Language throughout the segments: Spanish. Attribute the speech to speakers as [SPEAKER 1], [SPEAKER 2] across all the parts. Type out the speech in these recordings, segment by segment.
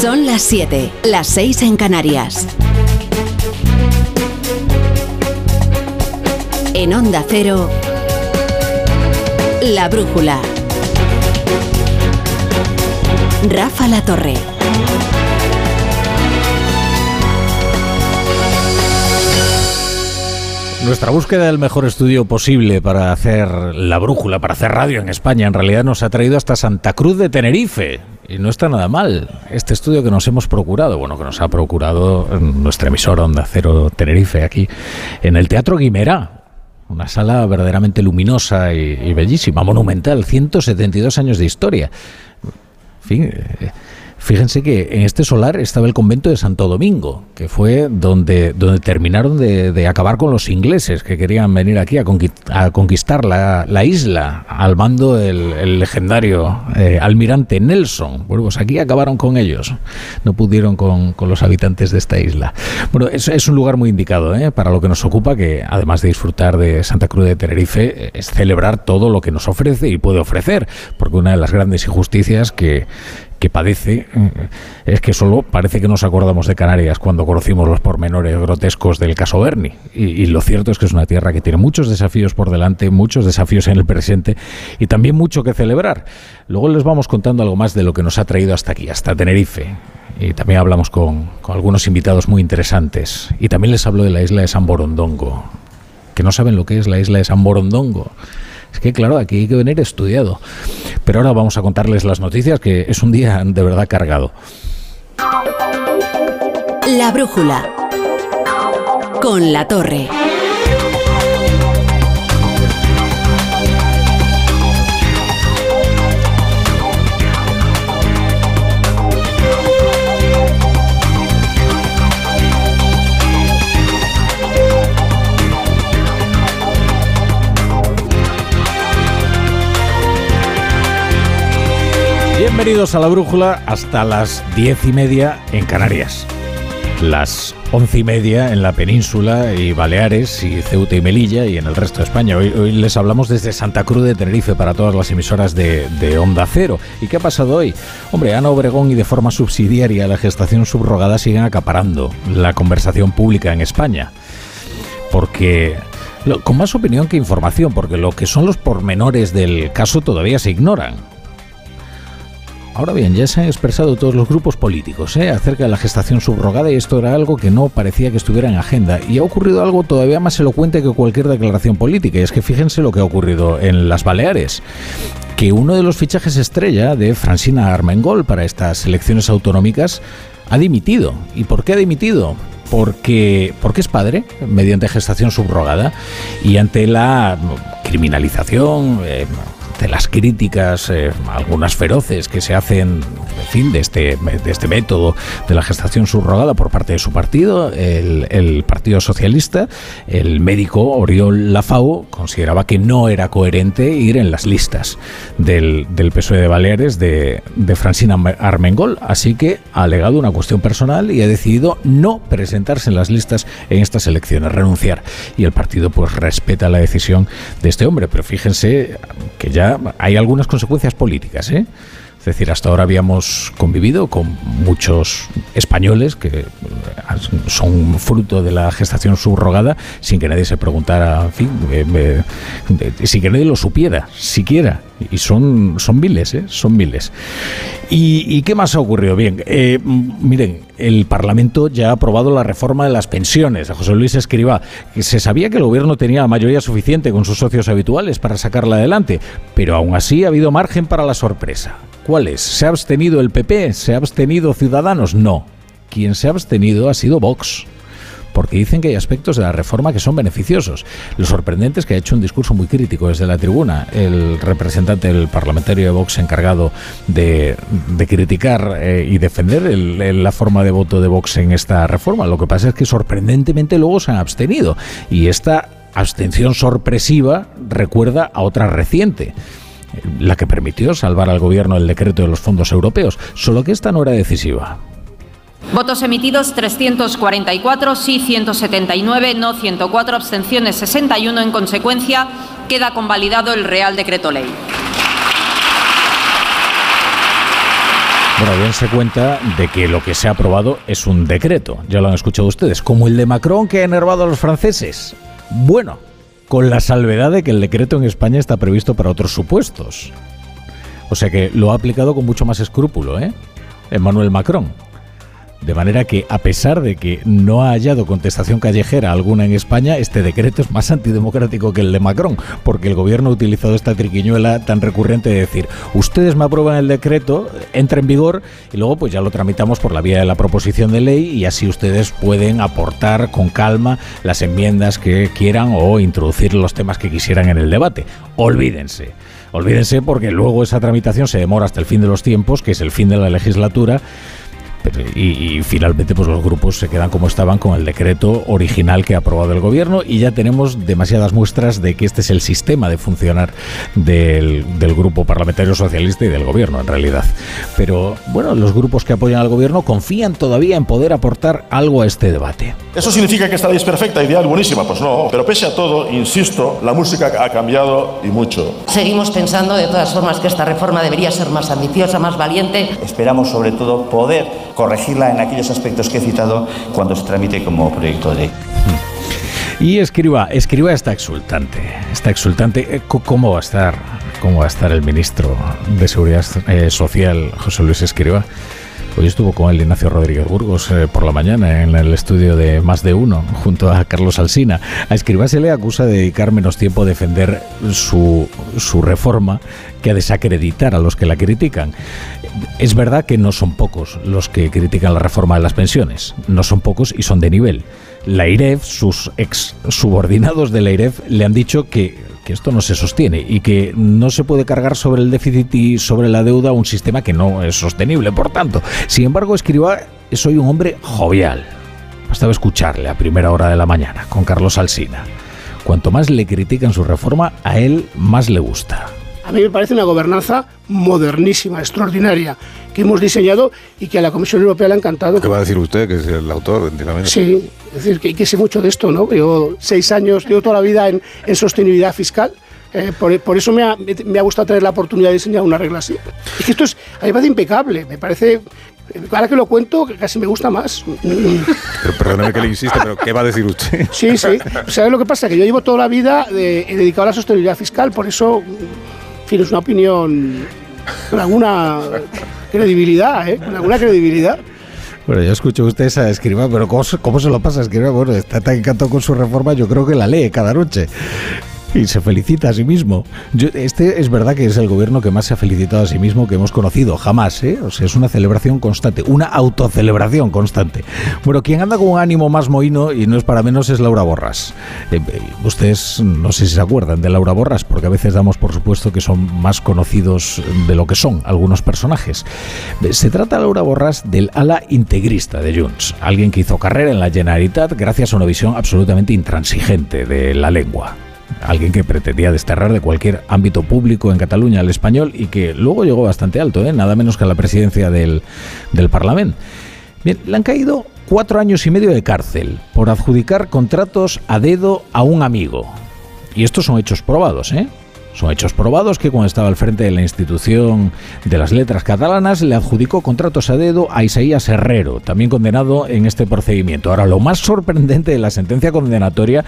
[SPEAKER 1] Son las 7, las 6 en Canarias. En Onda Cero, La Brújula. Rafa La Torre.
[SPEAKER 2] Nuestra búsqueda del mejor estudio posible para hacer la brújula, para hacer radio en España, en realidad nos ha traído hasta Santa Cruz de Tenerife. Y no está nada mal. Este estudio que nos hemos procurado, bueno, que nos ha procurado nuestra emisora Onda Cero Tenerife, aquí, en el Teatro Guimerá. Una sala verdaderamente luminosa y, y bellísima, monumental, 172 años de historia. En fin. Eh, Fíjense que en este solar estaba el convento de Santo Domingo, que fue donde, donde terminaron de, acabar con los ingleses que querían venir aquí a, conquistar, la, isla al mando del legendario eh, almirante Nelson. Bueno, pues aquí acabaron con ellos, no pudieron con, los habitantes de esta isla. Bueno, es, es un lugar muy indicado ¿eh? para lo que nos ocupa, que además de disfrutar de Santa Cruz de Tenerife, es celebrar todo lo que nos ofrece y puede ofrecer, porque una de las grandes injusticias que que padece eh, es que solo parece que nos acordamos de Canarias cuando conocimos los pormenores grotescos del caso Berni. Y, lo cierto es que es una tierra que tiene muchos desafíos por delante, muchos desafíos en el presente y también mucho que celebrar. Luego les vamos contando algo más de lo que nos ha traído hasta aquí, hasta Tenerife. Y también hablamos con, con algunos invitados muy interesantes. Y también les hablo de la isla de San Borondongo, que no saben lo que es la isla de San Borondongo. Es que claro, aquí hay que venir estudiado. Pero ahora vamos a contarles las noticias, que es un día de verdad cargado.
[SPEAKER 1] La brújula. Con la torre.
[SPEAKER 2] Bienvenidos a la brújula hasta las diez y media en Canarias. Las once y media en la península y Baleares y Ceuta y Melilla y en el resto de España. Hoy, les hablamos desde Santa Cruz de Tenerife para todas las emisoras de, de, Onda Cero. ¿Y qué ha pasado hoy? Hombre, Ana Obregón y de forma subsidiaria la gestación subrogada siguen acaparando la conversación pública en España. Porque con más opinión que información, porque lo que son los pormenores del caso todavía se ignoran. Ahora bien, ya se han expresado todos los grupos políticos ¿eh? acerca de la gestación subrogada y esto era algo que no parecía que estuviera en agenda. Y ha ocurrido algo todavía más elocuente que cualquier declaración política, y es que fíjense lo que ha ocurrido en las Baleares que uno de los fichajes estrella de Francina Armengol para estas elecciones autonómicas ha dimitido. ¿Y por qué ha dimitido? Porque, porque es padre, mediante gestación subrogada, y ante la criminalización, eh, de las críticas, eh, algunas feroces, que se hacen, en fin, de este, de este método de la gestación subrogada por parte de su partido, el, Partido Socialista, el médico Oriol Lafau consideraba que no era coherente ir en las listas del, del PSOE de Baleares de, de Francina Armengol, así que ha alegado una cuestión personal y ha decidido no presentarse en las listas en estas elecciones, renunciar. Y el partido pues respeta la decisión de este hombre, pero fíjense que ya hay algunas consecuencias políticas, ¿eh? Es decir, hasta ahora habíamos convivido con muchos españoles que son fruto de la gestación subrogada sin que nadie se preguntara, fin, eh, sin que nadie lo supiera, siquiera. Y son, son miles, ¿eh? Son miles. ¿Y, qué más ha ocurrido? Bien, eh, miren, el Parlamento ya ha aprobado la reforma de las pensiones. A José Luis Escriba, se sabía que el gobierno tenía la mayoría suficiente con sus socios habituales para sacarla adelante, pero aún así ha habido margen para la sorpresa. ¿Se ha abstenido el PP? ¿Se ha abstenido Ciudadanos? No. Quien se ha abstenido ha sido Vox porque dicen que hay aspectos de la reforma que son beneficiosos. Lo sorprendente es que ha hecho un discurso muy crítico desde la tribuna el representante del parlamentario de Vox encargado de, criticar eh, y defender la forma de voto de Vox en esta reforma. Lo que pasa es que sorprendentemente luego se han abstenido y esta abstención sorpresiva recuerda a otra reciente la que permitió salvar al gobierno el decreto de los fondos europeos, solo que esta no era decisiva.
[SPEAKER 3] Votos emitidos 344, sí 179, no 104, abstenciones 61. En consecuencia, queda convalidado el Real Decreto Ley.
[SPEAKER 2] Bueno, dense cuenta de que lo que se ha aprobado es un decreto, ya lo han escuchado ustedes, como el de Macron que ha enervado a los franceses. Bueno, con la salvedad de que el decreto en España está previsto para otros supuestos. O sea que lo ha aplicado con mucho más escrúpulo, ¿eh? Emmanuel Macron. De manera que, a pesar de que no ha hallado contestación callejera alguna en España, este decreto es más antidemocrático que el de Macron, porque el gobierno ha utilizado esta triquiñuela tan recurrente de decir, ustedes me aprueban el decreto, entra en vigor y luego pues ya lo tramitamos por la vía de la proposición de ley y así ustedes pueden aportar con calma las enmiendas que quieran o introducir los temas que quisieran en el debate. Olvídense. Olvídense porque luego esa tramitación se demora hasta el fin de los tiempos, que es el fin de la legislatura y, finalmente pues los grupos se quedan como estaban con el decreto original que ha aprobado el gobierno y ya tenemos demasiadas muestras de que este es el sistema de funcionar del, del grupo parlamentario socialista y del gobierno en realidad. Pero bueno, los grupos que apoyan al gobierno confían todavía en poder aportar algo a este debate.
[SPEAKER 4] ¿Eso significa que esta ley es perfecta, ideal, buenísima? Pues no, pero pese a todo, insisto, la música ha cambiado y mucho.
[SPEAKER 5] Seguimos pensando de todas formas que esta reforma debería ser más ambiciosa, más valiente.
[SPEAKER 6] Esperamos sobre todo poder corregirla en aquellos aspectos que he citado cuando se tramite como proyecto de ley.
[SPEAKER 2] Y Escriba, Escriba está exultante, está exultante. Eh, ¿Cómo va a estar? ¿Cómo va a estar el ministro de Seguridad eh, Social, José Luis Escriba? Hoy estuvo con él Ignacio Rodríguez Burgos eh, por la mañana en el estudio de Más de Uno, junto a Carlos Alsina. A Escribá le acusa de dedicar menos tiempo a defender su, su reforma que a desacreditar a los que la critican. Es verdad que no son pocos los que critican la reforma de las pensiones, no son pocos y son de nivel. La IREF, sus ex subordinados de la IREF, le han dicho que esto no se sostiene y que no se puede cargar sobre el déficit y sobre la deuda un sistema que no es sostenible. Por tanto, sin embargo, Escriba soy un hombre jovial. Bastaba escucharle a primera hora de la mañana con Carlos Alsina. Cuanto más le critican su reforma, a él más le gusta.
[SPEAKER 7] A mí me parece una gobernanza modernísima, extraordinaria, que hemos diseñado y que a la Comisión Europea le ha encantado.
[SPEAKER 8] ¿Qué va a decir usted, que es el autor?
[SPEAKER 7] Sí, es decir, que, que sé mucho de esto, ¿no? Llevo seis años, llevo toda la vida en, en sostenibilidad fiscal. Eh, por, por, eso me ha, me ha, gustado tener la oportunidad de diseñar una regla así. Es que esto es, a mí me parece impecable, me parece, ahora que lo cuento, casi me gusta más.
[SPEAKER 8] Pero perdóneme que le insiste, pero ¿qué va a decir usted?
[SPEAKER 7] Sí, sí. ¿Sabes lo que pasa? Que yo llevo toda la vida de, dedicado a la sostenibilidad fiscal, por eso fin, es una opinión alguna credibilidad, ¿eh? Alguna credibilidad.
[SPEAKER 2] Bueno, yo escucho usted esa escriba, pero ¿cómo, ¿cómo, se lo pasa a escriba? Bueno, está tan encantado con su reforma, yo creo que la lee cada noche y se felicita a sí mismo. Este es verdad que es el gobierno que más se ha felicitado a sí mismo que hemos conocido, jamás, ¿eh? O sea, es una celebración constante, una autocelebración constante. Bueno, quien anda con un ánimo más mohino, y no es para menos, es Laura Borras. Eh, ustedes no sé si se acuerdan de Laura Borras, porque a veces damos por supuesto que son más conocidos de lo que son algunos personajes. Se trata, Laura Borras, del ala integrista de Junts, alguien que hizo carrera en la Generalitat gracias a una visión absolutamente intransigente de la lengua alguien que pretendía desterrar de cualquier ámbito público en Cataluña al español y que luego llegó bastante alto, ¿eh? nada menos que a la presidencia del, del Parlamento. Bien, le han caído cuatro años y medio de cárcel por adjudicar contratos a dedo a un amigo. Y estos son hechos probados, ¿eh? Son hechos probados que cuando estaba al frente de la institución de las letras catalanas le adjudicó contratos a dedo a Isaías Herrero, también condenado en este procedimiento. Ahora, lo más sorprendente de la sentencia condenatoria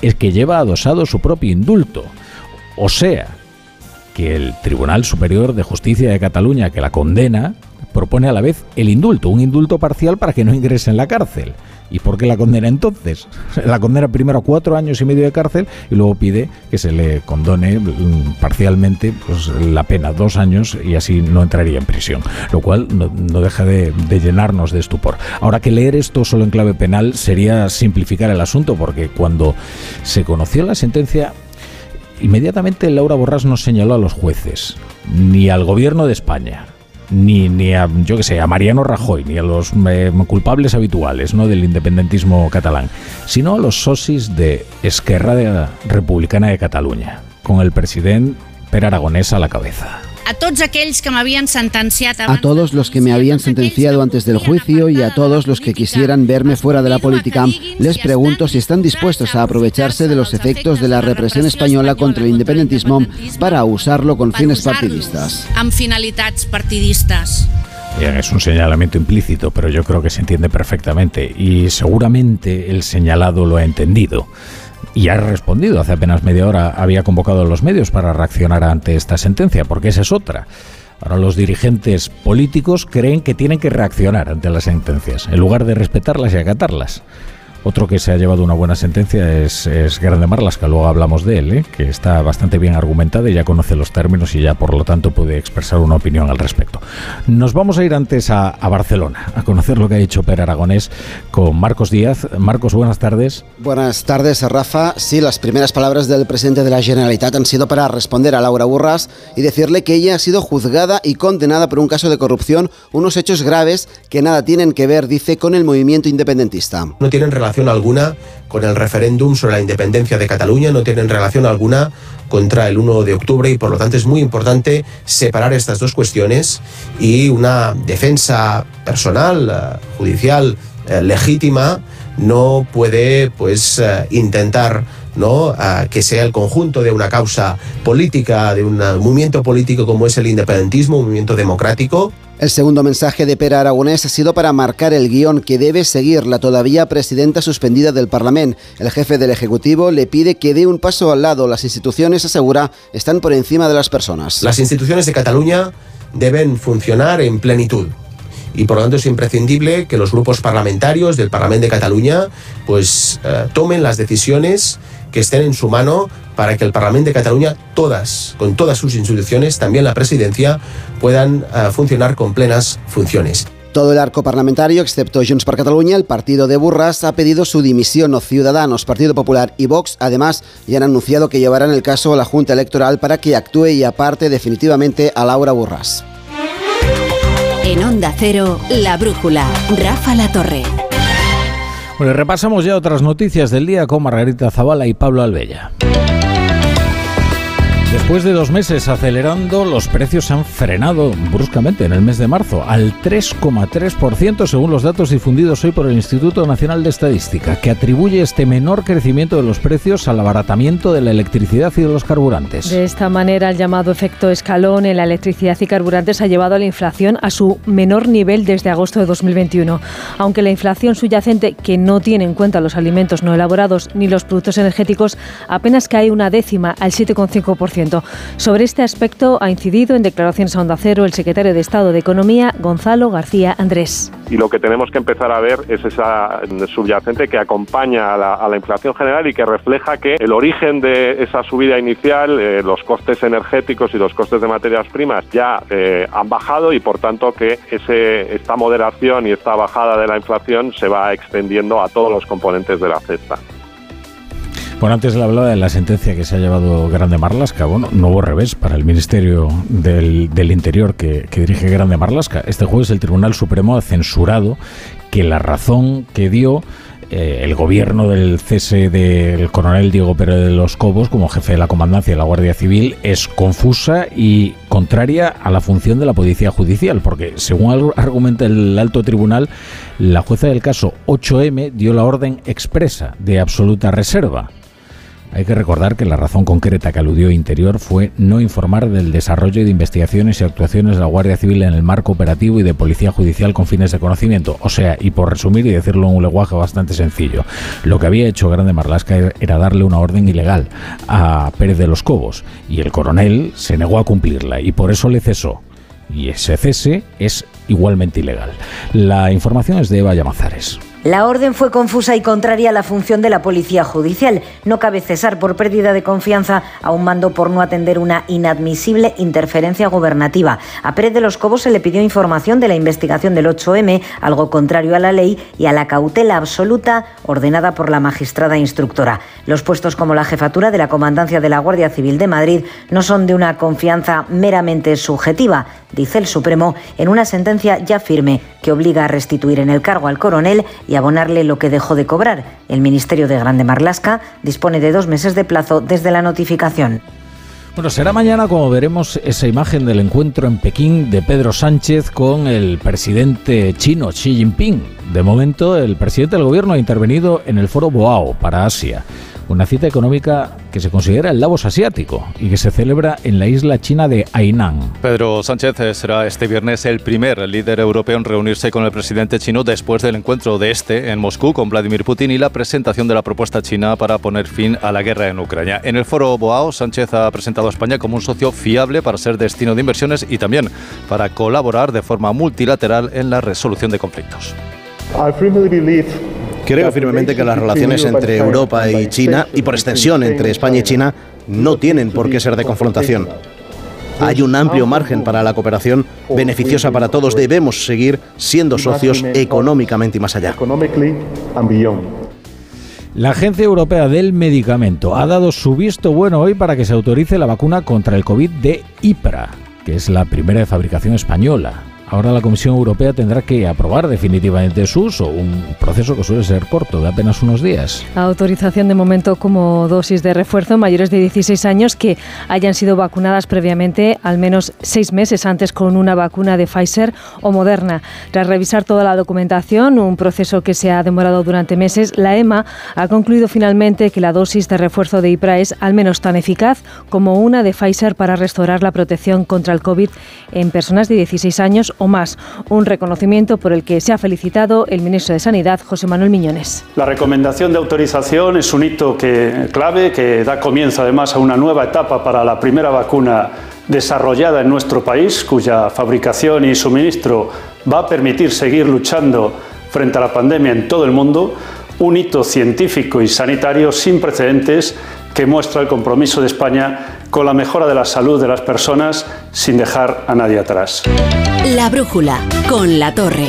[SPEAKER 2] es que lleva adosado su propio indulto. O sea, que el Tribunal Superior de Justicia de Cataluña que la condena propone a la vez el indulto, un indulto parcial para que no ingrese en la cárcel. ¿Y por qué la condena entonces? La condena primero a cuatro años y medio de cárcel y luego pide que se le condone mm, parcialmente pues, la pena, dos años, y así no entraría en prisión. Lo cual no, deja de, de, llenarnos de estupor. Ahora que leer esto solo en clave penal sería simplificar el asunto, porque cuando se conoció la sentencia inmediatamente Laura Borrás no señaló a los jueces, ni al gobierno de España, ni, ni a, yo que sé, a Mariano Rajoy, ni a los eh, culpables habituales ¿no? del independentismo catalán, sino a los socis de Esquerra Republicana de Cataluña, con el presidente Per Aragonés a la cabeza.
[SPEAKER 9] A todos aquellos que me habían sentenciado
[SPEAKER 10] a todos los que me habían sentenciado antes del juicio y a todos los que quisieran verme fuera de la política, les pregunto si están dispuestos a aprovecharse de los efectos de la represión española contra el independentismo para usarlo con fines partidistas.
[SPEAKER 9] Amb finalitats partidistes.
[SPEAKER 2] Bien, es un señalamiento implícito, pero yo creo que se entiende perfectamente y seguramente el señalado lo ha entendido y ha respondido. Hace apenas media hora había convocado a los medios para reaccionar ante esta sentencia, porque esa es otra. Ahora los dirigentes políticos creen que tienen que reaccionar ante las sentencias, en lugar de respetarlas y acatarlas. Otro que se ha llevado una buena sentencia es, es Grande Marlas, que luego hablamos de él, ¿eh? que está bastante bien argumentado y ya conoce los términos y ya por lo tanto puede expresar una opinión al respecto. Nos vamos a ir antes a, a Barcelona, a conocer lo que ha dicho Per Aragonés con Marcos Díaz. Marcos, buenas tardes.
[SPEAKER 10] Buenas tardes, Rafa. Sí, las primeras palabras del presidente de la Generalitat han sido para responder a Laura Burras y decirle que ella ha sido juzgada y condenada por un caso de corrupción, unos hechos graves que nada tienen que ver, dice, con el movimiento independentista.
[SPEAKER 11] No tienen relación alguna con el referéndum sobre la independencia de Cataluña, no tienen relación alguna contra el 1 de octubre y por lo tanto es muy importante separar estas dos cuestiones y una defensa personal, eh, judicial, eh, legítima, no puede pues eh, intentar ¿no? que sea el conjunto de una causa política, de un movimiento político como es el independentismo, un movimiento democrático,
[SPEAKER 10] el segundo mensaje de Pera Aragonés ha sido para marcar el guion que debe seguir la todavía presidenta suspendida del Parlamento. El jefe del Ejecutivo le pide que dé un paso al lado. Las instituciones, asegura, están por encima de las personas.
[SPEAKER 11] Las instituciones de Cataluña deben funcionar en plenitud y por lo tanto es imprescindible que los grupos parlamentarios del Parlamento de Cataluña pues eh, tomen las decisiones que estén en su mano para que el Parlamento de Cataluña, todas, con todas sus instituciones, también la presidencia, puedan uh, funcionar con plenas funciones.
[SPEAKER 10] Todo el arco parlamentario, excepto Junts per Catalunya, el partido de Burras, ha pedido su dimisión. O Ciudadanos, Partido Popular y Vox, además, ya han anunciado que llevarán el caso a la Junta Electoral para que actúe y aparte definitivamente a Laura Burras.
[SPEAKER 1] En Onda Cero, La Brújula, Rafa La Torre.
[SPEAKER 2] Bueno, repasamos ya otras noticias del día con Margarita Zavala y Pablo Albella. Después de dos meses acelerando, los precios se han frenado bruscamente en el mes de marzo al 3,3% según los datos difundidos hoy por el Instituto Nacional de Estadística, que atribuye este menor crecimiento de los precios al abaratamiento de la electricidad y de los carburantes.
[SPEAKER 12] De esta manera, el llamado efecto escalón en la electricidad y carburantes ha llevado a la inflación a su menor nivel desde agosto de 2021. Aunque la inflación subyacente, que no tiene en cuenta los alimentos no elaborados ni los productos energéticos, apenas cae una décima al 7,5%. Sobre este aspecto ha incidido en declaraciones a Onda Cero el secretario de Estado de Economía, Gonzalo García Andrés.
[SPEAKER 13] Y lo que tenemos que empezar a ver es esa subyacente que acompaña a la, inflación general y que refleja que el origen de esa subida inicial, eh, los costes energéticos y los costes de materias primas ya eh, han bajado y por tanto que ese, esta moderación y esta bajada de la inflación se va extendiendo a todos los componentes de la cesta.
[SPEAKER 2] Bueno, antes le hablaba de la sentencia que se ha llevado Grande Marlasca. Bueno, nuevo revés para el Ministerio del, Interior que, dirige Grande Marlasca. Este jueves el Tribunal Supremo ha censurado que la razón que dio eh, el gobierno del cese del coronel Diego Pérez de los Cobos como jefe de la comandancia de la Guardia Civil es confusa y contraria a la función de la Policía Judicial, porque según argumenta el alto tribunal, la jueza del caso 8M dio la orden expresa de absoluta reserva hay que recordar que la razón concreta que aludió Interior fue no informar del desarrollo de investigaciones y actuaciones de la Guardia Civil en el marco operativo y de Policía Judicial con fines de conocimiento. O sea, y por resumir y decirlo en un lenguaje bastante sencillo, lo que había hecho Grande Marlasca era darle una orden ilegal a Pérez de los Cobos y el coronel se negó a cumplirla y por eso le cesó. Y ese cese es igualmente ilegal. La información es de Eva Llamazares.
[SPEAKER 14] La orden fue confusa y contraria a la función de la Policía Judicial. No cabe cesar por pérdida de confianza a un mando por no atender una inadmisible interferencia gubernativa. A Pérez de los Cobos se le pidió información de la investigación del 8M, algo contrario a la ley y a la cautela absoluta ordenada por la magistrada instructora. Los puestos como la jefatura de la Comandancia de la Guardia Civil de Madrid no son de una confianza meramente subjetiva, dice el Supremo en una sentencia ya firme que obliga a restituir en el cargo al coronel y abonarle lo que dejó de cobrar. El Ministerio de Grande Marlasca dispone de dos meses de plazo desde la notificación.
[SPEAKER 2] Bueno, será mañana como veremos esa imagen del encuentro en Pekín de Pedro Sánchez con el presidente chino Xi Jinping. De momento, el presidente del gobierno ha intervenido en el foro Boao para Asia Una cita económica que se considera el Davos asiático y que se celebra en la isla china de Hainan.
[SPEAKER 15] Pedro Sánchez será este viernes el primer líder europeo en reunirse con el presidente chino después del encuentro de este en Moscú con Vladimir Putin y la presentación de la propuesta china para poner fin a la guerra en Ucrania. En el foro Boao, Sánchez ha presentado a España como un socio fiable para ser destino de inversiones y también para colaborar de forma multilateral en la resolución de conflictos.
[SPEAKER 16] Creo firmemente que las relaciones entre Europa y China, y por extensión entre España y China, no tienen por qué ser de confrontación. Hay un amplio margen para la cooperación beneficiosa para todos. Debemos seguir siendo socios económicamente y más allá.
[SPEAKER 2] La Agencia Europea del Medicamento ha dado su visto bueno hoy para que se autorice la vacuna contra el COVID de IPRA, que es la primera de fabricación española. Ahora la Comisión Europea tendrá que aprobar definitivamente su uso, un proceso que suele ser corto, de apenas unos días.
[SPEAKER 12] Autorización de momento como dosis de refuerzo mayores de 16 años que hayan sido vacunadas previamente al menos seis meses antes con una vacuna de Pfizer o Moderna. Tras revisar toda la documentación, un proceso que se ha demorado durante meses, la EMA ha concluido finalmente que la dosis de refuerzo de IPRA es al menos tan eficaz como una de Pfizer para restaurar la protección contra el COVID en personas de 16 años más. Un reconocimiento por el que se ha felicitado el ministro de Sanidad, José Manuel Miñones.
[SPEAKER 17] La recomendación de autorización es un hito que, clave que da comienzo además a una nueva etapa para la primera vacuna desarrollada en nuestro país, cuya fabricación y suministro va a permitir seguir luchando frente a la pandemia en todo el mundo, un hito científico y sanitario sin precedentes que muestra el compromiso de España con la mejora de la salud de las personas sin dejar a nadie atrás.
[SPEAKER 1] La brújula con la torre.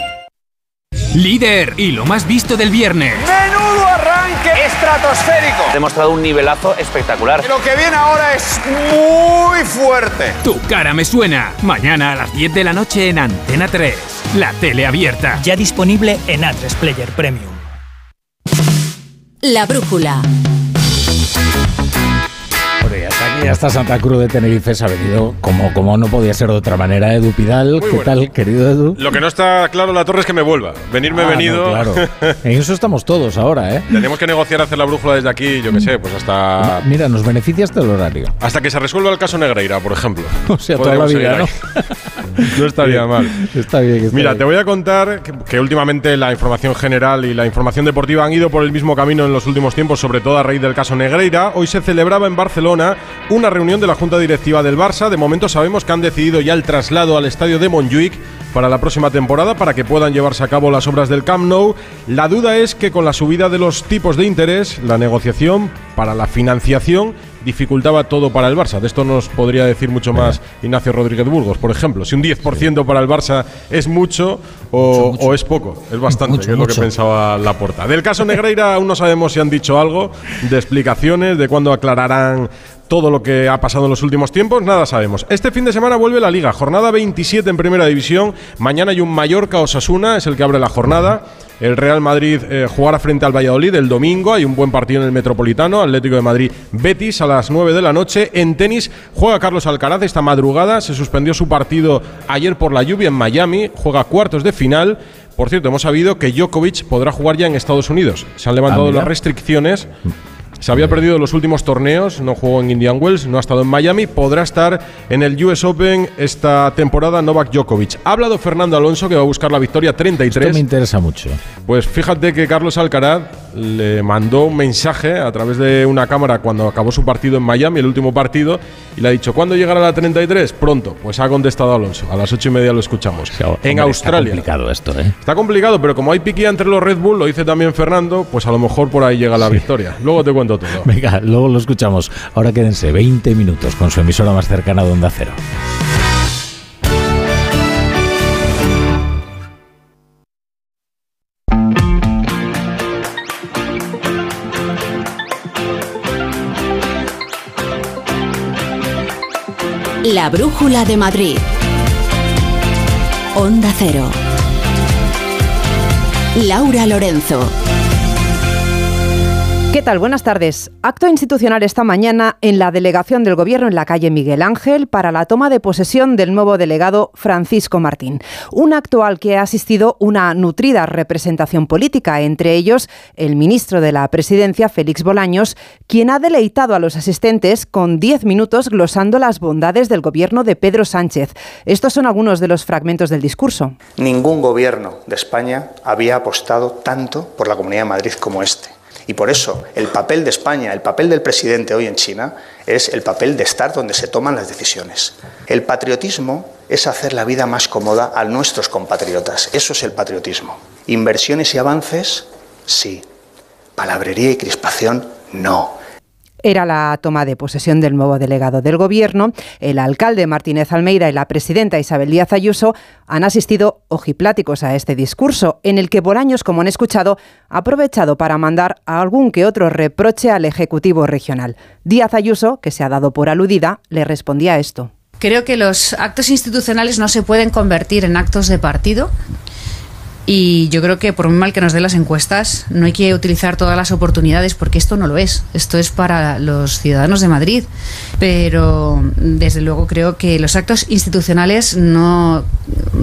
[SPEAKER 18] Líder y lo más visto del viernes.
[SPEAKER 19] ¡Menudo arranque estratosférico!
[SPEAKER 20] Ha demostrado un nivelazo espectacular.
[SPEAKER 19] Lo que viene ahora es muy fuerte.
[SPEAKER 18] Tu cara me suena. Mañana a las 10 de la noche en Antena 3. La tele abierta.
[SPEAKER 21] Ya disponible en A3 Player Premium.
[SPEAKER 1] La brújula.
[SPEAKER 2] Hombre, hasta Santa Cruz de Tenerife se ha venido, como, como no podía ser de otra manera, Edu Pidal. ¿Qué
[SPEAKER 22] bueno.
[SPEAKER 2] tal, querido Edu?
[SPEAKER 22] Lo que no está claro, la torre, es que me vuelva. Venirme
[SPEAKER 2] Ah,
[SPEAKER 22] venido.
[SPEAKER 2] no, claro. En eso estamos todos ahora, ¿eh?
[SPEAKER 22] Tenemos que negociar hacer la brújula desde aquí, yo qué sé, pues hasta.
[SPEAKER 2] Mira, nos beneficia hasta el horario.
[SPEAKER 22] Hasta que se resuelva el caso Negreira, por ejemplo.
[SPEAKER 2] O sea, toda la vida,
[SPEAKER 22] ahí. no estaría mal.
[SPEAKER 2] Está bien. está
[SPEAKER 22] Mira,
[SPEAKER 2] bien.
[SPEAKER 22] te voy a contar que, que últimamente la información general y la información deportiva han ido por el mismo camino en los últimos tiempos, sobre todo a raíz del caso Negreira. Hoy se celebraba en Barcelona una reunión de la Junta Directiva del Barça. De momento sabemos que han decidido ya el traslado al estadio de Montjuic para la próxima temporada para que puedan llevarse a cabo las obras del Camp Nou. La duda es que con la subida de los tipos de interés, la negociación para la financiación dificultaba todo para el Barça. De esto nos podría decir mucho más Ignacio Rodríguez Burgos, por ejemplo. Si un 10% para el Barça es mucho o, o es poco, es bastante,
[SPEAKER 2] Mucho,
[SPEAKER 22] que es lo que pensaba Laporta. Del caso Negreira aún no sabemos si han dicho algo de explicaciones, de cuándo aclararán todo lo que ha pasado en los últimos tiempos, nada sabemos. Este fin de semana vuelve la Liga, jornada 27 en Primera División. Mañana hay un Mallorca Osasuna, es el que abre la jornada. El Real Madrid eh, jugará frente al Valladolid el domingo. Hay un buen partido en el Metropolitano. Atlético de Madrid Betis a las 9 de la noche. En tenis juega Carlos Alcaraz esta madrugada. Se suspendió su partido ayer por la lluvia en Miami. Juega cuartos de final. Por cierto, hemos sabido que Djokovic podrá jugar ya en Estados Unidos. Se han levantado
[SPEAKER 2] Ah,
[SPEAKER 22] las restricciones. Se había perdido los últimos torneos, no jugó en Indian Wells, no ha estado en Miami, podrá estar en el US Open esta temporada Novak Djokovic. Ha hablado Fernando Alonso que va a buscar la victoria 33.
[SPEAKER 2] Esto me interesa mucho.
[SPEAKER 22] Pues fíjate que Carlos Alcaraz le mandó un mensaje a través de una cámara cuando acabó su partido en Miami, el último partido, y le ha dicho, ¿cuándo llegará la 33? Pronto. Pues ha contestado Alonso. A las ocho y media lo escuchamos. en
[SPEAKER 2] Hombre,
[SPEAKER 22] Australia.
[SPEAKER 2] Está complicado esto, ¿eh?
[SPEAKER 22] Está complicado, pero como hay piquía entre los Red Bull, lo dice también Fernando, pues a lo mejor por ahí llega la victoria. Luego te cuento
[SPEAKER 2] Venga, luego lo escuchamos. Ahora quédense 20 minutos con su emisora más cercana de Onda Cero.
[SPEAKER 1] La Brújula de Madrid. Onda Cero. Laura Lorenzo.
[SPEAKER 23] ¿Qué tal? Buenas tardes. Acto institucional esta mañana en la delegación del Gobierno en la calle Miguel Ángel para la toma de posesión del nuevo delegado Francisco Martín. Un acto al que ha asistido una nutrida representación política, entre ellos el ministro de la Presidencia, Félix Bolaños, quien ha deleitado a los asistentes con 10 minutos glosando las bondades del gobierno de Pedro Sánchez. Estos son algunos de los fragmentos del discurso.
[SPEAKER 24] Ningún gobierno de España había apostado tanto por la Comunidad de Madrid como este. Y por eso el papel de España, el papel del presidente hoy en China, es el papel de estar donde se toman las decisiones. El patriotismo es hacer la vida más cómoda a nuestros compatriotas. Eso es el patriotismo. Inversiones y avances, sí. Palabrería y crispación, no
[SPEAKER 23] era la toma de posesión del nuevo delegado del Gobierno. El alcalde Martínez Almeida y la presidenta Isabel Díaz Ayuso han asistido ojipláticos a este discurso, en el que Bolaños, como han escuchado, ha aprovechado para mandar a algún que otro reproche al Ejecutivo regional. Díaz Ayuso, que se ha dado por aludida, le respondía esto.
[SPEAKER 25] Creo que los actos institucionales no se pueden convertir en actos de partido y yo creo que por muy mal que nos den las encuestas, no hay que utilizar todas las oportunidades porque esto no lo es. Esto es para los ciudadanos de Madrid. Pero desde luego creo que los actos institucionales no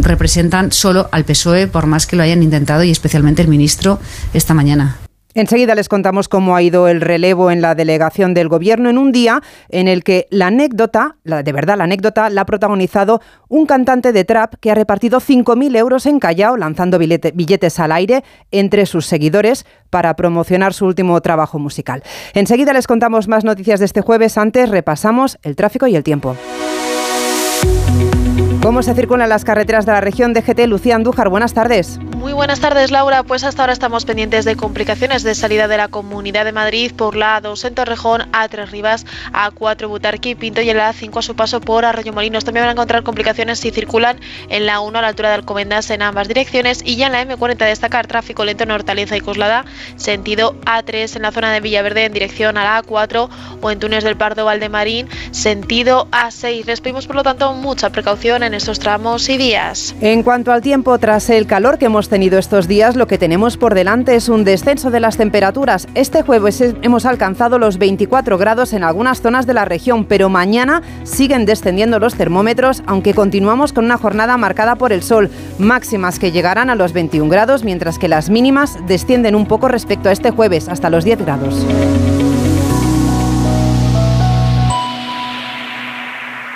[SPEAKER 25] representan solo al PSOE, por más que lo hayan intentado, y especialmente el ministro esta mañana.
[SPEAKER 23] Enseguida les contamos cómo ha ido el relevo en la delegación del gobierno en un día en el que la anécdota, la, de verdad la anécdota, la ha protagonizado un cantante de trap que ha repartido 5.000 euros en Callao lanzando billetes al aire entre sus seguidores para promocionar su último trabajo musical. Enseguida les contamos más noticias de este jueves. Antes repasamos el tráfico y el tiempo. ¿Cómo se circulan las carreteras de la región de GT? Lucía Andújar, buenas tardes.
[SPEAKER 26] Muy buenas tardes, Laura. Pues hasta ahora estamos pendientes de complicaciones de salida de la Comunidad de Madrid por la A2 en Torrejón, A3 Rivas, A4 Butarqui, Pinto y el A5 a su paso por Arroyo Molinos. También van a encontrar complicaciones si circulan en la 1 a la altura de Alcomendas en ambas direcciones y ya en la M40 destacar tráfico lento en Hortaliza y Coslada, sentido A3 en la zona de Villaverde en dirección a la A4 o en Túnez del Pardo Valdemarín, sentido A6. Les pedimos por lo tanto mucha precaución en estos tramos y días.
[SPEAKER 23] En cuanto al tiempo, tras el calor que hemos tenido estos días, lo que tenemos por delante es un descenso de las temperaturas. Este jueves hemos alcanzado los 24 grados en algunas zonas de la región, pero mañana siguen descendiendo los termómetros, aunque continuamos con una jornada marcada por el sol, máximas que llegarán a los 21 grados, mientras que las mínimas descienden un poco respecto a este jueves, hasta los 10 grados.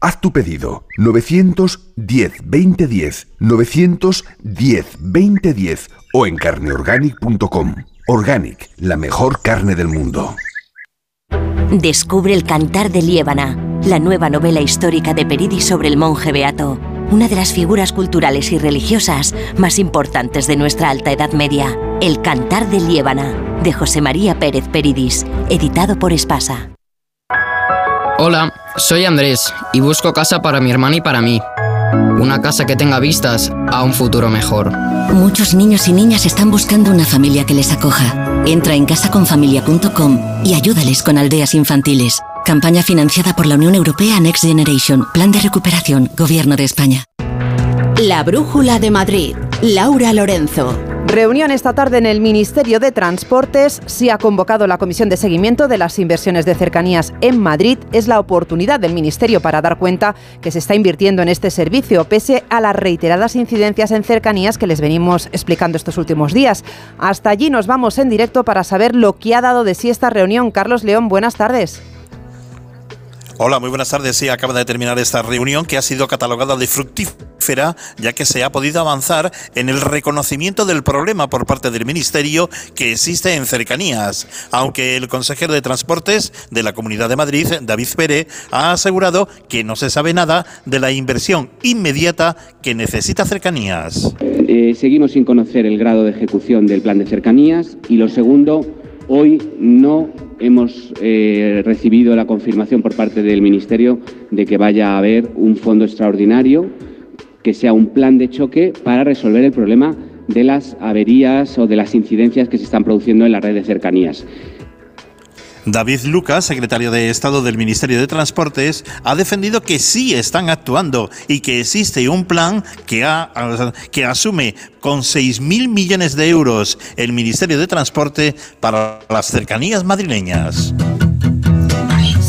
[SPEAKER 27] Haz tu pedido 910 2010 910 2010 o en carneorganic.com. Organic, la mejor carne del mundo.
[SPEAKER 28] Descubre el Cantar de Liébana, la nueva novela histórica de Peridis sobre el monje beato, una de las figuras culturales y religiosas más importantes de nuestra Alta Edad Media. El Cantar de Liébana, de José María Pérez Peridis, editado por Espasa.
[SPEAKER 29] Hola, soy Andrés y busco casa para mi hermana y para mí. Una casa que tenga vistas a un futuro mejor.
[SPEAKER 28] Muchos niños y niñas están buscando una familia que les acoja. Entra en casaconfamilia.com y ayúdales con aldeas infantiles. Campaña financiada por la Unión Europea Next Generation, Plan de Recuperación, Gobierno de España.
[SPEAKER 1] La Brújula de Madrid, Laura Lorenzo.
[SPEAKER 23] Reunión esta tarde en el Ministerio de Transportes. Se ha convocado la Comisión de Seguimiento de las Inversiones de Cercanías en Madrid. Es la oportunidad del Ministerio para dar cuenta que se está invirtiendo en este servicio, pese a las reiteradas incidencias en cercanías que les venimos explicando estos últimos días. Hasta allí nos vamos en directo para saber lo que ha dado de sí esta reunión. Carlos León, buenas tardes.
[SPEAKER 30] Hola, muy buenas tardes. Sí, acaba de terminar esta reunión que ha sido catalogada de fructífera, ya que se ha podido avanzar en el reconocimiento del problema por parte del Ministerio que existe en cercanías. Aunque el consejero de Transportes de la Comunidad de Madrid, David Pérez, ha asegurado que no se sabe nada de la inversión inmediata que necesita cercanías.
[SPEAKER 31] Eh, seguimos sin conocer el grado de ejecución del plan de cercanías y lo segundo, hoy no hemos eh, recibido la confirmación por parte del Ministerio de que vaya a haber un fondo extraordinario, que sea un plan de choque para resolver el problema de las averías o de las incidencias que se están produciendo en la red de cercanías.
[SPEAKER 30] David Lucas, secretario de Estado del Ministerio de Transportes, ha defendido que sí están actuando y que existe un plan que, asume con 6.000 millones de euros el Ministerio de Transporte para las cercanías madrileñas.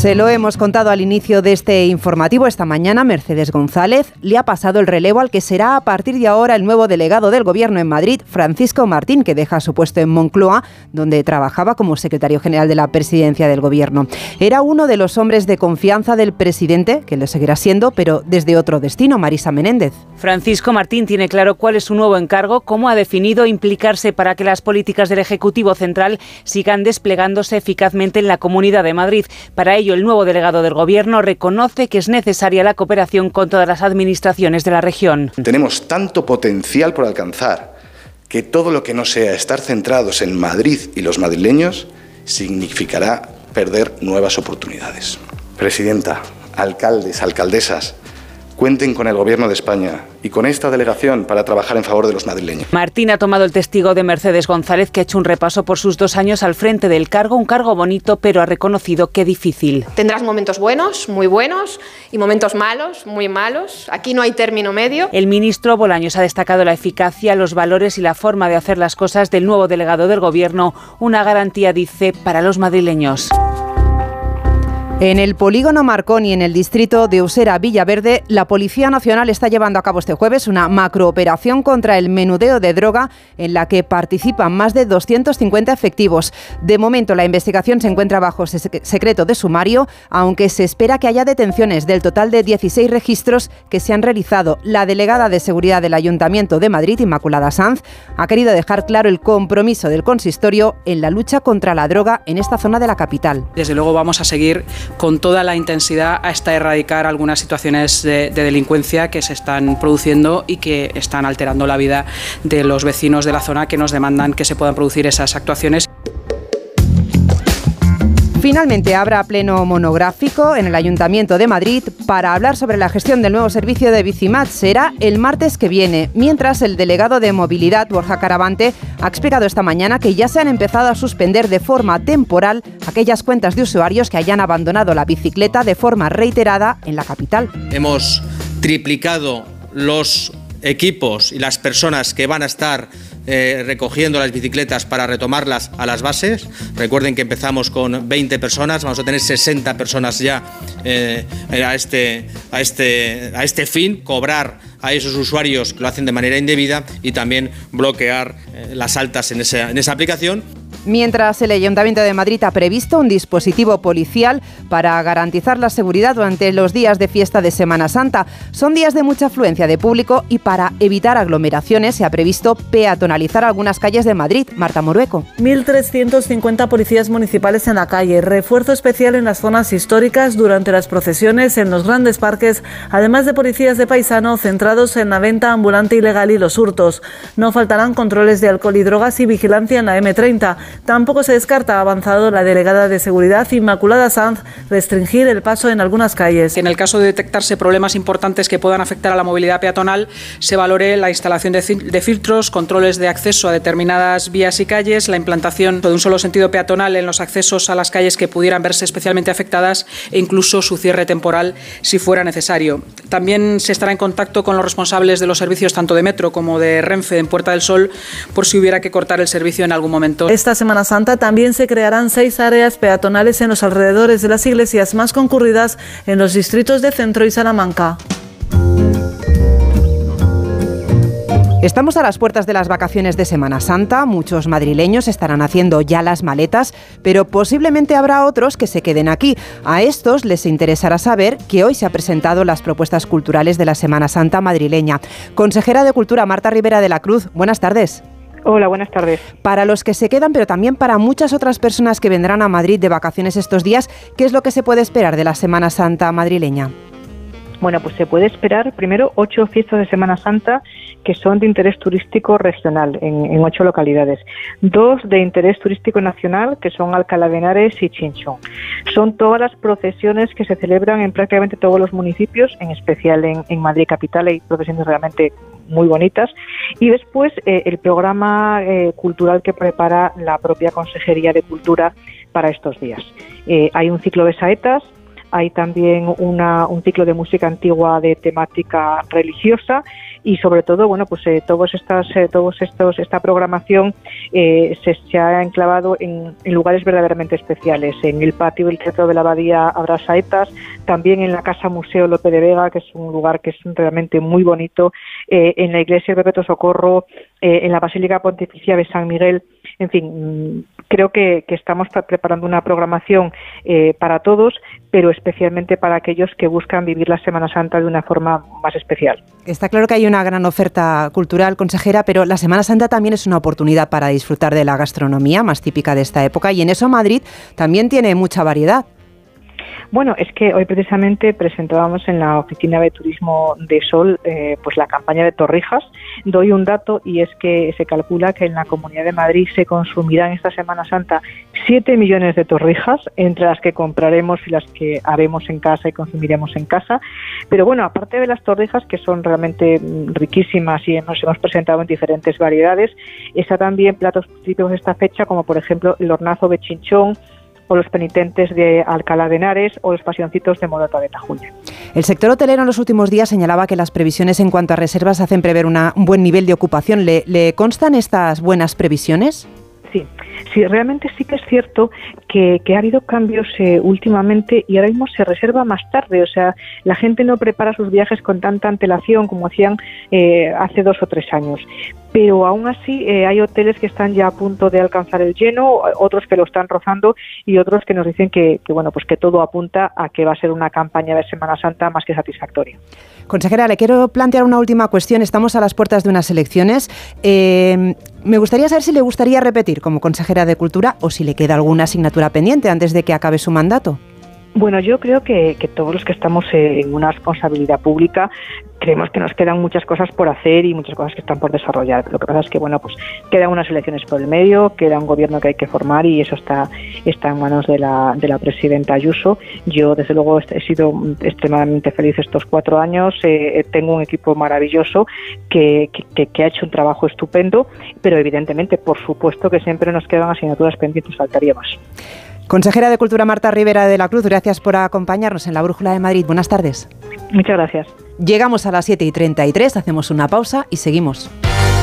[SPEAKER 23] Se lo hemos contado al inicio de este informativo esta mañana. Mercedes González le ha pasado el relevo al que será a partir de ahora el nuevo delegado del Gobierno en Madrid, Francisco Martín, que deja su puesto en Moncloa, donde trabajaba como secretario general de la presidencia del Gobierno. Era uno de los hombres de confianza del presidente, que lo seguirá siendo, pero desde otro destino, Marisa Menéndez.
[SPEAKER 32] Francisco Martín tiene claro cuál es su nuevo encargo, cómo ha definido implicarse para que las políticas del Ejecutivo Central sigan desplegándose eficazmente en la Comunidad de Madrid. Para ello, el nuevo delegado del Gobierno reconoce que es necesaria la cooperación con todas las administraciones de la región.
[SPEAKER 33] Tenemos tanto potencial por alcanzar que todo lo que no sea estar centrados en Madrid y los madrileños significará perder nuevas oportunidades. Presidenta, alcaldes, alcaldesas, cuenten con el Gobierno de España y con esta delegación para trabajar en favor de los madrileños.
[SPEAKER 32] Martín ha tomado el testigo de Mercedes González, que ha hecho un repaso por sus dos años al frente del cargo, un cargo bonito, pero ha reconocido que difícil.
[SPEAKER 34] Tendrás momentos buenos, muy buenos, y momentos malos, muy malos. Aquí no hay término medio.
[SPEAKER 32] El ministro Bolaños ha destacado la eficacia, los valores y la forma de hacer las cosas del nuevo delegado del Gobierno, una garantía, dice, para los madrileños.
[SPEAKER 23] En el polígono Marconi, en el distrito de Usera Villaverde, la Policía Nacional está llevando a cabo este jueves una macrooperación contra el menudeo de droga en la que participan más de 250 efectivos. De momento, la investigación se encuentra bajo secreto de sumario, aunque se espera que haya detenciones del total de 16 registros que se han realizado. La delegada de Seguridad del Ayuntamiento de Madrid, Inmaculada Sanz, ha querido dejar claro el compromiso del consistorio en la lucha contra la droga en esta zona de la capital.
[SPEAKER 35] Desde luego vamos a seguir con toda la intensidad hasta erradicar algunas situaciones de, de, delincuencia que se están produciendo y que están alterando la vida de los vecinos de la zona que nos demandan que se puedan producir esas actuaciones.
[SPEAKER 23] Finalmente habrá pleno monográfico en el Ayuntamiento de Madrid para hablar sobre la gestión del nuevo servicio de Bicimat. Será el martes que viene, mientras el delegado de movilidad, Borja Caravante, ha explicado esta mañana que ya se han empezado a suspender de forma temporal aquellas cuentas de usuarios que hayan abandonado la bicicleta de forma reiterada en la capital.
[SPEAKER 36] Hemos triplicado los equipos y las personas que van a estar eh, recogiendo las bicicletas para retomarlas a las bases. Recuerden que empezamos con 20 personas, vamos a tener 60 personas ya eh, a, este, a, este, a este fin, cobrar a esos usuarios que lo hacen de manera indebida y también bloquear eh, las altas en esa, en esa aplicación.
[SPEAKER 23] Mientras el Ayuntamiento de Madrid ha previsto un dispositivo policial para garantizar la seguridad durante los días de fiesta de Semana Santa. Son días de mucha afluencia de público y para evitar aglomeraciones se ha previsto peatonalizar algunas calles de Madrid. Marta Morueco.
[SPEAKER 37] 1.350 policías municipales en la calle, refuerzo especial en las zonas históricas durante las procesiones en los grandes parques, además de policías de paisano centrados en la venta ambulante ilegal y los hurtos. No faltarán controles de alcohol y drogas y vigilancia en la M30. Tampoco se descarta, ha avanzado la delegada de Seguridad Inmaculada Sanz, restringir el paso en algunas calles.
[SPEAKER 35] En el caso de detectarse problemas importantes que puedan afectar a la movilidad peatonal, se valore la instalación de, de filtros, controles de acceso a determinadas vías y calles, la implantación de un solo sentido peatonal en los accesos a las calles que pudieran verse especialmente afectadas e incluso su cierre temporal si fuera necesario. También se estará en contacto con los responsables de los servicios tanto de metro como de Renfe en Puerta del Sol por si hubiera que cortar el servicio en algún momento.
[SPEAKER 37] Esta Semana Santa también se crearán seis áreas peatonales en los alrededores de las iglesias más concurridas en los distritos de Centro y Salamanca.
[SPEAKER 23] Estamos a las puertas de las vacaciones de Semana Santa, muchos madrileños estarán haciendo ya las maletas, pero posiblemente habrá otros que se queden aquí. A estos les interesará saber que hoy se han presentado las propuestas culturales de la Semana Santa madrileña. Consejera de Cultura Marta Rivera de la Cruz, buenas tardes.
[SPEAKER 38] Hola, buenas tardes.
[SPEAKER 23] Para los que se quedan, pero también para muchas otras personas que vendrán a Madrid de vacaciones estos días, ¿qué es lo que se puede esperar de la Semana Santa madrileña?
[SPEAKER 38] Bueno, pues se puede esperar primero ocho fiestas de Semana Santa que son de interés turístico regional en, ocho localidades. Dos de interés turístico nacional que son Alcalá de Henares y Chinchón. Son todas las procesiones que se celebran en prácticamente todos los municipios, en especial en, Madrid Capital hay procesiones realmente muy bonitas. Y después eh, el programa eh, cultural que prepara la propia Consejería de Cultura para estos días. Eh, hay un ciclo de saetas hay también un ciclo de música antigua de temática religiosa y sobre todo bueno pues eh, todos estas eh, todos estos esta programación eh, se, ha enclavado en, lugares verdaderamente especiales en el patio del teatro de la abadía habrá saetas también en la casa museo Lope de Vega que es un lugar que es realmente muy bonito en la iglesia de Perpetuo Socorro en la basílica pontificia de San Miguel en fin, creo que, estamos preparando una programación eh, para todos, pero especialmente para aquellos que buscan vivir la Semana Santa de una forma más especial.
[SPEAKER 23] Está claro que hay una gran oferta cultural, consejera, pero la Semana Santa también es una oportunidad para disfrutar de la gastronomía más típica de esta época y en eso Madrid también tiene mucha variedad.
[SPEAKER 38] Bueno, es que hoy precisamente presentábamos en la oficina de turismo de Sol eh, pues la campaña de Torrijas. Doy un dato y es que se calcula que en la Comunidad de Madrid se consumirán esta Semana Santa 7 millones de torrijas, entre las que compraremos y las que haremos en casa y consumiremos en casa. Pero bueno, aparte de las torrijas, que son realmente mm, riquísimas y nos hemos presentado en diferentes variedades, está también platos típicos de esta fecha, como por ejemplo el hornazo de chinchón, o los penitentes de Alcalá de Henares o los pasioncitos de Morata de Tajuña.
[SPEAKER 23] El sector hotelero en los últimos días señalaba que las previsiones en cuanto a reservas hacen prever un buen nivel de ocupación. ¿Le constan estas buenas previsiones?
[SPEAKER 38] Sí, realmente sí que es cierto que, ha habido cambios eh, últimamente y ahora mismo se reserva más tarde. O sea, la gente no prepara sus viajes con tanta antelación como hacían eh, hace dos o tres años. Pero aún así eh, hay hoteles que están ya a punto de alcanzar el lleno, otros que lo están rozando y otros que nos dicen que, que bueno, pues que todo apunta a que va a ser una campaña de Semana Santa más que satisfactoria.
[SPEAKER 23] Consejera, le quiero plantear una última cuestión. Estamos a las puertas de unas elecciones. Eh, me gustaría saber si le gustaría repetir como consejera de Cultura o si le queda alguna asignatura pendiente antes de que acabe su mandato.
[SPEAKER 38] Bueno, yo creo que, todos los que estamos en una responsabilidad pública creemos que nos quedan muchas cosas por hacer y muchas cosas que están por desarrollar. Lo que pasa es que, bueno, pues quedan unas elecciones por el medio, queda un gobierno que hay que formar y eso está, está en manos de la, de la presidenta Ayuso. Yo, desde luego, he sido extremadamente feliz estos cuatro años. Eh, tengo un equipo maravilloso que, que, ha hecho un trabajo estupendo, pero evidentemente, por supuesto, que siempre nos quedan asignaturas pendientes, faltaría más.
[SPEAKER 23] Consejera de Cultura Marta Rivera de la Cruz, gracias por acompañarnos en la Brújula de Madrid. Buenas tardes.
[SPEAKER 38] Muchas gracias.
[SPEAKER 23] Llegamos a las 7 y 33, hacemos una pausa y seguimos.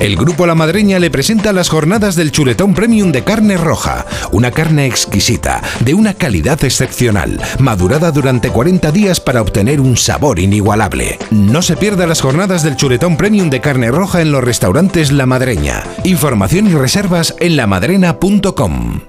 [SPEAKER 39] El Grupo La Madreña le presenta las jornadas del chuletón premium de carne roja, una carne exquisita, de una calidad excepcional, madurada durante 40 días para obtener un sabor inigualable. No se pierda las jornadas del chuletón premium de carne roja en los restaurantes La Madreña. Información y reservas en lamadrena.com.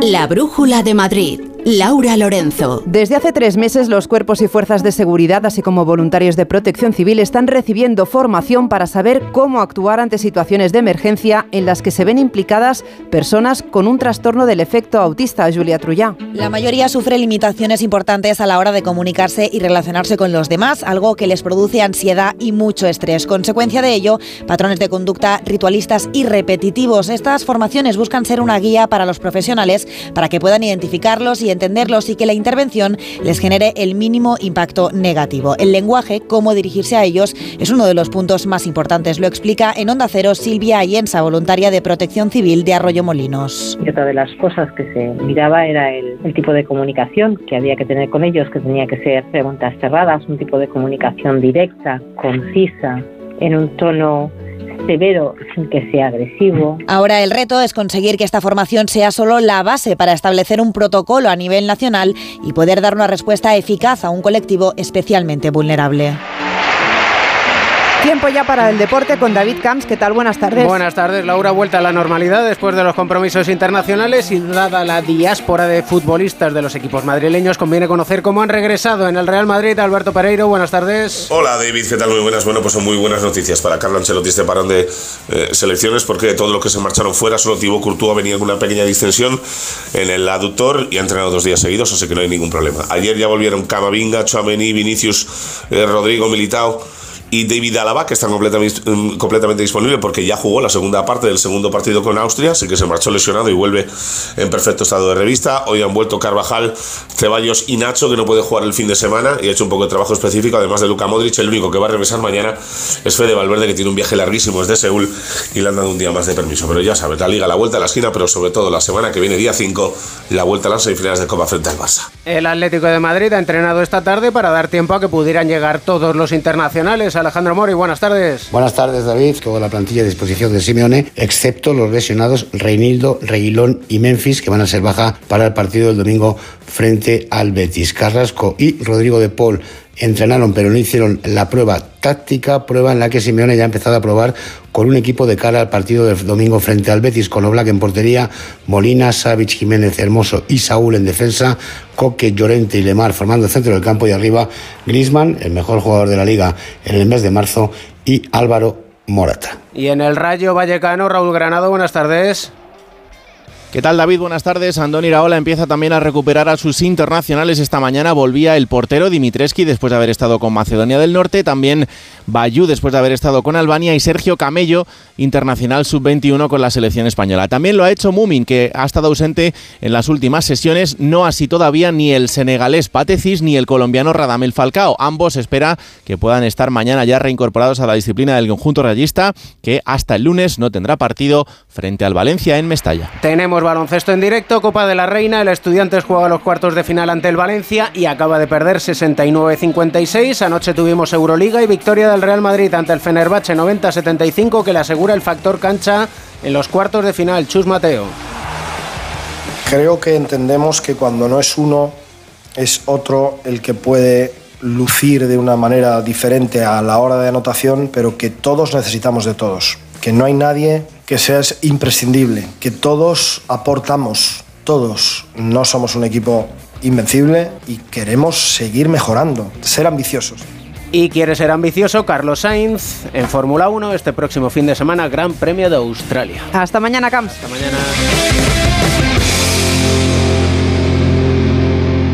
[SPEAKER 1] La Brújula de Madrid Laura Lorenzo.
[SPEAKER 23] Desde hace tres meses los cuerpos y fuerzas de seguridad, así como voluntarios de protección civil, están recibiendo formación para saber cómo actuar ante situaciones de emergencia en las que se ven implicadas personas con un trastorno del efecto autista. Julia Trullá.
[SPEAKER 40] La mayoría sufre limitaciones importantes a la hora de comunicarse y relacionarse con los demás, algo que les produce ansiedad y mucho estrés. Consecuencia de ello, patrones de conducta ritualistas y repetitivos. Estas formaciones buscan ser una guía para los profesionales para que puedan identificarlos y entenderlos y que la intervención les genere el mínimo impacto negativo. El lenguaje, cómo dirigirse a ellos, es uno de los puntos más importantes. Lo explica en Onda Cero Silvia Ayensa, voluntaria de Protección Civil de Arroyo Molinos.
[SPEAKER 41] Y otra de las cosas que se miraba era el, el tipo de comunicación que había que tener con ellos, que tenía que ser preguntas cerradas, un tipo de comunicación directa, concisa, en un tono severo sin que sea agresivo.
[SPEAKER 40] Ahora el reto es conseguir que esta formación sea solo la base para establecer un protocolo a nivel nacional y poder dar una respuesta eficaz a un colectivo especialmente vulnerable.
[SPEAKER 23] Tiempo ya para el deporte con David Camps. ¿Qué tal? Buenas tardes.
[SPEAKER 42] Buenas tardes, Laura. Vuelta a la normalidad después de los compromisos internacionales y dada la diáspora de futbolistas de los equipos madrileños, conviene conocer cómo han regresado en el Real Madrid. Alberto Pereiro, buenas tardes.
[SPEAKER 43] Hola, David. ¿Qué tal? Muy buenas. Bueno, pues son muy buenas noticias para Carlo Ancelotti este parón de eh, selecciones porque todo lo que se marcharon fuera, solo Thibaut Courtois venía con una pequeña distensión en el aductor y ha entrenado dos días seguidos, así que no hay ningún problema. Ayer ya volvieron Camavinga, Chouameni, Vinicius, eh, Rodrigo, Militao y David Alaba, que están completamente, mm, completamente disponibles porque ya jugó la segunda parte del segundo partido con Austria, así que se marchó lesionado y vuelve en perfecto estado de revista. Hoy han vuelto Carvajal, Ceballos y Nacho, que no puede jugar el fin de semana y ha hecho un poco de trabajo específico, además de Luka Modric. El único que va a regresar mañana es Fede Valverde, que tiene un viaje larguísimo desde Seúl y le han dado un día más de permiso. Pero ya sabes, la liga, la vuelta a la esquina, pero sobre todo la semana que viene, día 5, la vuelta a las semifinales de Copa frente al Barça.
[SPEAKER 42] El Atlético de Madrid ha entrenado esta tarde para dar tiempo a que pudieran llegar todos los internacionales. Alejandro Mori, buenas tardes.
[SPEAKER 44] Buenas tardes, David. Toda la plantilla a disposición de Simeone, excepto los lesionados Reinildo, Reguilón y Memphis, que van a ser baja para el partido del domingo frente al Betis. Carrasco y Rodrigo de Paul entrenaron, pero no hicieron la prueba táctica, prueba en la que Simeone ya ha empezado a probar con un equipo de cara al partido del domingo frente al Betis, con Oblak en portería, Molina, Savic, Jiménez, Hermoso y Saúl en defensa, Coque, Llorente y Lemar formando el centro del campo y arriba Grisman, el mejor jugador de la liga en el mes de marzo, y Álvaro Morata.
[SPEAKER 42] Y en el Rayo Vallecano, Raúl Granado, buenas tardes.
[SPEAKER 45] ¿Qué tal David? Buenas tardes. Andoni Iraola empieza también a recuperar a sus internacionales. Esta mañana volvía el portero Dimitreski después de haber estado con Macedonia del Norte, también Bayú después de haber estado con Albania y Sergio Camello, internacional sub-21 con la selección española. También lo ha hecho Mumin, que ha estado ausente en las últimas sesiones, no así todavía ni el senegalés Patecis ni el colombiano Radamel Falcao. Ambos espera que puedan estar mañana ya reincorporados a la disciplina del conjunto rayista, que hasta el lunes no tendrá partido frente al Valencia en Mestalla.
[SPEAKER 42] Tenemos baloncesto en directo, Copa de la Reina, el Estudiantes juega los cuartos de final ante el Valencia y acaba de perder 69-56. Anoche tuvimos Euroliga y victoria del Real Madrid ante el Fenerbahce 90-75 que le asegura el factor cancha en los cuartos de final. Chus Mateo.
[SPEAKER 46] Creo que entendemos que cuando no es uno, es otro el que puede lucir de una manera diferente a la hora de anotación, pero que todos necesitamos de todos. Que no hay nadie que sea imprescindible, que todos aportamos, todos. No somos un equipo invencible y queremos seguir mejorando, ser ambiciosos.
[SPEAKER 42] Y quiere ser ambicioso Carlos Sainz en Fórmula 1 este próximo fin de semana, Gran Premio de Australia.
[SPEAKER 23] Hasta mañana, Camps.
[SPEAKER 42] Hasta mañana.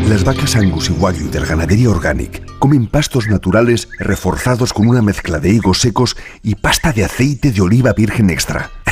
[SPEAKER 27] Las vacas Angus y Wagyu del Ganadería Organic comen pastos naturales reforzados con una mezcla de higos secos y pasta de aceite de oliva virgen extra.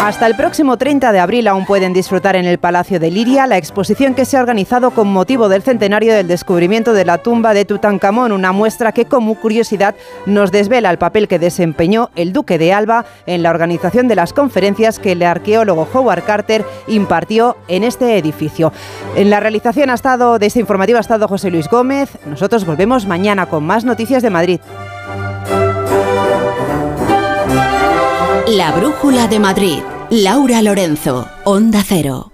[SPEAKER 23] Hasta el próximo 30 de abril aún pueden disfrutar en el Palacio de Liria la exposición que se ha organizado con motivo del centenario del descubrimiento de la tumba de Tutankamón, una muestra que como curiosidad nos desvela el papel que desempeñó el duque de Alba en la organización de las conferencias que el arqueólogo Howard Carter impartió en este edificio. En la realización ha estado de este informativo ha estado José Luis Gómez. Nosotros volvemos mañana con más noticias de Madrid.
[SPEAKER 1] La Brújula de Madrid. Laura Lorenzo, Onda Cero.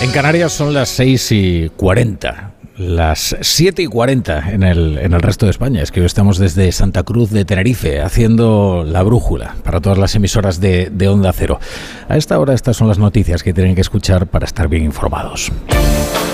[SPEAKER 2] En Canarias son las 6 y 40 las 7 y 40 en el, en el resto de España. Es que hoy estamos desde Santa Cruz de Tenerife haciendo la brújula para todas las emisoras de, de Onda Cero. A esta hora estas son las noticias que tienen que escuchar para estar bien informados.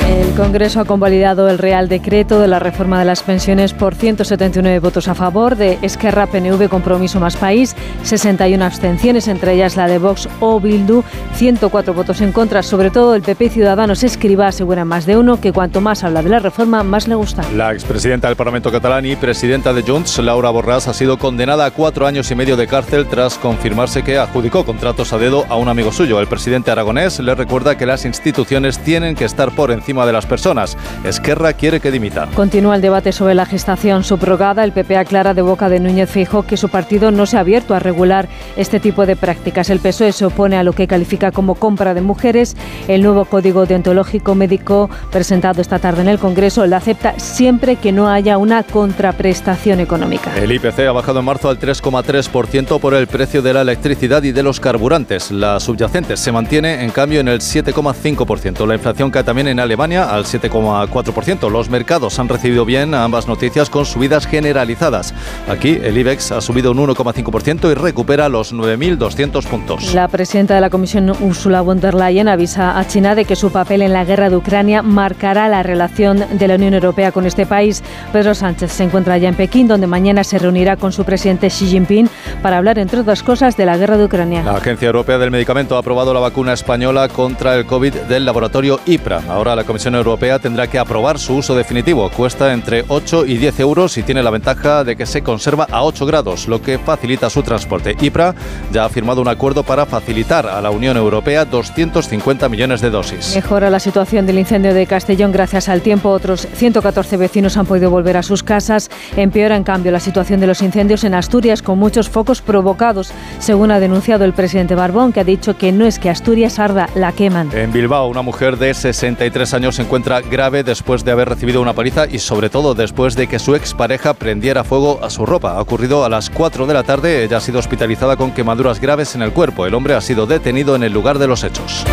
[SPEAKER 12] El Congreso ha convalidado el Real Decreto de la reforma de las pensiones por 179 votos a favor, de Esquerra, PNV, Compromiso Más País, 61 abstenciones, entre ellas la de Vox o Bildu, 104 votos en contra, sobre todo el PP y Ciudadanos Escriba asegura más de uno que cuanto más habla de la reforma, más le gusta.
[SPEAKER 15] La expresidenta del Parlamento catalán y presidenta de Junts, Laura Borràs, ha sido condenada a cuatro años y medio de cárcel tras confirmarse que adjudicó contratos a dedo a un amigo suyo. El presidente aragonés le recuerda que las instituciones tienen que estar por encima de las personas. Esquerra quiere que dimita.
[SPEAKER 12] Continúa el debate sobre la gestación subrogada. El PP aclara de boca de Núñez Feijóo que su partido no se ha abierto a regular este tipo de prácticas. El PSOE se opone a lo que califica como compra de mujeres. El nuevo código deontológico médico presentado esta tarde en el Congreso lo acepta siempre que no haya una contraprestación económica.
[SPEAKER 15] El IPC ha bajado en marzo al 3,3% por el precio de la electricidad y de los carburantes. La subyacente se mantiene en cambio en el 7,5%. La inflación cae también en Alemania al 7,4%. Los mercados han recibido bien ambas noticias con subidas generalizadas. Aquí el IBEX ha subido un 1,5% y recupera los 9.200 puntos.
[SPEAKER 12] La presidenta de la Comisión, Ursula von der Leyen, avisa a China de que su papel en la guerra de Ucrania marcará la relación de la Unión Europea con este país. Pedro Sánchez se encuentra ya en Pekín, donde mañana se reunirá con su presidente Xi Jinping para hablar, entre otras cosas, de la guerra de Ucrania.
[SPEAKER 15] La Agencia Europea del Medicamento ha aprobado la vacuna española contra el COVID del laboratorio IPRA. Ahora la Comisión Europea tendrá que aprobar su uso definitivo. Cuesta entre 8 y 10 euros y tiene la ventaja de que se conserva a 8 grados, lo que facilita su transporte. IPRA ya ha firmado un acuerdo para facilitar a la Unión Europea 250 millones de dosis.
[SPEAKER 12] Mejora la situación del incendio de Castellón gracias al tiempo. Otros 114 vecinos han podido volver a sus casas. Empeora, en cambio, la situación de los incendios en Asturias con muchos focos provocados, según ha denunciado el presidente Barbón, que ha dicho que no es que Asturias arda, la queman.
[SPEAKER 15] En Bilbao, una mujer de 63 años se encuentra grave después de haber recibido una paliza y sobre todo después de que su expareja prendiera fuego a su ropa. Ha ocurrido a las 4 de la tarde, ella ha sido hospitalizada con quemaduras graves en el cuerpo. El hombre ha sido detenido en el lugar de los hechos.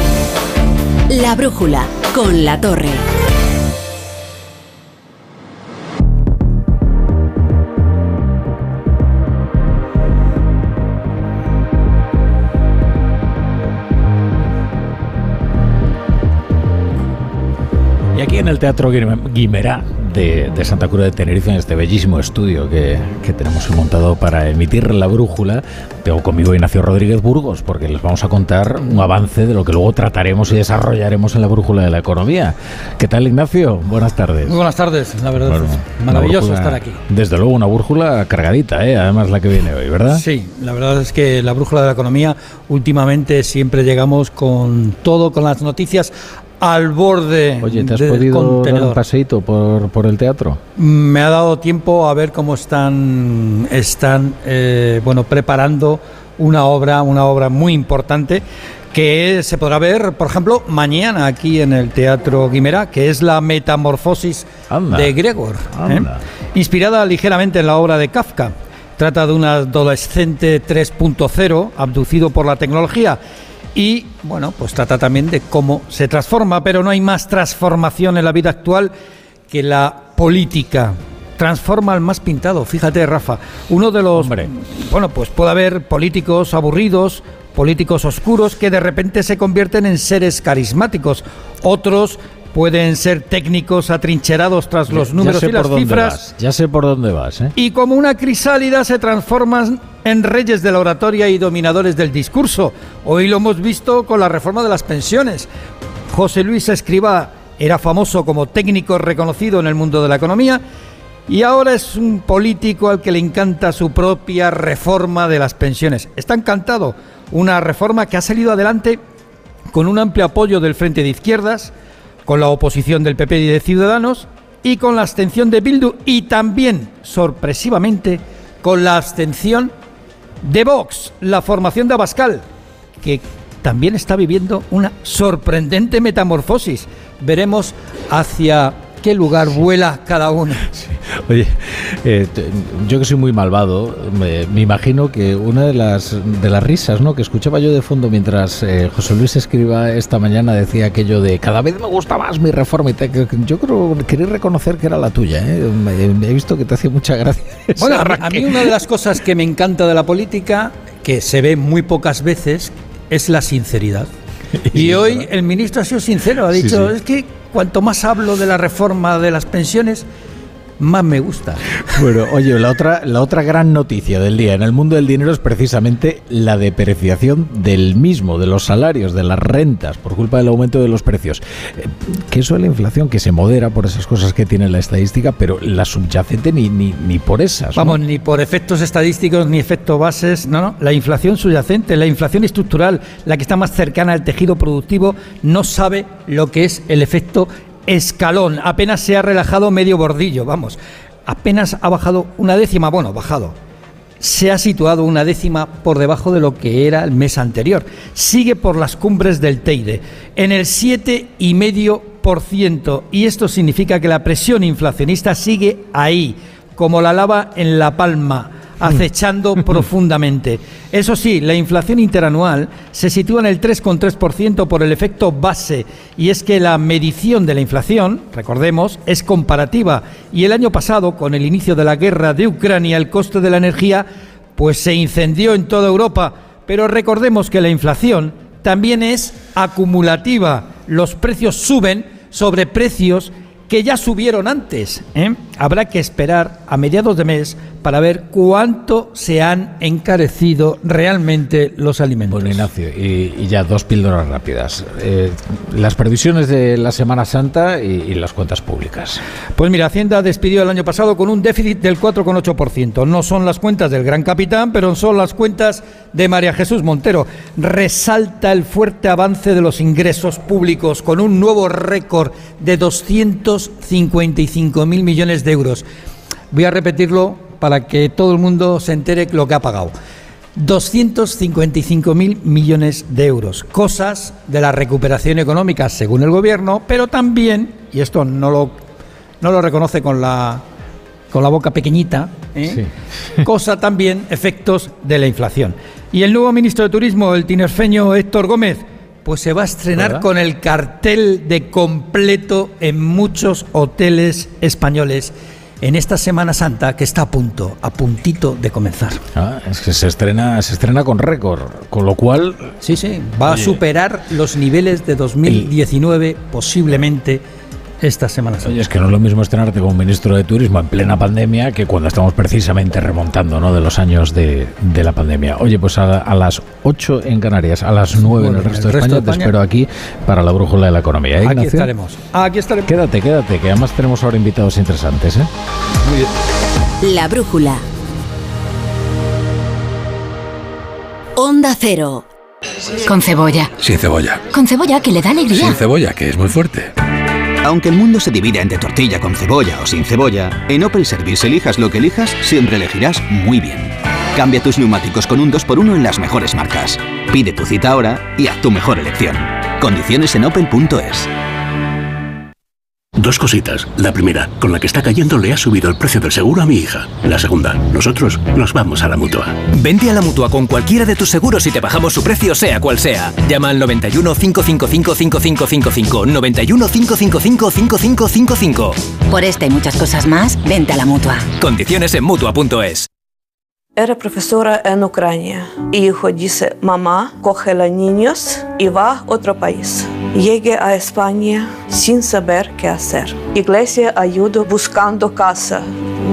[SPEAKER 1] La brújula con la torre.
[SPEAKER 2] En el Teatro Guimerá de, de, Santa Cruz de Tenerife, en este bellísimo estudio que, que, tenemos montado para emitir la brújula, tengo conmigo Ignacio Rodríguez Burgos, porque les vamos a contar un avance de lo que luego trataremos y desarrollaremos en la brújula de la economía. ¿Qué tal, Ignacio? Buenas tardes.
[SPEAKER 47] Muy buenas tardes, la verdad. Bueno, maravilloso brújula, estar aquí.
[SPEAKER 2] Desde luego, una brújula cargadita, ¿eh? además la que viene hoy, ¿verdad?
[SPEAKER 47] Sí, la verdad es que la brújula de la economía, últimamente siempre llegamos con todo, con las noticias al borde
[SPEAKER 2] Oye, ¿te has podido dar un paseíto por, por, el teatro?
[SPEAKER 47] Me ha dado tiempo a ver cómo están, están eh, bueno, preparando una obra, una obra muy importante que se podrá ver, por ejemplo, mañana aquí en el Teatro Guimera, que es la Metamorfosis Anda. de Gregor, ¿eh? inspirada ligeramente en la obra de Kafka. Trata de un adolescente 3.0 abducido por la tecnología y, bueno, pues trata también de cómo se transforma, pero no hay más transformación en la vida actual que la política. Transforma al más pintado, fíjate Rafa, uno de los... Bueno, pues puede haber políticos aburridos, políticos oscuros que de repente se convierten en seres carismáticos, otros pueden ser técnicos atrincherados tras los números y las cifras.
[SPEAKER 2] Ya sé por dónde vas. ¿eh?
[SPEAKER 47] Y como una crisálida se transforman en reyes de la oratoria y dominadores del discurso. Hoy lo hemos visto con la reforma de las pensiones. José Luis Escribá era famoso como técnico reconocido en el mundo de la economía y ahora es un político al que le encanta su propia reforma de las pensiones. Está encantado. Una reforma que ha salido adelante con un amplio apoyo del Frente de Izquierdas, con la oposición del PP y de Ciudadanos y con la abstención de Bildu y también, sorpresivamente, con la abstención de Vox, la formación de Abascal, que también está viviendo una sorprendente metamorfosis. Veremos hacia qué lugar vuela cada uno.
[SPEAKER 2] Oye, eh, yo que soy muy malvado, me, imagino que una de las de las risas ¿no? que escuchaba yo de fondo mientras eh, José Luis escriba esta mañana decía aquello de cada vez me gusta más mi reforma. Y yo creo que quería reconocer que era la tuya. ¿eh? He visto que te hacía mucha gracia.
[SPEAKER 47] Bueno, a mí una de las cosas que me encanta de la política, que se ve muy pocas veces, es la sinceridad. Y hoy el ministro ha sido sincero, ha dicho, es que cuanto más hablo de la reforma de las pensiones, más me gusta.
[SPEAKER 2] Bueno, oye, la otra, la otra gran noticia del día en el mundo del dinero es precisamente la depreciación del mismo, de los salarios, de las rentas, por culpa del aumento de los precios. Eh, que eso es la inflación que se modera por esas cosas que tiene la estadística, pero la subyacente ni, ni, ni por esas.
[SPEAKER 47] Vamos, ni por efectos estadísticos ni efectos bases, no, no. La inflación subyacente, la inflación estructural, la que está más cercana al tejido productivo, no sabe lo que es el efecto escalón, apenas se ha relajado medio bordillo, vamos, apenas ha bajado una décima, bueno, bajado, se ha situado una décima por debajo de lo que era el mes anterior. Sigue por las cumbres del Teide, en el 7,5%, y esto significa que la presión inflacionista sigue ahí, como la lava en la palma acechando profundamente. Eso sí, la inflación interanual se sitúa en el 3,3% por el efecto base, y es que la medición de la inflación, recordemos, es comparativa, y el año pasado, con el inicio de la guerra de Ucrania, el coste de la energía pues se incendió en toda Europa, pero recordemos que la inflación también es acumulativa. Los precios suben sobre precios que ya subieron antes. ¿eh? Habrá que esperar a mediados de mes para ver cuánto se han encarecido realmente los alimentos.
[SPEAKER 2] Bueno, Ignacio, y, ya dos píldoras rápidas. Eh, las previsiones de la Semana Santa y, las cuentas públicas.
[SPEAKER 47] Pues mira, Hacienda despidió el año pasado con un déficit del 4,8%. No son las cuentas del gran capitán, pero son las cuentas de María Jesús Montero. Resalta el fuerte avance de los ingresos públicos con un nuevo récord de 255 mil millones de euros. Voy a repetirlo para que todo el mundo se entere lo que ha pagado. 255 mil millones de euros, cosas de la recuperación económica según el gobierno, pero también, y esto no lo, no lo reconoce con la, con la boca pequeñita, ¿eh? cosa también efectos de la inflación. Y el nuevo ministro de Turismo, el tinerfeño Héctor Gómez, pues se va a estrenar con el cartel de completo en muchos hoteles españoles en esta Semana Santa que está a punto, a puntito de comenzar.
[SPEAKER 2] Ah, es que se estrena, se estrena con récord, con lo cual...
[SPEAKER 47] Sí, sí, va a superar los niveles de 2019 posiblemente esta Semana Santa.
[SPEAKER 2] Oye, es que no es lo mismo estrenarte como ministro de Turismo en plena pandemia que cuando estamos precisamente remontando ¿no? de los años de, la pandemia. Oye, pues a, las 8 en Canarias, a las 9 en el resto, de, España, te espero aquí para la brújula de la economía.
[SPEAKER 47] ¿eh, aquí estaremos. Aquí estaremos.
[SPEAKER 2] Quédate, quédate, que además tenemos ahora invitados interesantes. ¿eh? Muy
[SPEAKER 1] bien. La brújula. Onda Cero. Con cebolla.
[SPEAKER 48] Sin cebolla.
[SPEAKER 1] Con cebolla que le da alegría.
[SPEAKER 48] Sin cebolla, que es muy fuerte.
[SPEAKER 49] Aunque el mundo se divida entre tortilla con cebolla o sin cebolla, en Opel Service elijas lo que elijas, siempre elegirás muy bien. Cambia tus neumáticos con un 2x1 en las mejores marcas. Pide tu cita ahora y haz tu mejor elección. Condiciones en opel.es.
[SPEAKER 50] Dos cositas. La primera, con la que está cayendo le ha subido el precio del seguro a mi hija. La segunda, nosotros nos vamos a la mutua.
[SPEAKER 51] Vente a la mutua con cualquiera de tus seguros y te bajamos su precio, sea cual sea. Llama al 91 555 5555. 91 555 5555.
[SPEAKER 1] Por esta y muchas cosas más, vente a la mutua.
[SPEAKER 51] Condiciones en mutua.es.
[SPEAKER 52] Era profesora en Ucrania. Hijo dice, mamá, coge a niños y va a otro país. Llegué a España sin saber qué hacer. Iglesia ayuda buscando casa,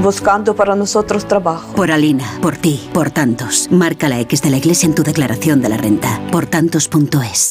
[SPEAKER 52] buscando para nosotros trabajo.
[SPEAKER 1] Por Alina, por ti, por tantos. Marca la X de la iglesia en tu declaración de la renta. Por tantos.es.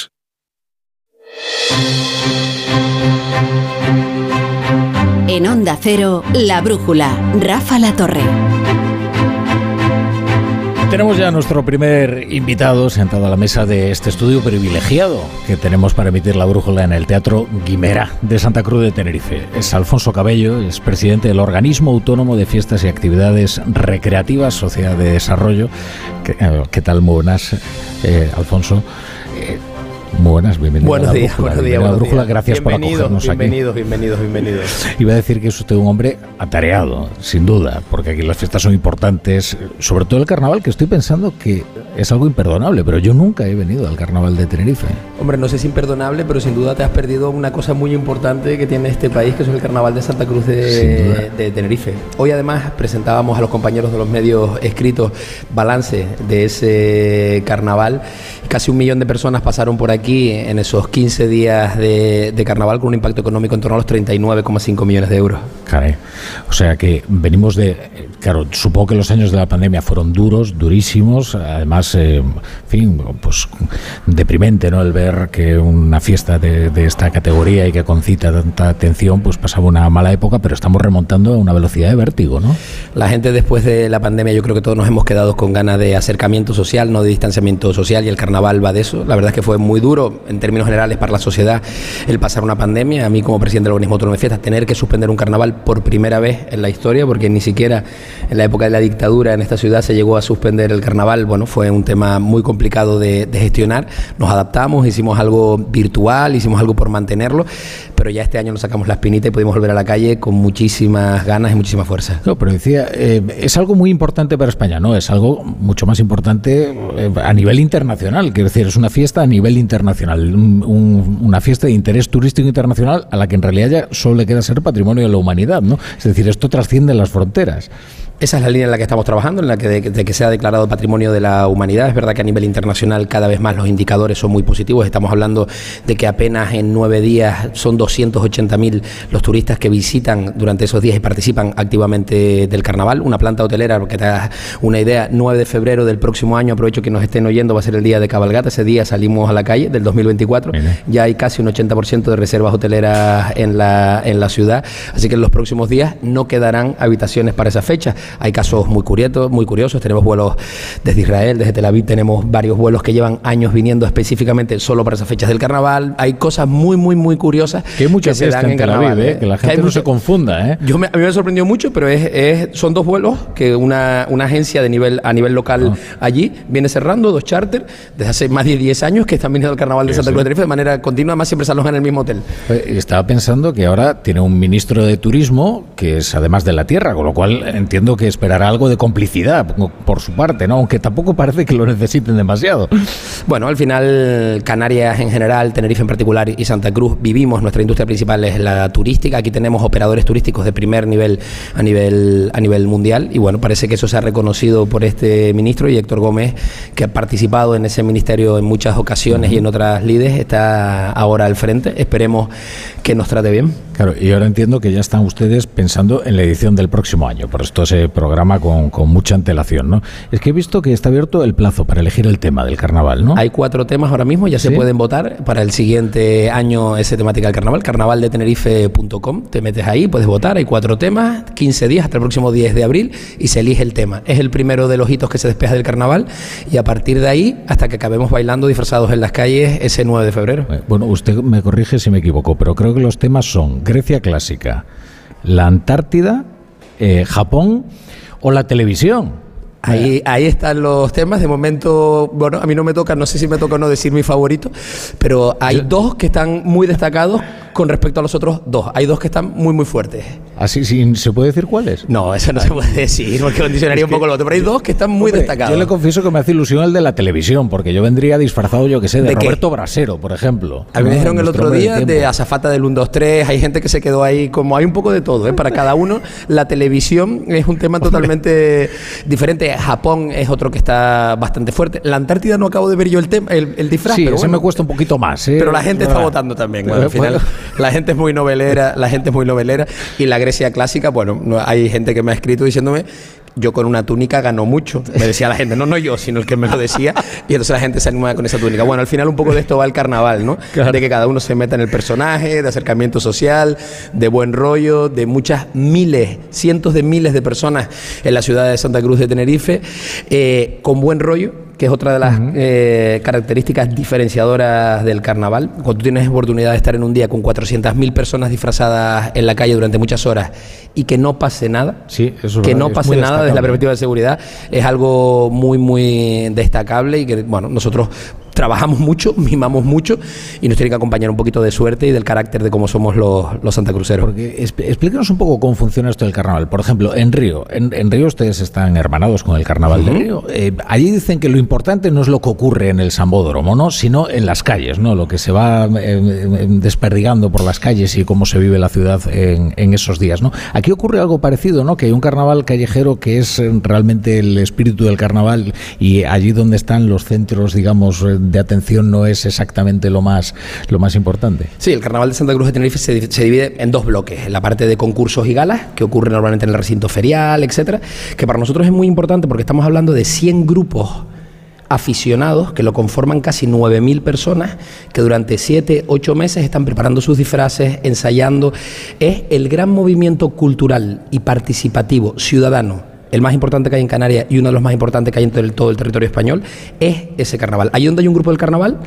[SPEAKER 53] En Onda Cero, La Brújula, Rafa La Torre.
[SPEAKER 2] Tenemos ya nuestro primer invitado sentado a la mesa de este estudio privilegiado que tenemos para emitir la brújula en el Teatro Guimera de Santa Cruz de Tenerife. Es Alfonso Cabello, es presidente del Organismo Autónomo de Fiestas y Actividades Recreativas, Sociedad de Desarrollo. ¿Qué, eh, tal? Muy eh, Alfonso. Eh, buenas, bienvenido
[SPEAKER 54] Buenos
[SPEAKER 2] a la
[SPEAKER 54] días, buenos días, buenos
[SPEAKER 2] brújula,
[SPEAKER 54] días.
[SPEAKER 2] gracias por
[SPEAKER 54] Bienvenidos,
[SPEAKER 2] acogernos aquí.
[SPEAKER 54] bienvenidos, bienvenidos, bienvenidos.
[SPEAKER 2] Iba a decir que es usted un hombre atareado, sin duda, porque aquí las fiestas son importantes, sobre todo el carnaval, que estoy pensando que es algo imperdonable, pero yo nunca he venido al carnaval de Tenerife.
[SPEAKER 54] Hombre, no sé si imperdonable, pero sin duda te has perdido una cosa muy importante que tiene este país, que es el Carnaval de Santa Cruz de, de Tenerife. Hoy además presentábamos a los compañeros de los medios escritos balance de ese carnaval. Casi un millón de personas pasaron por aquí en esos 15 días de, de carnaval con un impacto económico en torno a los 39,5 millones de euros.
[SPEAKER 2] Caray. O sea que venimos de. Claro, supongo que los años de la pandemia fueron duros, durísimos. Además, eh, en fin, pues deprimente, ¿no? El ver que una fiesta de, de esta categoría y que concita tanta atención, pues pasaba una mala época, pero estamos remontando a una velocidad de vértigo, ¿no?
[SPEAKER 54] La gente después de la pandemia yo creo que todos nos hemos quedado con ganas de acercamiento social, no de distanciamiento social y el carnaval va de eso. La verdad es que fue muy duro en términos generales para la sociedad el pasar una pandemia. A mí como presidente del organismo autónomo de fiestas tener que suspender un carnaval por primera vez en la historia porque ni siquiera en la época de la dictadura en esta ciudad se llegó a suspender el carnaval. Bueno, fue un tema muy complicado de, de gestionar. Nos adaptamos, hicimos algo virtual, hicimos algo por mantenerlo, pero ya este año nos sacamos la espinita y pudimos volver a la calle con muchísimas ganas y muchísima fuerza.
[SPEAKER 2] No, pero decía, eh, es algo muy importante para España, ¿no? Es algo mucho más importante eh, a nivel internacional. Quiero decir, es una fiesta a nivel internacional, un- un- una fiesta de interés turístico internacional a la que en realidad ya solo le queda ser patrimonio de la humanidad, ¿no? Es decir, esto trasciende las fronteras.
[SPEAKER 54] Esa es la línea en la que estamos trabajando, en la que de, de que sea declarado patrimonio de la humanidad. Es verdad que a nivel internacional cada vez más los indicadores son muy positivos. Estamos hablando de que apenas en nueve días son 280.000 los turistas que visitan durante esos días y participan activamente del carnaval. Una planta hotelera, porque te das una idea, 9 de febrero del próximo año, aprovecho que nos estén oyendo, va a ser el día de cabalgata. Ese día salimos a la calle del 2024. Ya hay casi un 80% de reservas hoteleras en la, en la ciudad. Así que en los próximos días no quedarán habitaciones para esa fecha. Hay casos muy curiosos, muy curiosos. Tenemos vuelos desde Israel, desde Tel Aviv, tenemos varios vuelos que llevan años viniendo específicamente solo para esas fechas del carnaval. Hay cosas muy, muy, muy curiosas
[SPEAKER 2] Que hay mucha
[SPEAKER 54] que se
[SPEAKER 2] fiesta
[SPEAKER 54] dan
[SPEAKER 2] en
[SPEAKER 54] en
[SPEAKER 2] Tel Aviv,
[SPEAKER 54] carnaval.
[SPEAKER 2] ¿eh? que la gente no se confunda, ¿eh?
[SPEAKER 54] yo me- a mí me sorprendió mucho, pero es, es- son dos vuelos que una, una agencia de nivel a nivel local
[SPEAKER 2] Ah.
[SPEAKER 54] allí viene cerrando, dos charters, desde hace más de 10 años que están viniendo al carnaval de Santa. Cruz de Tenerife de manera continua, además siempre se alojan en el mismo hotel.
[SPEAKER 2] Eh, Estaba pensando que ahora tiene un ministro de turismo que es además de la tierra, con lo cual entiendo que esperará algo de complicidad por- por su parte, ¿no? Aunque tampoco parece que lo necesiten demasiado.
[SPEAKER 54] Bueno, al final Canarias en general, Tenerife en particular y Santa Cruz vivimos, nuestra industria principal es la turística, aquí tenemos operadores turísticos de primer nivel a nivel a nivel mundial y bueno, parece que eso se ha reconocido por este ministro y Héctor Gómez, que ha participado en ese ministerio en muchas ocasiones y en otras lides, está ahora al frente. Esperemos que nos trate bien.
[SPEAKER 2] Claro, y ahora entiendo que ya están ustedes pensando en la edición del próximo año. Por esto se programa con, con, mucha antelación, ¿no? Es que he visto que está abierto el plazo para elegir el tema del carnaval, ¿no?
[SPEAKER 54] Hay cuatro temas ahora mismo, ya se pueden votar para el siguiente año ese temática del carnaval, carnavaldetenerife.com, te metes ahí, puedes votar, hay cuatro temas, 15 días hasta el próximo 10 de abril y se elige el tema. Es el primero de los hitos que se despeja del carnaval y a partir de ahí hasta que acabemos bailando disfrazados en las calles ese 9 de febrero.
[SPEAKER 2] Bueno, usted me corrige si me equivoco, pero creo que los temas son Grecia clásica, la Antártida, eh, Japón o la televisión.
[SPEAKER 54] Ahí, ahí están los temas. De momento, bueno, a mí no me toca, no sé si me toca o no decir mi favorito, pero hay dos que están muy destacados con respecto a los otros dos. Hay dos que están muy, muy fuertes.
[SPEAKER 2] ¿Así sí, se puede decir cuáles?
[SPEAKER 54] No, eso no se puede decir, porque condicionaría un poco lo otro. Pero hay dos que están muy destacados.
[SPEAKER 2] Yo le confieso que me hace ilusión el de la televisión, porque yo vendría disfrazado, yo que sé, de,
[SPEAKER 54] ¿De
[SPEAKER 2] Roberto Brasero, por ejemplo.
[SPEAKER 54] A mí me dijeron el otro día de Azafata del 1, 2, 3. Hay gente que se quedó ahí, como hay un poco de todo, ¿eh? Para cada uno, la televisión es un tema totalmente diferente. Japón es otro que está bastante fuerte. La Antártida no acabo de ver yo el tema, el, el disfraz.
[SPEAKER 2] Sí,
[SPEAKER 54] pero
[SPEAKER 2] ese
[SPEAKER 54] bueno.
[SPEAKER 2] me cuesta un poquito más. ¿eh?
[SPEAKER 54] Pero la gente está votando también. Bueno, al final, la gente es muy novelera, la gente es muy novelera. Y la Grecia clásica, bueno, no, hay gente que me ha escrito diciéndome yo con una túnica gano mucho. Me decía la gente, no, no yo, sino el que me lo decía. Y entonces la gente se anima con esa túnica. Bueno, al final un poco de esto va el carnaval, ¿no?
[SPEAKER 2] Claro.
[SPEAKER 54] De que cada uno se meta en el personaje, de acercamiento social, de buen rollo, de muchas miles, cientos de miles de personas en la ciudad de Santa Cruz de Tenerife, eh, con buen rollo, que es otra de las eh, características diferenciadoras del carnaval. Cuando tú tienes oportunidad de estar en un día con 400.000 personas disfrazadas en la calle durante muchas horas y que no pase nada,
[SPEAKER 2] sí, eso
[SPEAKER 54] que no
[SPEAKER 2] es
[SPEAKER 54] pase nada desde la perspectiva de seguridad, es algo muy, muy destacable y que, bueno, nosotros trabajamos mucho, mimamos mucho y nos tiene que acompañar un poquito de suerte y del carácter de cómo somos los, los santacruceros.
[SPEAKER 2] Porque expl- explícanos un poco cómo funciona esto del carnaval. Por ejemplo, en Río, en, en Río ustedes están hermanados con el carnaval de. Río. Eh, allí dicen que lo importante no es lo que ocurre en el Sambódromo, ¿no? sino en las calles, ¿no? Lo que se va eh, desperdigando por las calles y cómo se vive la ciudad en, en esos días, ¿no? Aquí ocurre algo parecido, ¿no? Que hay un carnaval callejero que es realmente el espíritu del carnaval y allí donde están los centros, digamos, eh, de atención no es exactamente lo más lo más importante.
[SPEAKER 54] Sí, el Carnaval de Santa Cruz de Tenerife se, se divide en dos bloques. La parte de concursos y galas, que ocurre normalmente en el recinto ferial, etcétera, que para nosotros es muy importante porque estamos hablando de 100 grupos aficionados que lo conforman casi 9.000 personas que durante 7, 8 meses están preparando sus disfraces, ensayando. Es el gran movimiento cultural y participativo ciudadano el más importante que hay en Canarias y uno de los más importantes que hay en todo el, territorio español, es ese carnaval. Ahí donde hay un grupo del carnaval,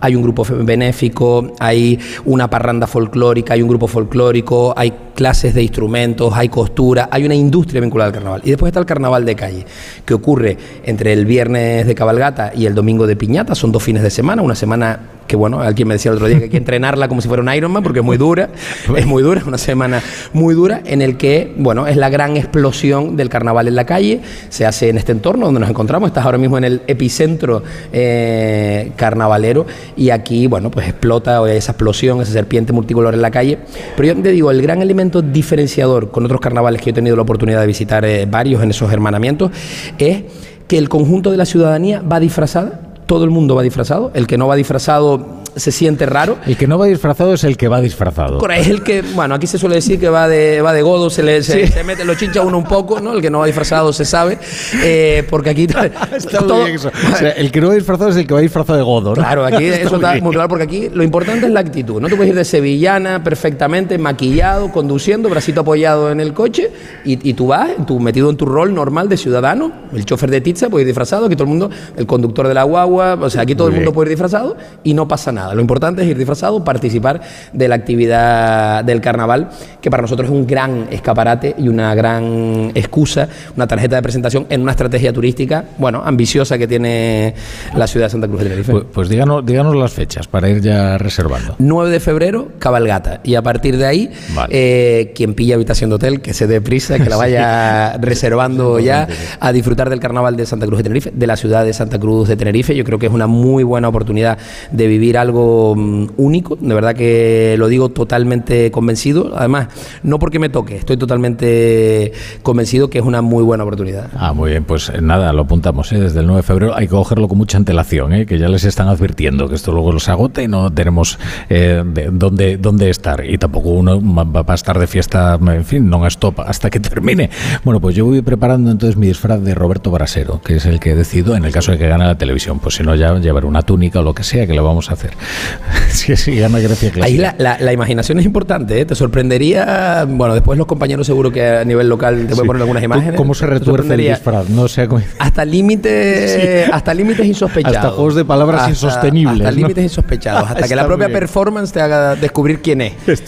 [SPEAKER 54] hay un grupo benéfico, hay una parranda folclórica, hay un grupo folclórico, hay clases de instrumentos, hay costura, hay una industria vinculada al carnaval. Y después está el carnaval de calle, que ocurre entre el viernes de cabalgata y el domingo de piñata, son dos fines de semana, una semana que bueno, alguien me decía el otro día que hay que entrenarla como si fuera un Ironman porque es muy dura, es muy dura, una semana muy dura en el que, bueno, es la gran explosión del carnaval en la calle, se hace en este entorno donde nos encontramos, estás ahora mismo en el epicentro eh, carnavalero y aquí, bueno, pues explota esa explosión, esa serpiente multicolor en la calle, pero yo te digo, el gran elemento diferenciador con otros carnavales que he tenido la oportunidad de visitar eh, varios en esos hermanamientos es que el conjunto de la ciudadanía va disfrazada todo el mundo va disfrazado. El que no va disfrazado se siente raro.
[SPEAKER 2] El que no va disfrazado es el que va disfrazado.
[SPEAKER 54] Es el que, bueno, aquí se suele decir que va de, va de godo, se le se, se mete, lo chincha uno un poco, ¿no? El que no va disfrazado se sabe. eh, porque aquí.
[SPEAKER 2] Está muy bien eso. O sea, el que no va disfrazado es el que va disfrazado de godo, ¿no?
[SPEAKER 54] Claro, aquí
[SPEAKER 2] Está
[SPEAKER 54] eso está
[SPEAKER 2] bien.
[SPEAKER 54] muy claro porque aquí lo importante es la actitud. No te puedes ir de sevillana perfectamente, maquillado, conduciendo, bracito apoyado en el coche y, y tú vas tú metido en tu rol normal de ciudadano. El chofer de pizza puede ir disfrazado, aquí todo el mundo, el conductor de la guagua, o sea, aquí todo
[SPEAKER 2] Muy
[SPEAKER 54] el mundo
[SPEAKER 2] bien.
[SPEAKER 54] puede ir disfrazado y no pasa nada. Lo importante es ir disfrazado, participar de la actividad del carnaval, que para nosotros es un gran escaparate y una gran excusa, una tarjeta de presentación en una estrategia turística, bueno, ambiciosa que tiene la ciudad de Santa Cruz de Tenerife.
[SPEAKER 2] Pues, pues díganos, díganos las fechas para ir ya reservando.
[SPEAKER 54] 9 de febrero, cabalgata. Y a partir de ahí, eh, quien pilla habitación de hotel, que se dé prisa, que la vaya reservando ya a disfrutar del carnaval de Santa Cruz de Tenerife, de la ciudad de Santa Cruz de Tenerife. Yo creo que es una muy buena oportunidad de vivir algo mm, único, de verdad que lo digo totalmente convencido, además, no porque me toque, estoy totalmente convencido que es una muy buena oportunidad.
[SPEAKER 2] Ah, muy bien, pues eh, nada, lo apuntamos, ¿eh? desde el 9 de febrero hay que cogerlo con mucha antelación, ¿eh? que ya les están advirtiendo que esto luego los agota y no tenemos eh, de, dónde, dónde estar, y tampoco uno va a estar de fiesta, en fin, no stop hasta que termine. Bueno, pues yo voy preparando entonces mi disfraz de Roberto Brasero, que es el que decido en el caso de que gane la televisión, pues si no ya llevar una túnica o lo que sea, que lo vamos a hacer.
[SPEAKER 54] sí, sí, gana Grecia. Ahí la, la, imaginación es importante, ¿eh? te sorprendería, bueno, después los compañeros seguro que a nivel local te voy a poner algunas imágenes.
[SPEAKER 2] ¿Cómo se retuerce el disfraz? No sé
[SPEAKER 54] Hasta límites, hasta límites insospechados.
[SPEAKER 2] Hasta juegos de palabras insostenibles.
[SPEAKER 54] Hasta límites insospechados, hasta que la propia performance te haga descubrir quién es el,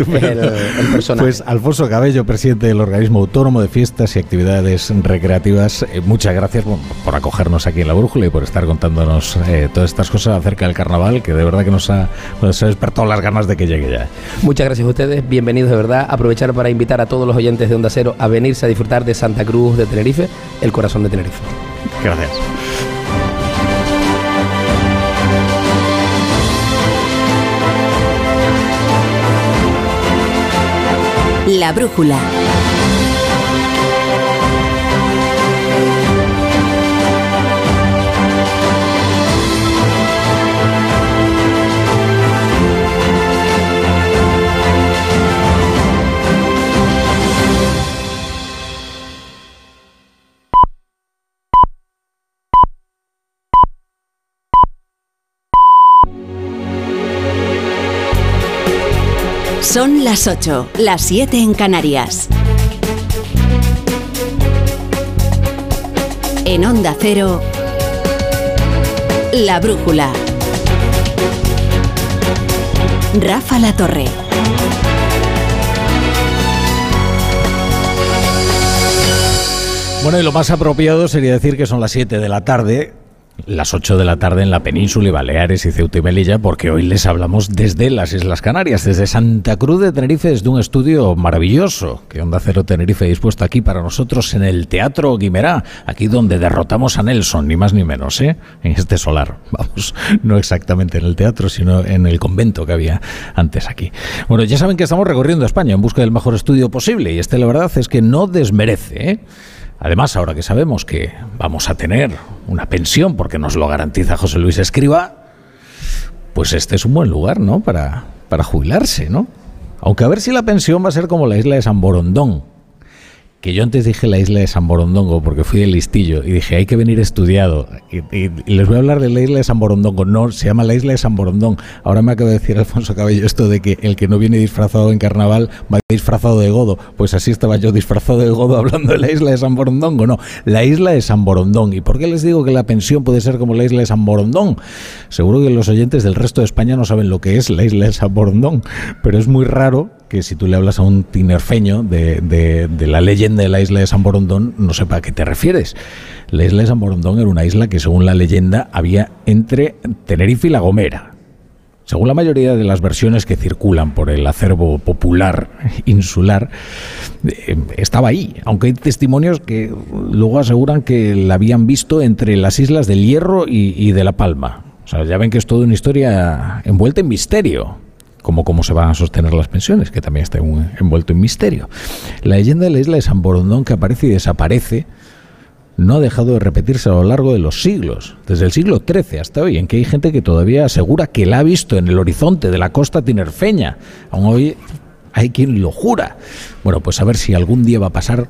[SPEAKER 54] personaje.
[SPEAKER 2] Pues Alfonso Cabello, presidente del organismo autónomo de fiestas y actividades recreativas, eh, muchas gracias por, acogernos aquí en la brújula y por estar contándonos eh, todas estas cosas acerca del carnaval, que de verdad que nos ha, nos ha despertado las ganas de que llegue ya.
[SPEAKER 54] Muchas gracias a ustedes, bienvenidos de verdad. Aprovechar para invitar a todos los oyentes de Onda Cero a venirse a disfrutar de Santa Cruz de Tenerife, el corazón de Tenerife.
[SPEAKER 2] Gracias.
[SPEAKER 1] La brújula. Son las 8, las 7 en Canarias. En Onda Cero, La Brújula. Rafa La Torre.
[SPEAKER 2] Bueno, y lo más apropiado sería decir que son las 7 de la tarde, las 8 de la tarde en la península y Baleares y Ceuta y Melilla, porque hoy les hablamos desde las Islas Canarias, desde Santa Cruz de Tenerife, desde un estudio maravilloso que Onda Cero Tenerife ha dispuesto aquí para nosotros en el Teatro Guimerá, aquí donde derrotamos a Nelson, ni más ni menos, ¿eh? en este solar. Vamos, no exactamente en el teatro, sino en el convento que había antes aquí. Bueno, ya saben que estamos recorriendo España en busca del mejor estudio posible y este la verdad es que no desmerece. ¿eh? Además, ahora que sabemos que vamos a tener una pensión porque nos lo garantiza José Luis Escriba, pues este es un buen lugar, ¿no? Para, para jubilarse, ¿no? Aunque a ver si la pensión va a ser como la isla de San Borondón, que yo antes dije la isla de San Borondongo porque fui del listillo y dije hay que venir estudiado y, les voy a hablar de la isla de San Borondongo. No, se llama la isla de San Borondón. Ahora me acaba de decir Alfonso Cabello esto de que el que no viene disfrazado en carnaval va disfrazado de godo. Pues así estaba yo disfrazado de godo hablando de la isla de San Borondongo. No, la isla de San Borondón. ¿y por qué les digo que la pensión puede ser como la isla de San Borondón? seguro que los oyentes del resto de España no saben lo que es la isla de San Borondón pero es muy raro que si tú le hablas a un tinerfeño de, de, la leyenda de la isla de San Borondón, no sepa a qué te refieres. La isla de San Borondón era una isla que, según la leyenda, había entre Tenerife y La Gomera. Según la mayoría de las versiones que circulan por el acervo popular insular, eh, estaba ahí, aunque hay testimonios que luego aseguran que la habían visto entre las islas del Hierro y, y de La Palma. O sea, ya ven que es toda una historia envuelta en misterio como cómo se van a sostener las pensiones, que también está envuelto en misterio. La leyenda de la isla de San Borondón que aparece y desaparece no ha dejado de repetirse a lo largo de los siglos, desde el siglo XIII hasta hoy, en que hay gente que todavía asegura que la ha visto en el horizonte de la costa tinerfeña. Aún hoy hay quien lo jura. Bueno, pues a ver si algún día va a pasar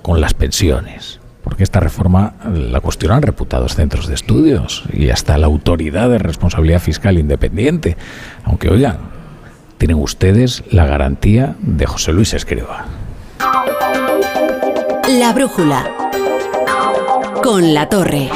[SPEAKER 2] con las pensiones porque esta reforma la cuestionan reputados centros de estudios y hasta la autoridad de responsabilidad fiscal independiente. Aunque oigan, tienen ustedes la garantía de José Luis Escriba.
[SPEAKER 1] La brújula con la torre.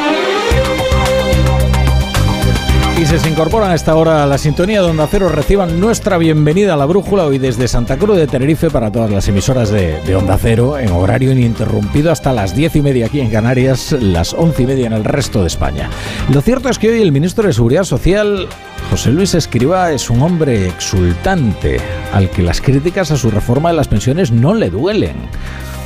[SPEAKER 2] Y si se incorporan a esta hora a la sintonía donde Onda Cero, reciban nuestra bienvenida a la brújula hoy desde Santa Cruz de Tenerife para todas las emisoras de, de, Onda Cero en horario ininterrumpido hasta las diez y media aquí en Canarias, las once y media en el resto de España. Lo cierto es que hoy el ministro de Seguridad Social, José Luis Escriba, es un hombre exultante al que las críticas a su reforma de las pensiones no le duelen.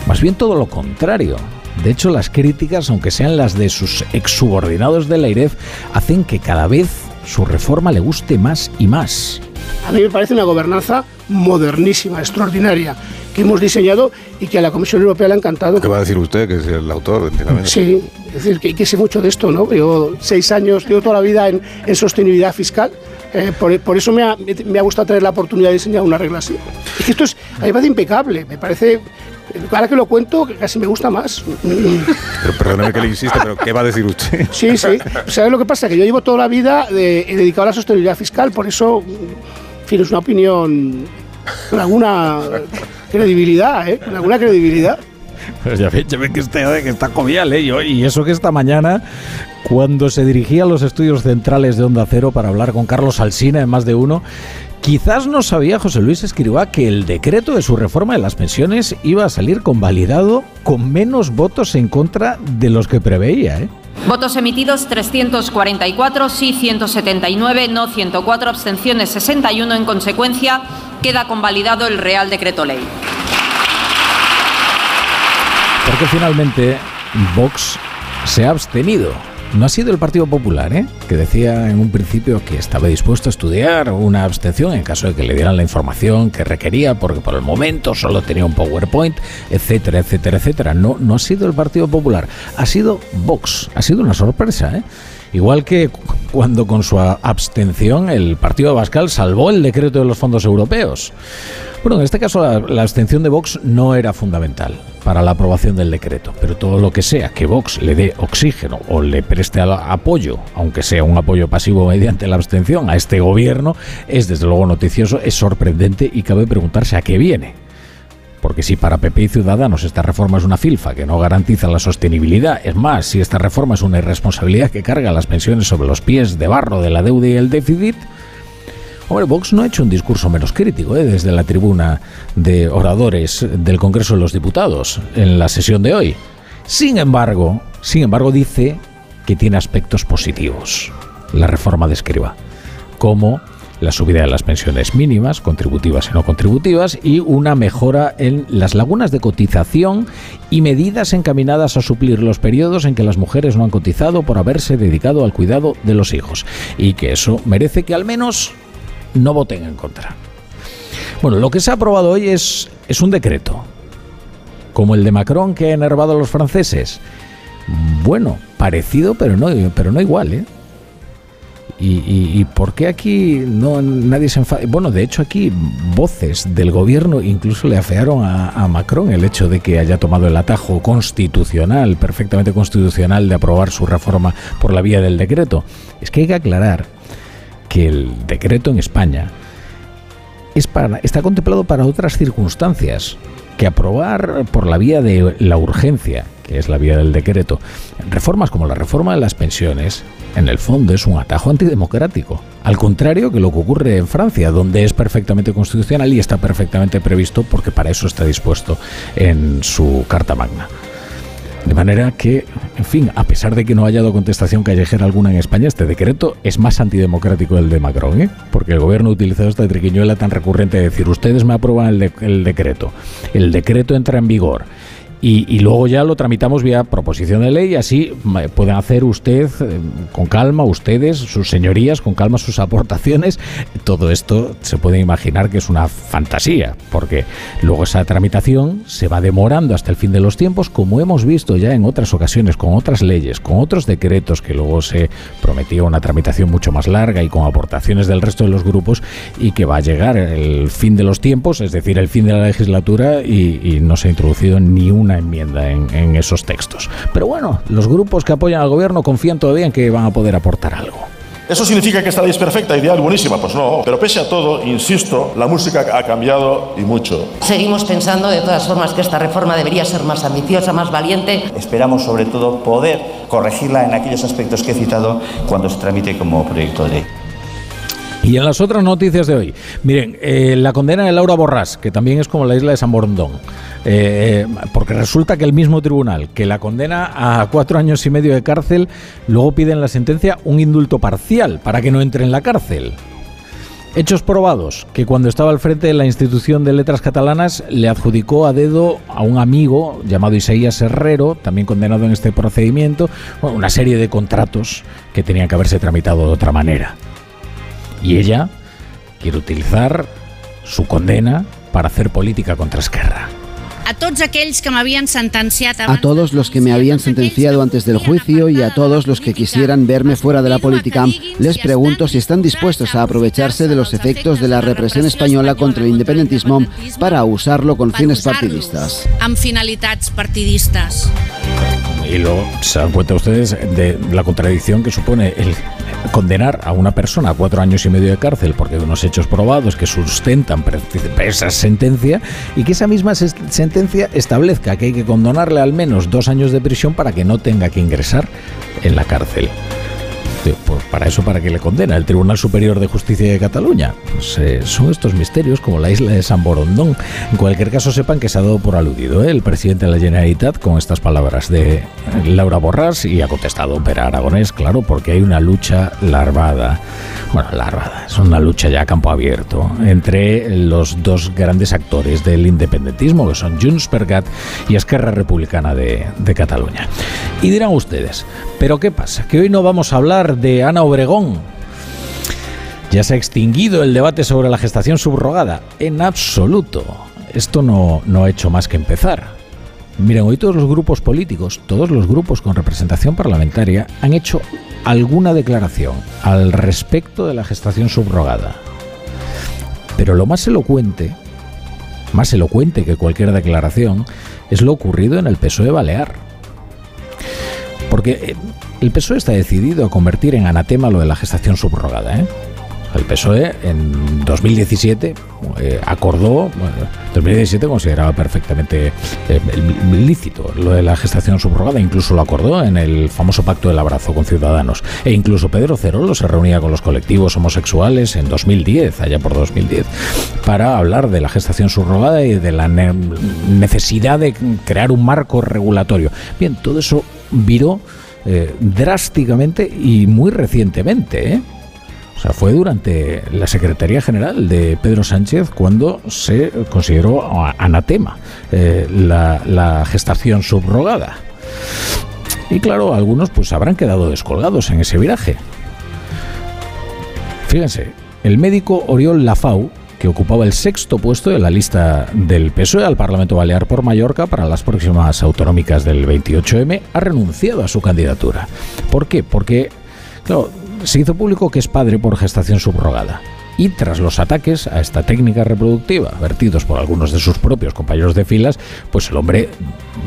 [SPEAKER 2] Más bien todo lo contrario. De hecho, las críticas, aunque sean las de sus exsubordinados de la IREF, hacen que cada vez su reforma le guste más y más.
[SPEAKER 7] A mí me parece una gobernanza modernísima, extraordinaria, que hemos diseñado y que a la Comisión Europea le ha encantado.
[SPEAKER 55] ¿Qué va a decir usted, que es el autor?
[SPEAKER 7] Sí, es decir, que, que sé mucho de esto, ¿no? Llevo seis años, llevo toda la vida en, en sostenibilidad fiscal. eh, por, por eso me ha, me ha gustado tener la oportunidad de diseñar una regla así. Es que esto es, a mí me parece impecable, me parece, ahora que lo cuento, que casi me gusta más.
[SPEAKER 55] Pero perdóneme que le insiste, pero ¿qué va a decir usted?
[SPEAKER 7] Sí, sí. ¿Sabes lo que pasa? Que yo llevo toda la vida de- he dedicado a la sostenibilidad fiscal, por eso, en fin, es una opinión con alguna credibilidad, ¿eh? Con alguna credibilidad.
[SPEAKER 2] Pues ya ve, ya ve que, este, que está jovial, ¿eh? Y, y eso que esta mañana, cuando se dirigía a los estudios centrales de Onda Cero para hablar con Carlos Alsina en más de uno, quizás no sabía José Luis Escribá que el decreto de su reforma de las pensiones iba a salir convalidado con menos votos en contra de los que preveía, ¿eh?
[SPEAKER 56] Votos emitidos 344, sí 179, no 104, abstenciones 61. En consecuencia, queda convalidado el Real Decreto Ley.
[SPEAKER 2] Porque finalmente Vox se ha abstenido. No ha sido el Partido Popular, ¿eh? que decía en un principio que estaba dispuesto a estudiar una abstención en caso de que le dieran la información que requería, porque por el momento solo tenía un PowerPoint, etcétera, etcétera, etcétera. No, no ha sido el Partido Popular, ha sido Vox. Ha sido una sorpresa, ¿eh? Igual que cu- cuando con su abstención el Partido Bascal salvó el decreto de los fondos europeos. Bueno, en este caso la, la abstención de Vox no era fundamental para la aprobación del decreto, pero todo lo que sea que Vox le dé oxígeno o le preste apoyo, aunque sea un apoyo pasivo mediante la abstención a este gobierno, es desde luego noticioso, es sorprendente y cabe preguntarse a qué viene. Porque si para PP y Ciudadanos esta reforma es una filfa que no garantiza la sostenibilidad, es más, si esta reforma es una irresponsabilidad que carga las pensiones sobre los pies de barro de la deuda y el déficit, Hombre, Vox no ha hecho un discurso menos crítico ¿eh? desde la tribuna de oradores del Congreso de los Diputados en la sesión de hoy. Sin embargo, sin embargo dice que tiene aspectos positivos la reforma de Escriba, como la subida de las pensiones mínimas, contributivas y no contributivas, y una mejora en las lagunas de cotización y medidas encaminadas a suplir los periodos en que las mujeres no han cotizado por haberse dedicado al cuidado de los hijos, y que eso merece que al menos no voten en contra. Bueno, lo que se ha aprobado hoy es, es un decreto, como el de Macron que ha enervado a los franceses. Bueno, parecido, pero no, pero no igual, ¿eh? ¿Y, y, y por qué aquí no nadie se enfada? Bueno, de hecho aquí voces del gobierno incluso le afearon a, a Macron el hecho de que haya tomado el atajo constitucional, perfectamente constitucional, de aprobar su reforma por la vía del decreto. Es que hay que aclarar que el decreto en España es para, está contemplado para otras circunstancias que aprobar por la vía de la urgencia, es la vía del decreto, reformas como la reforma de las pensiones, en el fondo es un atajo antidemocrático. Al contrario que lo que ocurre en Francia, donde es perfectamente constitucional y está perfectamente previsto porque para eso está dispuesto en su Carta Magna. De manera que, en fin, a pesar de que no haya dado contestación callejera alguna en España, este decreto es más antidemocrático del de Macron, ¿eh? porque el gobierno ha utilizado esta triquiñuela tan recurrente de decir, ustedes me aprueban el decreto, el decreto entra en vigor. Y, luego ya lo tramitamos vía proposición de ley y así ma- pueden hacer usted eh, con calma, ustedes, sus señorías, con calma sus aportaciones. Todo esto se puede imaginar que es una fantasía, porque luego esa tramitación se va demorando hasta el fin de los tiempos, como hemos visto ya en otras ocasiones, con otras leyes, con otros decretos que luego se prometía una tramitación mucho más larga y con aportaciones del resto de los grupos y que va a llegar el fin de los tiempos, es decir, el fin de la legislatura y, y no se ha introducido ni una enmienda en, en esos textos. Pero bueno, los grupos que apoyan al gobierno confían todavía en que van a poder aportar algo.
[SPEAKER 57] ¿Eso significa que esta ley es perfecta, ideal, buenísima? Pues no. Pero pese a todo, insisto, la música ha cambiado y mucho.
[SPEAKER 58] Seguimos pensando de todas formas que esta reforma debería ser más ambiciosa, más valiente.
[SPEAKER 6] Esperamos sobre todo poder corregirla en aquellos aspectos que he citado cuando se tramite como proyecto de ley.
[SPEAKER 2] Y en las otras noticias de hoy, miren, eh, la condena de Laura Borràs, que también es como la isla de San Borondón, eh, porque resulta que el mismo tribunal que la condena a cuatro años y medio de cárcel, luego pide en la sentencia un indulto parcial para que no entre en la cárcel. Hechos probados, que cuando estaba al frente de la institución de letras catalanas le adjudicó a dedo a un amigo llamado Isaías Herrero, también condenado en este procedimiento, una serie de contratos que tenían que haberse tramitado de otra manera. Y ella quiere utilizar su condena para hacer política contra Esquerra.
[SPEAKER 59] A tots aquells que m'havien sentenciat
[SPEAKER 10] A todos los que me habían sentenciado antes del juicio y a todos los que quisieran verme fuera de la política, les pregunto si están dispuestos a aprovecharse de los efectos de la represión española contra el independentismo para usarlo con fines partidistas.
[SPEAKER 59] amb finalitats partidistes.
[SPEAKER 2] Y luego se dan cuenta ustedes de la contradicción que supone el condenar a una persona a cuatro años y medio de cárcel porque de unos hechos probados que sustentan esa sentencia y que esa misma sentencia establezca que hay que condonarle al menos dos años de prisión para que no tenga que ingresar en la cárcel. Pues para eso, ¿para qué le condena el Tribunal Superior de Justicia de Cataluña? Pues, eh, son estos misterios como la isla de San Borondón. En cualquier caso, sepan que se ha dado por aludido ¿eh? el presidente de la Generalitat con estas palabras de Laura Borràs y ha contestado Pere Aragonés, claro, porque hay una lucha larvada. Bueno, larvada, es una lucha ya a campo abierto entre los dos grandes actores del independentismo, que son Junts per y Esquerra Republicana de, de Cataluña. Y dirán ustedes, ¿pero qué pasa? Que hoy no vamos a hablar de Ana Obregón. Ya se ha extinguido el debate sobre la gestación subrogada. En absoluto. Esto no, no ha hecho más que empezar. Miren, hoy todos los grupos políticos, todos los grupos con representación parlamentaria, han hecho alguna declaración al respecto de la gestación subrogada. Pero lo más elocuente, más elocuente que cualquier declaración, es lo ocurrido en el PSOE Balear. Porque eh, el PSOE está decidido a convertir en anatema lo de la gestación subrogada. ¿eh? El PSOE en 2017 eh, acordó, bueno, 2017 consideraba perfectamente eh, lícito lo de la gestación subrogada, incluso lo acordó en el famoso pacto del abrazo con Ciudadanos. E incluso Pedro Cerolo se reunía con los colectivos homosexuales en 2010, allá por 2010, para hablar de la gestación subrogada y de la ne- necesidad de crear un marco regulatorio. Bien, todo eso viró eh, drásticamente y muy recientemente, ¿eh? O sea, fue durante la Secretaría General de Pedro Sánchez cuando se consideró anatema eh, la, la gestación subrogada. Y claro, algunos pues habrán quedado descolgados en ese viraje. Fíjense, el médico Oriol Lafau, que ocupaba el sexto puesto de la lista del PSOE al Parlamento Balear por Mallorca para las próximas autonómicas del 28M, ha renunciado a su candidatura. ¿Por qué? Porque, se hizo público que es padre por gestación subrogada. Y tras los ataques a esta técnica reproductiva, vertidos por algunos de sus propios compañeros de filas, pues el hombre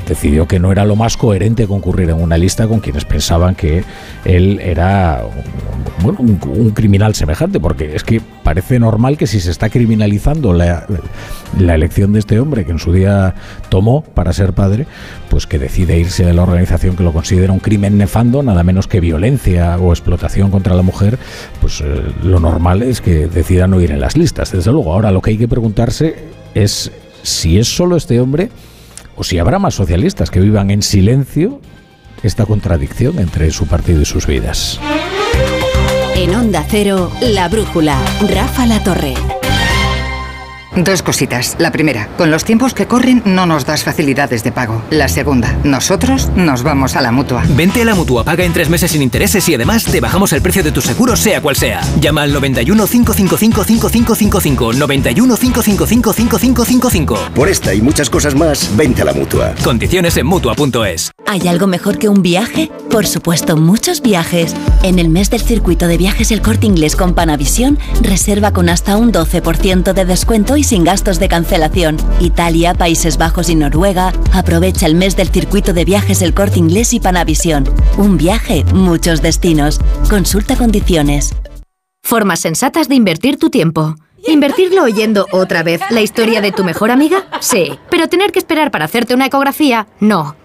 [SPEAKER 2] decidió que no era lo más coherente concurrir en una lista con quienes pensaban que él era bueno, un, criminal semejante, porque es que parece normal que si se está criminalizando la, la elección de este hombre que en su día tomó para ser padre, pues que decide irse de la organización que lo considera un crimen nefando, nada menos que violencia o explotación contra la mujer, pues eh, lo normal es que decida no ir en las listas. Desde luego, ahora lo que hay que preguntarse es si es solo este hombre o si habrá más socialistas que vivan en silencio esta contradicción entre su partido y sus vidas.
[SPEAKER 60] En Onda Cero, La Brújula, Rafa La Torre.
[SPEAKER 61] Dos cositas. La primera, con los tiempos que corren no nos das facilidades de pago. La segunda, nosotros nos vamos a la mutua.
[SPEAKER 57] Vente a la mutua, paga en tres meses sin intereses y además te bajamos el precio de tu seguro, sea cual sea. Llama al 91 555 5555. 91 555 5555.
[SPEAKER 27] Por esta y muchas cosas más, vente a la mutua.
[SPEAKER 57] Condiciones en mutua.es.
[SPEAKER 1] ¿Hay algo mejor que un viaje? Por supuesto, muchos viajes. En el mes del circuito de viajes El Corte Inglés con Panavisión, reserva con hasta un 12% de descuento y sin gastos de cancelación. Italia, Países Bajos y Noruega. Aprovecha el mes del circuito de viajes El Corte Inglés y Panavisión. Un viaje, muchos destinos. Consulta condiciones.
[SPEAKER 62] Formas sensatas de invertir tu tiempo. ¿Invertirlo oyendo otra vez la historia de tu mejor amiga? Sí. Pero tener que esperar para hacerte una ecografía? No.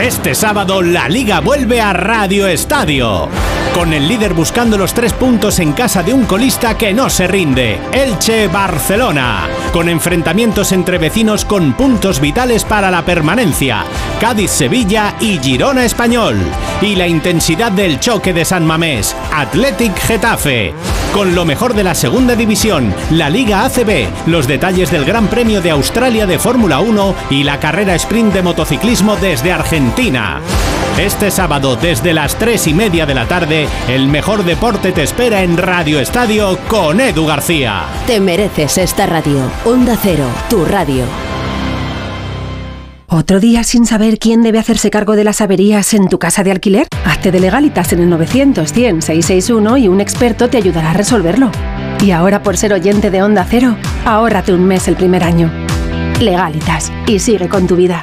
[SPEAKER 63] Este sábado la liga vuelve a Radio Estadio. con el líder buscando los tres puntos en casa de un colista que no se rinde, Elche Barcelona, con enfrentamientos entre vecinos con puntos vitales para la permanencia, Cádiz Sevilla y Girona Español, y la intensidad del choque de San Mamés, Athletic Getafe, con lo mejor de la segunda división, la Liga ACB, los detalles del Gran Premio de Australia de Fórmula 1 y la carrera sprint de motociclismo desde Argentina. Este sábado, desde las 3 y media de la tarde, el mejor deporte te espera en Radio Estadio con Edu García.
[SPEAKER 1] Te mereces esta radio. Onda Cero, tu radio.
[SPEAKER 64] ¿Otro día sin saber quién debe hacerse cargo de las averías en tu casa de alquiler? Hazte de legalitas en el 900 100 661 y un experto te ayudará a resolverlo. Y ahora por ser oyente de Onda Cero, ahórrate un mes el primer año. Legalitas y sigue con tu vida.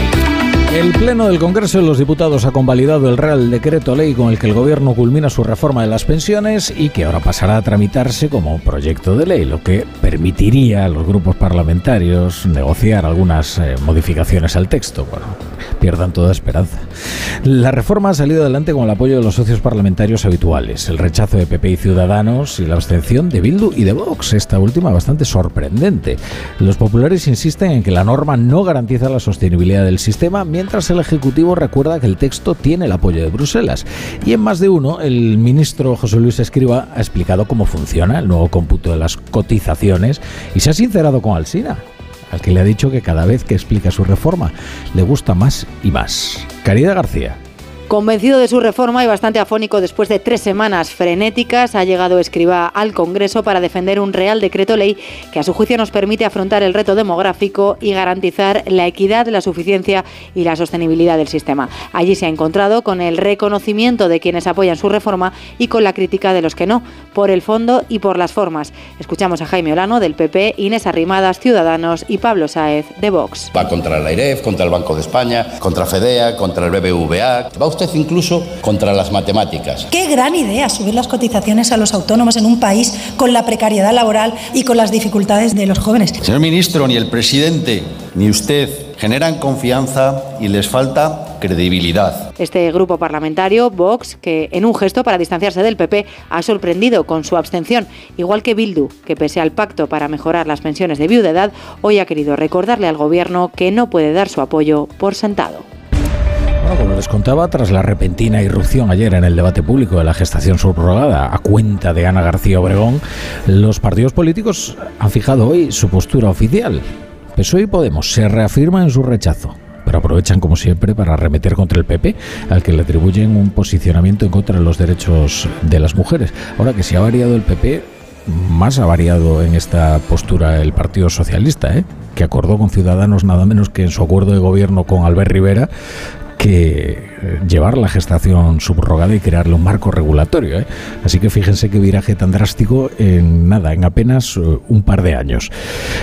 [SPEAKER 2] El Pleno del Congreso de los Diputados ha convalidado el Real Decreto Ley con el que el Gobierno culmina su reforma de las pensiones y que ahora pasará a tramitarse como proyecto de ley, lo que permitiría a los grupos parlamentarios negociar algunas eh, modificaciones al texto. Bueno, pierdan toda esperanza. La reforma ha salido adelante con el apoyo de los socios parlamentarios habituales, el rechazo de PP y Ciudadanos y la abstención de Bildu y de Vox, esta última bastante sorprendente. Los populares insisten en que la norma no garantiza la sostenibilidad del sistema, mientras el Ejecutivo recuerda que el texto tiene el apoyo de Bruselas. Y en más de uno, el ministro José Luis Escriba ha explicado cómo funciona el nuevo cómputo de las cotizaciones y se ha sincerado con Alsina, al que le ha dicho que cada vez que explica su reforma le gusta más y más. Caridad García.
[SPEAKER 65] Convencido de su reforma y bastante afónico después de tres semanas frenéticas, ha llegado Escriba al Congreso para defender un Real Decreto Ley que a su juicio nos permite afrontar el reto demográfico y garantizar la equidad, la suficiencia y la sostenibilidad del sistema. Allí se ha encontrado con el reconocimiento de quienes apoyan su reforma y con la crítica de los que no, por el fondo y por las formas. Escuchamos a Jaime Olano del PP, Inés Arrimadas, Ciudadanos y Pablo Sáez de Vox.
[SPEAKER 66] Va contra la IREF, contra el Banco de España, contra FEDEA, contra el BBVA. Va usted incluso contra las matemáticas.
[SPEAKER 67] Qué gran idea subir las cotizaciones a los autónomos en un país con la precariedad laboral y con las dificultades de los jóvenes.
[SPEAKER 66] Señor ministro, ni el presidente ni usted generan confianza y les falta credibilidad.
[SPEAKER 65] Este grupo parlamentario, Vox, que en un gesto para distanciarse del PP ha sorprendido con su abstención, igual que Bildu, que pese al pacto para mejorar las pensiones de viudedad, hoy ha querido recordarle al gobierno que no puede dar su apoyo por sentado.
[SPEAKER 2] Bueno, como les contaba, tras la repentina irrupción ayer en el debate público de la gestación subrogada a cuenta de Ana García Obregón, los partidos políticos han fijado hoy su postura oficial. PSOE y Podemos se reafirman en su rechazo pero aprovechan como siempre para arremeter contra el PP, al que le atribuyen un posicionamiento en contra de los derechos de las mujeres. Ahora que si ha variado el PP, más ha variado en esta postura el Partido Socialista, ¿eh? que acordó con Ciudadanos nada menos que en su acuerdo de gobierno con Albert Rivera que eh, llevar la gestación subrogada y crearle un marco regulatorio. ¿eh? Así que fíjense qué viraje tan drástico en nada, en apenas uh, un par de años.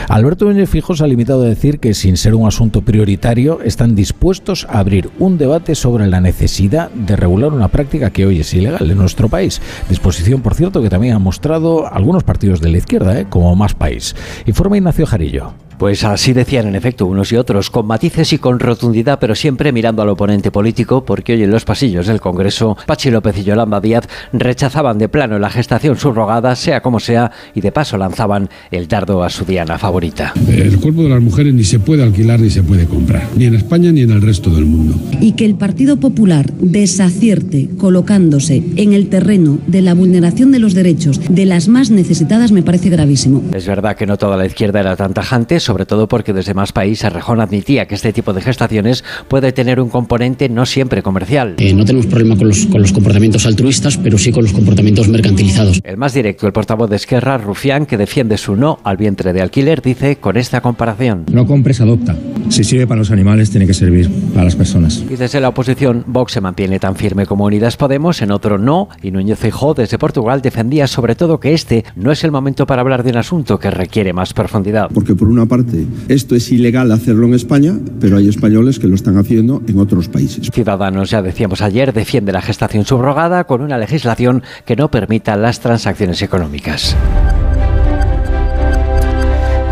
[SPEAKER 2] Alberto Núñez Fijo se ha limitado a decir que sin ser un asunto prioritario están dispuestos a abrir un debate sobre la necesidad de regular una práctica que hoy es ilegal en nuestro país. Disposición, por cierto, que también han mostrado algunos partidos de la izquierda, ¿eh? como Más País. Informa Ignacio Jarillo.
[SPEAKER 68] Pues así decían en efecto unos y otros, con matices y con rotundidad, pero siempre mirando al oponente político, porque hoy en los pasillos del Congreso, Pachi López y Yolanda Díaz rechazaban de plano la gestación subrogada, sea como sea, y de paso lanzaban el dardo a su diana favorita.
[SPEAKER 69] El cuerpo de las mujeres ni se puede alquilar ni se puede comprar, ni en España ni en el resto del mundo.
[SPEAKER 57] Y que el Partido Popular desacierte colocándose en el terreno de la vulneración de los derechos de las más necesitadas me parece gravísimo.
[SPEAKER 68] Es verdad que no toda la izquierda era tan tajante, sobre todo porque desde más países Rejón admitía que este tipo de gestaciones puede tener un componente no siempre comercial.
[SPEAKER 70] Eh, no tenemos problema con los, con los comportamientos altruistas, pero sí con los comportamientos mercantilizados.
[SPEAKER 68] El más directo, el portavoz de Esquerra, Rufián, que defiende su no al vientre de alquiler, dice con esta comparación.
[SPEAKER 71] No compres, adopta. Si sirve para los animales, tiene que servir para las personas.
[SPEAKER 68] Y desde la oposición, Vox se mantiene tan firme como Unidas Podemos, en otro no, y Núñez Feijóo desde Portugal defendía sobre todo que este no es el momento para hablar de un asunto que requiere más profundidad.
[SPEAKER 27] Porque por una parte, esto es ilegal hacerlo en España, pero hay españoles que lo están haciendo en otros países.
[SPEAKER 68] Ciudadanos, ya decíamos ayer, defiende la gestación subrogada con una legislación que no permita las transacciones económicas.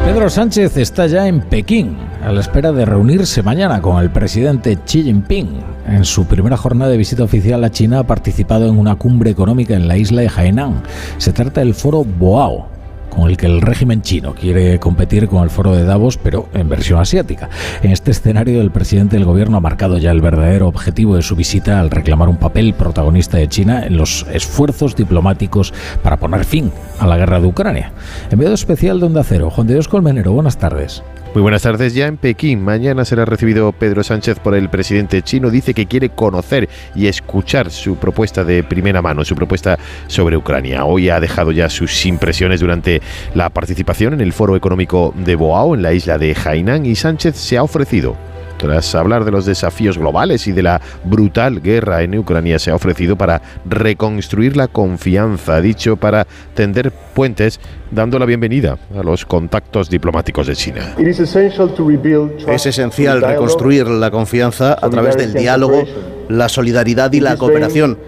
[SPEAKER 2] Pedro Sánchez está ya en Pekín. a la espera de reunirse mañana con el presidente Xi Jinping. En su primera jornada de visita oficial a China ha participado en una cumbre económica en la isla de Hainan. Se trata del foro Boao, con el que el régimen chino quiere competir con el foro de Davos, pero en versión asiática. En este escenario, el presidente del gobierno ha marcado ya el verdadero objetivo de su visita al reclamar un papel protagonista de China en los esfuerzos diplomáticos para poner fin a la guerra de Ucrania. Enviado especial de Onda Cero, Juan de Dios Colmenero, buenas tardes.
[SPEAKER 72] Muy buenas tardes. Ya en Pekín, mañana será recibido Pedro Sánchez por el presidente chino. Dice que quiere conocer y escuchar su propuesta de primera mano, su propuesta sobre Ucrania. Hoy ha dejado ya sus impresiones durante la participación en el Foro Económico de Boao, en la isla de Hainan, y Sánchez se ha ofrecido tras hablar de los desafíos globales y de la brutal guerra en Ucrania, se ha ofrecido para reconstruir la confianza, ha dicho, para tender puentes, dando la bienvenida a los contactos diplomáticos de China.
[SPEAKER 73] Es esencial reconstruir la confianza a través del diálogo, la solidaridad y la cooperación.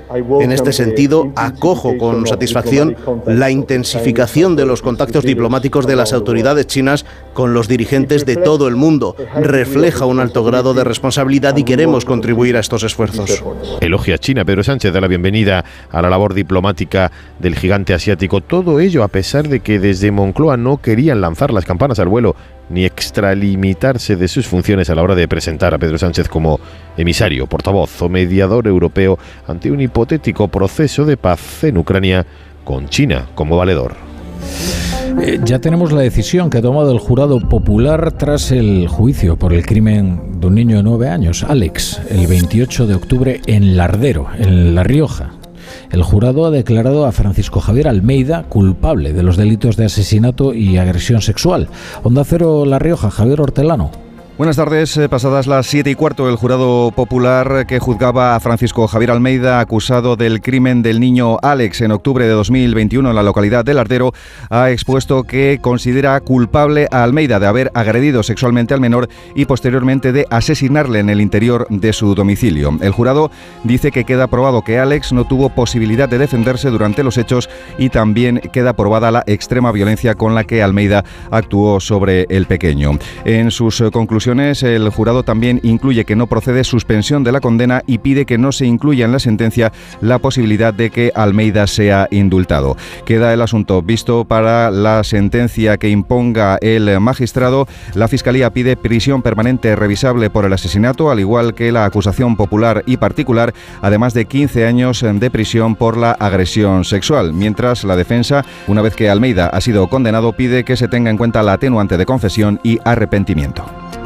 [SPEAKER 73] En este sentido, acojo con satisfacción la intensificación de los contactos diplomáticos de las autoridades chinas con los dirigentes de todo el mundo. Refleja un alto grado de responsabilidad y queremos contribuir a estos esfuerzos.
[SPEAKER 72] Elogia China. Pedro Sánchez da la bienvenida a la labor diplomática del gigante asiático. Todo ello a pesar de que desde Moncloa no querían lanzar las campanas al vuelo ni extralimitarse de sus funciones a la hora de presentar a Pedro Sánchez como emisario, portavoz o mediador europeo ante un hipotético proceso de paz en Ucrania con China como valedor.
[SPEAKER 2] Eh, ya tenemos la decisión que ha tomado el jurado popular tras el juicio por el crimen de un niño de nueve años, Alex, el 28 de octubre en Lardero, en La Rioja. El jurado ha declarado a Francisco Javier Almeida culpable de los delitos de asesinato y agresión sexual. Onda Cero La Rioja, Javier Hortelano.
[SPEAKER 74] Buenas tardes. Eh, pasadas las siete y cuarto, el jurado popular que juzgaba a Francisco Javier Almeida, acusado del crimen del niño Alex en octubre de 2021 en la localidad de Lardero, ha expuesto que considera culpable a Almeida de haber agredido sexualmente al menor y posteriormente de asesinarle en el interior de su domicilio. El jurado dice que queda probado que Alex no tuvo posibilidad de defenderse durante los hechos y también queda probada la extrema violencia con la que Almeida actuó sobre el pequeño. En sus eh, el jurado también incluye que no procede suspensión de la condena y pide que no se incluya en la sentencia la posibilidad de que Almeida sea indultado. Queda el asunto visto para la sentencia que imponga el magistrado. La Fiscalía pide prisión permanente revisable por el asesinato, al igual que la acusación popular y particular, además de 15 años de prisión por la agresión sexual. Mientras la defensa, una vez que Almeida ha sido condenado, pide que se tenga en cuenta la atenuante de confesión y arrepentimiento.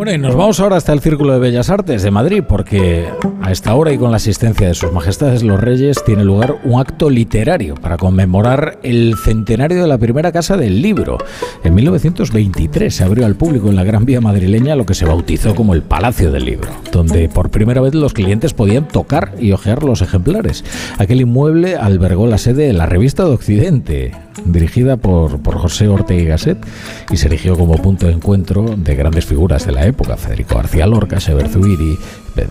[SPEAKER 2] Bueno, y nos vamos ahora hasta el Círculo de Bellas Artes de Madrid, porque a esta hora y con la asistencia de sus majestades los reyes tiene lugar un acto literario para conmemorar el centenario de la primera casa del libro. En 1923 se abrió al público en la Gran Vía madrileña lo que se bautizó como el Palacio del Libro, donde por primera vez los clientes podían tocar y ojear los ejemplares. Aquel inmueble albergó la sede de la Revista de Occidente, dirigida por, por José Ortega y Gasset, y se erigió como punto de encuentro de grandes figuras de la época, Federico García Lorca, Sever Zubiri,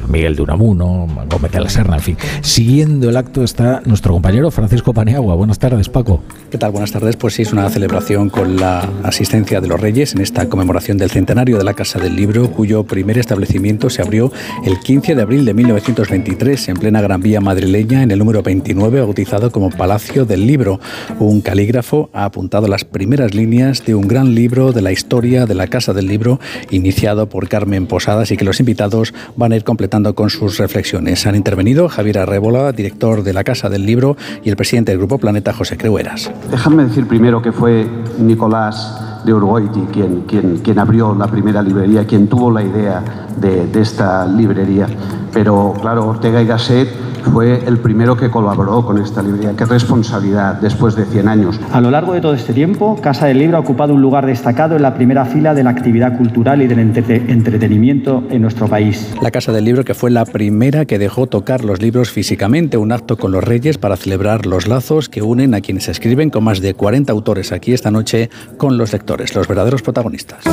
[SPEAKER 2] Miguel de Unamuno, Gómez de la Serna, en fin. Siguiendo el acto está nuestro compañero Francisco Paniagua. Buenas tardes, Paco.
[SPEAKER 75] ¿Qué tal? Buenas tardes. Pues sí, es una celebración con la asistencia de los Reyes en esta conmemoración del centenario de la Casa del Libro, cuyo primer establecimiento se abrió el 15 de abril de 1923 en plena Gran Vía madrileña, en el número 29, bautizado como Palacio del Libro. Un calígrafo ha apuntado las primeras líneas de un gran libro de la historia de la Casa del Libro, iniciado por Carmen Posadas y que los invitados van a ir completando con sus reflexiones. Han intervenido Javier Arrébola, director de la Casa del Libro, y el presidente del Grupo Planeta, José Creueras.
[SPEAKER 76] Déjame decir primero que fue Nicolás de Urgoiti quien, quien, quien abrió la primera librería, quien tuvo la idea de, de esta librería. Pero claro, Ortega y Gasset fue el primero que colaboró con esta librería. Qué responsabilidad después de 100 años.
[SPEAKER 77] A lo largo de todo este tiempo, Casa del Libro ha ocupado un lugar destacado en la primera fila de la actividad cultural y del entretenimiento en nuestro país.
[SPEAKER 75] La Casa del Libro que fue la primera que dejó tocar los libros físicamente, un acto con los reyes para celebrar los lazos que unen a quienes escriben con más de 40 autores aquí esta noche con los lectores, los verdaderos protagonistas.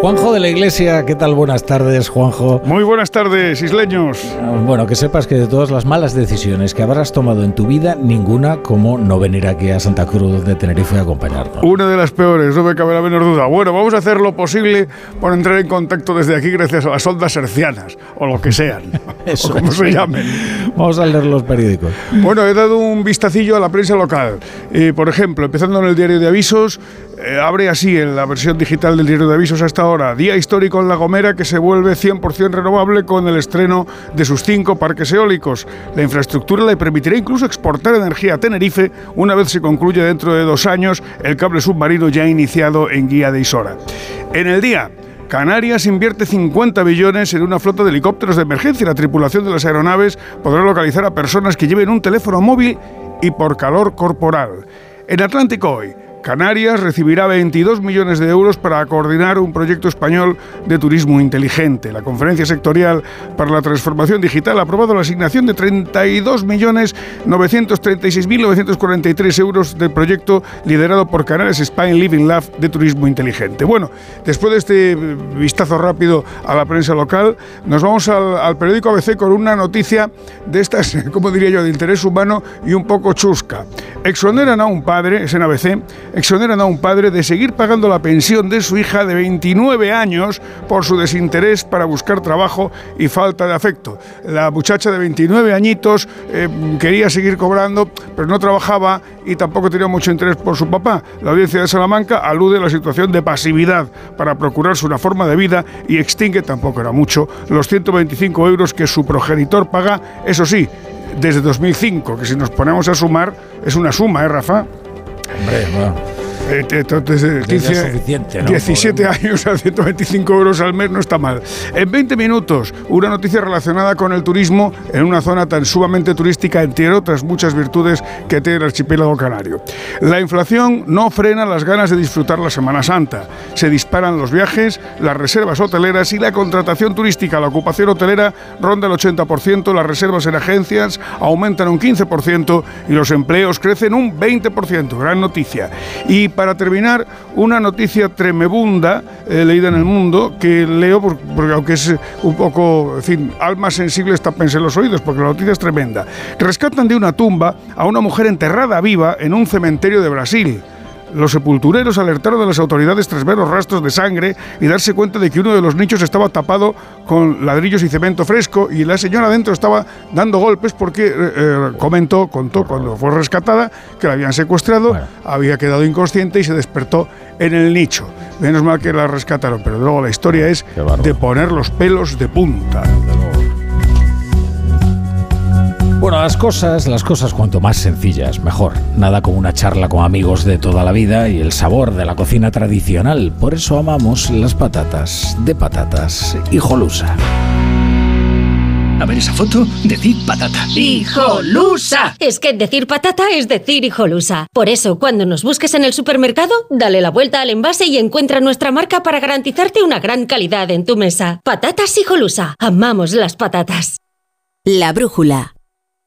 [SPEAKER 2] Juanjo de la Iglesia, ¿qué tal? Buenas tardes, Juanjo.
[SPEAKER 78] Muy buenas tardes, isleños.
[SPEAKER 2] Bueno, que sepas que de todas las malas decisiones que habrás tomado en tu vida, ninguna como no venir aquí a Santa Cruz de Tenerife a acompañarnos.
[SPEAKER 78] Una de las peores, no me cabe la menor duda. Bueno, vamos a hacer lo posible por entrar en contacto desde aquí gracias a las ondas hercianas, o lo que sean, o como se llamen.
[SPEAKER 2] Vamos a leer los periódicos.
[SPEAKER 78] Bueno, he dado un vistacillo a la prensa local. Eh, por ejemplo, empezando en el diario de avisos, eh, abre así en la versión digital del diario de avisos hasta ahora. Día histórico en La Gomera que se vuelve 100% renovable con el estreno de sus cinco parques eólicos. La infraestructura le permitirá incluso exportar energía a Tenerife una vez se concluya dentro de dos años el cable submarino ya iniciado en Guía de Isora. En el día, Canarias invierte 50 billones en una flota de helicópteros de emergencia. La tripulación de las aeronaves podrá localizar a personas que lleven un teléfono móvil y por calor corporal. En Atlántico hoy, Canarias recibirá 22 millones de euros para coordinar un proyecto español de turismo inteligente. La conferencia sectorial para la transformación digital ha aprobado la asignación de 32.936.943 euros del proyecto liderado por Canarias Spain Living Lab de turismo inteligente. Bueno, después de este vistazo rápido a la prensa local, nos vamos al, al periódico ABC con una noticia de estas, como diría yo, de interés humano y un poco chusca. Exoneran a un padre, es en ABC, exoneran a un padre de seguir pagando la pensión de su hija de 29 años por su desinterés para buscar trabajo y falta de afecto. La muchacha de 29 añitos eh, quería seguir cobrando, pero no trabajaba y tampoco tenía mucho interés por su papá. La audiencia de Salamanca alude a la situación de pasividad para procurarse una forma de vida y extingue, tampoco era mucho, los 125 euros que su progenitor paga, eso sí, desde 2005, que si nos ponemos a sumar, es una suma, ¿eh, Rafa? Brevão.
[SPEAKER 2] Hombre, bueno.
[SPEAKER 78] Eh, entonces, 15, 17 años a 125 euros al mes no está mal. En 20 minutos, una noticia relacionada con el turismo en una zona tan sumamente turística, entre otras muchas virtudes que tiene el archipiélago canario. La inflación no frena las ganas de disfrutar la Semana Santa. Se disparan los viajes, las reservas hoteleras y la contratación turística. La ocupación hotelera ronda el 80%, las reservas en agencias aumentan un 15% y los empleos crecen un 20%. Gran noticia. Y para terminar, una noticia tremebunda eh, leída en el mundo que leo porque, aunque es un poco, en fin, alma sensible tapense los oídos porque la noticia es tremenda. Rescatan de una tumba a una mujer enterrada viva en un cementerio de Brasil. Los sepultureros alertaron a las autoridades tras ver los rastros de sangre y darse cuenta de que uno de los nichos estaba tapado con ladrillos y cemento fresco y la señora adentro estaba dando golpes porque eh, eh, comentó, contó cuando fue rescatada que la habían secuestrado, había quedado inconsciente y se despertó en el nicho. Menos mal que la rescataron, pero luego la historia es de poner los pelos de punta.
[SPEAKER 2] Bueno, las cosas, las cosas cuanto más sencillas, mejor. Nada como una charla con amigos de toda la vida y el sabor de la cocina tradicional. Por eso amamos las patatas de patatas hijolusa.
[SPEAKER 79] A ver esa foto, decir patata.
[SPEAKER 80] ¡Hijolusa! Es que decir patata es decir hijolusa. Por eso, cuando nos busques en el supermercado, dale la vuelta al envase y encuentra nuestra marca para garantizarte una gran calidad en tu mesa. Patatas hijolusa. Amamos las patatas.
[SPEAKER 1] La brújula.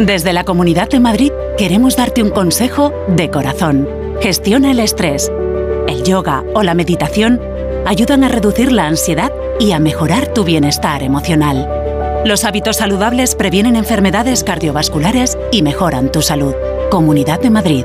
[SPEAKER 81] Desde la Comunidad de Madrid queremos darte un consejo de corazón. Gestiona el estrés. El yoga o la meditación ayudan a reducir la ansiedad y a mejorar tu bienestar emocional. Los hábitos saludables previenen enfermedades cardiovasculares y mejoran tu salud. Comunidad de Madrid.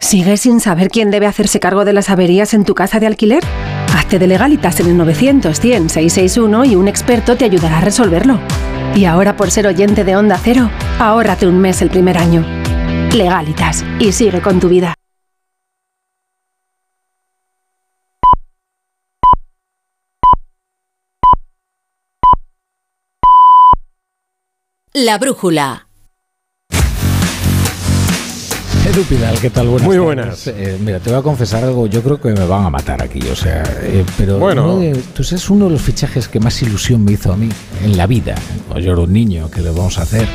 [SPEAKER 82] ¿Sigues sin saber quién debe hacerse cargo de las averías en tu casa de alquiler? Hazte de legalitas en el 900 100 661 y un experto te ayudará a resolverlo. Y ahora por ser oyente de Onda Cero, ahórrate un mes el primer año. Legalitas y sigue con tu vida.
[SPEAKER 1] La brújula.
[SPEAKER 2] Edu Pidal, ¿qué tal? Buenas
[SPEAKER 83] Muy buenas.
[SPEAKER 2] Eh, mira, te voy a confesar algo. Yo creo que me van a matar aquí. O sea, eh, pero
[SPEAKER 83] Bueno.
[SPEAKER 2] de- tú sabes uno de los fichajes que más ilusión me hizo a mí en la vida. Cuando yo era un niño, que le vamos a hacer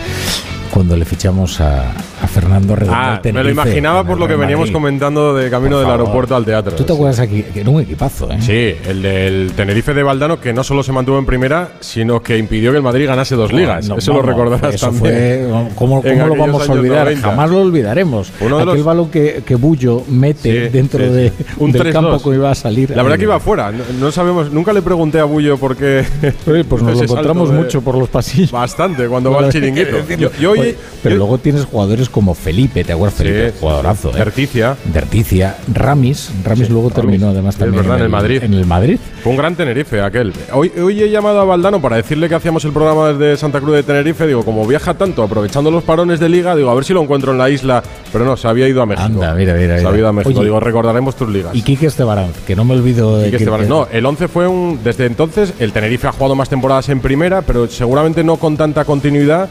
[SPEAKER 2] cuando le fichamos a, a Fernando Redondo.
[SPEAKER 22] Ah, me lo imaginaba por lo que veníamos
[SPEAKER 2] Madrid.
[SPEAKER 22] comentando de camino del aeropuerto al teatro.
[SPEAKER 2] ¿Tú te acuerdas aquí? Que era un equipazo, ¿eh?
[SPEAKER 22] Sí, el del Tenerife de Valdano, que no solo se mantuvo en primera, sino que impidió que el Madrid ganase dos ligas.
[SPEAKER 2] no,
[SPEAKER 22] Eso
[SPEAKER 2] vamos,
[SPEAKER 22] lo recordarás
[SPEAKER 2] eso
[SPEAKER 22] también.
[SPEAKER 2] Fue, ¿Cómo, lo vamos a olvidar?
[SPEAKER 22] 90.
[SPEAKER 2] Jamás lo olvidaremos.
[SPEAKER 22] Uno de
[SPEAKER 2] Aquel
[SPEAKER 22] los-
[SPEAKER 2] balón que, que Bullo mete
[SPEAKER 22] Sí,
[SPEAKER 2] dentro
[SPEAKER 22] sí,
[SPEAKER 2] de.
[SPEAKER 22] Un
[SPEAKER 2] del
[SPEAKER 22] 3-2.
[SPEAKER 2] campo que iba a salir.
[SPEAKER 22] La verdad que iba afuera. No, no sabemos, nunca le pregunté a Bullo por qué.
[SPEAKER 2] Pues nos lo encontramos
[SPEAKER 22] de-
[SPEAKER 2] mucho por los pasillos.
[SPEAKER 22] Bastante, cuando va al chiringuito. Yo, yo
[SPEAKER 2] pero luego tienes jugadores como Felipe, ¿te acuerdas? Felipe,
[SPEAKER 22] Sí,
[SPEAKER 2] jugadorazo. ¿eh?
[SPEAKER 22] Derticia.
[SPEAKER 2] Derticia. Ramis. Ramis luego terminó además
[SPEAKER 22] Es
[SPEAKER 2] también
[SPEAKER 22] verdad, en el Madrid.
[SPEAKER 2] En el Madrid.
[SPEAKER 22] Fue un gran Tenerife aquel. Hoy, hoy he llamado a Valdano para decirle que hacíamos el programa desde Santa Cruz de Tenerife. Digo, como viaja tanto, aprovechando los parones de liga, digo, a ver si lo encuentro en la isla. Pero no, se había ido a México.
[SPEAKER 2] Anda, mira, mira.
[SPEAKER 22] Se había ido a México.
[SPEAKER 2] Oye,
[SPEAKER 22] digo, recordaremos tus ligas.
[SPEAKER 2] Y Quique Estebaranz, que no me olvido de
[SPEAKER 22] Quique Esteban. No, el 11 fue un. Desde entonces, el Tenerife ha jugado más temporadas en primera, pero seguramente no con tanta continuidad,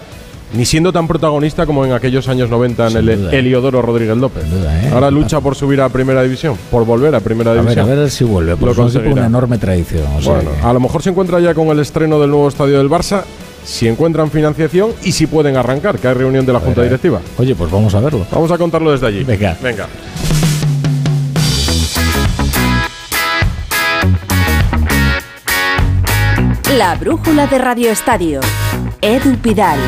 [SPEAKER 22] ni siendo tan protagonista como en aquellos años 90 en el
[SPEAKER 2] duda.
[SPEAKER 22] Heliodoro Rodríguez López.
[SPEAKER 2] ¿eh?
[SPEAKER 22] Ahora lucha por subir a primera división, por volver a primera
[SPEAKER 2] A ver,
[SPEAKER 22] división.
[SPEAKER 2] a ver si vuelve.
[SPEAKER 22] Lo
[SPEAKER 2] Pues es un una enorme tradición. o sea
[SPEAKER 22] Bueno,
[SPEAKER 2] que-
[SPEAKER 22] a lo mejor se encuentra ya con el estreno del nuevo estadio del Barça, si encuentran financiación y si pueden arrancar, que hay reunión de la Junta Directiva.
[SPEAKER 2] Oye, pues vamos a verlo.
[SPEAKER 22] Vamos a contarlo desde allí.
[SPEAKER 2] Venga.
[SPEAKER 22] Venga.
[SPEAKER 1] La brújula de Radio Estadio. Edu Pidal.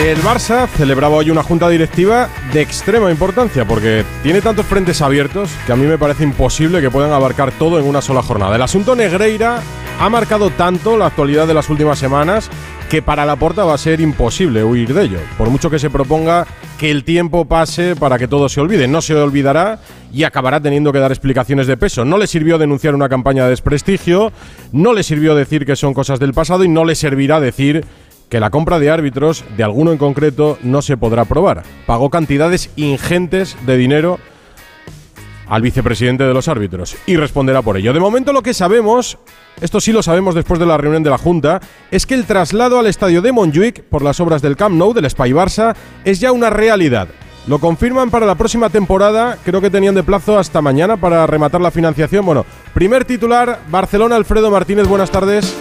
[SPEAKER 22] El Barça celebraba hoy una junta directiva de extrema importancia porque tiene tantos frentes abiertos que a mí me parece imposible que puedan abarcar todo en una sola jornada. El asunto Negreira ha marcado tanto la actualidad de las últimas semanas que para la porta va a ser imposible huir de ello. Por mucho que se proponga que el tiempo pase para que todo se olvide, no se olvidará y acabará teniendo que dar explicaciones de peso. No le sirvió denunciar una campaña de desprestigio, no le sirvió decir que son cosas del pasado y no le servirá decir que la compra de árbitros, de alguno en concreto, no se podrá aprobar. Pagó cantidades ingentes de dinero al vicepresidente de los árbitros y responderá por ello. De momento lo que sabemos, esto sí lo sabemos después de la reunión de la Junta, es que el traslado al estadio de Montjuic por las obras del Camp Nou, del Spy Barça, es ya una realidad. Lo confirman para la próxima temporada. Creo que tenían de plazo hasta mañana para rematar la financiación. Bueno, primer titular, Barcelona, Alfredo Martínez, buenas tardes.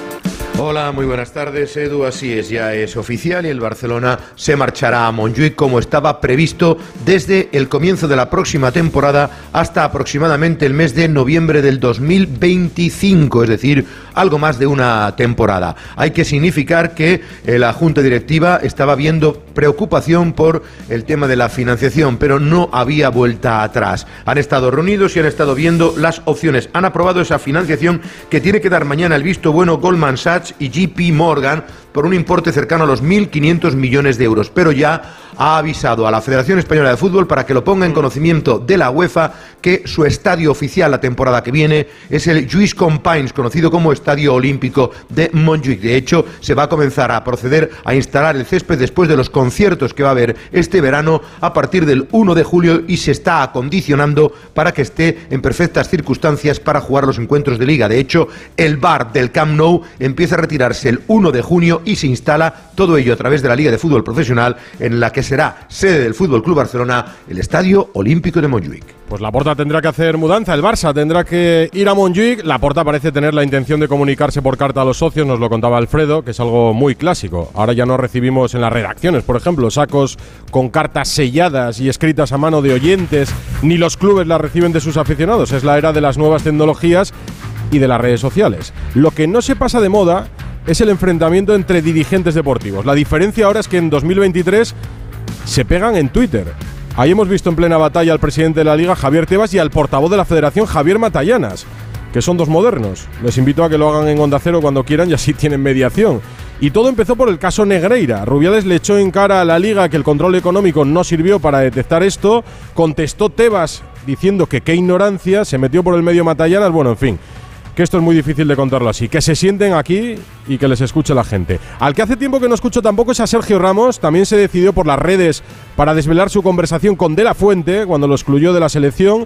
[SPEAKER 84] Hola, muy buenas tardes, Edu. Así es, ya es oficial y el Barcelona se marchará a Montjuic como estaba previsto desde el comienzo de la próxima temporada hasta aproximadamente el mes de noviembre del 2025, es decir, algo más de una temporada. Hay que significar que eh, la Junta Directiva estaba viendo preocupación por el tema de la financiación, pero no había vuelta atrás. Han estado reunidos y han estado viendo las opciones. Han aprobado esa financiación que tiene que dar mañana el visto bueno Goldman Sachs y JP Morgan por un importe cercano a los 1.500 millones de euros, pero ya ha avisado a la Federación Española de Fútbol para que lo ponga en conocimiento de la UEFA que su estadio oficial la temporada que viene es el Lluís Companys, conocido como Estadio Olímpico de Montjuic. De hecho, se va a comenzar a proceder a instalar el césped después de los conciertos que va a haber este verano a partir del 1 de julio y se está acondicionando para que esté en perfectas circunstancias para jugar los encuentros de liga. De hecho, el bar del Camp Nou empieza a retirarse el 1 de junio y se instala todo ello a través de la Liga de Fútbol Profesional en la que será sede del Fútbol Club Barcelona, el Estadio Olímpico de Montjuic.
[SPEAKER 22] Pues la Porta tendrá que hacer mudanza, el Barça tendrá que ir a Montjuic. La Porta parece tener la intención de comunicarse por carta a los socios, nos lo contaba Alfredo, que es algo muy clásico. Ahora ya no recibimos en las redacciones, por ejemplo, sacos con cartas selladas y escritas a mano de oyentes, ni los clubes las reciben de sus aficionados. Es la era de las nuevas tecnologías y de las redes sociales. Lo que no se pasa de moda es el enfrentamiento entre dirigentes deportivos. La diferencia ahora es que en 2023 se pegan en Twitter. Ahí hemos visto en plena batalla al presidente de la liga, Javier Tebas, y al portavoz de la federación, Javier Matallanas, que son dos modernos. Les invito a que lo hagan en Onda Cero cuando quieran y así tienen mediación. Y todo empezó por el caso Negreira. Rubiales le echó en cara a la liga que el control económico no sirvió para detectar esto. Contestó Tebas diciendo que qué ignorancia, se metió por el medio Matallanas. Bueno, en fin, que esto es muy difícil de contarlo así. Que se sienten aquí y que les escuche la gente. Al que hace tiempo que no escucho tampoco es a Sergio Ramos. También se decidió por las redes para desvelar su conversación con De La Fuente cuando lo excluyó de la selección.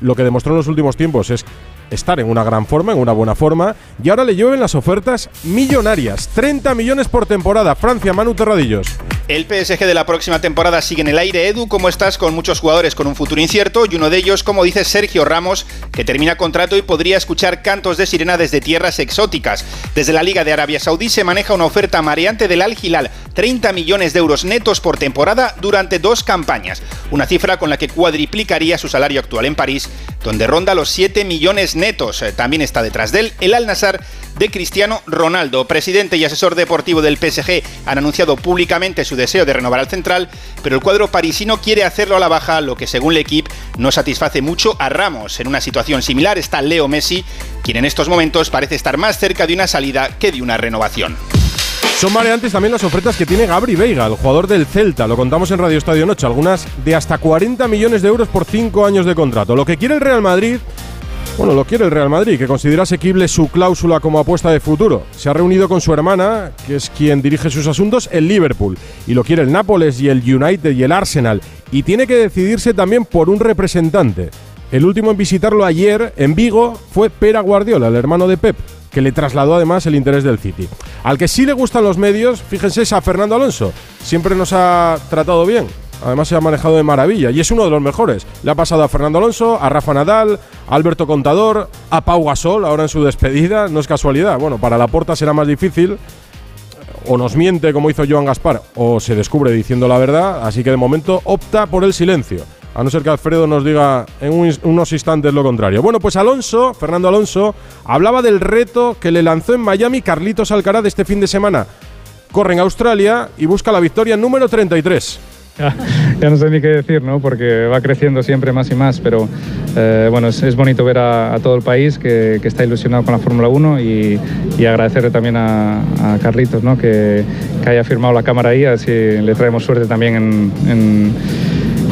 [SPEAKER 22] Lo que demostró en los últimos tiempos es estar en una gran forma, en una buena forma, y ahora le llueven las ofertas millonarias. 30 millones por temporada. Francia, Manu Terradillos.
[SPEAKER 85] El PSG de la próxima temporada sigue en el aire. Edu, ¿cómo estás con muchos jugadores con un futuro incierto? Y uno de ellos, como dice Sergio Ramos, que termina contrato y podría escuchar cantos de sirena desde tierras exóticas. Desde la Liga de Arabia Saudí se maneja una oferta mareante del Al Hilal, 30 millones de euros netos por temporada durante dos campañas. Una cifra con la que cuadriplicaría su salario actual en París, donde ronda los 7 millones netos. Eh, también está detrás de él el Al Nassr de Cristiano Ronaldo. Presidente y asesor deportivo del PSG han anunciado públicamente su deseo de renovar al central, pero el cuadro parisino quiere hacerlo a la baja, lo que según el equipo no satisface mucho a Ramos. En una situación similar está Leo Messi, quien en estos momentos parece estar más cerca de una salida que de una renovación.
[SPEAKER 22] Son mareantes también las ofertas que tiene Gabri Veiga, el jugador del Celta. Lo contamos en Radio Estadio Noche, algunas de hasta 40 millones de euros por 5 años de contrato. Lo que quiere el Real Madrid bueno, lo quiere el Real Madrid, que considera asequible su cláusula como apuesta de futuro. Se ha reunido con su hermana, que es quien dirige sus asuntos, el Liverpool. Y lo quiere el Nápoles y el United y el Arsenal. Y tiene que decidirse también por un representante. El último en visitarlo ayer en Vigo fue Pera Guardiola, el hermano de Pep, que le trasladó además el interés del City. Al que sí le gustan los medios, fíjense, es a Fernando Alonso. Siempre nos ha tratado bien Además se ha manejado de maravilla y es uno de los mejores. Le ha pasado a Fernando Alonso, a Rafa Nadal, a Alberto Contador, a Pau Gasol ahora en su despedida. No es casualidad. Bueno, para la porta será más difícil. O nos miente como hizo Joan Gaspar o se descubre diciendo la verdad. Así que de momento opta por el silencio. A no ser que Alfredo nos diga en unos instantes lo contrario. Bueno, pues Alonso, Fernando Alonso, hablaba del reto que le lanzó en Miami Carlitos Alcaraz este fin de semana. Corre en Australia y busca la victoria número 33.
[SPEAKER 86] Ya, no sé ni qué decir, ¿no? Porque va creciendo siempre más y más, pero eh, bueno, es, bonito ver a, todo el país que, está ilusionado con la Fórmula 1 y, agradecerle también a, Carlitos, ¿no? Que, haya firmado la cámara ahí, así le traemos suerte también en, en,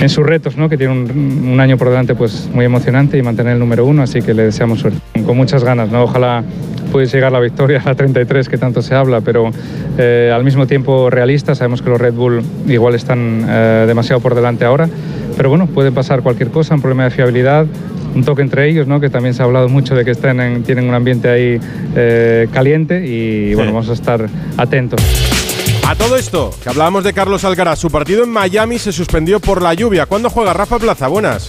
[SPEAKER 86] sus retos, ¿no? Que tiene un, un, año por delante pues muy emocionante y mantener el número uno, así que le deseamos suerte. Con muchas ganas, ¿no? Ojalá puede llegar la victoria a la 33 que tanto se habla, pero eh, al mismo tiempo realista. Sabemos que los Red Bull igual están eh, demasiado por delante ahora, pero bueno, puede pasar cualquier cosa, un problema de fiabilidad, un toque entre ellos, ¿no? que también se ha hablado mucho de que están tienen un ambiente ahí eh, caliente y bueno, vamos a estar atentos.
[SPEAKER 22] A todo esto, que hablábamos de Carlos Alcaraz, su partido en Miami se suspendió por la lluvia. ¿Cuándo juega Rafa Plaza? Buenas.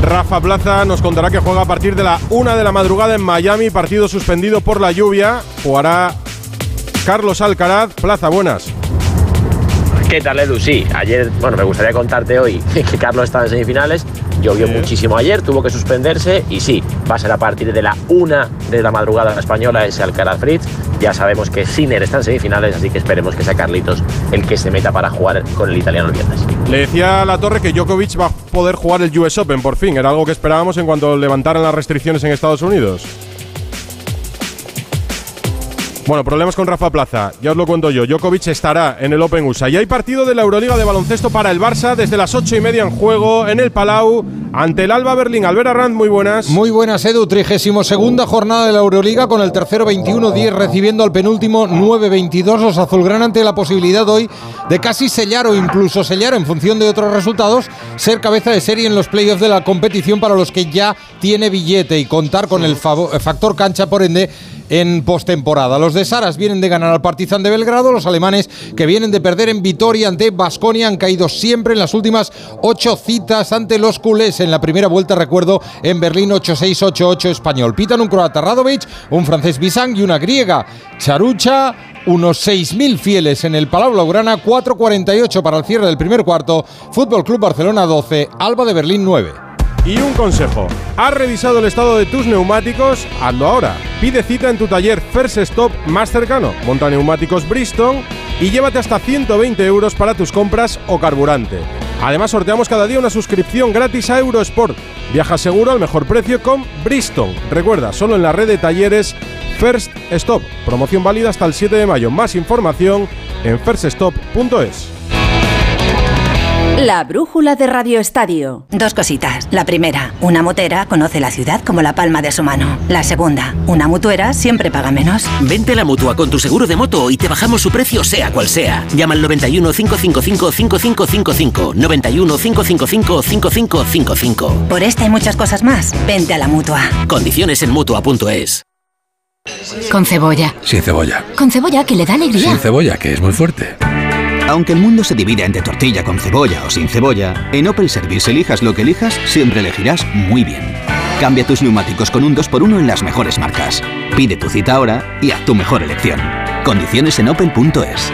[SPEAKER 22] Rafa Plaza nos contará que juega a partir de la una de la madrugada en Miami, partido suspendido por la lluvia. Jugará Carlos Alcaraz. Plaza, buenas.
[SPEAKER 87] ¿Qué tal, Edu? Sí, ayer, bueno, me gustaría contarte hoy que Carlos está en semifinales. Llovió muchísimo ayer, tuvo que suspenderse y sí, va a ser a partir de la una de la madrugada española ese Alcaraz Fritz. Ya sabemos que Sinner está en semifinales, así que esperemos que sea Carlitos el que se meta para jugar con el italiano el viernes.
[SPEAKER 22] Le decía a la torre que Djokovic va a poder jugar el US Open por fin. Era algo que esperábamos en cuanto levantaran las restricciones en Estados Unidos. Bueno, problemas con Rafa Plaza, ya os lo cuento yo. Djokovic estará en el Open USA. Y hay partido de la Euroliga de baloncesto para el Barça desde las ocho y media en juego en el Palau ante el Alba Berlín. Albert Arrand, muy buenas.
[SPEAKER 84] Muy buenas, Edu. Trigésimo segunda jornada de la Euroliga con el tercero 21-10 recibiendo al penúltimo 9-22. Los azulgrana ante la posibilidad hoy de casi sellar o incluso sellar en función de otros resultados, ser cabeza de serie en los playoffs de la competición para los que ya tiene billete y contar con el factor cancha, por ende en postemporada. Los de Saras vienen de ganar al Partizan de Belgrado, los alemanes que vienen de perder en Vitoria ante Basconia han caído siempre en las últimas ocho citas ante los culés en la primera vuelta, recuerdo, en Berlín 8-6-8-8 español. Pitan un croata Radovic, un francés Bisang y una griega Charucha unos 6.000 fieles en el Palau Blaugrana, 4.48 para el cierre del primer cuarto, Fútbol Club Barcelona 12, Alba de Berlín 9.
[SPEAKER 22] Y un consejo, ¿has revisado el estado de tus neumáticos? Hazlo ahora. Pide cita en tu taller First Stop más cercano. Monta neumáticos Bristol y llévate hasta 120 euros para tus compras o carburante. Además sorteamos cada día una suscripción gratis a Eurosport. Viaja seguro al mejor precio con Bristol. Recuerda, solo en la red de talleres First Stop. Promoción válida hasta el 7 de mayo. Más información en firststop.es.
[SPEAKER 1] La brújula de Radio Estadio.
[SPEAKER 88] Dos cositas. La primera, una motera conoce la ciudad como la palma de su mano. La segunda, una mutuera siempre paga menos.
[SPEAKER 89] Vente a la mutua con tu seguro de moto y te bajamos su precio sea cual sea. Llama al 91 555 5555. 91 555 5555.
[SPEAKER 88] Por esta y muchas cosas más, vente a la mutua.
[SPEAKER 89] Condiciones en mutua.es.
[SPEAKER 90] Con cebolla.
[SPEAKER 48] Sin cebolla.
[SPEAKER 90] Con cebolla que le da alegría.
[SPEAKER 48] Sin cebolla, que es muy fuerte.
[SPEAKER 91] Aunque el mundo se divida entre tortilla con cebolla o sin cebolla, en Opel Service elijas lo que elijas, siempre elegirás muy bien. Cambia tus neumáticos con un 2x1 en las mejores marcas. Pide tu cita ahora y haz tu mejor elección. Condiciones en opel.es.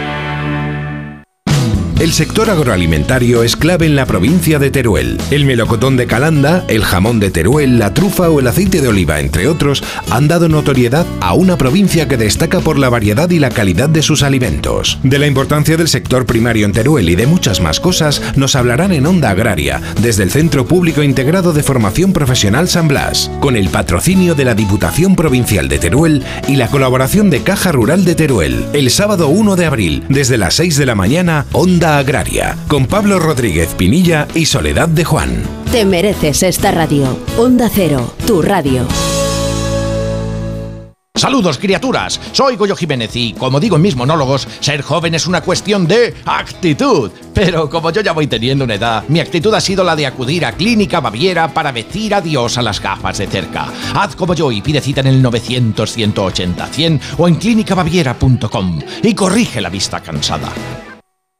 [SPEAKER 92] El sector agroalimentario es clave en la provincia de Teruel. El melocotón de Calanda, el jamón de Teruel, la trufa o el aceite de oliva, entre otros, han dado notoriedad a una provincia que destaca por la variedad y la calidad de sus alimentos. De la importancia del sector primario en Teruel y de muchas más cosas nos hablarán en Onda Agraria, desde el Centro Público Integrado de Formación Profesional San Blas, con el patrocinio de la Diputación Provincial de Teruel y la colaboración de Caja Rural de Teruel, el sábado 1 de abril, desde las 6 de la mañana, Onda Agraria, con Pablo Rodríguez Pinilla y Soledad de Juan.
[SPEAKER 1] Te mereces esta radio. Onda Cero, tu radio.
[SPEAKER 93] Saludos criaturas, soy Goyo Jiménez y como digo en mis monólogos, ser joven es una cuestión de actitud. Pero como yo ya voy teniendo una edad, mi actitud ha sido la de acudir a Clínica Baviera para decir adiós a las gafas de cerca. Haz como yo y pide cita en el 900 180 100 o en clínicabaviera.com y corrige la vista cansada.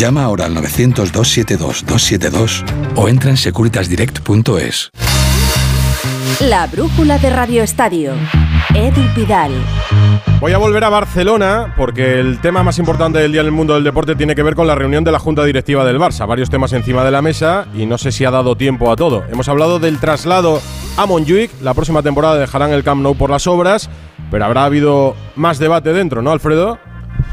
[SPEAKER 48] Llama ahora al 900-272-272 o entra en securitasdirect.es.
[SPEAKER 1] La brújula de Radio Estadio. Edu Pidal.
[SPEAKER 22] Voy a volver a Barcelona porque el tema más importante del día en el mundo del deporte tiene que ver con la reunión de la Junta Directiva del Barça. Varios temas encima de la mesa y no sé si ha dado tiempo a todo. Hemos hablado del traslado a Montjuic. La próxima temporada dejarán el Camp Nou por las obras, pero habrá habido más debate dentro, ¿no, Alfredo?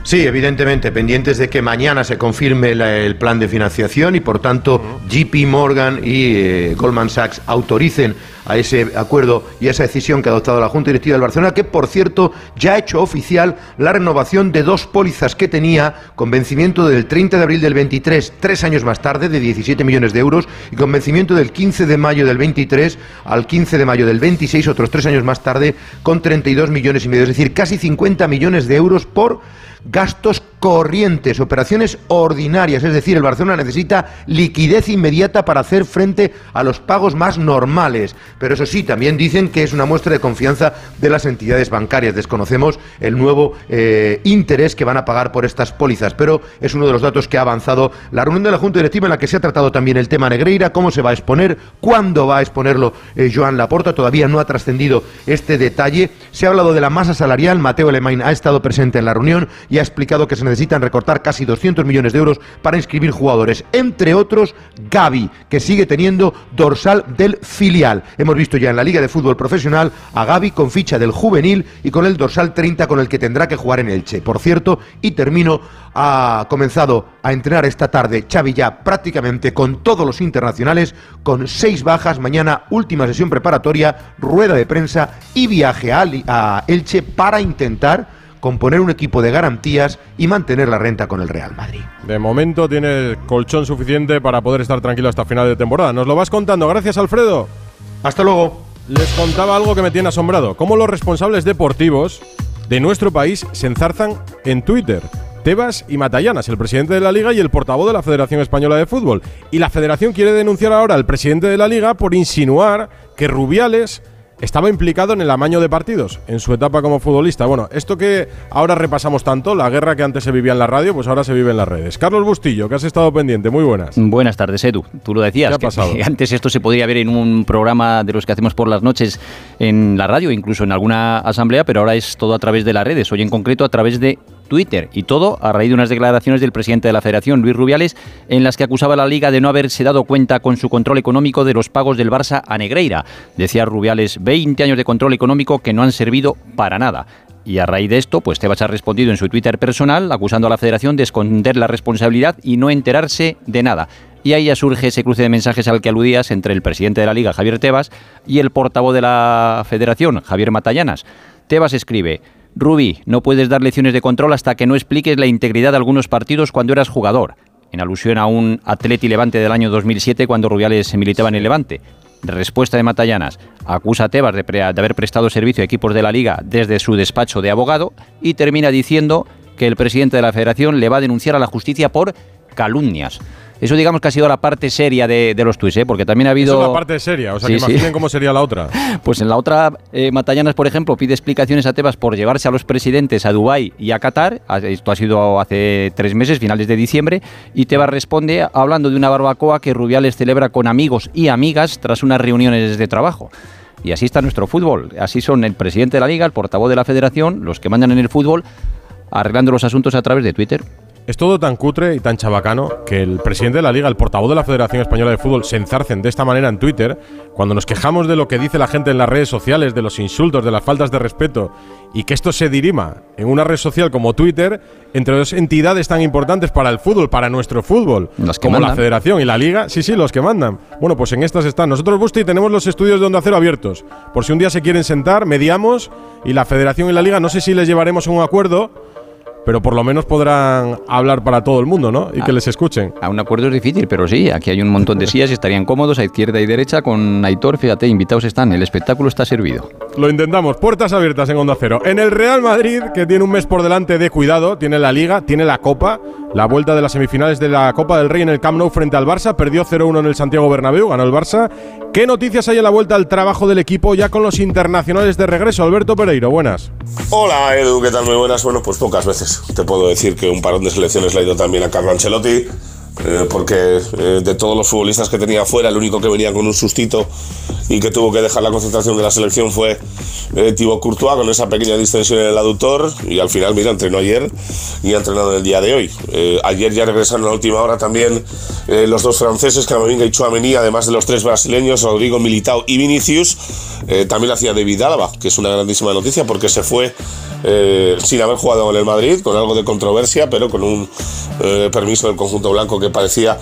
[SPEAKER 94] Sí, evidentemente, pendientes de que mañana se confirme el plan de financiación y por tanto JP Morgan y eh, Goldman Sachs autoricen
[SPEAKER 84] a ese acuerdo y a esa decisión que ha adoptado la Junta Directiva del Barcelona, que por cierto ya ha hecho oficial la renovación de dos pólizas que tenía con vencimiento del 30 de abril del 23, tres años más tarde, de 17 millones de euros, y con vencimiento del 15 de mayo del 23 al 15 de mayo del 26, otros tres años más tarde, con 32 millones y medio, es decir, casi 50 millones de euros por gastos corrientes, operaciones ordinarias, es decir, el Barcelona necesita liquidez inmediata para hacer frente a los pagos más normales. Pero eso sí, también dicen que es una muestra de confianza de las entidades bancarias. Desconocemos el nuevo eh, interés que van a pagar por estas pólizas, pero es uno de los datos que ha avanzado la reunión de la Junta Directiva en la que se ha tratado también el tema Negreira, cómo se va a exponer, cuándo va a exponerlo eh, Joan Laporta, todavía no ha trascendido este detalle. Se ha hablado de la masa salarial, Mateo Alemán ha estado presente en la reunión y ha explicado que se necesitan recortar casi 200 millones de euros para inscribir jugadores, entre otros Gaby, que sigue teniendo dorsal del filial. Hemos visto ya en la Liga de Fútbol Profesional a Gaby con ficha del juvenil y con el dorsal 30 con el que tendrá que jugar en Elche. Por cierto, y termino, ha comenzado a entrenar esta tarde Xavi ya prácticamente con todos los internacionales, con seis bajas, mañana última sesión preparatoria, rueda de prensa y viaje a, a Elche para intentar componer un equipo de garantías y mantener la renta con el Real Madrid.
[SPEAKER 22] De momento tiene colchón suficiente para poder estar tranquilo hasta final de temporada. Nos lo vas contando. Gracias, Alfredo.
[SPEAKER 84] Hasta luego.
[SPEAKER 22] Les contaba algo que me tiene asombrado. Cómo los responsables deportivos de nuestro país se enzarzan en Twitter. Tebas y Matallanas, el presidente de la Liga y el portavoz de la Federación Española de Fútbol. Y la Federación quiere denunciar ahora al presidente de la Liga por insinuar que Rubiales estaba implicado en el amaño de partidos en su etapa como futbolista. Bueno, esto que ahora repasamos tanto, la guerra que antes se vivía en la radio, pues ahora se vive en las redes. Carlos Bustillo, que has estado pendiente, muy buenas.
[SPEAKER 95] Buenas tardes, Edu. Tú lo decías,
[SPEAKER 22] ¿Qué ha pasado?
[SPEAKER 95] que antes esto se podría ver en un programa de los que hacemos por las noches en la radio, incluso en alguna asamblea, pero ahora es todo a través de las redes, hoy en concreto a través de Twitter. Y todo a raíz de unas declaraciones del presidente de la Federación, Luis Rubiales, en las que acusaba a la Liga de no haberse dado cuenta con su control económico de los pagos del Barça a Negreira. Decía Rubiales, 20 años de control económico que no han servido para nada. Y a raíz de esto, pues Tebas ha respondido en su Twitter personal, acusando a la Federación de esconder la responsabilidad y no enterarse de nada. Y ahí ya surge ese cruce de mensajes al que aludías entre el presidente de la Liga, Javier Tebas, y el portavoz de la Federación, Javier Matallanas. Tebas escribe, Rubí, no puedes dar lecciones de control hasta que no expliques la integridad de algunos partidos cuando eras jugador, en alusión a un Atleti Levante del año 2007 cuando Rubiales se militaba en Levante. Respuesta de Matallanas. Acusa a Tebas de, de haber prestado servicio a equipos de la Liga desde su despacho de abogado y termina diciendo que el presidente de la Federación le va a denunciar a la justicia por calumnias. Eso digamos que ha sido la parte seria de, de los tuits, ¿eh? porque también ha habido...
[SPEAKER 22] Eso es la parte seria, o sea,
[SPEAKER 95] Sí,
[SPEAKER 22] que
[SPEAKER 95] sí.
[SPEAKER 22] imaginen cómo sería la otra.
[SPEAKER 95] Pues en la otra, eh, Matallanas, por ejemplo, pide explicaciones a Tebas por llevarse a los presidentes a Dubái y a Qatar. Esto ha sido hace tres meses, finales de diciembre. Y Tebas responde hablando de una barbacoa que Rubiales celebra con amigos y amigas tras unas reuniones de trabajo. Y así está nuestro fútbol. Así son el presidente de la liga, el portavoz de la federación, los que mandan en el fútbol, arreglando los asuntos a través de Twitter.
[SPEAKER 22] Es todo tan cutre y tan chabacano que el presidente de la Liga, el portavoz de la Federación Española de Fútbol, se enzarcen de esta manera en Twitter, cuando nos quejamos de lo que dice la gente en las redes sociales, de los insultos, de las faltas de respeto, y que esto se dirima en una red social como Twitter, entre dos entidades tan importantes para el fútbol, para nuestro fútbol,
[SPEAKER 95] Los que
[SPEAKER 22] como la. Federación y la Liga. Sí, sí, los que mandan. Bueno, pues en estas están. Nosotros, Busti, tenemos los estudios de Onda Cero abiertos. Por si un día se quieren sentar, mediamos, y la Federación y la Liga, no sé si les llevaremos a un acuerdo pero por lo menos podrán hablar para todo el mundo, ¿no? Y que les escuchen.
[SPEAKER 95] A un acuerdo es difícil, pero sí, aquí hay un montón de sillas y estarían cómodos a izquierda y derecha con Aitor, fíjate, invitados están, el espectáculo está servido.
[SPEAKER 22] Lo intentamos, puertas abiertas en Onda Cero. En el Real Madrid, que tiene un mes por delante de cuidado, tiene la Liga, tiene la Copa, la vuelta de las semifinales de la Copa del Rey en el Camp Nou frente al Barça, perdió 0-1 en el Santiago Bernabéu, ganó el Barça. ¿Qué noticias hay en la vuelta al trabajo del equipo ya con los internacionales de regreso? Alberto Pereiro, buenas.
[SPEAKER 96] Hola Edu, ¿qué tal? Muy buenas. Bueno, pues pocas veces te puedo decir que un parón de selecciones le ha ido también a Carlo Ancelotti, eh, porque eh, de todos los futbolistas que tenía afuera, el único que venía con un sustito y que tuvo que dejar la concentración de la selección fue eh, Thibaut Courtois con esa pequeña distensión en el aductor y al final, mira, entrenó ayer y ha entrenado en el día de hoy. Eh, ayer ya regresaron a la última hora también los dos franceses, Camavinga y Chouameni, además de los tres brasileños, Rodrigo Militao y Vinicius. También hacía David Álava, que es una grandísima noticia porque se fue sin haber jugado en el Madrid, con algo de controversia, pero con un permiso del conjunto blanco que
[SPEAKER 84] que parecía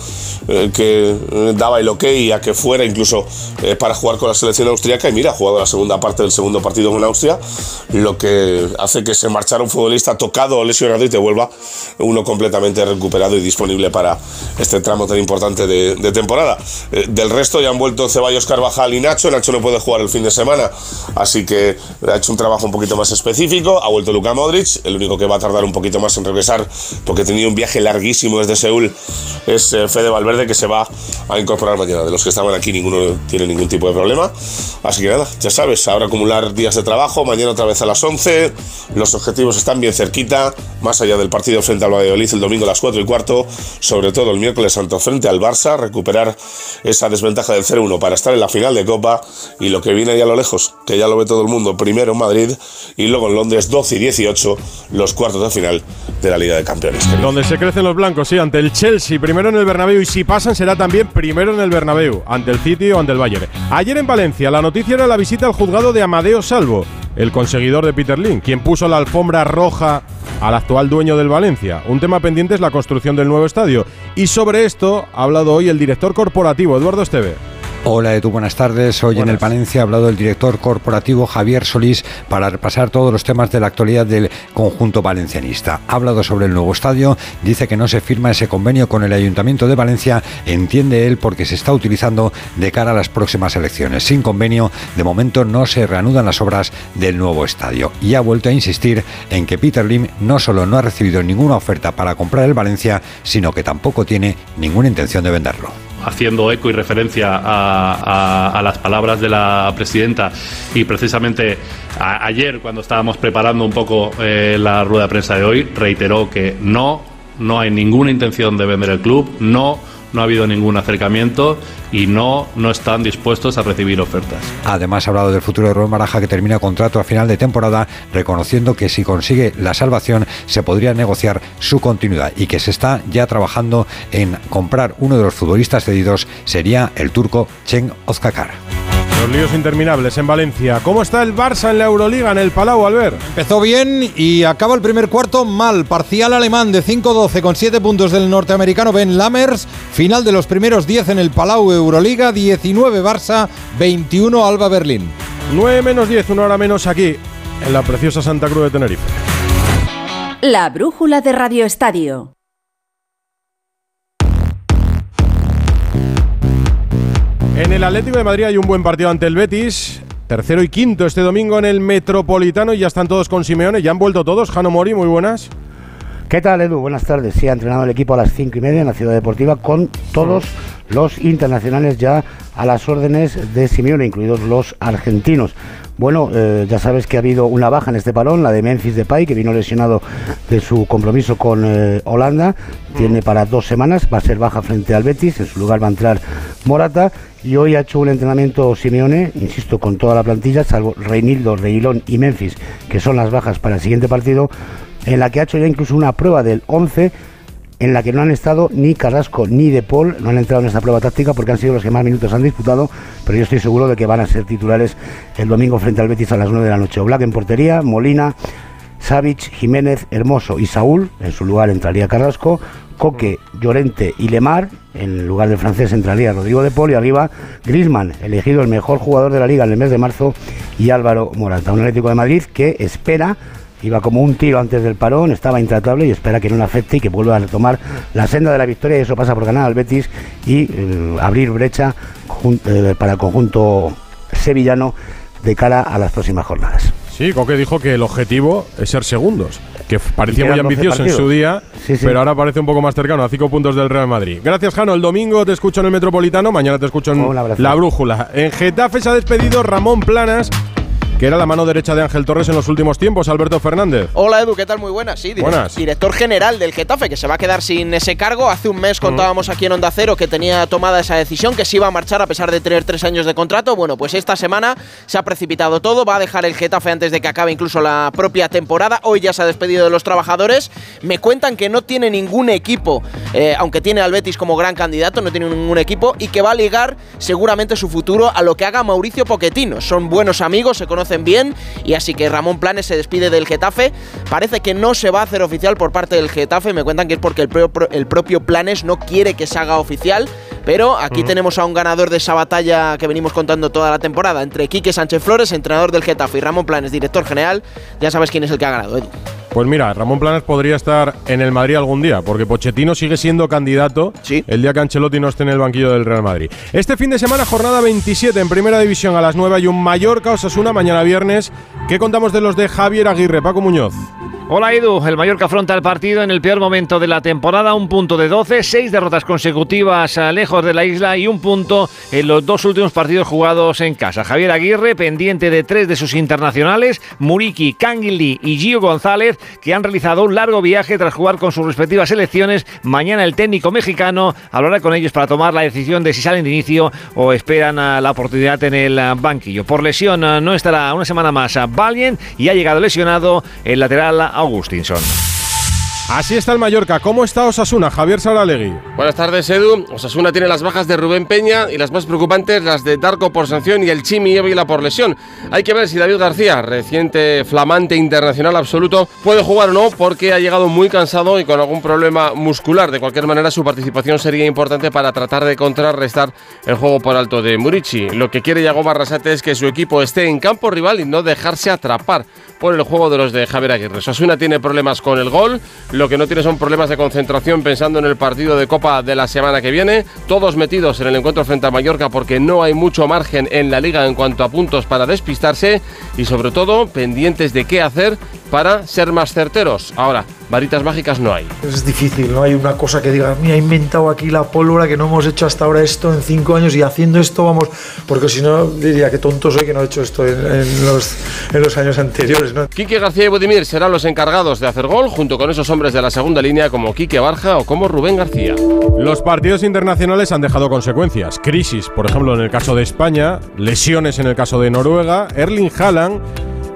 [SPEAKER 84] eh, que eh, daba el ok a que fuera incluso eh, para jugar con la selección austríaca. Y mira, ha jugado la segunda parte del segundo partido con Austria, lo que hace que se marchara un futbolista tocado o lesionado y te vuelva uno completamente recuperado y disponible para este tramo tan importante de, temporada. del resto ya han vuelto Ceballos, Carvajal y Nacho, Nacho no puede jugar el fin de semana, así que ha hecho un trabajo un poquito más específico, ha vuelto Luka Modric, el único que va a tardar un poquito más en regresar porque tenía un viaje larguísimo desde Seúl es eh, Fede Valverde que se va a incorporar mañana. De los que estaban aquí ninguno tiene ningún tipo de problema. Así que nada, ya sabes, ahora acumular días de trabajo, mañana otra vez a las 11. Los objetivos están bien cerquita, más allá del partido frente al Valladolid el domingo a las 4 y cuarto, sobre todo el miércoles santo frente al Barça, recuperar esa desventaja del 0-1 para estar en la final de Copa y lo que viene ahí a lo lejos, que ya lo ve todo el mundo, primero en Madrid y luego en Londres 12 y 18 los cuartos de final de la Liga de Campeones.
[SPEAKER 22] Donde se crecen los blancos, sí, ante el Chelsea, primero en el Bernabéu y si pasan será también primero en el Bernabéu, ante el City o ante el Bayern. Ayer en Valencia la noticia era la visita al juzgado de Amadeo Salvo, el conseguidor de Peter Lin, quien puso la alfombra roja al actual dueño del Valencia. Un tema pendiente es la construcción del nuevo estadio. Y sobre esto ha hablado hoy el director corporativo, Eduardo Esteve.
[SPEAKER 97] Hola Edu, buenas tardes. Hoy en el Palencia ha hablado el director corporativo Javier Solís para repasar todos los temas de la actualidad del conjunto valencianista. Ha hablado sobre el nuevo estadio, dice que no se firma ese convenio con el Ayuntamiento de Valencia, entiende él porque se está utilizando de cara a las próximas elecciones. Sin convenio, de momento no se reanudan las obras del nuevo estadio. Y ha vuelto a insistir en que Peter Lim no solo no ha recibido ninguna oferta para comprar el Valencia, sino que tampoco tiene ninguna intención de venderlo
[SPEAKER 98] haciendo eco y referencia a, las palabras de la presidenta. Y precisamente ayer cuando estábamos preparando un poco eh, la rueda de prensa de hoy reiteró que no, no hay ninguna intención de vender el club, no no ha habido ningún acercamiento y no, no están dispuestos a recibir ofertas.
[SPEAKER 97] Además ha hablado del futuro de Rubén Baraja que termina contrato a final de temporada, reconociendo que si consigue la salvación se podría negociar su continuidad y que se está ya trabajando en comprar uno de los futbolistas cedidos, sería el turco Chen Ozkakar.
[SPEAKER 22] Los líos interminables en Valencia. ¿Cómo está el Barça en la Euroliga, en el Palau, Albert?
[SPEAKER 99] Empezó bien y acaba el primer cuarto mal. Parcial alemán de 5-12 con 7 puntos del norteamericano Ben Lammers. Final de los primeros 10 en el Palau Euroliga. 19 Barça, 21 Alba Berlín.
[SPEAKER 22] 9 menos 10, una hora menos aquí, en la preciosa Santa Cruz de Tenerife.
[SPEAKER 1] La brújula de Radio Estadio.
[SPEAKER 22] En el Atlético de Madrid hay un buen partido ante el Betis. Tercero y quinto este domingo en el Metropolitano y ya están todos con Simeone. Ya han vuelto todos. Jano Mori, muy buenas.
[SPEAKER 100] ¿Qué tal, Edu? Buenas tardes. Sí, ha entrenado el equipo a las cinco y media en la Ciudad Deportiva con todos los internacionales ya a las órdenes de Simeone, incluidos los argentinos. Bueno, eh, ya sabes que ha habido una baja en este parón, la de Memphis Depay, que vino lesionado de su compromiso con eh, Holanda. Tiene para dos semanas, va a ser baja frente al Betis, en su lugar va a entrar Morata. Y hoy ha hecho un entrenamiento Simeone, insisto, con toda la plantilla, salvo Reinildo, Reilón y Memphis, que son las bajas para el siguiente partido, en la que ha hecho ya incluso una prueba del 11 en la que no han estado ni Carrasco ni De Paul, no han entrado en esta prueba táctica porque han sido los que más minutos han disputado, pero yo estoy seguro de que van a ser titulares el domingo frente al Betis a las 9 de la noche. Black en portería, Molina, Savic, Jiménez, Hermoso y Saúl, en su lugar entraría Carrasco, Coque, Llorente y Lemar, en lugar del francés entraría Rodrigo de Paul y arriba Grisman, elegido el mejor jugador de la liga en el mes de marzo, y Álvaro Morata, un Atlético de Madrid que espera iba como un tiro antes del parón, estaba intratable y espera que no le afecte y que vuelva a retomar la senda de la victoria y eso pasa por ganar al Betis y eh, abrir brecha eh, para el conjunto sevillano de cara a las próximas jornadas.
[SPEAKER 22] Sí, Coque dijo que el objetivo es ser segundos, que parecía muy ambicioso en su día, pero ahora parece un poco más cercano a cinco puntos del Real Madrid. Gracias, Jano. El domingo te escucho en el Metropolitano, mañana te escucho en La Brújula. En Getafe se ha despedido Ramón Planas que era la mano derecha de Ángel Torres en los últimos tiempos, Alberto Fernández.
[SPEAKER 101] Hola Edu, ¿qué tal? Muy buenas. Sí,
[SPEAKER 22] buenas.
[SPEAKER 101] director general del Getafe, que se va a quedar sin ese cargo. Hace un mes contábamos aquí en Onda Cero que tenía tomada esa decisión, que se iba a marchar a pesar de tener tres años de contrato. Bueno, pues esta semana se ha precipitado todo, va a dejar el Getafe antes de que acabe incluso la propia temporada. Hoy ya se ha despedido de los trabajadores. Me cuentan que no tiene ningún equipo, eh, aunque tiene al Betis como gran candidato, no tiene ningún equipo y que va a ligar seguramente su futuro a lo que haga Mauricio Pochettino. Son buenos amigos, se conocen conocen bien y así que Ramón Planes se despide del Getafe. Parece que no se va a hacer oficial por parte del Getafe, me cuentan que es porque el propio, el propio Planes no quiere que se haga oficial, pero aquí tenemos a un ganador de esa batalla que venimos contando toda la temporada entre Quique Sánchez Flores, entrenador del Getafe, y Ramón Planes, director general. Ya sabes quién es el que ha ganado, Edu.
[SPEAKER 22] Pues mira, Ramón Planes podría estar en el Madrid algún día, porque Pochettino sigue siendo candidato el día que Ancelotti no esté en el banquillo del Real Madrid. Este fin de semana, jornada 27 en Primera División a las 9 hay un Mallorca Osasuna mañana viernes. ¿Qué contamos de los de Javier Aguirre? Paco Muñoz.
[SPEAKER 102] Hola Edu, el Mallorca afronta el partido en el peor momento de la temporada, un punto de 12, seis derrotas consecutivas eh, lejos de la isla y un punto en los dos últimos partidos jugados en casa. Javier Aguirre, pendiente de tres de sus internacionales, Muriki, Canguilí y Gio González, que han realizado un largo viaje tras jugar con sus respectivas selecciones. Mañana el técnico mexicano hablará con ellos para tomar la decisión de si salen de inicio o esperan a la oportunidad en el eh, banquillo. Por lesión eh, no estará una semana más Valien y ha llegado lesionado el lateral Augustinson.
[SPEAKER 22] Así está el Mallorca. ¿Cómo está Osasuna? Javier Saralegui.
[SPEAKER 103] Buenas tardes, Edu. Osasuna tiene las bajas de Rubén Peña y las más preocupantes las de Darko por sanción y el Chimi Ávila por lesión. Hay que ver si David García, reciente flamante internacional absoluto, puede jugar o no porque ha llegado muy cansado y con algún problema muscular. De cualquier manera, su participación sería importante para tratar de contrarrestar el juego por alto de Murici. Lo que quiere Yago Barrasate es que su equipo esté en campo rival y no dejarse atrapar por el juego de los de Javier Aguirre. Osasuna tiene problemas con el gol, lo que no tiene son problemas de concentración pensando en el partido de Copa de la semana que viene. Todos metidos en el encuentro frente a Mallorca porque no hay mucho margen en la liga en cuanto a puntos para despistarse y sobre todo pendientes de qué hacer para ser más certeros. Ahora, varitas mágicas no hay.
[SPEAKER 104] Es difícil, no hay una cosa que diga, mira, he inventado aquí la pólvora que no hemos hecho hasta ahora esto en cinco años y haciendo esto vamos, porque si no diría que tonto soy que no he hecho esto en, los, en los años anteriores. ¿no?
[SPEAKER 103] Quique García y Budimir serán los encargados de hacer gol junto con esos hombres de la segunda línea como Quique Barja o como Rubén García.
[SPEAKER 22] Los partidos internacionales han dejado consecuencias. Crisis, por ejemplo, en el caso de España, lesiones en el caso de Noruega, Erling Haaland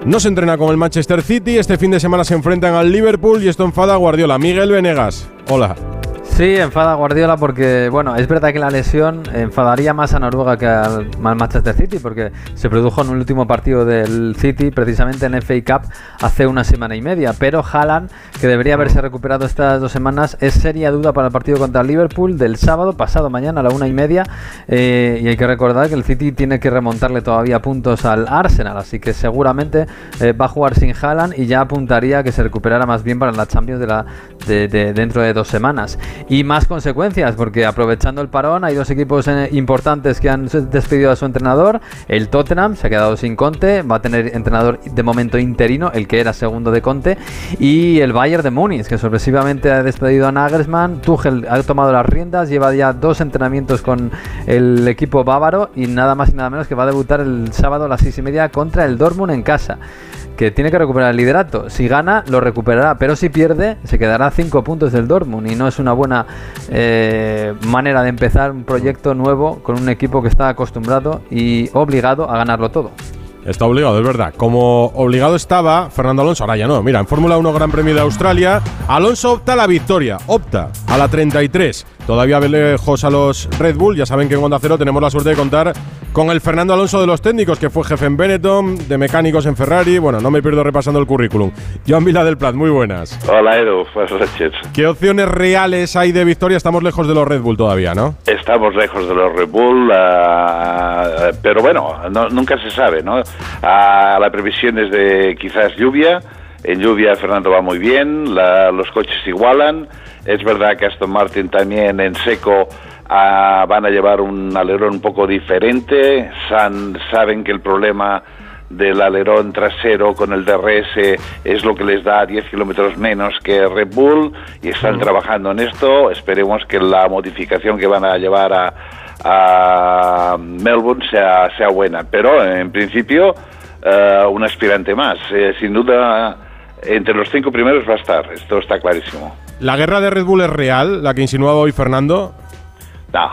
[SPEAKER 22] no se entrena con el Manchester City. Este fin de semana se enfrentan al Liverpool y esto enfada a Guardiola. Miguel Venegas. Hola.
[SPEAKER 105] Sí, enfada a Guardiola porque, bueno, es verdad que la lesión enfadaría más a Noruega que al, Manchester City porque se produjo en un último partido del City, precisamente en FA Cup, hace una semana y media. Pero Haaland, que debería haberse recuperado estas dos semanas, es seria duda para el partido contra el Liverpool del sábado, pasado mañana a la una y media. Eh, y hay que recordar que el City tiene que remontarle todavía puntos al Arsenal, así que seguramente eh, va a jugar sin Haaland y ya apuntaría que se recuperara más bien para la Champions de la, de, dentro de dos semanas y más consecuencias, porque aprovechando el parón hay dos equipos eh, importantes que han despedido a su entrenador. El Tottenham se ha quedado sin Conte, va a tener entrenador de momento interino, el que era segundo de Conte, y el Bayern de Múnich, que sorpresivamente ha despedido a Nagelsmann. Tuchel ha tomado las riendas, lleva ya dos entrenamientos con el equipo bávaro y nada más y nada menos que va a debutar el sábado a las seis y media contra el Dortmund en casa que tiene que recuperar el liderato. Si gana, lo recuperará, pero si pierde, se quedará a 5 puntos del Dortmund y no es una buena eh, manera de empezar un proyecto nuevo con un equipo que está acostumbrado y obligado a ganarlo todo.
[SPEAKER 22] Está obligado, es verdad. Como obligado estaba Fernando Alonso, ahora ya no. Mira, en Fórmula 1 Gran Premio de Australia, Alonso opta a la victoria, opta a la 33. Todavía lejos a los Red Bull. Ya saben que en Onda Cero tenemos la suerte de contar con el Fernando Alonso de los técnicos, que fue jefe en Benetton, de mecánicos en Ferrari. Bueno, no me pierdo repasando el currículum. Joan Vila del Plat, muy buenas.
[SPEAKER 106] Hola Edu, buenas noches.
[SPEAKER 22] ¿Qué opciones reales hay de victoria? Estamos lejos de los Red Bull todavía, ¿no?
[SPEAKER 106] Estamos lejos de los Red Bull, ah, pero bueno, nunca se sabe, ¿no? Ah, la previsión es de quizás lluvia. En lluvia Fernando va muy bien, los coches igualan. Es verdad que Aston Martin también en seco ah, van a llevar un alerón un poco diferente. saben que el problema del alerón trasero con el DRS es lo que les da 10 kilómetros menos que Red Bull y están trabajando en esto. Esperemos que la modificación que van a llevar a, a Melbourne sea, sea buena. Pero en principio, uh, un aspirante más. Eh, sin duda, entre los cinco primeros va a estar. Esto está clarísimo.
[SPEAKER 22] ¿La guerra de Red Bull es real, la que insinuaba hoy Fernando?
[SPEAKER 106] No.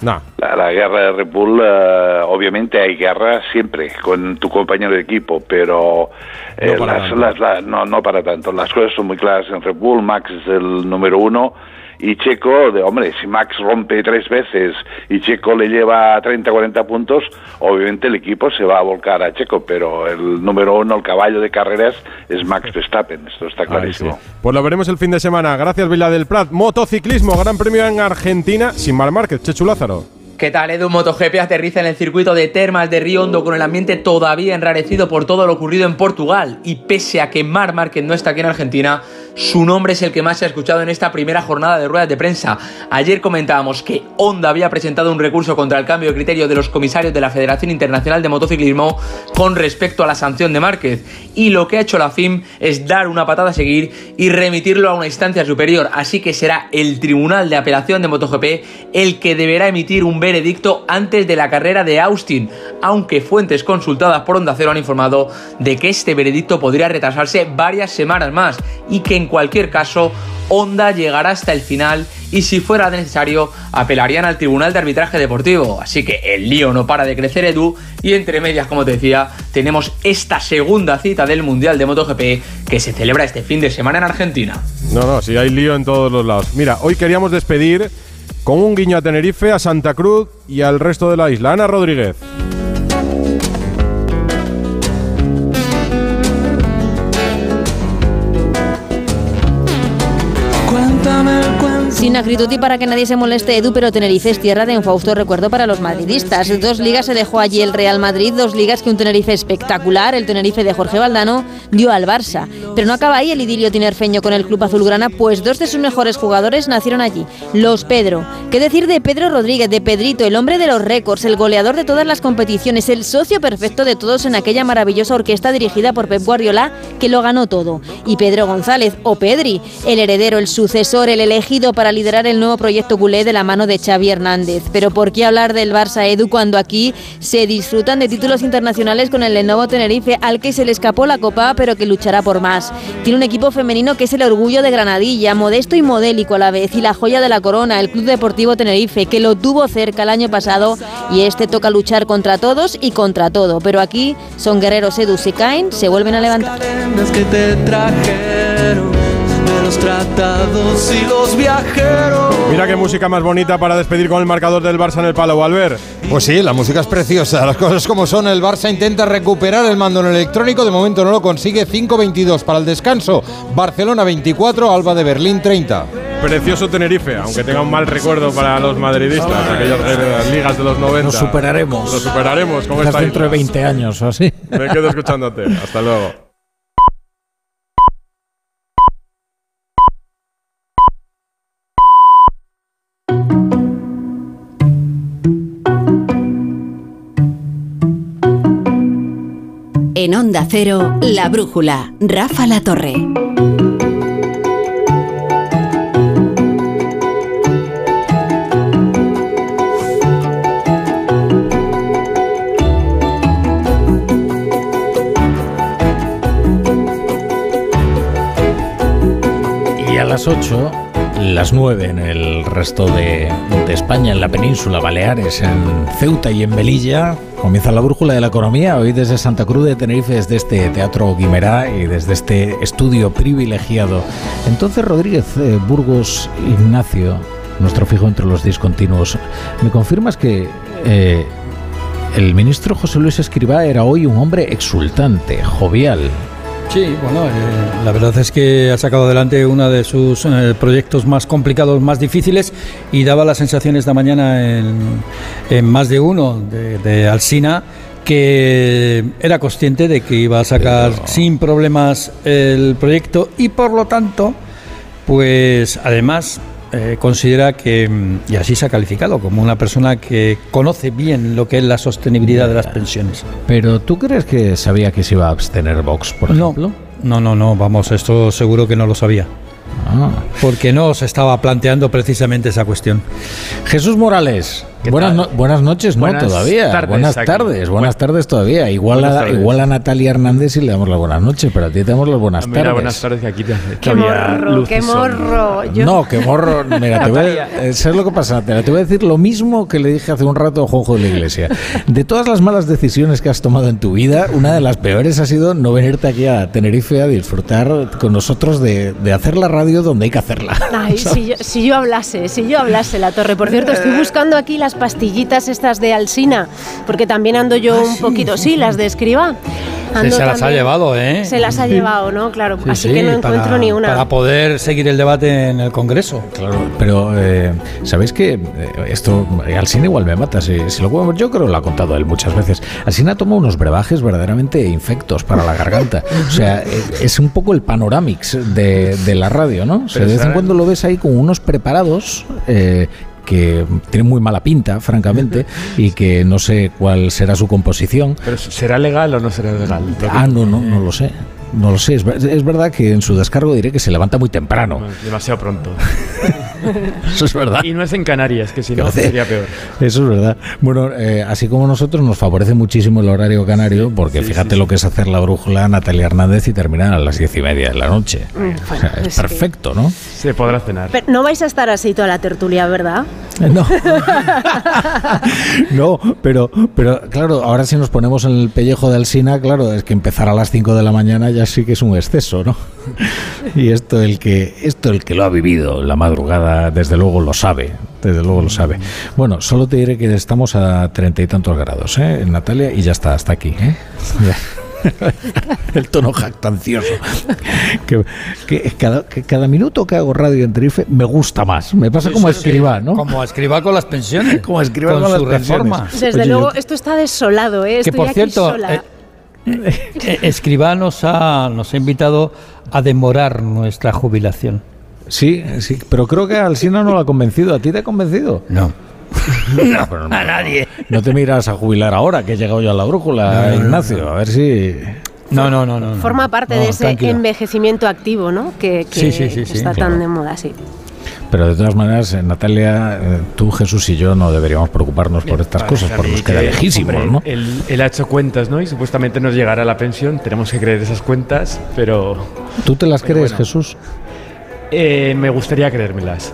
[SPEAKER 22] No.
[SPEAKER 106] La, guerra de Red Bull, eh, obviamente hay guerra siempre con tu compañero de equipo, pero eh, no, para las, no, no para tanto. Las cosas son muy claras en Red Bull. Max es el número uno y Checo, de hombre, si Max rompe tres veces y Checo le lleva 30, 40 puntos, obviamente el equipo se va a volcar a Checo, pero el número uno, el caballo de carreras, es Max Verstappen, esto está clarísimo.
[SPEAKER 22] Pues lo veremos el fin de semana. Gracias, Vila del Prat. Motociclismo, Gran Premio en Argentina, sin Mar Márquez, Chechu Lázaro.
[SPEAKER 107] ¿Qué tal, Edu? MotoGP aterriza en el circuito de Termas de Río Hondo con el ambiente todavía enrarecido por todo lo ocurrido en Portugal. Y pese a que Mar Márquez no está aquí en Argentina, su nombre es el que más se ha escuchado en esta primera jornada de ruedas de prensa. Ayer comentábamos que Honda había presentado un recurso contra el cambio de criterio de los comisarios de la Federación Internacional de Motociclismo con respecto a la sanción de Márquez. Y lo que ha hecho la FIM es dar una patada a seguir y remitirlo a una instancia superior. Así que será el Tribunal de Apelación de MotoGP el que deberá emitir un veredicto antes de la carrera de Austin, aunque fuentes consultadas por Honda Cero han informado de que este veredicto podría retrasarse varias semanas más y que en cualquier caso Honda llegará hasta el final y si fuera necesario apelarían al Tribunal de Arbitraje Deportivo. Así que el lío no para de crecer Edu y entre medias, como te decía, tenemos esta segunda cita del Mundial de MotoGP que se celebra este fin de semana en Argentina.
[SPEAKER 22] No, no, sí hay lío en todos los lados. Mira, hoy queríamos despedir con un guiño a Tenerife, a Santa Cruz y al resto de la isla. Ana Rodríguez.
[SPEAKER 108] Sin acritud y para que nadie se moleste, Edu, pero Tenerife es tierra de un fausto recuerdo para los madridistas. Dos ligas se dejó allí el Real Madrid, dos ligas que un Tenerife espectacular, el Tenerife de Jorge Valdano, dio al Barça. Pero no acaba ahí el idilio tinerfeño con el club azulgrana, pues dos de sus mejores jugadores nacieron allí, los Pedro. ¿Qué decir de Pedro Rodríguez, de Pedrito, el hombre de los récords, el goleador de todas las competiciones, el socio perfecto de todos en aquella maravillosa orquesta dirigida por Pep Guardiola, que lo ganó todo? Y Pedro González, o Pedri, el heredero, el sucesor, el elegido para liderar el nuevo proyecto culé de la mano de Xavi Hernández. Pero ¿por qué hablar del Barça Edu cuando aquí se disfrutan de títulos internacionales con el Lenovo Tenerife al que se le escapó la copa pero que luchará por más? Tiene un equipo femenino que es el orgullo de Granadilla, modesto y modélico a la vez y la joya de la corona, el Club Deportivo Tenerife, que lo tuvo cerca el año pasado y este toca luchar contra todos y contra todo. Pero aquí son guerreros Edu, si caen, se vuelven a levantar.
[SPEAKER 109] Los tratados y los viajeros.
[SPEAKER 22] Mira qué música más bonita para despedir con el marcador del Barça en el palo, Albert.
[SPEAKER 110] Pues sí, la música es preciosa. Las cosas como son. El Barça intenta recuperar el mando en electrónico. De momento no lo consigue. 5-22 para el descanso. Barcelona 24, Alba de Berlín 30.
[SPEAKER 22] Precioso Tenerife, aunque tenga un mal recuerdo para los madridistas, aquellas eh, ligas de los 90.
[SPEAKER 2] Lo superaremos.
[SPEAKER 22] Lo superaremos con
[SPEAKER 2] Quizás
[SPEAKER 22] esta
[SPEAKER 2] dentro de
[SPEAKER 22] isla.
[SPEAKER 2] 20 años o así.
[SPEAKER 22] Me quedo escuchándote. Hasta luego.
[SPEAKER 1] En Onda Cero, La Brújula, Rafa La Torre.
[SPEAKER 2] Y a las 8, las 9 en el resto de, España, en la península, Baleares, en Ceuta y en Melilla, comienza la brújula de la economía. Hoy desde Santa Cruz de Tenerife, desde este Teatro Guimerá y desde este estudio privilegiado. Entonces, Rodríguez eh, Burgos Ignacio, nuestro fijo entre los discontinuos, ¿me confirmas que eh, el ministro José Luis Escribá era hoy un hombre exultante, jovial?
[SPEAKER 47] Sí, bueno, eh, la verdad es que ha sacado adelante uno de sus eh, proyectos más complicados, más difíciles, y daba la sensación esta mañana en, en más de uno de, de Alsina que era consciente de que iba a sacar sin problemas el proyecto y por lo tanto, pues además eh, considera que, mm, y así se ha calificado, como una persona que conoce bien lo que es la sostenibilidad de las pensiones.
[SPEAKER 2] Pero ¿tú crees que sabía que se iba a abstener Vox, por
[SPEAKER 47] No.
[SPEAKER 2] ejemplo?
[SPEAKER 47] No, no, no, vamos, esto seguro que no lo sabía.
[SPEAKER 2] Ah.
[SPEAKER 47] Porque no se estaba planteando precisamente esa cuestión.
[SPEAKER 2] Jesús Morales, Buenas, no- buenas noches, no
[SPEAKER 111] Buenas
[SPEAKER 2] todavía.
[SPEAKER 111] tardes
[SPEAKER 2] buenas
[SPEAKER 111] aquí.
[SPEAKER 2] tardes, buenas tardes todavía. Igual
[SPEAKER 111] Buenas
[SPEAKER 2] a,
[SPEAKER 111] tardes.
[SPEAKER 2] igual a Natalia Hernández y le damos las buenas noches, pero a ti te damos las buenas
[SPEAKER 111] Mira,
[SPEAKER 2] tardes.
[SPEAKER 111] buenas tardes que aquí te
[SPEAKER 112] Qué morro, qué morro. Yo-
[SPEAKER 2] No, qué morro. Mira, te voy a, eh, ¿sabes lo que pasa? Natalia? Te voy a decir lo mismo que le dije hace un rato a Juanjo de la Iglesia. De todas las malas decisiones que has tomado en tu vida, una de las peores ha sido no venirte aquí a Tenerife a disfrutar con nosotros de, de hacer la radio donde hay que hacerla.
[SPEAKER 112] Ay, si yo, si yo hablase, si yo hablase la torre. Por cierto, estoy buscando aquí las pastillitas estas de Alsina, porque también ando yo un poquito, sí, las de escriba. Ando
[SPEAKER 47] se las ha llevado, ¿eh?
[SPEAKER 112] Se las ha llevado, ¿no? Claro,
[SPEAKER 47] Sí,
[SPEAKER 112] así
[SPEAKER 47] sí,
[SPEAKER 112] que no
[SPEAKER 47] para-
[SPEAKER 112] encuentro ni una.
[SPEAKER 47] Para poder seguir el debate en el Congreso.
[SPEAKER 2] Claro, pero eh, ¿sabéis que eh, esto eh, Alsina igual me mata? Si, si lo yo creo que lo ha contado él muchas veces. Alsina toma unos brebajes verdaderamente infectos para la garganta. O sea, es un poco el panoramix de, de la radio, ¿no? O sea, de vez en cuando lo ves ahí con unos preparados. eh, que tienen muy mala pinta, francamente, y que no sé cuál será su composición.
[SPEAKER 111] Pero ¿será legal o no será legal?
[SPEAKER 2] Ah, no, no, no lo sé. No lo sé. Es, es verdad que en su descargo diré que se levanta muy temprano.
[SPEAKER 111] Demasiado pronto.
[SPEAKER 2] Eso es verdad.
[SPEAKER 111] Y no es en Canarias, que si no sería peor.
[SPEAKER 2] Eso es verdad. Bueno, eh, así como nosotros nos favorece muchísimo el horario canario, porque fíjate lo que es hacer la brújula Natalia Hernández y terminar a las diez y media de la noche.
[SPEAKER 112] Mm,
[SPEAKER 2] O sea, es
[SPEAKER 112] es que-
[SPEAKER 2] perfecto, ¿no?
[SPEAKER 111] Se podrá cenar.
[SPEAKER 112] Pero no vais a estar así toda la tertulia, ¿verdad?
[SPEAKER 2] No. No, pero, pero claro, ahora si nos ponemos en el pellejo de Alsina, claro, es que empezar a las 5 de la mañana ya sí que es un exceso, ¿no? Y esto el que, esto el que lo ha vivido la madrugada, desde luego lo sabe, desde luego lo sabe. Bueno, solo te diré que estamos a treinta y tantos grados, ¿eh? Natalia, y ya está, hasta aquí, ¿eh? El tono jactancioso. Que, que cada, que cada minuto que hago radio en Tenerife me gusta más. Me pasa como a escriba, ¿no?
[SPEAKER 47] Como escriba con las pensiones.
[SPEAKER 2] Como escriba
[SPEAKER 47] con,
[SPEAKER 2] con las
[SPEAKER 47] su
[SPEAKER 2] pensiones.
[SPEAKER 47] reforma.
[SPEAKER 112] Desde luego, esto está desolado, ¿eh?
[SPEAKER 47] que por
[SPEAKER 112] aquí
[SPEAKER 47] cierto,
[SPEAKER 112] sola.
[SPEAKER 47] eh, eh, Escribá nos ha, nos ha invitado a demorar nuestra jubilación.
[SPEAKER 2] Sí, sí, pero creo que Alsina no lo ha convencido. ¿A ti te ha convencido?
[SPEAKER 47] No.
[SPEAKER 2] no, a nadie. No te miras a jubilar ahora, que he llegado yo a la brújula,
[SPEAKER 47] No, no, no,
[SPEAKER 2] Ignacio. A ver si.
[SPEAKER 47] No, no, no, no.
[SPEAKER 112] Forma parte
[SPEAKER 2] No,
[SPEAKER 112] de ese
[SPEAKER 2] tranquilo.
[SPEAKER 112] envejecimiento activo, ¿no? Que, que
[SPEAKER 2] Sí, sí, sí, sí,
[SPEAKER 112] está
[SPEAKER 2] claro.
[SPEAKER 112] tan de moda, sí.
[SPEAKER 2] Pero de todas maneras, eh, Natalia, eh, tú, Jesús y yo no deberíamos preocuparnos por estas cosas, porque nos queda
[SPEAKER 111] que,
[SPEAKER 2] lejísimos,
[SPEAKER 111] hombre,
[SPEAKER 2] ¿no?
[SPEAKER 111] Él, él ha hecho cuentas, ¿no? Y supuestamente nos llegará la pensión. Tenemos que creer esas cuentas, pero
[SPEAKER 2] ¿Tú te las
[SPEAKER 111] pero
[SPEAKER 2] crees,
[SPEAKER 111] bueno.
[SPEAKER 2] Jesús?
[SPEAKER 111] eh, me gustaría creérmelas.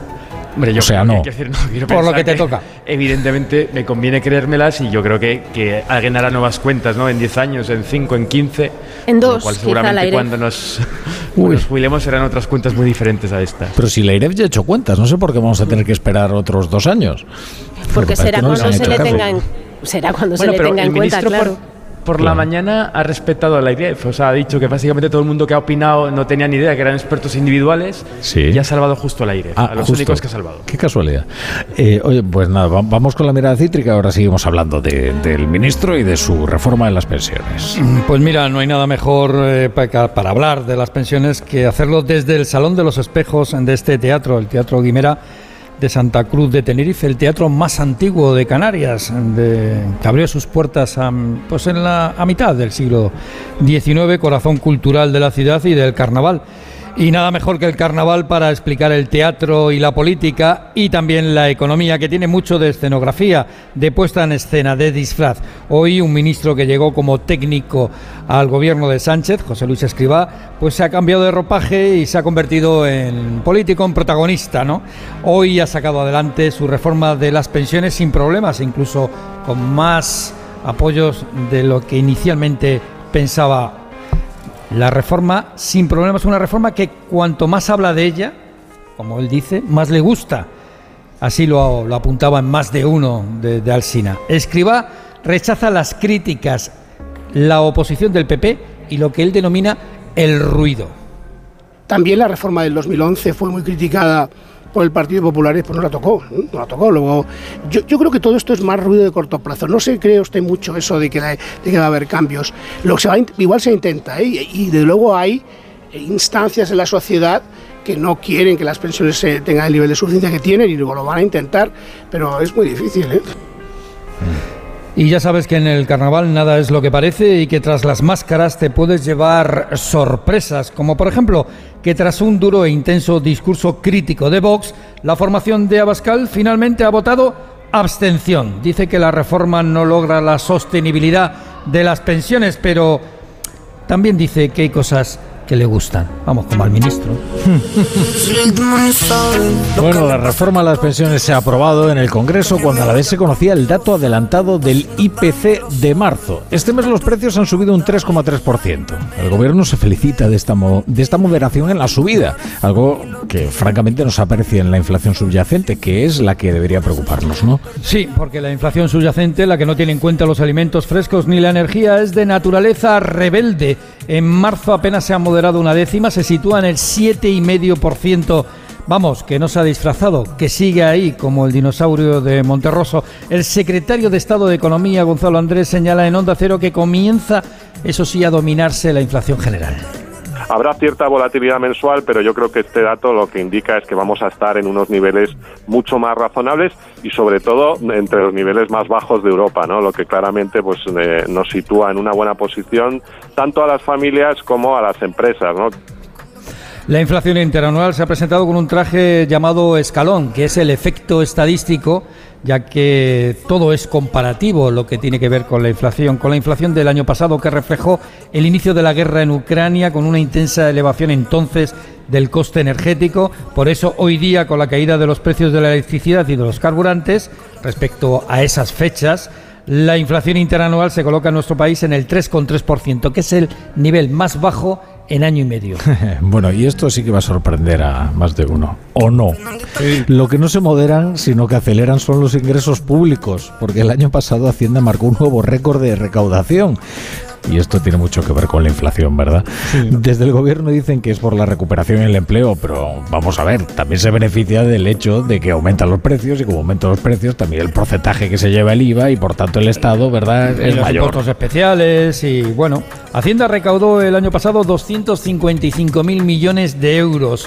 [SPEAKER 111] Hombre, yo
[SPEAKER 2] O sea,
[SPEAKER 111] que-
[SPEAKER 2] no.
[SPEAKER 111] quiero decir, no, quiero
[SPEAKER 47] Por lo que te toca.
[SPEAKER 111] Evidentemente me conviene creérmelas y yo creo que, que alguien hará nuevas cuentas, ¿no? En 10 años, en 5, en 15.
[SPEAKER 112] En
[SPEAKER 111] con lo
[SPEAKER 112] dos,
[SPEAKER 111] cual
[SPEAKER 112] quizá
[SPEAKER 111] seguramente
[SPEAKER 112] al aire.
[SPEAKER 111] cuando nos, cuando nos jubilemos serán otras cuentas muy diferentes a esta.
[SPEAKER 2] Pero si la IREF ya ha hecho cuentas, no sé por qué vamos a tener que esperar otros dos años.
[SPEAKER 112] Porque será
[SPEAKER 2] no
[SPEAKER 112] cuando se le
[SPEAKER 2] caso.
[SPEAKER 112] tenga en, será cuando
[SPEAKER 111] Bueno,
[SPEAKER 112] se le tenga en cuenta,
[SPEAKER 111] ministro
[SPEAKER 112] claro.
[SPEAKER 111] por, por la mañana ha respetado la IREF, o sea, ha dicho que básicamente todo el mundo que ha opinado no tenía ni idea que eran expertos individuales
[SPEAKER 2] Sí.
[SPEAKER 111] y ha salvado justo a la IREF,
[SPEAKER 2] Ah,
[SPEAKER 111] a los
[SPEAKER 2] justo.
[SPEAKER 111] únicos que ha salvado.
[SPEAKER 2] Qué casualidad. Eh, oye, pues nada, va- vamos con la mirada cítrica. Ahora seguimos hablando de- del ministro y de su reforma de las pensiones.
[SPEAKER 47] Pues mira, no hay nada mejor eh, pa- para hablar de las pensiones que hacerlo desde el Salón de los Espejos de este teatro, el Teatro Guimera de Santa Cruz de Tenerife, el teatro más antiguo de Canarias, que abrió sus puertas a, pues en la, a mitad del siglo XIX, corazón cultural de la ciudad y del carnaval. Y nada mejor que el carnaval para explicar el teatro y la política y también la economía, que tiene mucho de escenografía, de puesta en escena, de disfraz. Hoy un ministro que llegó como técnico al gobierno de Sánchez, José Luis Escribá, pues se ha cambiado de ropaje y se ha convertido en político, en protagonista. Hoy ha sacado adelante su reforma de las pensiones sin problemas, incluso con más apoyos de lo que inicialmente pensaba la reforma sin problemas, una reforma que cuanto más habla de ella, como él dice, más le gusta. Así lo, lo apuntaba en más de uno de, de Alsina. Escriba rechaza las críticas, la oposición del PP y lo que él denomina el ruido.
[SPEAKER 113] También la reforma del 2011 fue muy criticada por el Partido Popular y pues no la tocó, ¿no? no la tocó. Luego, yo, yo creo que todo esto es más ruido de corto plazo. No se cree usted mucho eso de que, de que va a haber cambios. Igual se intenta, ¿eh? y, y de luego hay instancias en la sociedad que no quieren que las pensiones eh, tengan el nivel de suficiencia que tienen y luego lo van a intentar, pero es muy difícil. ¿eh?
[SPEAKER 47] Y ya sabes que en el carnaval nada es lo que parece y que tras las máscaras te puedes llevar sorpresas, como por ejemplo que tras un duro e intenso discurso crítico de Vox, la formación de Abascal finalmente ha votado abstención. Dice que la reforma no logra la sostenibilidad de las pensiones, pero también dice que hay cosas que le gustan. Vamos, como al ministro.
[SPEAKER 2] Bueno, la reforma a las pensiones se ha aprobado en el Congreso cuando a la vez se conocía el dato adelantado del IPC de marzo. Este mes los precios han subido un 3,3%. El gobierno se felicita de esta, de esta moderación en la subida, algo que francamente nos aparece en la inflación subyacente, que es la que debería preocuparnos, ¿no?
[SPEAKER 47] Sí, porque la inflación subyacente, la que no tiene en cuenta los alimentos frescos ni la energía, es de naturaleza rebelde. En marzo apenas se ha moderado una décima, se sitúa en el 7,5%. Vamos, que no se ha disfrazado, que sigue ahí como el dinosaurio de Monterroso. El secretario de Estado de Economía, Gonzalo Andrés, señala en Onda Cero que comienza, eso sí, a dominarse la inflación general.
[SPEAKER 114] Habrá cierta volatilidad mensual, pero yo creo que este dato lo que indica es que vamos a estar en unos niveles mucho más razonables y sobre todo entre los niveles más bajos de Europa, ¿no? Lo que claramente pues eh, nos sitúa en una buena posición tanto a las familias como a las empresas.
[SPEAKER 47] La inflación interanual se ha presentado con un traje llamado escalón, que es el efecto estadístico, ya que todo es comparativo lo que tiene que ver con la inflación. Con la inflación del año pasado que reflejó el inicio de la guerra en Ucrania, con una intensa elevación entonces del coste energético. Por eso hoy día, con la caída de los precios de la electricidad y de los carburantes, respecto a esas fechas, la inflación interanual se coloca en nuestro país en el 3,3%, que es el nivel más bajo en año y medio.
[SPEAKER 2] Bueno, y esto sí que va a sorprender a más de uno. ¿O no? Lo que no se moderan, sino que aceleran son los ingresos públicos, porque el año pasado Hacienda marcó un nuevo récord de recaudación. Y esto tiene mucho que ver con la inflación, ¿verdad? Desde el gobierno dicen que es por la recuperación en el empleo, pero vamos a ver, también se beneficia del hecho de que aumentan los precios y como aumentan los precios, también el porcentaje que se lleva el IVA y por tanto el Estado, ¿verdad?
[SPEAKER 47] Y
[SPEAKER 2] Es
[SPEAKER 47] los
[SPEAKER 2] mayor.
[SPEAKER 47] impuestos especiales y bueno, Hacienda recaudó el año pasado 255 mil millones de euros,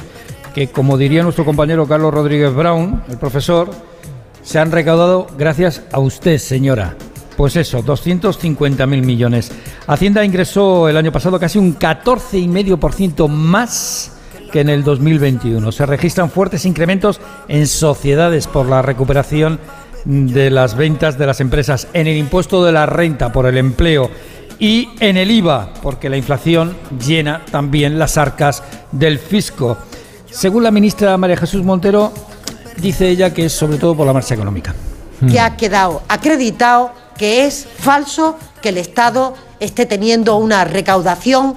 [SPEAKER 47] que como diría nuestro compañero Carlos Rodríguez Brown, el profesor, se han recaudado gracias a usted, señora. Pues eso, 250 mil millones. Hacienda ingresó el año pasado casi un 14,5% más que en el 2021. Se registran fuertes incrementos en sociedades por la recuperación de las ventas de las empresas, en el impuesto de la renta por el empleo y en el IVA, porque la inflación llena también las arcas del fisco. Según la ministra María Jesús Montero, dice ella que es sobre todo por la marcha económica.
[SPEAKER 115] que ha quedado acreditado que es falso que el Estado esté teniendo una recaudación,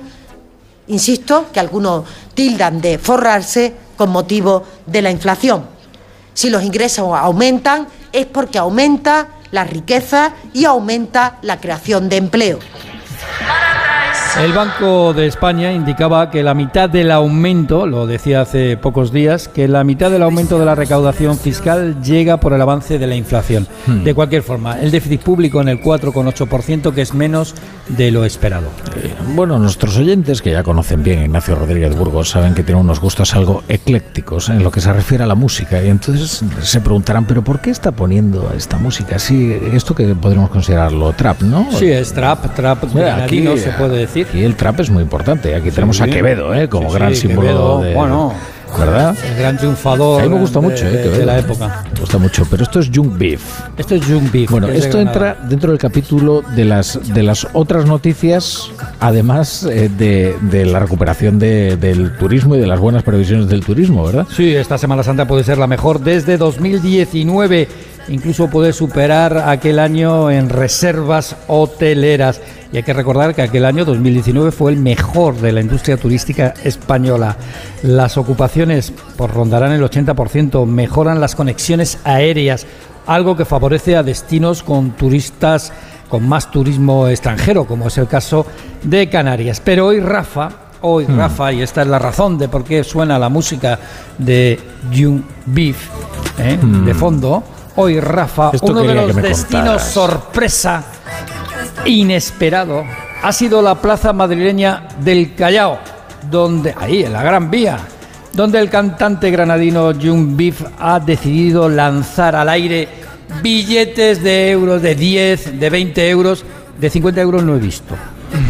[SPEAKER 115] insisto, que algunos tildan de forrarse con motivo de la inflación. Si los ingresos aumentan es porque aumenta la riqueza y aumenta la creación de empleo.
[SPEAKER 47] El Banco de España indicaba que la mitad del aumento, lo decía hace pocos días, que la mitad del aumento de la recaudación fiscal llega por el avance de la inflación.
[SPEAKER 2] Hmm.
[SPEAKER 47] De cualquier forma, el déficit público en el 4,8%, que es menos de lo esperado.
[SPEAKER 2] Eh, Bueno, nuestros oyentes, que ya conocen bien Ignacio Rodríguez Burgos, saben que tiene unos gustos algo eclécticos en lo que se refiere a la música. Y entonces se preguntarán, ¿pero por qué está poniendo esta música? Sí, esto que podríamos considerarlo trap, ¿no?
[SPEAKER 47] Sí, es trap, trap,
[SPEAKER 2] Mira, aquí
[SPEAKER 47] no se puede decir.
[SPEAKER 2] Aquí el trap es muy importante. Aquí tenemos a Quevedo, ¿eh? como gran
[SPEAKER 47] sí,
[SPEAKER 2] símbolo
[SPEAKER 47] Quevedo,
[SPEAKER 2] de.
[SPEAKER 47] bueno,
[SPEAKER 2] ¿Verdad?
[SPEAKER 47] El gran triunfador
[SPEAKER 2] A mí me gusta
[SPEAKER 47] de-
[SPEAKER 2] mucho, ¿eh?
[SPEAKER 47] de- de la época.
[SPEAKER 2] Me gusta mucho, pero esto es Young Beef.
[SPEAKER 47] Esto es Young Beef.
[SPEAKER 2] Bueno,
[SPEAKER 47] de
[SPEAKER 2] esto
[SPEAKER 47] Granada.
[SPEAKER 2] entra dentro del capítulo de las de las otras noticias, además eh, de, de la recuperación de- del turismo y de las buenas previsiones del turismo, ¿verdad?
[SPEAKER 47] Sí, esta Semana Santa puede ser la mejor desde 2019. Incluso puede superar aquel año en reservas hoteleras. Y hay que recordar que aquel año 2019 fue el mejor de la industria turística española. Las ocupaciones pues, rondarán el 80%, mejoran las conexiones aéreas, algo que favorece a destinos con turistas con más turismo extranjero, como es el caso de Canarias. Pero hoy Rafa, hoy
[SPEAKER 2] Hmm.
[SPEAKER 47] Rafa, y esta es la razón de por qué suena la música de Young Beef ¿eh?
[SPEAKER 2] Hmm.
[SPEAKER 47] de fondo, hoy Rafa,
[SPEAKER 2] Esto
[SPEAKER 47] uno de los destinos
[SPEAKER 2] contaras.
[SPEAKER 47] sorpresa inesperado ha sido la plaza madrileña del Callao, donde ahí en la Gran Vía, donde el cantante granadino Young Beef ha decidido lanzar al aire billetes de euros, de 10, de 20 euros, de 50 euros no he visto.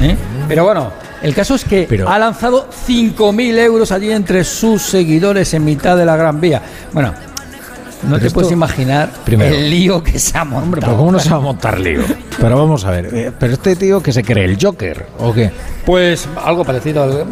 [SPEAKER 47] ¿eh? Pero bueno, el caso es que ha lanzado 5.000 euros allí entre sus seguidores en mitad de la Gran Vía. Bueno, No te
[SPEAKER 2] esto-
[SPEAKER 47] puedes imaginar
[SPEAKER 2] Primero.
[SPEAKER 47] el lío que se ha montado.
[SPEAKER 2] Hombre, pero ¿cómo no se va a montar lío? Pero vamos a ver, eh, pero este tío que se cree el Joker, ¿o qué?
[SPEAKER 47] Pues algo parecido. al-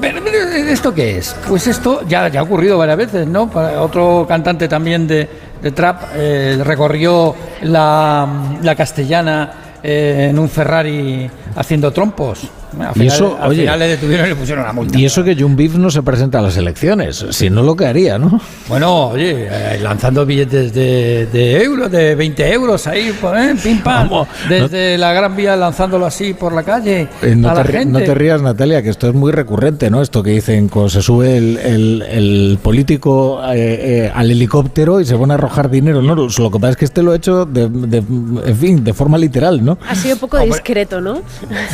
[SPEAKER 47] ¿Esto qué es? Pues esto ya, ya ha ocurrido varias veces, ¿no? Para- Otro cantante también de, de trap eh, recorrió la, la castellana eh, en un Ferrari haciendo trompos. Al
[SPEAKER 2] Y
[SPEAKER 47] final,
[SPEAKER 2] eso,
[SPEAKER 47] al
[SPEAKER 2] oye,
[SPEAKER 47] final le detuvieron y le pusieron una multa.
[SPEAKER 2] Y eso que Jun Beef no se presenta a las elecciones, si no lo que haría, ¿no?
[SPEAKER 47] Bueno, oye, eh, lanzando billetes de, de euros, de 20 euros ahí, pues, ¿eh? pim pam,
[SPEAKER 2] Vamos,
[SPEAKER 47] desde la Gran Vía lanzándolo así por la calle
[SPEAKER 2] Eh, no,
[SPEAKER 47] a
[SPEAKER 2] te,
[SPEAKER 47] la
[SPEAKER 2] ri-
[SPEAKER 47] gente.
[SPEAKER 2] no te rías, Natalia, que esto es muy recurrente, ¿no? Esto que dicen, cuando se sube el, el- el político eh, eh, al helicóptero y se pone a arrojar dinero, ¿no? Lo que pasa es que este lo ha hecho, de, de- en fin, de forma literal, ¿no?
[SPEAKER 112] Ha sido un poco discreto, ¿no?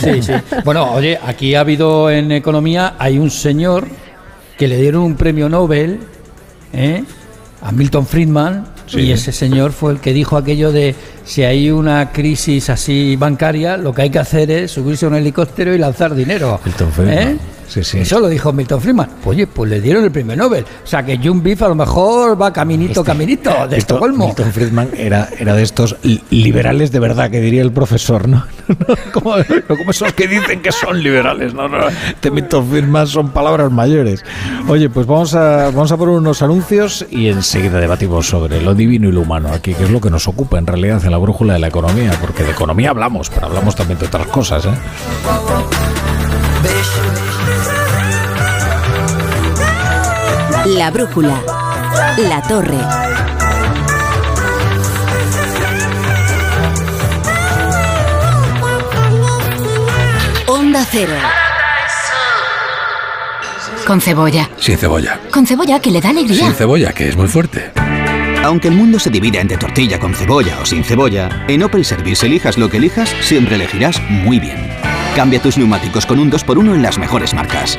[SPEAKER 47] Sí, sí. Bueno, oye, aquí ha habido en economía, hay un señor que le dieron un premio Nobel ¿eh? a Milton Friedman y ese señor fue el que dijo aquello de si hay una crisis así bancaria, lo que hay que hacer es subirse a un helicóptero y lanzar dinero.
[SPEAKER 2] Milton Friedman.
[SPEAKER 47] ¿Eh?
[SPEAKER 2] Sí, sí.
[SPEAKER 47] Eso lo dijo Milton Friedman. Oye, pues le dieron el premio Nobel. O sea que Jun Beef a lo mejor va caminito, caminito de
[SPEAKER 2] Milton-
[SPEAKER 47] Estocolmo.
[SPEAKER 2] Milton Friedman era, era de estos li- liberales de verdad, que diría el profesor, ¿no? No como, no como esos que dicen que son liberales, no, no. De Milton Friedman son palabras mayores. Oye, pues vamos a, vamos a poner unos anuncios y enseguida debatimos sobre lo divino y lo humano aquí, que es lo que nos ocupa en realidad en la brújula de la economía, porque de economía hablamos, pero hablamos también de otras cosas, ¿eh?
[SPEAKER 1] La brújula. La torre. Onda Cero.
[SPEAKER 116] Con cebolla.
[SPEAKER 117] Sin cebolla.
[SPEAKER 116] Con cebolla que le da alegría.
[SPEAKER 117] Sin cebolla, que es muy fuerte.
[SPEAKER 118] Aunque el mundo se divida entre tortilla con cebolla o sin cebolla, en Opel Service elijas lo que elijas, siempre elegirás muy bien. Cambia tus neumáticos con un 2x1 en las mejores marcas.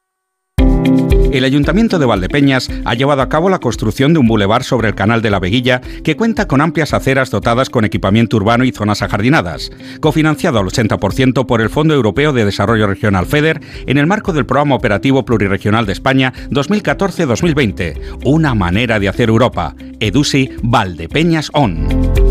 [SPEAKER 119] El Ayuntamiento de Valdepeñas ha llevado a cabo la construcción de un bulevar sobre el Canal de la Veguilla que cuenta con amplias aceras dotadas con equipamiento urbano y zonas ajardinadas, cofinanciado al 80% por el Fondo Europeo de Desarrollo Regional FEDER en el marco del Programa Operativo Pluriregional de España 2014-2020. Una manera de hacer Europa. EDUSI Valdepeñas ON.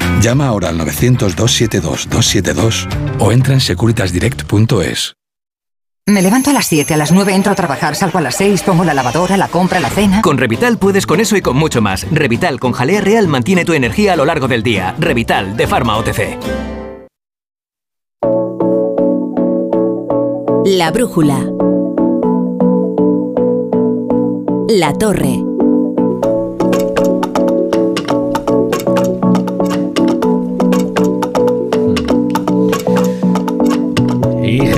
[SPEAKER 117] Llama ahora al 900-272-272 o entra en securitasdirect.es.
[SPEAKER 120] Me levanto a las 7, a las 9 entro a trabajar, salgo a las 6, pongo la lavadora, la compra, la cena.
[SPEAKER 121] Con Revital puedes con eso y con mucho más. Revital con jalea real mantiene tu energía a lo largo del día. Revital de Pharma OTC.
[SPEAKER 1] La brújula. La torre.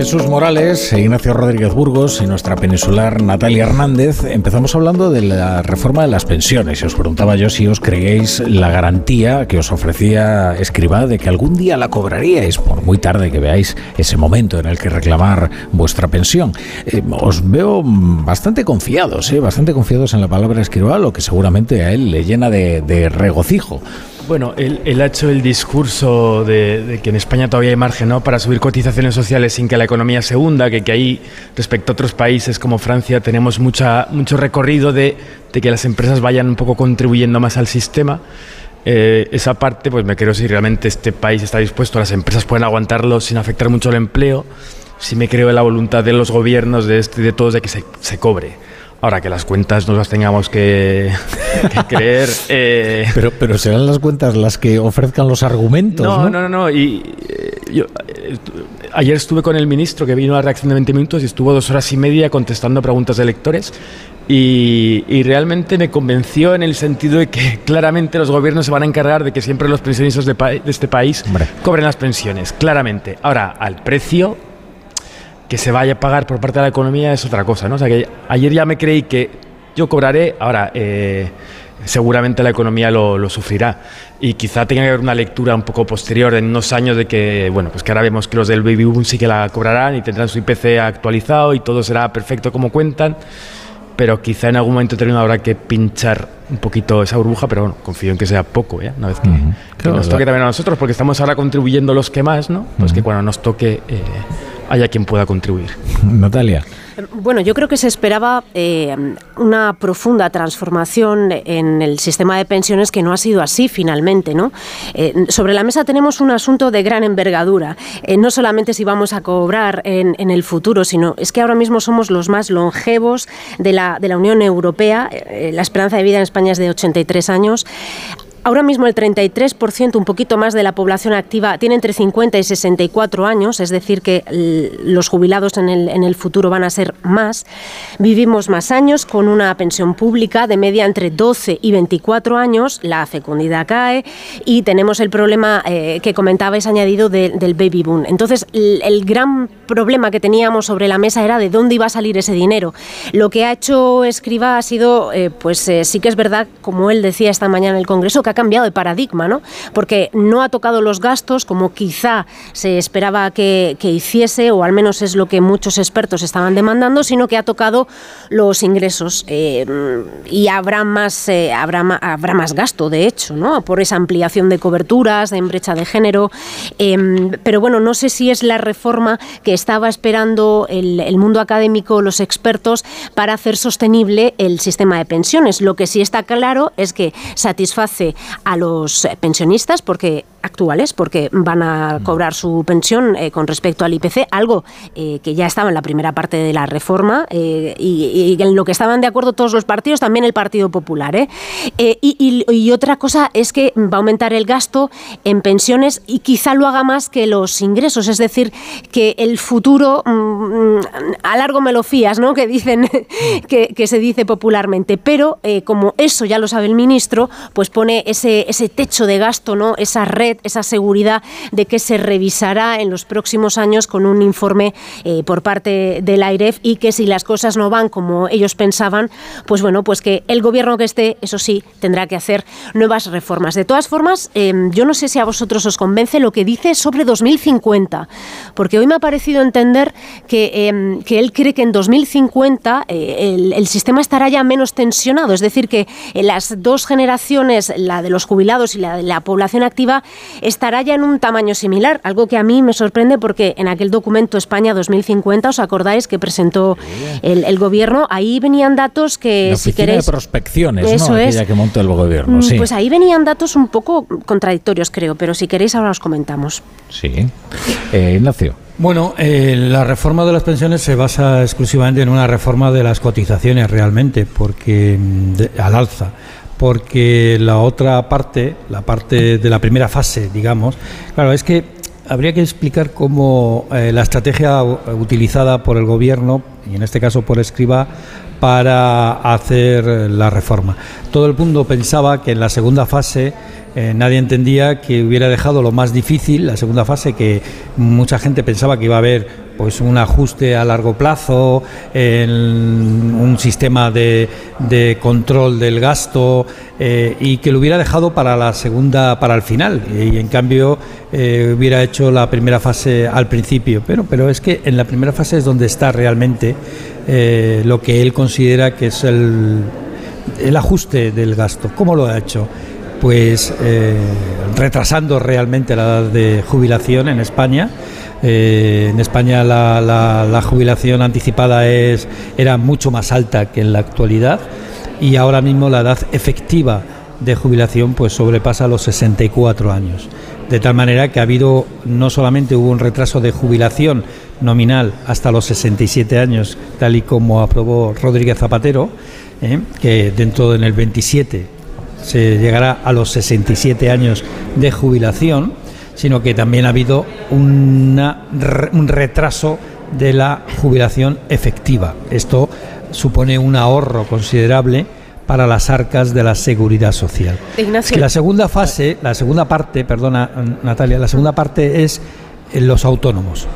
[SPEAKER 2] Jesús Morales, Ignacio Rodríguez Burgos y nuestra peninsular Natalia Hernández empezamos hablando de la reforma de las pensiones. Y os preguntaba yo si os creéis la garantía que os ofrecía Escribá de que algún día la cobraríais, por muy tarde que veáis ese momento en el que reclamar vuestra pensión. Eh, os veo bastante confiados, ¿eh? bastante confiados en la palabra Escribá, lo que seguramente a él le llena de regocijo.
[SPEAKER 111] Bueno, él, ha hecho el discurso de, de que en España todavía hay margen ¿no? para subir cotizaciones sociales sin que la economía se hunda, que, que ahí, respecto a otros países como Francia, tenemos mucha, mucho recorrido de, de que las empresas vayan un poco contribuyendo más al sistema. eh, esa parte, pues me creo si realmente este país está dispuesto, las empresas pueden aguantarlo sin afectar mucho el empleo, si me creo en la voluntad de los gobiernos, de, este, de todos, de que se, se cobre. Ahora que las cuentas no las tengamos que, que creer. eh,
[SPEAKER 2] Pero, pero serán las cuentas las que ofrezcan los argumentos,
[SPEAKER 111] no,
[SPEAKER 2] ¿no?
[SPEAKER 111] no, no, no. Y eh, yo, eh, ayer estuve con el ministro que vino a la reacción de 20 minutos y estuvo dos horas y media contestando preguntas de lectores. Y, y realmente me convenció en el sentido de que claramente los gobiernos se van a encargar de que siempre los pensionistas de este país cobren las pensiones, claramente. Ahora, al precio que se vaya a pagar por parte de la economía es otra cosa, ¿no? O sea que ayer ya me creí que yo cobraré, ahora eh, seguramente la economía lo, lo sufrirá y quizá tenga que haber una lectura un poco posterior en unos años de que, bueno, pues que ahora vemos que los del baby boom sí que la cobrarán y tendrán su IPC actualizado y todo será perfecto como cuentan, pero quizá en algún momento determinado habrá que pinchar un poquito esa burbuja, pero bueno, confío en que sea poco, ¿eh? Una vez que, que
[SPEAKER 2] Claro,
[SPEAKER 111] nos
[SPEAKER 2] la-
[SPEAKER 111] toque también a nosotros, porque estamos ahora contribuyendo los que más, ¿no? Pues que cuando nos toque eh, haya quien pueda contribuir.
[SPEAKER 2] Natalia.
[SPEAKER 112] Bueno, yo creo que se esperaba eh, una profunda transformación en el sistema de pensiones que no ha sido así finalmente, ¿no? Eh, sobre la mesa tenemos un asunto de gran envergadura. Eh, no solamente si vamos a cobrar en, en el futuro, sino es que ahora mismo somos los más longevos de la, de la Unión Europea. Eh, la esperanza de vida en España es de 83 años. Ahora mismo el 33%, un poquito más de la población activa, tiene entre 50 y 64 años, es decir, que los jubilados en el, futuro van a ser más. Vivimos más años con una pensión pública de media entre 12 y 24 años, la fecundidad cae y tenemos el problema eh, que comentabais añadido de- del baby boom. Entonces, el, el gran problema que teníamos sobre la mesa era de dónde iba a salir ese dinero. Lo que ha hecho Escriba ha sido, eh, pues eh, sí que es verdad, como él decía esta mañana en el Congreso, que ha cambiado de paradigma, ¿no? Porque no ha tocado los gastos como quizá se esperaba que, hiciese, o al menos es lo que muchos expertos estaban demandando, sino que ha tocado los ingresos. eh, y habrá más, eh, habrá, habrá más gasto, de hecho, ¿no? Por esa ampliación de coberturas, de brecha de género. Em, pero bueno, no sé si es la reforma que estaba esperando el mundo académico, los expertos, para hacer sostenible el sistema de pensiones. Lo que sí está claro es que satisface a los eh, pensionistas porque actuales porque van a cobrar su pensión eh, con respecto al IPC, algo eh, que ya estaba en la primera parte de la reforma eh, y, y en lo que estaban de acuerdo todos los partidos, también el Partido Popular. y, y- y otra cosa es que va a aumentar el gasto en pensiones y quizá lo haga más que los ingresos, es decir, que el futuro mm, a largo me lo fías, ¿no? Que dicen que, que se dice popularmente, pero como eso ya lo sabe el ministro, pues pone ese, ese techo de gasto, ¿no? Esa red, esa seguridad de que se revisará en los próximos años con un informe eh, por parte del AIREF y que si las cosas no van como ellos pensaban, pues bueno, pues que el gobierno que esté, eso sí, tendrá que hacer nuevas reformas. De todas formas, eh, yo no sé si a vosotros os convence lo que dice sobre 2050, porque hoy me ha parecido entender que, eh, que él cree que en 2050 eh, el, el sistema estará ya menos tensionado, es decir, que eh, las dos generaciones, la de los jubilados y la de la población activa, estará ya en un tamaño similar, algo que a mí me sorprende porque en aquel documento España 2050, ¿os acordáis que presentó el, el gobierno? Ahí venían datos que,
[SPEAKER 2] La
[SPEAKER 112] si queréis...
[SPEAKER 2] de prospecciones,
[SPEAKER 112] Eso
[SPEAKER 2] ¿no?
[SPEAKER 112] es.
[SPEAKER 2] Que montó el gobierno,
[SPEAKER 112] Mm,
[SPEAKER 2] sí.
[SPEAKER 112] Pues ahí venían datos un poco contradictorios, creo, pero si queréis ahora os comentamos.
[SPEAKER 2] Sí. Eh, Ignacio.
[SPEAKER 47] Bueno, eh, la reforma de las pensiones se basa exclusivamente en una reforma de las cotizaciones realmente, porque mm, de- al alza, porque la otra parte, la parte de la primera fase, digamos, claro, es que habría que explicar cómo eh, la estrategia utilizada por el gobierno y en este caso por Escriba para hacer la reforma. Todo el mundo pensaba que en la segunda fase eh, nadie entendía que hubiera dejado lo más difícil, la segunda fase, que mucha gente pensaba que iba a haber pues un ajuste a largo plazo, en un sistema de, de control del gasto eh, y que lo hubiera dejado para la segunda, para el final y en cambio eh, hubiera hecho la primera fase al principio. Pero, pero es que en la primera fase es donde está realmente eh, lo que él considera que es el, el ajuste del gasto. ¿Cómo lo ha hecho? Pues eh, retrasando realmente la edad de jubilación en España. Eh, en España la, la- la jubilación anticipada es, era mucho más alta que en la actualidad y ahora mismo la edad efectiva de jubilación pues sobrepasa los 64 años. De tal manera que ha habido, no solamente hubo un retraso de jubilación nominal hasta los 67 años, tal y como aprobó Rodríguez Zapatero, ¿eh? que dentro del 27 se llegará a los 67 años de jubilación, sino que también ha habido una, un retraso de la jubilación efectiva. Esto supone un ahorro considerable para las arcas de la seguridad social. Es que la segunda fase, la segunda parte, perdona Natalia, la segunda parte es los autónomos.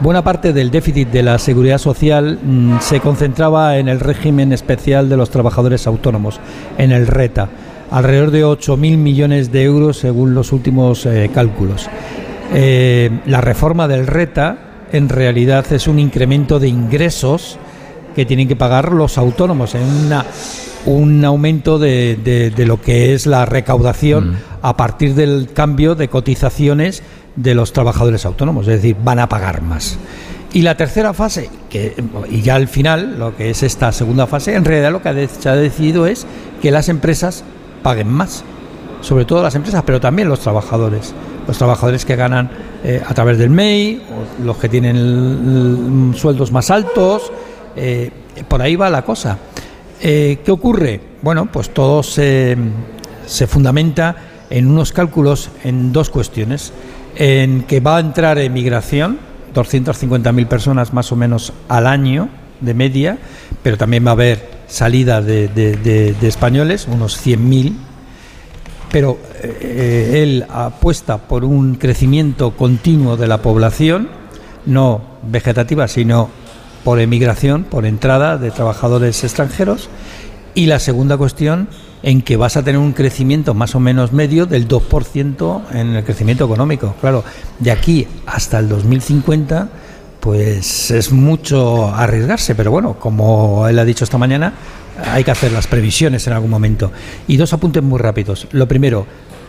[SPEAKER 47] Buena parte del déficit de la seguridad social mm, se concentraba en el régimen especial de los trabajadores autónomos, en el RETA, alrededor de 8.000 millones de euros según los últimos eh, cálculos. Eh, la reforma del RETA en realidad es un incremento de ingresos que tienen que pagar los autónomos en una un aumento de, de, lo que es la recaudación mm. a partir del cambio de cotizaciones de los trabajadores autónomos, es decir, van a pagar más. Y la tercera fase, que, y ya al final, lo que es esta segunda fase, en realidad lo que se ha decidido es que las empresas paguen más, sobre todo las empresas, pero también los trabajadores. Los trabajadores que ganan eh, a través del MEI, los que tienen sueldos más altos, eh, por ahí va la cosa. Eh, ¿Qué ocurre? Bueno, pues todo se, se fundamenta en unos cálculos en dos cuestiones. En que va a entrar emigración, 250.000 personas más o menos al año de media, pero también va a haber salida de, de, españoles, unos 100.000. Pero eh, él apuesta por un crecimiento continuo de la población, no vegetativa, sino por emigración, por entrada de trabajadores extranjeros. Y la segunda cuestión, en que vas a tener un crecimiento más o menos medio del 2% en el crecimiento económico. Claro, de aquí hasta el 2050, pues es mucho arriesgarse, pero bueno, como él ha dicho esta mañana, hay que hacer las previsiones en algún momento. Y dos apuntes muy rápidos. Lo primero,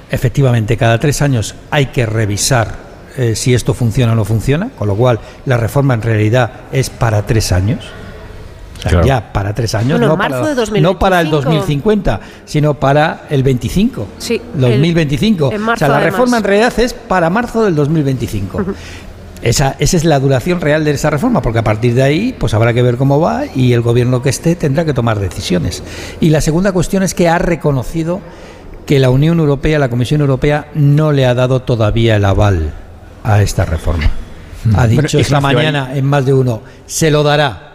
[SPEAKER 47] efectivamente, cada tres años hay que revisar eh, si esto funciona o no funciona, con lo cual la reforma en realidad es para tres años. Ya para tres años, no, para, el 2050, sino para el 25, sí, 2025. o sea, la reforma en realidad es para marzo del 2025. Esa, esa, es la duración real de esa reforma, porque a partir de ahí pues habrá que ver cómo va y el gobierno que esté tendrá que tomar decisiones. Y la segunda cuestión es que ha reconocido que la Unión Europea, la Comisión Europea, no le ha dado todavía el aval a esta reforma. Mm. Ha dicho esta mañana en más de uno, se lo dará,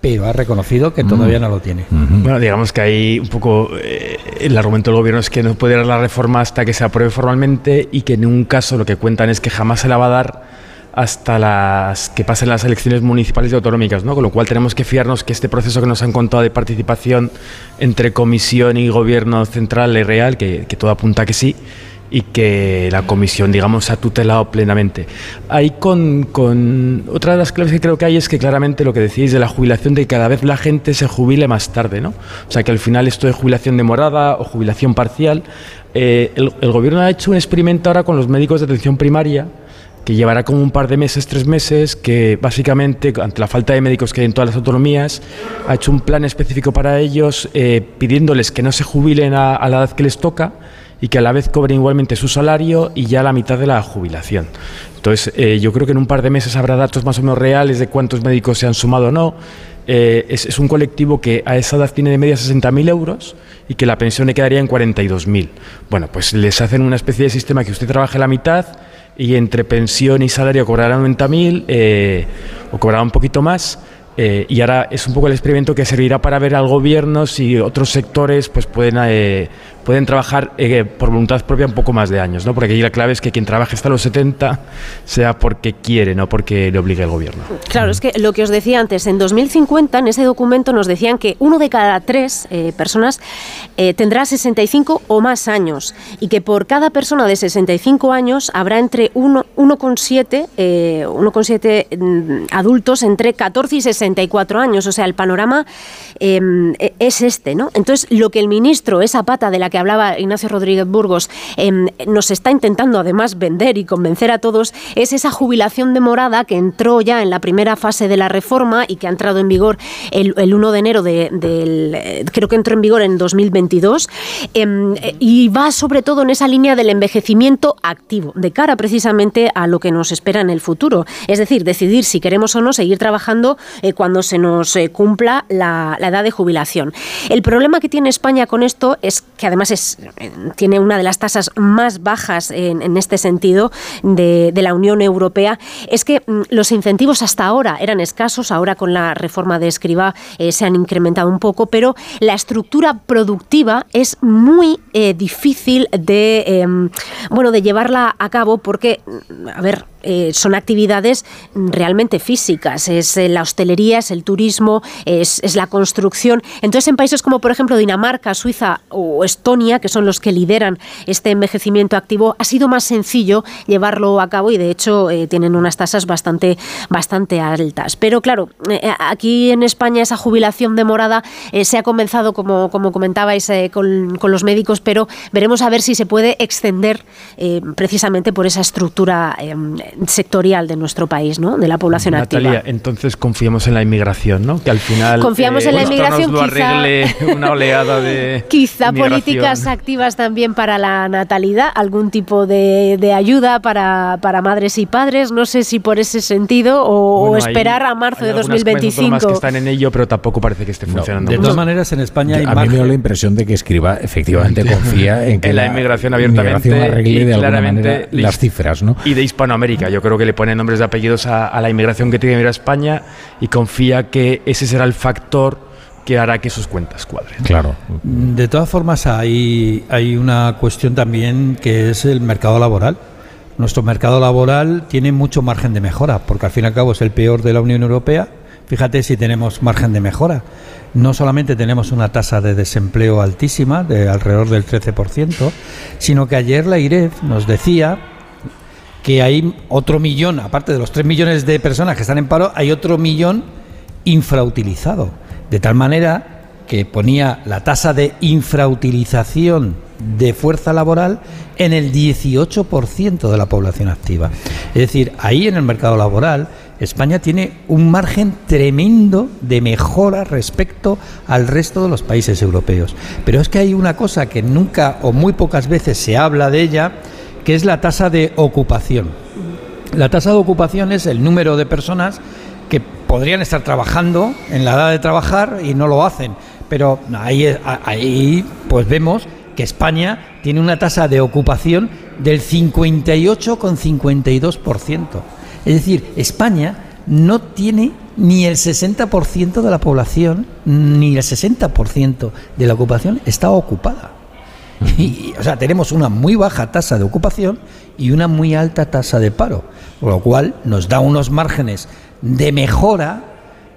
[SPEAKER 47] pero ha reconocido que todavía mm. no lo tiene.
[SPEAKER 111] Bueno, digamos que hay un poco eh, el argumento del gobierno es que no puede dar la reforma hasta que se apruebe formalmente y que en un caso lo que cuentan es que jamás se la va a dar hasta las que pasen las elecciones municipales y autonómicas, ¿no? Con lo cual tenemos que fiarnos que este proceso que nos han contado de participación entre comisión y gobierno central es real, que, que todo apunta a que sí y que la comisión, digamos, ha tutelado plenamente. Ahí con, con, otra de las claves que creo que hay es que claramente lo que decís de la jubilación, de que cada vez la gente se jubile más tarde, ¿no? O sea, que al final esto de jubilación demorada o jubilación parcial, eh, el, el, gobierno ha hecho un experimento ahora con los médicos de atención primaria, que llevará como un par de meses, tres meses, que básicamente, ante la falta de médicos que hay en todas las autonomías, ha hecho un plan específico para ellos, eh, pidiéndoles que no se jubilen a, la edad que les toca, y que a la vez cobren igualmente su salario y ya la mitad de la jubilación. Entonces, eh, yo creo que en un par de meses habrá datos más o menos reales de cuántos médicos se han sumado o no. Eh, es, un colectivo que a esa edad tiene de media 60.000 euros y que la pensión le quedaría en 42.000. Bueno, pues les hacen una especie de sistema que usted trabaje la mitad y entre pensión y salario cobrará 90.000 eh, o cobrará un poquito más. y ahora es un poco el experimento que servirá para ver al gobierno si otros sectores pues pueden pueden trabajar eh, por voluntad propia un poco más de años, ¿no? Porque aquí la clave es que quien trabaje hasta los 70 sea porque quiere, no porque le obligue el gobierno.
[SPEAKER 112] Claro, es que lo que os decía antes, en 2050 en ese documento nos decían que uno de cada tres eh, personas eh, tendrá 65 o más años y que por cada persona de 65 años habrá entre 1,7 1,7 mm, adultos entre 14 y 34 años. O sea, el panorama em, e- es este, ¿no? Entonces, lo que el ministro, esa pata de la que hablaba Ignacio Rodríguez Burgos, em, nos está intentando además vender y convencer a todos, es esa jubilación demorada que entró ya en la primera fase de la reforma y que ha entrado en vigor el, el 1 de enero de- del... eh, creo que entró en vigor en 2022, em, eh, y va sobre todo en esa línea del envejecimiento activo, de cara precisamente a lo que nos espera en el futuro. Es decir, decidir si queremos o no seguir trabajando eh, cuando se nos eh, cumpla la, la edad de jubilación. El problema que tiene España con esto es que además es, eh, tiene una de las tasas más bajas en, este sentido de, de la Unión Europea, es que mm, los incentivos hasta ahora eran escasos, ahora con la reforma de Escriba eh, se han incrementado un poco, pero la estructura productiva es muy eh, difícil de, em, bueno, de llevarla a cabo porque, mm, a ver, eh, son actividades realmente físicas. Es eh, la hostelería, es el turismo, es, es la construcción. Entonces, en países como, por ejemplo, Dinamarca, Suiza o Estonia, que son los que lideran este envejecimiento activo, ha sido más sencillo llevarlo a cabo y, de hecho, eh, tienen unas tasas bastante, bastante altas. Pero, claro, aquí en España esa jubilación demorada se ha comenzado, como, como comentabais, con, con los médicos, pero veremos a ver si se puede extender precisamente por esa estructura eh, sectorial de nuestro país, ¿no? de la población
[SPEAKER 111] Natalia,
[SPEAKER 112] activa.
[SPEAKER 111] entonces confiamos en la inmigración, ¿no? Que al final
[SPEAKER 112] Confiamos en la inmigración,
[SPEAKER 111] nos lo
[SPEAKER 112] quizá-
[SPEAKER 111] arregle una oleada de
[SPEAKER 112] Quizá
[SPEAKER 111] inmigración.
[SPEAKER 112] políticas activas también para la natalidad, algún tipo de, de ayuda para, para madres y padres, no sé si por ese sentido o, o
[SPEAKER 111] Bueno, hay-
[SPEAKER 112] esperar a marzo
[SPEAKER 111] hay
[SPEAKER 112] de
[SPEAKER 111] algunas comunidades autónomas
[SPEAKER 112] 2025.
[SPEAKER 111] que están en ello, pero tampoco parece que esté funcionando.
[SPEAKER 47] de
[SPEAKER 111] mucho.
[SPEAKER 47] todas maneras, en España hay
[SPEAKER 2] a mí me
[SPEAKER 47] margen.
[SPEAKER 2] da la impresión de que Escriba efectivamente confía en que
[SPEAKER 111] En la inmigración abiertamente
[SPEAKER 2] inmigración arregle
[SPEAKER 111] y
[SPEAKER 2] de alguna
[SPEAKER 111] claramente
[SPEAKER 2] manera
[SPEAKER 111] lis-
[SPEAKER 2] las cifras, ¿no?
[SPEAKER 111] Y de Hispanoamérica. Yo creo que le pone nombres de apellidos a, a la inmigración que tiene que venir a España y confía que ese será el factor que hará que sus cuentas cuadren.
[SPEAKER 2] Claro.
[SPEAKER 47] De todas formas, hay, hay una cuestión también que es el mercado laboral. Nuestro mercado laboral tiene mucho margen de mejora, porque al fin y al cabo es el peor de la Unión Europea. Fíjate si tenemos margen de mejora. No solamente tenemos una tasa de desempleo altísima, de alrededor del 13%, sino que ayer la IREF nos decía que hay otro millón, aparte de los 3 millones de personas que están en paro, hay otro millón infrautilizado. De tal manera que ponía la tasa de infrautilización de fuerza laboral en el 18% de la población activa. Es decir, ahí en el mercado laboral España tiene un margen tremendo de mejora respecto al resto de los países europeos. Pero es que hay una cosa que nunca o muy pocas veces se habla de ella, que es la tasa de ocupación. La tasa de ocupación es el número de personas que podrían estar trabajando en la edad de trabajar y no lo hacen. Pero ahí, ahí pues vemos que España tiene una tasa de ocupación del 58,52%. Es decir, España no tiene ni el 60% de la población, ni el 60% de la ocupación está ocupada. Y, o sea, tenemos una muy baja tasa de ocupación y una muy alta tasa de paro, lo cual nos da unos márgenes de mejora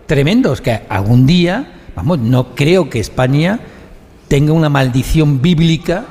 [SPEAKER 47] tremendos que algún día, vamos, no creo que España tenga una maldición bíblica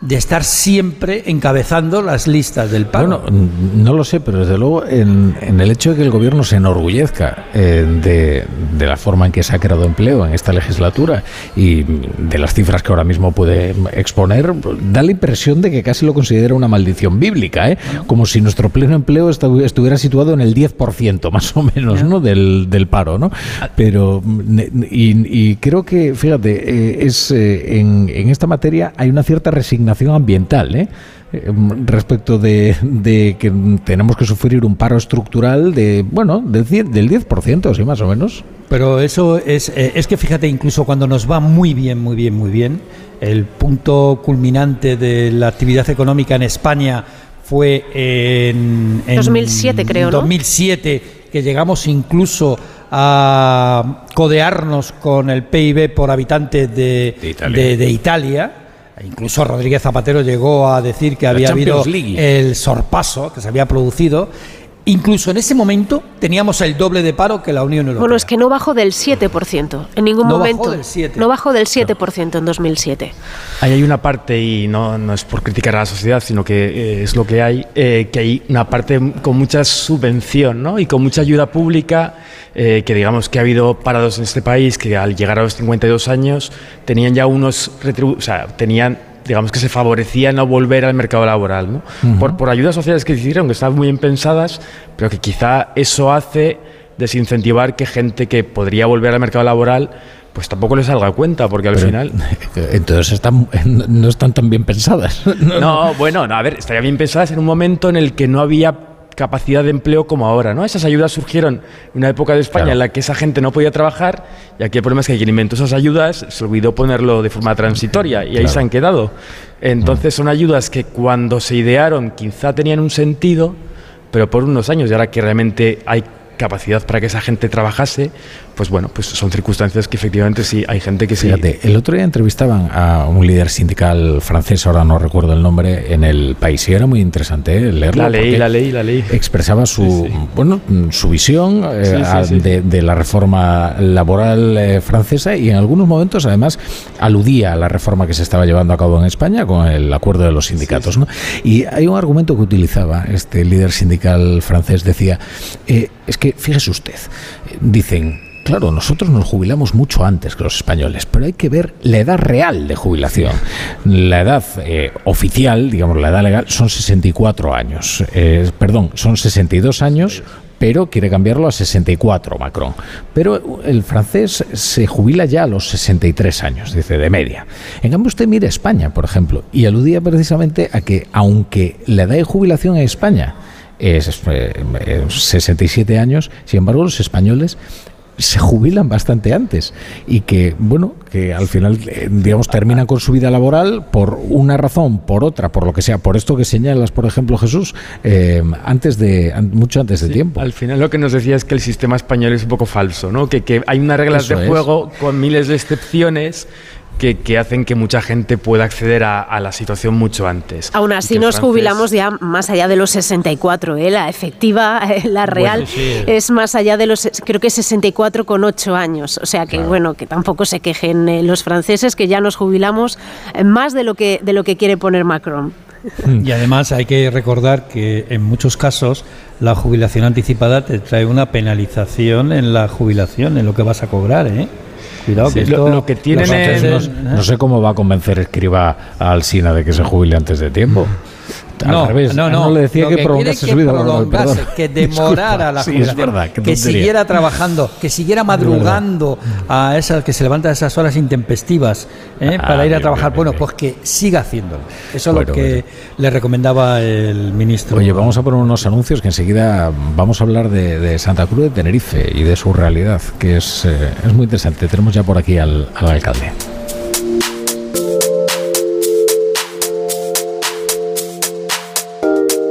[SPEAKER 47] de estar siempre encabezando las listas del paro.
[SPEAKER 2] Bueno, no lo sé, pero desde luego en, en el hecho de que el gobierno se enorgullezca eh, de, de la forma en que se ha creado empleo en esta legislatura y de las cifras que ahora mismo puede exponer, da la impresión de que casi lo considera una maldición bíblica, ¿eh? como si nuestro pleno empleo estu- estuviera situado en el 10% más o menos ¿no? del, del paro. ¿no? Pero, ne- y, y creo que, fíjate, eh, es eh, en, en esta materia hay una cierta resignación ambiental, ¿eh? Eh, respecto de, de que tenemos que sufrir un paro estructural de, bueno, del 10%, del 10% sí, más o menos.
[SPEAKER 47] Pero eso es, eh, es que fíjate, incluso cuando nos va muy bien, muy bien, muy bien, el punto culminante de la actividad económica en España fue en, en
[SPEAKER 112] 2007 creo, ¿no?
[SPEAKER 47] 2007, que llegamos incluso a codearnos con el PIB por habitante de, de- de Italia. Incluso Rodríguez Zapatero llegó a decir que
[SPEAKER 2] La
[SPEAKER 47] había habido
[SPEAKER 2] League.
[SPEAKER 47] el sorpaso que se había producido. Incluso en ese momento teníamos el doble de paro que la Unión Europea.
[SPEAKER 112] Bueno, es que no bajó del 7% en ningún
[SPEAKER 47] No bajó
[SPEAKER 112] momento.
[SPEAKER 47] del 7.
[SPEAKER 112] No bajó del 7% en 2007.
[SPEAKER 111] Ahí hay una parte, y no, no es por criticar a la sociedad, sino que eh, es lo que hay, eh, que hay una parte con mucha subvención ¿no? y con mucha ayuda pública, eh, que digamos que ha habido parados en este país que al llegar a los 52 años tenían ya unos, retribu- o sea, tenían digamos que se favorecía no volver al mercado laboral, ¿no? Por, por ayudas sociales que hicieron, que estaban muy bien pensadas, pero que quizá eso hace desincentivar que gente que podría volver al mercado laboral pues tampoco les salga a cuenta, porque al
[SPEAKER 2] Pero,
[SPEAKER 111] final...
[SPEAKER 2] Entonces están, no están tan bien pensadas.
[SPEAKER 111] No, bueno, no, a ver, estaría bien pensadas en un momento en el que no había capacidad de empleo como ahora, ¿no? Esas ayudas surgieron en una época de España en la que esa gente no podía trabajar y aquí el problema es que quien inventó esas ayudas se olvidó ponerlo de forma transitoria y ahí
[SPEAKER 2] Claro.
[SPEAKER 111] se han quedado. Entonces son ayudas que cuando se idearon quizá tenían un sentido, pero por unos años y ahora que realmente hay capacidad para que esa gente trabajase, pues bueno, pues son circunstancias que efectivamente sí hay gente que sí.
[SPEAKER 2] Fíjate, el otro día entrevistaban a un líder sindical francés, ahora no recuerdo el nombre, en el país y era muy interesante ¿eh? leerlo.
[SPEAKER 111] La ley, la ley, la ley.
[SPEAKER 2] Expresaba su, bueno, su visión eh,
[SPEAKER 111] Sí.
[SPEAKER 2] De, de la reforma laboral eh, francesa y en algunos momentos además aludía a la reforma que se estaba llevando a cabo en España con el acuerdo de los sindicatos. ¿no? Y hay un argumento que utilizaba este líder sindical francés, decía, eh, es que fíjese usted, dicen, Claro, nosotros nos jubilamos mucho antes que los españoles, pero hay que ver la edad real de jubilación. La edad eh, oficial, digamos, la edad legal, son 64 años. Eh, perdón, son 62 años, pero quiere cambiarlo a 64 Macron. Pero el francés se jubila ya a los 63 años, dice, de media. En cambio, usted mire España, por ejemplo, y aludía precisamente a que, aunque la edad de jubilación en España es eh, eh, 67 años, sin embargo, los españoles se jubilan bastante antes y que bueno que al final eh, digamos terminan con su vida laboral por una razón por otra por lo que sea por esto que señalas por ejemplo Jesús eh, antes de mucho antes de tiempo
[SPEAKER 111] Al final lo que nos decía es que el sistema español es un poco falso, ¿no? Que, que hay unas reglas
[SPEAKER 2] Eso
[SPEAKER 111] de
[SPEAKER 2] es.
[SPEAKER 111] juego con miles de excepciones que, que hacen que mucha gente pueda acceder a, a la situación mucho antes.
[SPEAKER 112] Aún así nos jubilamos ya más allá de los 64, ¿eh? la efectiva, eh, la real,
[SPEAKER 111] sí.
[SPEAKER 112] es más allá de los, creo que 64 con 8 años. O sea que bueno, que tampoco se quejen eh, los franceses, que ya nos jubilamos eh, más de lo que, de lo que quiere poner Macron.
[SPEAKER 47] Y además hay que recordar que en muchos casos la jubilación anticipada te trae una penalización en la jubilación, en lo que vas a cobrar, ¿eh? Cuidado que
[SPEAKER 111] Sí, lo-
[SPEAKER 47] esto
[SPEAKER 111] lo que tienen es-
[SPEAKER 2] no, no sé cómo va a convencer Escriba a Alsina de que se jubile antes de tiempo Al
[SPEAKER 47] No,
[SPEAKER 2] revés,
[SPEAKER 47] no, no.
[SPEAKER 2] le decía que,
[SPEAKER 47] quiere
[SPEAKER 2] prolongase
[SPEAKER 47] que
[SPEAKER 2] su vida
[SPEAKER 47] prolongase, que demorara
[SPEAKER 2] Disculpa,
[SPEAKER 47] la
[SPEAKER 2] sí, es verdad,
[SPEAKER 47] que siguiera trabajando, que siguiera madrugando a esas que se levanta a esas horas intempestivas ¿eh?
[SPEAKER 2] Ah,
[SPEAKER 47] para ir a
[SPEAKER 2] bien,
[SPEAKER 47] trabajar.
[SPEAKER 2] bien,
[SPEAKER 47] bueno, pues que siga haciéndolo. Eso es lo que le recomendaba el ministro.
[SPEAKER 2] Oye, vamos a poner unos anuncios que enseguida vamos a hablar de, de Santa Cruz de Tenerife y de su realidad, que es, eh, es muy interesante. Tenemos ya por aquí al, al alcalde.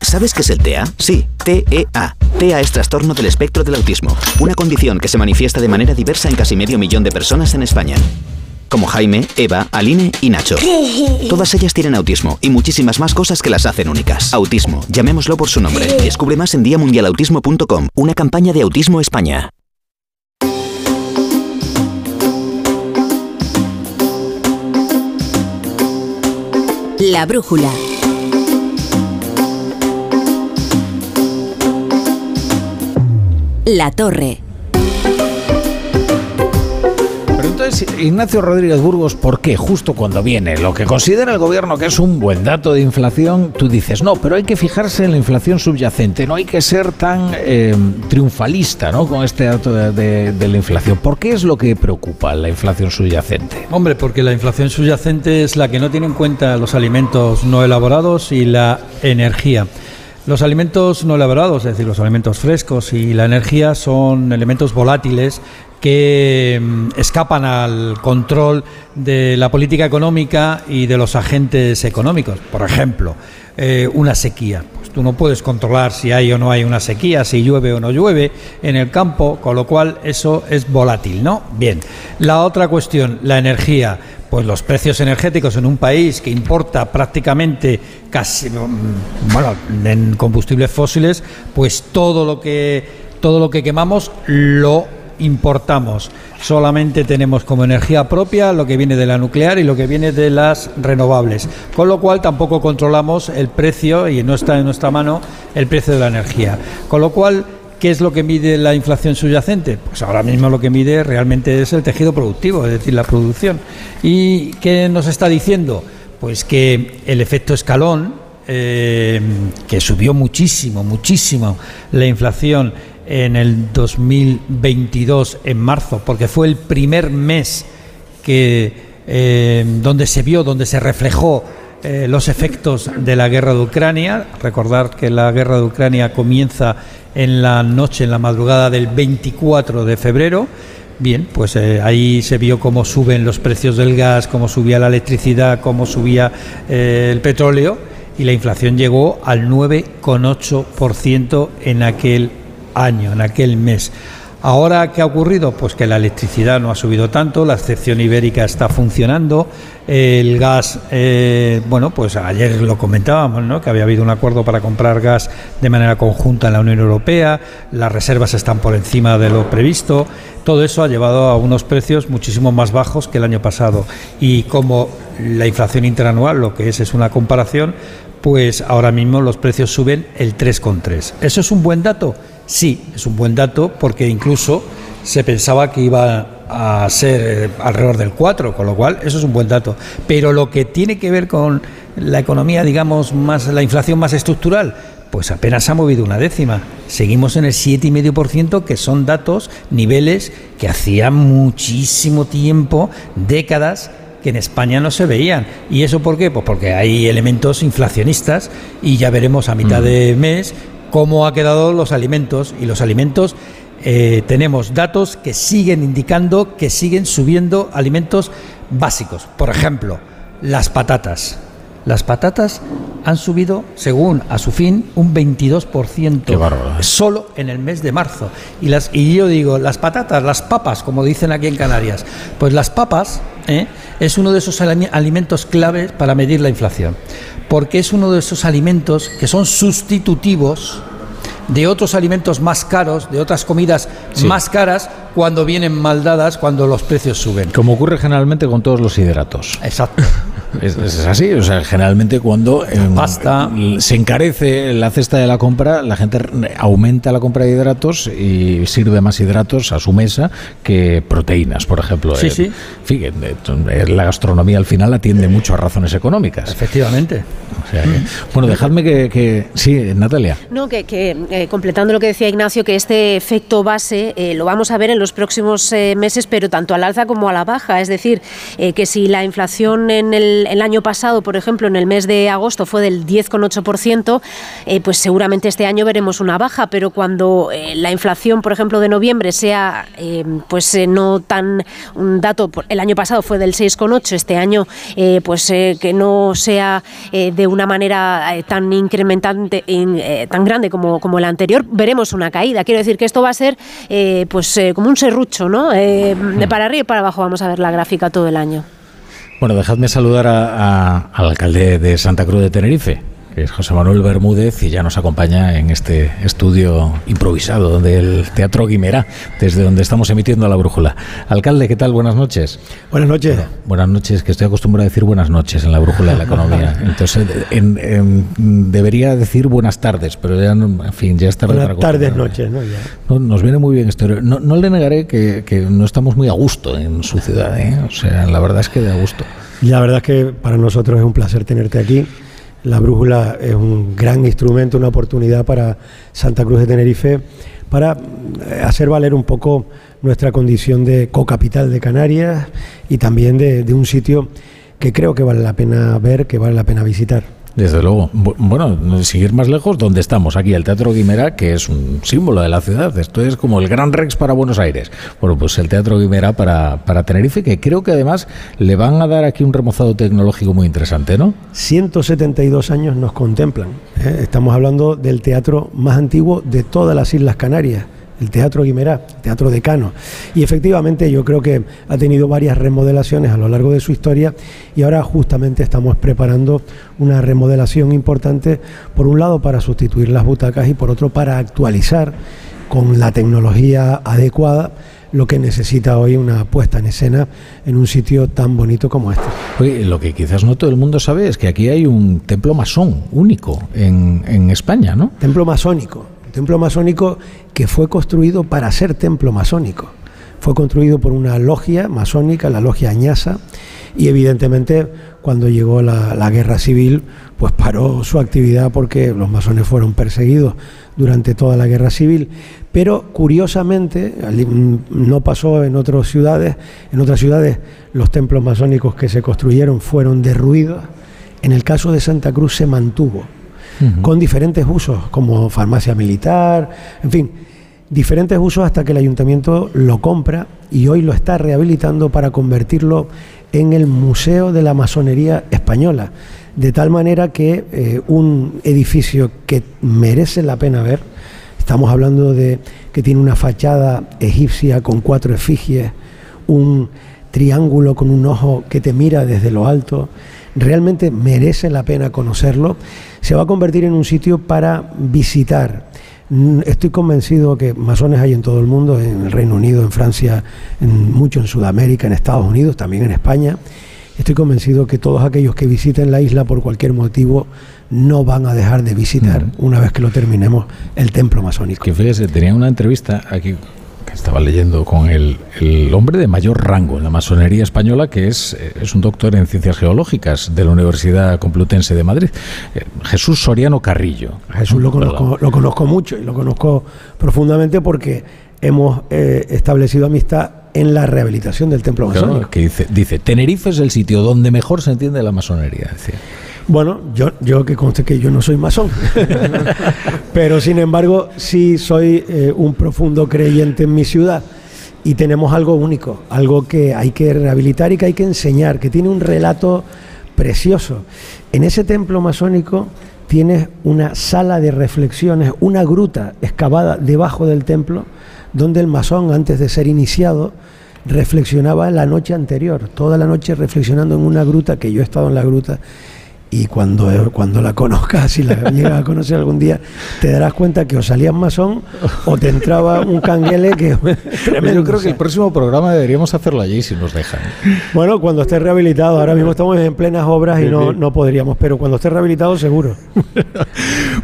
[SPEAKER 118] ¿Sabes qué es el TEA? Sí, TEA. TEA es trastorno del espectro del autismo, una condición que se manifiesta de manera diversa en casi medio millón de personas en España. Como Jaime, Eva, Aline y Nacho. Todas ellas tienen autismo y muchísimas más cosas que las hacen únicas. Autismo, llamémoslo por su nombre. Descubre más en diamundialautismo.com, una campaña de Autismo España.
[SPEAKER 1] La Brújula. La Torre.
[SPEAKER 2] Pero entonces, Ignacio Rodríguez Burgos, ¿por qué justo cuando viene lo que considera el gobierno que es un buen dato de inflación, tú dices, no, pero hay que fijarse en la inflación subyacente, no hay que ser tan eh, triunfalista ¿no? con este dato de, de- de la inflación? ¿Por qué es lo que preocupa la inflación subyacente?
[SPEAKER 47] Hombre, porque la inflación subyacente es la que no tiene en cuenta los alimentos no elaborados y la energía. Los alimentos no elaborados, es decir, los alimentos frescos y la energía son elementos volátiles que mm, escapan al control de la política económica y de los agentes económicos. Por ejemplo, eh, una sequía. Pues tú no puedes controlar si hay o no hay una sequía, si llueve o no llueve en el campo, con lo cual eso es volátil, ¿no? Bien. La otra cuestión, la energía. Pues los precios energéticos en un país que importa prácticamente casi, mm, bueno, en combustibles fósiles, pues todo lo que todo lo que quemamos lo importamos. Solamente tenemos como energía propia lo que viene de la nuclear y lo que viene de las renovables. Con lo cual tampoco controlamos el precio y no está en nuestra mano el precio de la energía. Con lo cual, ¿qué es lo que mide la inflación subyacente? Pues ahora mismo lo que mide realmente es el tejido productivo, es decir, la producción. ¿Y qué nos está diciendo? Pues que el efecto escalón, eh, que subió muchísimo, muchísimo la inflación en el 2022, en marzo, porque fue el primer mes que, eh, donde se vio, donde se reflejó eh, los efectos de la guerra de Ucrania. Recordar que la guerra de Ucrania comienza en la noche, en la madrugada del 24 de febrero. Bien, pues eh, ahí se vio cómo suben los precios del gas, cómo subía la electricidad, cómo subía el petróleo y la inflación llegó al 9,8% en aquel año, en aquel mes. Ahora, ¿qué ha ocurrido? Pues que la electricidad no ha subido tanto, la excepción ibérica está funcionando, el gas, eh, bueno, pues ayer lo comentábamos, ¿no? Que había habido un acuerdo para comprar gas de manera conjunta en la Unión Europea, las reservas están por encima de lo previsto, todo eso ha llevado a unos precios muchísimo más bajos que el año pasado. Y como la inflación interanual, lo que es es una comparación, pues ahora mismo los precios suben el 3,3. ¿Eso es un buen dato? Sí, es un buen dato porque incluso se pensaba que iba a ser eh, alrededor del 4, con lo cual eso es un buen dato. Pero lo que tiene que ver con la economía, digamos, más la inflación más estructural, pues apenas ha movido una décima. Seguimos en el 7,5%, que son datos, niveles que hacía muchísimo tiempo, décadas, que en España no se veían. ¿Y eso por qué? Pues porque hay elementos inflacionistas y ya veremos a mitad de mes cómo ha quedado los alimentos y los alimentos eh, tenemos datos que siguen indicando que siguen subiendo alimentos básicos. Por ejemplo, las patatas. Las patatas han subido, según a su fin, un 22% solo en el mes de marzo. Y, las, y yo digo, las patatas, las papas, como dicen aquí en Canarias, pues las papas ¿eh? es uno de esos alimentos claves para medir la inflación porque es uno de esos alimentos que son sustitutivos de otros alimentos más caros, de otras comidas más caras, cuando vienen mal dadas, cuando los precios suben.
[SPEAKER 2] Como ocurre generalmente con todos los hidratos.
[SPEAKER 47] Exacto.
[SPEAKER 2] Es, así, o sea, generalmente cuando em, se encarece la cesta de la compra, la gente aumenta la compra de hidratos y sirve más hidratos a su mesa que proteínas, por ejemplo.
[SPEAKER 47] Sí, sí.
[SPEAKER 2] Fíjense, la gastronomía al final atiende mucho a razones económicas.
[SPEAKER 47] Efectivamente.
[SPEAKER 2] bueno, dejadme que, Sí, Natalia.
[SPEAKER 112] No, que, eh, completando lo que decía Ignacio, que este efecto base eh, lo vamos a ver en los próximos eh, meses, pero tanto al alza como a la baja. Es decir, que si la inflación en el año pasado, por ejemplo, en el mes de agosto fue del 10,8%, eh, pues seguramente este año veremos una baja, pero cuando la inflación, por ejemplo, de noviembre sea pues no tan un dato, el año pasado fue del 6,8, este año pues que no sea de una manera tan incrementante, tan grande como, como anterior, veremos una caída. Quiero decir que esto va a ser pues como un serrucho, ¿no? de para arriba y para abajo vamos a ver la gráfica todo el año.
[SPEAKER 2] Bueno, dejadme saludar al alcalde de Santa Cruz de Tenerife, que es José Manuel Bermúdez y ya nos acompaña en este estudio improvisado del Teatro Guimerá, desde donde estamos emitiendo la brújula. Alcalde, ¿qué tal? Buenas noches.
[SPEAKER 122] Buenas noches.
[SPEAKER 2] buenas noches, que estoy acostumbrado a decir buenas noches en la brújula de la economía. Entonces, debería decir buenas tardes, pero ya, en fin, ya está
[SPEAKER 122] Buenas tardes, noches, ¿no? Ya.
[SPEAKER 2] nos viene muy bien esto. No, no le negaré que, que, no estamos muy a gusto en su ciudad, ¿eh? O sea, la verdad es que de a gusto.
[SPEAKER 122] La verdad es que para nosotros es un placer tenerte aquí. La brújula es un gran instrumento, una oportunidad para Santa Cruz de Tenerife para eh, hacer valer un poco nuestra condición de co-capital de Canarias y también de, un sitio que creo que vale la pena ver, que vale la pena visitar.
[SPEAKER 2] Desde luego. Bu- Bueno, seguir más lejos, ¿dónde estamos? Aquí, el Teatro Guimerá, que es un símbolo de la ciudad. Esto es como el Gran Rex para Buenos Aires. Bueno, pues el Teatro Guimerá para, para Tenerife, que creo que además le van a dar aquí un remozado tecnológico muy interesante, ¿no?
[SPEAKER 122] 172 años nos contemplan. ¿eh? Estamos hablando del teatro más antiguo de todas las Islas Canarias, el Teatro Guimerá, el Teatro Decano. Y efectivamente yo creo que ha tenido varias remodelaciones a lo largo de su historia y ahora justamente estamos preparando una remodelación importante, por un lado para sustituir las butacas y por otro para actualizar con la tecnología adecuada lo que necesita hoy una puesta en escena en un sitio tan bonito como este.
[SPEAKER 2] Oye, lo que quizás no todo el mundo sabe es que aquí hay un templo masón único en, en España, ¿no?
[SPEAKER 122] Templo masónico, templo masónico que fue construido para ser templo masónico. Fue construido por una logia masónica, la logia Añasa, y evidentemente cuando llegó la, la guerra civil, pues paró su actividad porque los masones fueron perseguidos durante toda la guerra civil. Pero curiosamente, no pasó en otras ciudades, en otras ciudades los templos masónicos que se construyeron fueron derruidos. En el caso de Santa Cruz se mantuvo con diferentes usos, como farmacia militar, en fin, diferentes usos hasta que el ayuntamiento lo compra y hoy lo está rehabilitando para convertirlo en el Museo de la Masonería Española, de tal manera que eh, un edificio que merece la pena ver, estamos hablando de que tiene una fachada egipcia con cuatro efigies, un triángulo con un ojo que te mira desde lo alto, realmente merece la pena conocerlo, se va a convertir en un sitio para visitar. Mm, Estoy convencido que masones hay en todo el mundo, en el Reino Unido, en Francia, en, mucho en Sudamérica, en Estados Unidos, también en España. Estoy convencido que todos aquellos que visiten la isla por cualquier motivo no van a dejar de visitar una vez que lo terminemos el templo masónico.
[SPEAKER 2] Que fíjese, tenía una entrevista aquí que estaba leyendo con el, el hombre de mayor rango en la masonería española, que es, eh, es un doctor en ciencias geológicas de la Universidad Complutense de Madrid, eh, Jesús Soriano Carrillo.
[SPEAKER 122] Jesús lo conozco, lo conozco mucho y lo conozco profundamente porque hemos eh, establecido amistad en la rehabilitación del templo
[SPEAKER 2] Claro,
[SPEAKER 122] masónico.
[SPEAKER 2] que dice, dice, Tenerife es el sitio donde mejor se entiende la masonería. Decía.
[SPEAKER 122] Bueno, yo, yo que conste que yo no soy masón, pero sin embargo sí soy eh, un profundo creyente en mi ciudad y tenemos algo único, algo que hay que rehabilitar y que hay que enseñar, que tiene un relato precioso. En ese templo masónico tienes una sala de reflexiones, una gruta excavada debajo del templo, donde el masón, antes de ser iniciado, reflexionaba la noche anterior, toda la noche reflexionando en una gruta, que yo he estado en la gruta, y cuando, cuando la conozcas, si la llegas a conocer algún día, te darás cuenta que o salías masón o te entraba un canguele que tremendo.
[SPEAKER 2] Yo creo que el próximo programa deberíamos hacerlo allí si nos dejan.
[SPEAKER 122] Bueno, cuando esté rehabilitado, ahora mismo estamos en plenas obras y no, no podríamos, pero cuando esté rehabilitado seguro.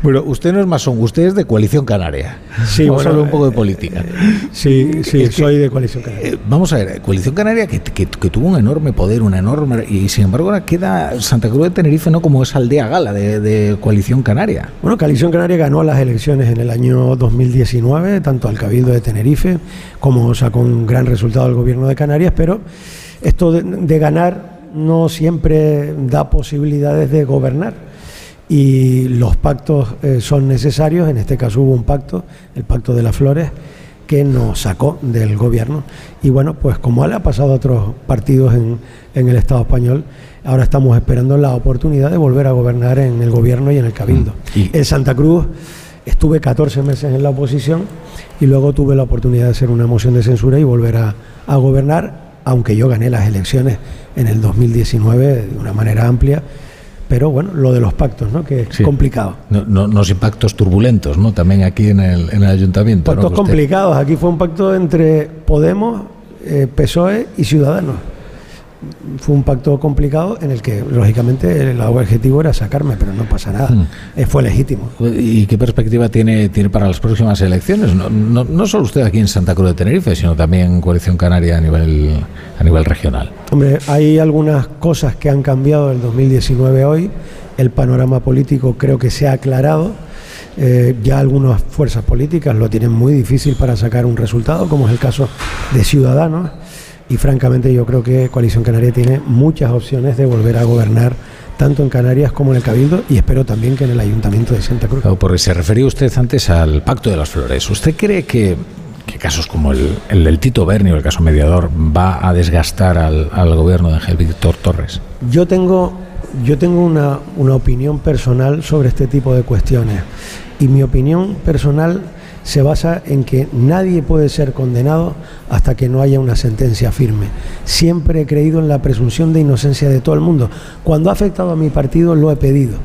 [SPEAKER 2] Bueno, usted no es masón, usted es de Coalición Canaria.
[SPEAKER 122] Sí,
[SPEAKER 2] Vamos
[SPEAKER 122] bueno,
[SPEAKER 2] a hablar un poco de política.
[SPEAKER 122] Sí, sí,
[SPEAKER 2] Es que-
[SPEAKER 122] soy de Coalición Canaria.
[SPEAKER 2] Eh, vamos a ver, Coalición Canaria que, que- que tuvo un enorme poder, una enorme... Y sin embargo ahora queda Santa Cruz de Tenerife como esa aldea gala de, Coalición Canaria.
[SPEAKER 122] Bueno, Coalición Canaria ganó las elecciones en el año 2019, tanto al Cabildo de Tenerife como sacó un gran resultado al gobierno de Canarias, pero esto de, ganar no siempre da posibilidades de gobernar. Y los pactos eh, son necesarios, en este caso hubo un pacto, el Pacto de las Flores, que nos sacó del gobierno. Y bueno, pues como ha pasado a otros partidos en, en el Estado español, ahora estamos esperando la oportunidad de volver a gobernar en el gobierno y en el cabildo. En Santa Cruz estuve 14 meses en la oposición y luego tuve la oportunidad de hacer una moción de censura y volver a, a gobernar, aunque yo gané las elecciones en el 2019 de una manera amplia. Pero bueno, lo de los pactos, ¿no? Que es
[SPEAKER 2] Sí.
[SPEAKER 122] complicado.
[SPEAKER 2] No, no, no sin pactos turbulentos, ¿no? También aquí en el, en el ayuntamiento.
[SPEAKER 122] Pactos complicados. Aquí fue un pacto entre Podemos, eh, PSOE y Ciudadanos. Fue un pacto complicado en el que, lógicamente, el objetivo era sacarme, pero no pasa nada.
[SPEAKER 2] Mm.
[SPEAKER 122] Eh, fue legítimo.
[SPEAKER 2] ¿Y qué perspectiva tiene, tiene para las próximas elecciones? No, no, no solo usted aquí en Santa Cruz de Tenerife, sino también en Coalición Canaria a nivel, a nivel regional.
[SPEAKER 122] Hombre, hay algunas cosas que han cambiado del 2019 a hoy. El panorama político creo que se ha aclarado. Eh, ya algunas fuerzas políticas lo tienen muy difícil para sacar un resultado, como es el caso de Ciudadanos. Y francamente yo creo que Coalición Canaria tiene muchas opciones de volver a gobernar tanto en Canarias como en el Cabildo y espero también que en el Ayuntamiento de Santa Cruz.
[SPEAKER 2] Claro, porque se refería usted antes al Pacto de las Flores. ¿Usted cree que, que casos como el, el del Tito Berni o el caso mediador va a desgastar al, al gobierno de Ángel Víctor Torres?
[SPEAKER 122] Yo tengo, yo tengo una, una opinión personal sobre este tipo de cuestiones y mi opinión personal se basa en que nadie puede ser condenado hasta que no haya una sentencia firme. Siempre he creído en la presunción de inocencia de todo el mundo. Cuando ha afectado a mi partido lo he pedido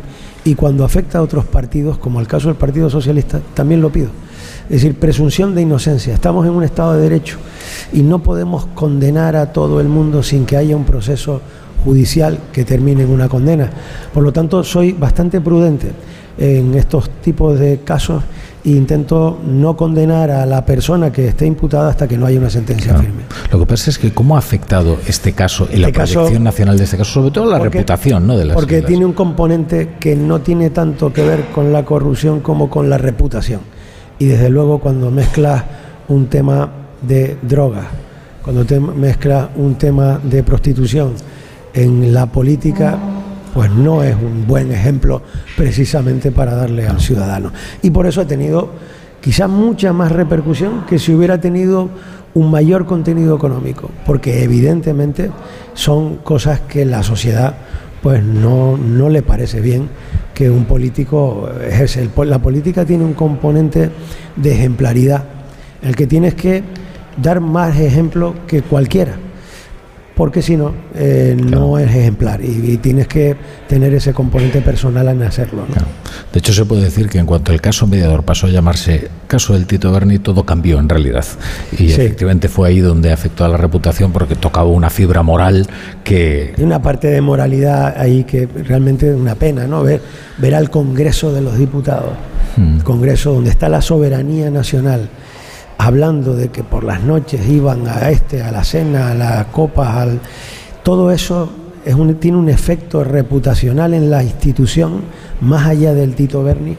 [SPEAKER 122] y cuando afecta a otros partidos, como el caso del Partido Socialista, también lo pido. Es decir, presunción de inocencia. Estamos en un Estado de Derecho y no podemos condenar a todo el mundo sin que haya un proceso judicial que termine en una condena. Por lo tanto, soy bastante prudente en estos tipos de casos intento no condenar a la persona que esté imputada hasta que no haya una sentencia firme.
[SPEAKER 2] Lo que pasa es que cómo ha afectado este caso y la
[SPEAKER 122] Este caso-
[SPEAKER 2] proyección nacional de este caso, sobre todo la
[SPEAKER 122] Porque-
[SPEAKER 2] reputación ¿no? de las
[SPEAKER 122] Porque
[SPEAKER 2] de las-
[SPEAKER 122] tiene un componente que no tiene tanto que ver con la corrupción como con la reputación. Y desde luego cuando mezclas un tema de drogas, cuando te mezclas un tema de prostitución en la política, pues no es un buen ejemplo precisamente para darle al ciudadano. Y por eso ha tenido quizás mucha más repercusión que si hubiera tenido un mayor contenido económico, porque evidentemente son cosas que la sociedad pues no, no le parece bien que un político ejerce. La política tiene un componente de ejemplaridad, el que tienes que dar más ejemplo que cualquiera, porque si no, eh, no es ejemplar y, y tienes que tener ese componente personal en hacerlo. ¿no?
[SPEAKER 2] De hecho, se puede decir que en cuanto el caso mediador pasó a llamarse caso del Tito Berni, todo cambió en realidad. Y
[SPEAKER 122] Sí.
[SPEAKER 2] efectivamente fue ahí donde afectó a la reputación porque tocaba una fibra moral que...
[SPEAKER 122] Hay una parte de moralidad ahí que realmente es una pena, ¿no? Ver, ver al Congreso de los Diputados, el Congreso donde está la soberanía nacional, hablando de que por las noches iban a este, a la cena, a las copas, al... todo eso es un- tiene un efecto reputacional en la institución, más allá del Tito Berni,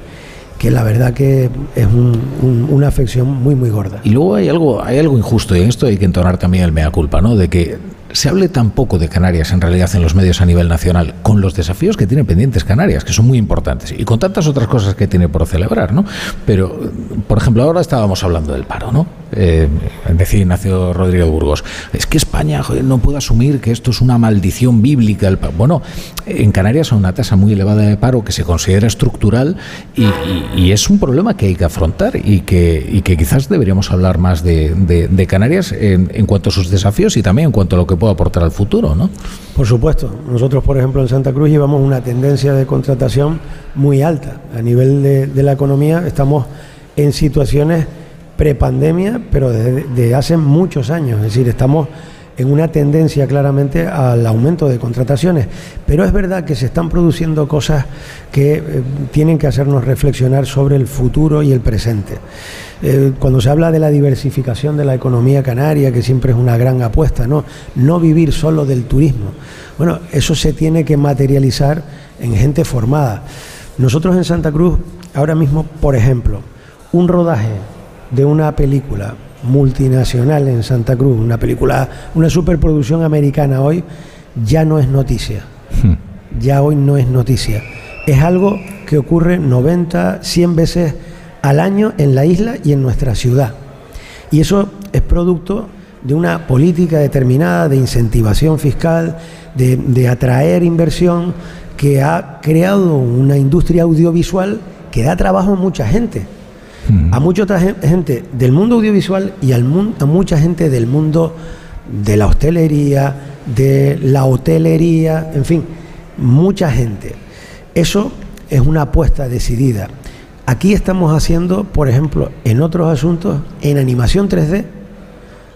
[SPEAKER 122] que la verdad que es un- un- una afección muy, muy gorda.
[SPEAKER 2] Y luego hay algo, hay algo injusto, y en esto hay que entonar también el mea culpa, ¿no? De que se hable tan poco de Canarias en realidad en los medios a nivel nacional, con los desafíos que tiene pendientes Canarias, que son muy importantes, y con tantas otras cosas que tiene por celebrar, ¿no? Pero, por ejemplo, ahora estábamos hablando del paro, ¿no? Eh, decía Ignacio Rodríguez Burgos, es que España no puede asumir que esto es una maldición bíblica. el paro". Bueno, en Canarias hay una tasa muy elevada de paro que se considera estructural y, es un problema que hay que afrontar y que, y que quizás deberíamos hablar más de, de- de Canarias en, en cuanto a sus desafíos y también en cuanto a lo que puede aportar al futuro, ¿no?
[SPEAKER 122] Por supuesto, nosotros por ejemplo en Santa Cruz llevamos una tendencia de contratación muy alta. A nivel de, de la economía estamos en situaciones prepandemia, pero desde de hace muchos años. Es decir, estamos en una tendencia claramente al aumento de contrataciones. Pero es verdad que se están produciendo cosas que eh, tienen que hacernos reflexionar sobre el futuro y el presente. Eh, cuando se habla de la diversificación de la economía canaria, que siempre es una gran apuesta, ¿no? No vivir solo del turismo. Bueno, eso se tiene que materializar en gente formada. Nosotros en Santa Cruz, ahora mismo, por ejemplo, un rodaje de una película multinacional en Santa Cruz, una película, una superproducción americana hoy, ya no es noticia. Ya hoy no es noticia. Es algo que ocurre 90, 100 veces al año en la isla y en nuestra ciudad. Y eso es producto de una política determinada de incentivación fiscal, de, de atraer inversión, que ha creado una industria audiovisual que da trabajo a mucha gente. A mucha otra gen- gente del mundo audiovisual y al mun- a mucha gente del mundo de la hostelería, de la hotelería, en fin, mucha gente. Eso es una apuesta decidida. Aquí estamos haciendo, por ejemplo, en otros asuntos, en animación 3D,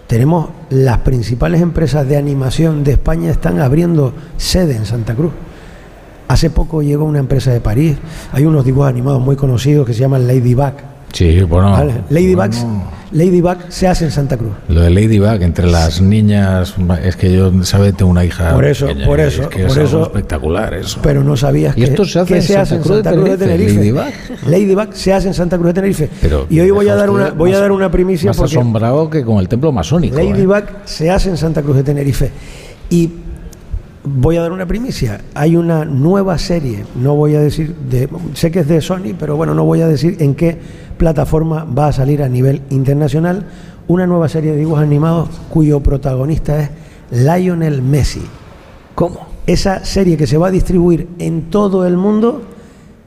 [SPEAKER 122] tenemos las principales empresas de animación de España están abriendo sede en Santa Cruz. Hace poco llegó una empresa de París, hay unos dibujos animados muy conocidos que se llaman Ladybug.
[SPEAKER 2] Sí, bueno.
[SPEAKER 122] ¿vale? Ladybug,
[SPEAKER 2] bueno,
[SPEAKER 122] Ladybug se hace en Santa Cruz.
[SPEAKER 2] Lo de Ladybug entre las niñas, es que yo, ¿sabe? Tengo una hija.
[SPEAKER 122] Por eso,
[SPEAKER 2] pequeña
[SPEAKER 122] por eso,
[SPEAKER 2] es que
[SPEAKER 122] por
[SPEAKER 2] es algo
[SPEAKER 122] eso-
[SPEAKER 2] espectacular eso.
[SPEAKER 122] Pero no sabías
[SPEAKER 2] ¿Y
[SPEAKER 122] que,
[SPEAKER 2] esto se hace
[SPEAKER 122] que
[SPEAKER 2] en
[SPEAKER 122] se hace en
[SPEAKER 2] Santa Cruz de
[SPEAKER 122] Santa Cruz de
[SPEAKER 2] Tenerife,
[SPEAKER 122] Tenerife. Ladybug se hace en Santa Cruz de Tenerife.
[SPEAKER 2] Pero
[SPEAKER 122] y hoy voy a dar una voy a dar una primicia
[SPEAKER 2] más
[SPEAKER 122] porque
[SPEAKER 2] asombrado que con el templo masónico. ¿eh?
[SPEAKER 122] Ladybug se hace en Santa Cruz de Tenerife. Y voy a dar una primicia. Hay una nueva serie, no voy a decir, de, sé que es de Sony, pero bueno, no voy a decir en qué plataforma va a salir a nivel internacional. Una nueva serie de dibujos animados cuyo protagonista es Lionel Messi.
[SPEAKER 2] ¿Cómo?
[SPEAKER 122] Esa serie que se va a distribuir en todo el mundo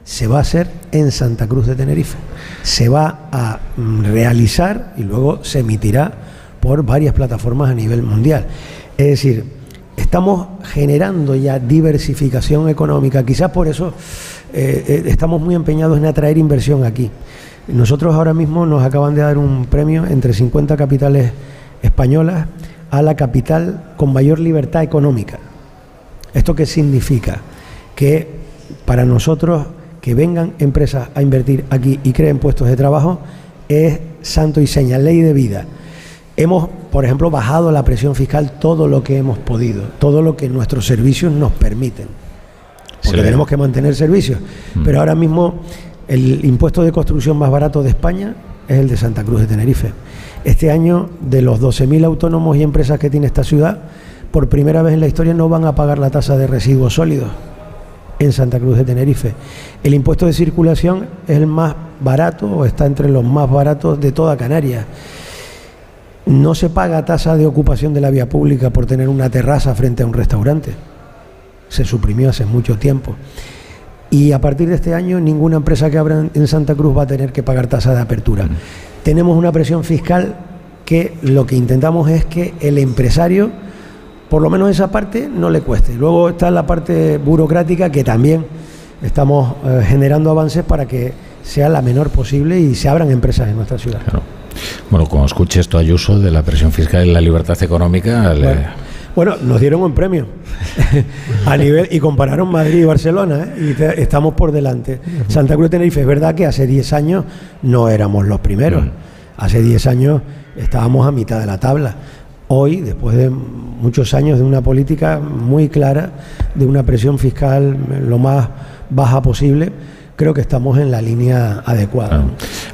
[SPEAKER 122] se va a hacer en Santa Cruz de Tenerife. Se va a mm, realizar y luego se emitirá por varias plataformas a nivel mundial. Es decir, estamos generando ya diversificación económica. Quizás por eso eh, eh, estamos muy empeñados en atraer inversión aquí. Nosotros ahora mismo nos acaban de dar un premio entre 50 capitales españolas a la capital con mayor libertad económica. ¿Esto qué significa? Que para nosotros que vengan empresas a invertir aquí y creen puestos de trabajo es santo y seña, ley de vida. Hemos, por ejemplo, bajado la presión fiscal todo lo que hemos podido, todo lo que nuestros servicios nos permiten. Porque
[SPEAKER 2] Sí.
[SPEAKER 122] tenemos que mantener servicios.
[SPEAKER 2] Mm.
[SPEAKER 122] Pero ahora mismo el impuesto de construcción más barato de España es el de Santa Cruz de Tenerife. Este año, de los 12.000 autónomos y empresas que tiene esta ciudad, por primera vez en la historia no van a pagar la tasa de residuos sólidos en Santa Cruz de Tenerife. El impuesto de circulación es el más barato o está entre los más baratos de toda Canarias. No se paga tasa de ocupación de la vía pública por tener una terraza frente a un restaurante. Se suprimió hace mucho tiempo. Y a partir de este año ninguna empresa que abra en Santa Cruz va a tener que pagar tasa de apertura. Tenemos una presión fiscal que lo que intentamos es que el empresario, por lo menos esa parte, no le cueste. Luego está la parte burocrática que también estamos eh, generando avances para que sea la menor posible y se abran empresas en nuestra ciudad.
[SPEAKER 2] Bueno, cuando escuche esto Ayuso de la presión fiscal y la libertad económica, le-
[SPEAKER 122] Bueno. Bueno, nos dieron un premio a nivel y compararon Madrid y Barcelona ¿eh? y te- estamos por delante. Santa Cruz de Tenerife, es verdad que hace 10 años no éramos los primeros. Hace 10 años estábamos a mitad de la tabla. Hoy, después de muchos años de una política muy clara, de una presión fiscal lo más baja posible, creo que estamos en la línea adecuada.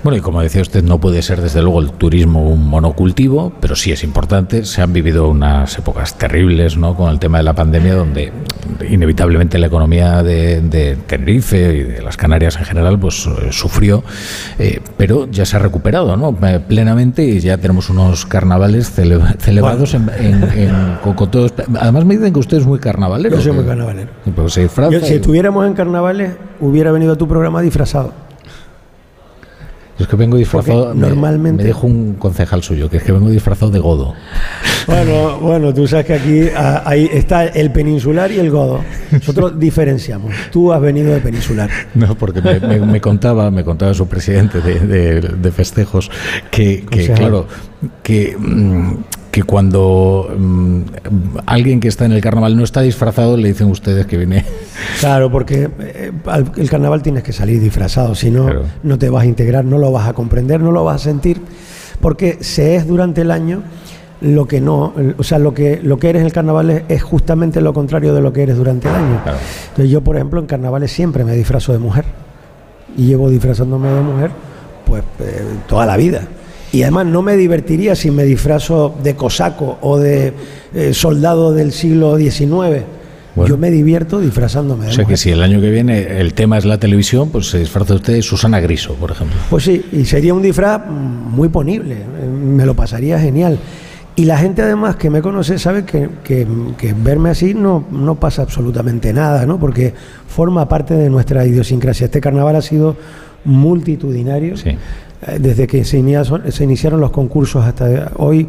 [SPEAKER 2] Bueno, y como decía usted, no puede ser desde luego el turismo un monocultivo, pero sí es importante. Se han vivido unas épocas terribles ¿no? con el tema de la pandemia, donde inevitablemente la economía de, de Tenerife y de las Canarias en general pues eh, sufrió, eh, pero ya se ha recuperado ¿no? Eh, plenamente y ya tenemos unos carnavales cele- celebrados en, en- en- con todos. Además me dicen que usted es muy carnavalero.
[SPEAKER 122] Yo soy muy carnavalero.
[SPEAKER 2] Pues se
[SPEAKER 122] Yo, si
[SPEAKER 2] y-
[SPEAKER 122] estuviéramos en carnavales, hubiera venido a tu programa disfrazado.
[SPEAKER 2] Yo es que vengo disfrazado. Me-
[SPEAKER 122] normalmente-
[SPEAKER 2] Me dijo un concejal suyo que es que vengo disfrazado de godo.
[SPEAKER 122] Bueno, bueno, tú sabes que aquí ah, ahí está el peninsular y el godo. Nosotros diferenciamos. Tú has venido de peninsular.
[SPEAKER 2] No, porque me, me- me contaba, me contaba su presidente de, de- de festejos que, claro, que, mm, que cuando mm, alguien que está en el carnaval no está disfrazado, le dicen ustedes que viene.
[SPEAKER 122] Claro, porque eh, al- el carnaval tienes que salir disfrazado, si no, no te vas a integrar, no lo vas a comprender, no lo vas a sentir, porque se es durante el año lo que no, o sea, lo que, lo que eres en el carnaval es, es justamente lo contrario de lo que eres durante el año. Entonces yo, por ejemplo, en carnavales siempre me disfrazo de mujer y llevo disfrazándome de mujer pues eh, toda la vida. Y además no me divertiría si me disfrazo de cosaco o de eh, soldado del siglo XIX. Yo me divierto disfrazándome de
[SPEAKER 2] O sea que si el año que viene el tema es la televisión, pues se disfraza usted de Susana Griso, por ejemplo.
[SPEAKER 122] Pues sí, y sería un disfraz muy ponible, eh, me lo pasaría genial. Y la gente además que me conoce sabe que, que- que verme así no, no pasa absolutamente nada, ¿no? Porque forma parte de nuestra idiosincrasia. Este carnaval ha sido multitudinario. Eh, Desde que se iniciaron, los concursos hasta hoy,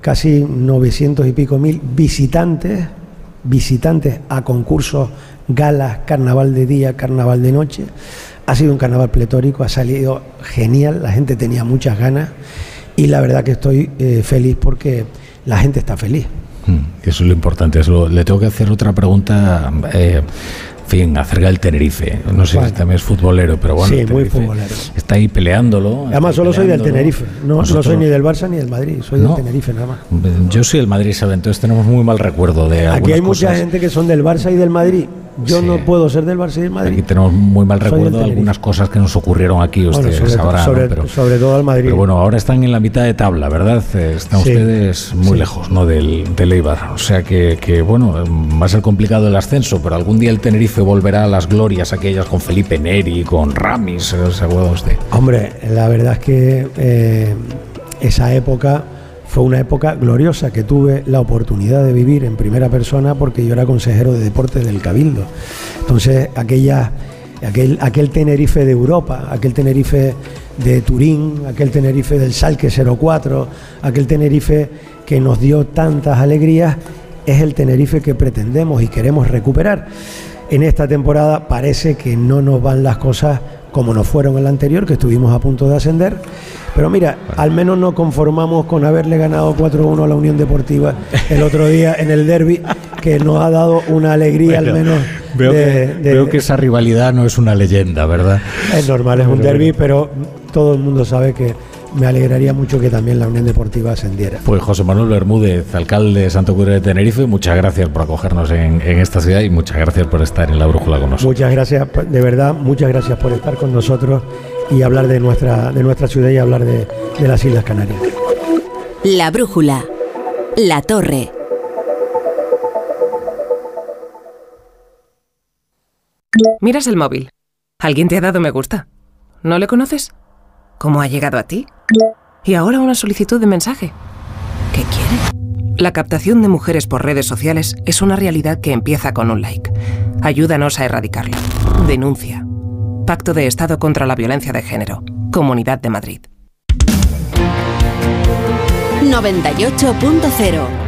[SPEAKER 122] casi 900 y pico mil visitantes, visitantes a concursos, galas, carnaval de día, carnaval de noche. Ha sido un carnaval pletórico, ha salido genial, la gente tenía muchas ganas y la verdad que estoy eh, feliz porque la gente está feliz.
[SPEAKER 2] Mm, Eso es lo importante. le tengo que hacer otra pregunta, eh, fin, acerca del Tenerife. No sé si también es futbolero, pero bueno.
[SPEAKER 122] Sí, muy futbolero.
[SPEAKER 2] Está ahí peleándolo.
[SPEAKER 122] Además, solo soy del. Tenerife, no, no soy ni del Barça ni del Madrid, soy
[SPEAKER 2] No.
[SPEAKER 122] del Tenerife nada más.
[SPEAKER 2] Yo soy el Madrid, ¿sabe? Entonces tenemos muy mal recuerdo de
[SPEAKER 122] Aquí hay mucha
[SPEAKER 2] cosas.
[SPEAKER 122] gente que son del Barça y del Madrid Yo no puedo ser del Barça y del Madrid.
[SPEAKER 2] Aquí tenemos muy mal
[SPEAKER 122] Soy
[SPEAKER 2] recuerdo de algunas cosas que nos ocurrieron aquí,
[SPEAKER 122] Bueno,
[SPEAKER 2] ustedes
[SPEAKER 122] sobre,
[SPEAKER 2] sabrán, ¿no?
[SPEAKER 122] sobre-
[SPEAKER 2] Pero-
[SPEAKER 122] sobre todo al Madrid.
[SPEAKER 2] Pero bueno, ahora están en la mitad de tabla, ¿verdad? Eh, Están
[SPEAKER 122] Sí.
[SPEAKER 2] ustedes muy
[SPEAKER 122] Sí.
[SPEAKER 2] lejos, ¿no? Del, del Eibar. O sea que, que, bueno, va a ser complicado el ascenso, pero algún día el Tenerife volverá a las glorias aquellas con Felipe Neri, con Ramis, ¿eh? ¿se acuerda usted?
[SPEAKER 122] Hombre, la verdad es que eh, esa época fue una época gloriosa que tuve la oportunidad de vivir en primera persona porque yo era consejero de deportes del Cabildo. Entonces, aquella, aquel, aquel Tenerife de Europa, aquel Tenerife de Turín, aquel Tenerife del Salque 04, aquel Tenerife que nos dio tantas alegrías, es el Tenerife que pretendemos y queremos recuperar. En esta temporada parece que no nos van las cosas como nos fueron en la anterior, que estuvimos a punto de ascender. Pero mira, al menos nos conformamos con haberle ganado 4-1 a la Unión Deportiva el otro día en el derby, que nos ha dado una alegría al menos.
[SPEAKER 2] Veo,
[SPEAKER 122] de-
[SPEAKER 2] que,
[SPEAKER 122] de-
[SPEAKER 2] veo que esa rivalidad no es una leyenda, ¿verdad?
[SPEAKER 122] es normal, es un derby,
[SPEAKER 2] bueno.
[SPEAKER 122] pero todo el mundo sabe que me alegraría mucho que también la Unión Deportiva ascendiera.
[SPEAKER 2] Pues José Manuel Bermúdez, alcalde de Santo Cura de Tenerife, muchas gracias por acogernos en, en esta ciudad y muchas gracias por estar en la brújula con nosotros.
[SPEAKER 122] Muchas gracias, de verdad, muchas gracias por estar con nosotros y hablar de nuestra, de nuestra ciudad y hablar de, de las Islas Canarias.
[SPEAKER 1] La brújula. La torre.
[SPEAKER 123] Miras el móvil. ¿Alguien te ha dado me gusta? ¿No le conoces? ¿Cómo ha llegado a ti? Y ahora una solicitud de mensaje. ¿Qué quiere? La captación de mujeres por redes sociales es una realidad que empieza con un like. Ayúdanos a erradicarla. Denuncia. Pacto de Estado contra la Violencia de Género. Comunidad de Madrid.
[SPEAKER 1] 98.0.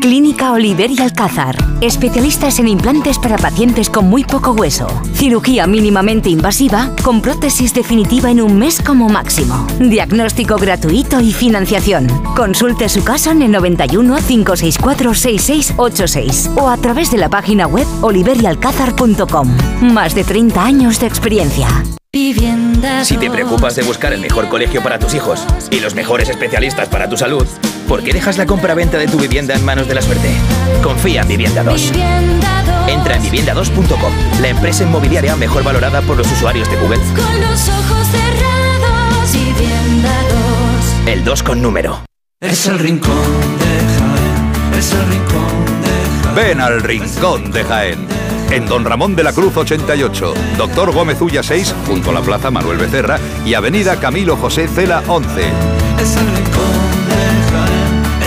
[SPEAKER 124] Clínica Oliver y Alcázar. Especialistas en implantes para pacientes con muy poco hueso. Cirugía mínimamente invasiva con prótesis definitiva en un mes como máximo. Diagnóstico gratuito y financiación. Consulte su caso en el 91 564 6686 o a través de la página web oliverialcázar.com. Más de 30 años de experiencia.
[SPEAKER 125] Si te preocupas de buscar el mejor colegio para tus hijos y los mejores especialistas para tu salud, ¿por qué dejas la compra-venta de tu vivienda en manos de la suerte? Confía en Vivienda 2. Entra en vivienda2.com, la empresa inmobiliaria mejor valorada por los usuarios de Google.
[SPEAKER 126] Con los ojos cerrados, vivienda 2.
[SPEAKER 125] El 2 con número.
[SPEAKER 127] Es el rincón de Jaén, es el rincón de Jaén.
[SPEAKER 128] Ven al Rincón de Jaén. En Don Ramón de la Cruz 88, Doctor Gómez Ulla 6, junto a la Plaza Manuel Becerra y Avenida Camilo José Cela 11.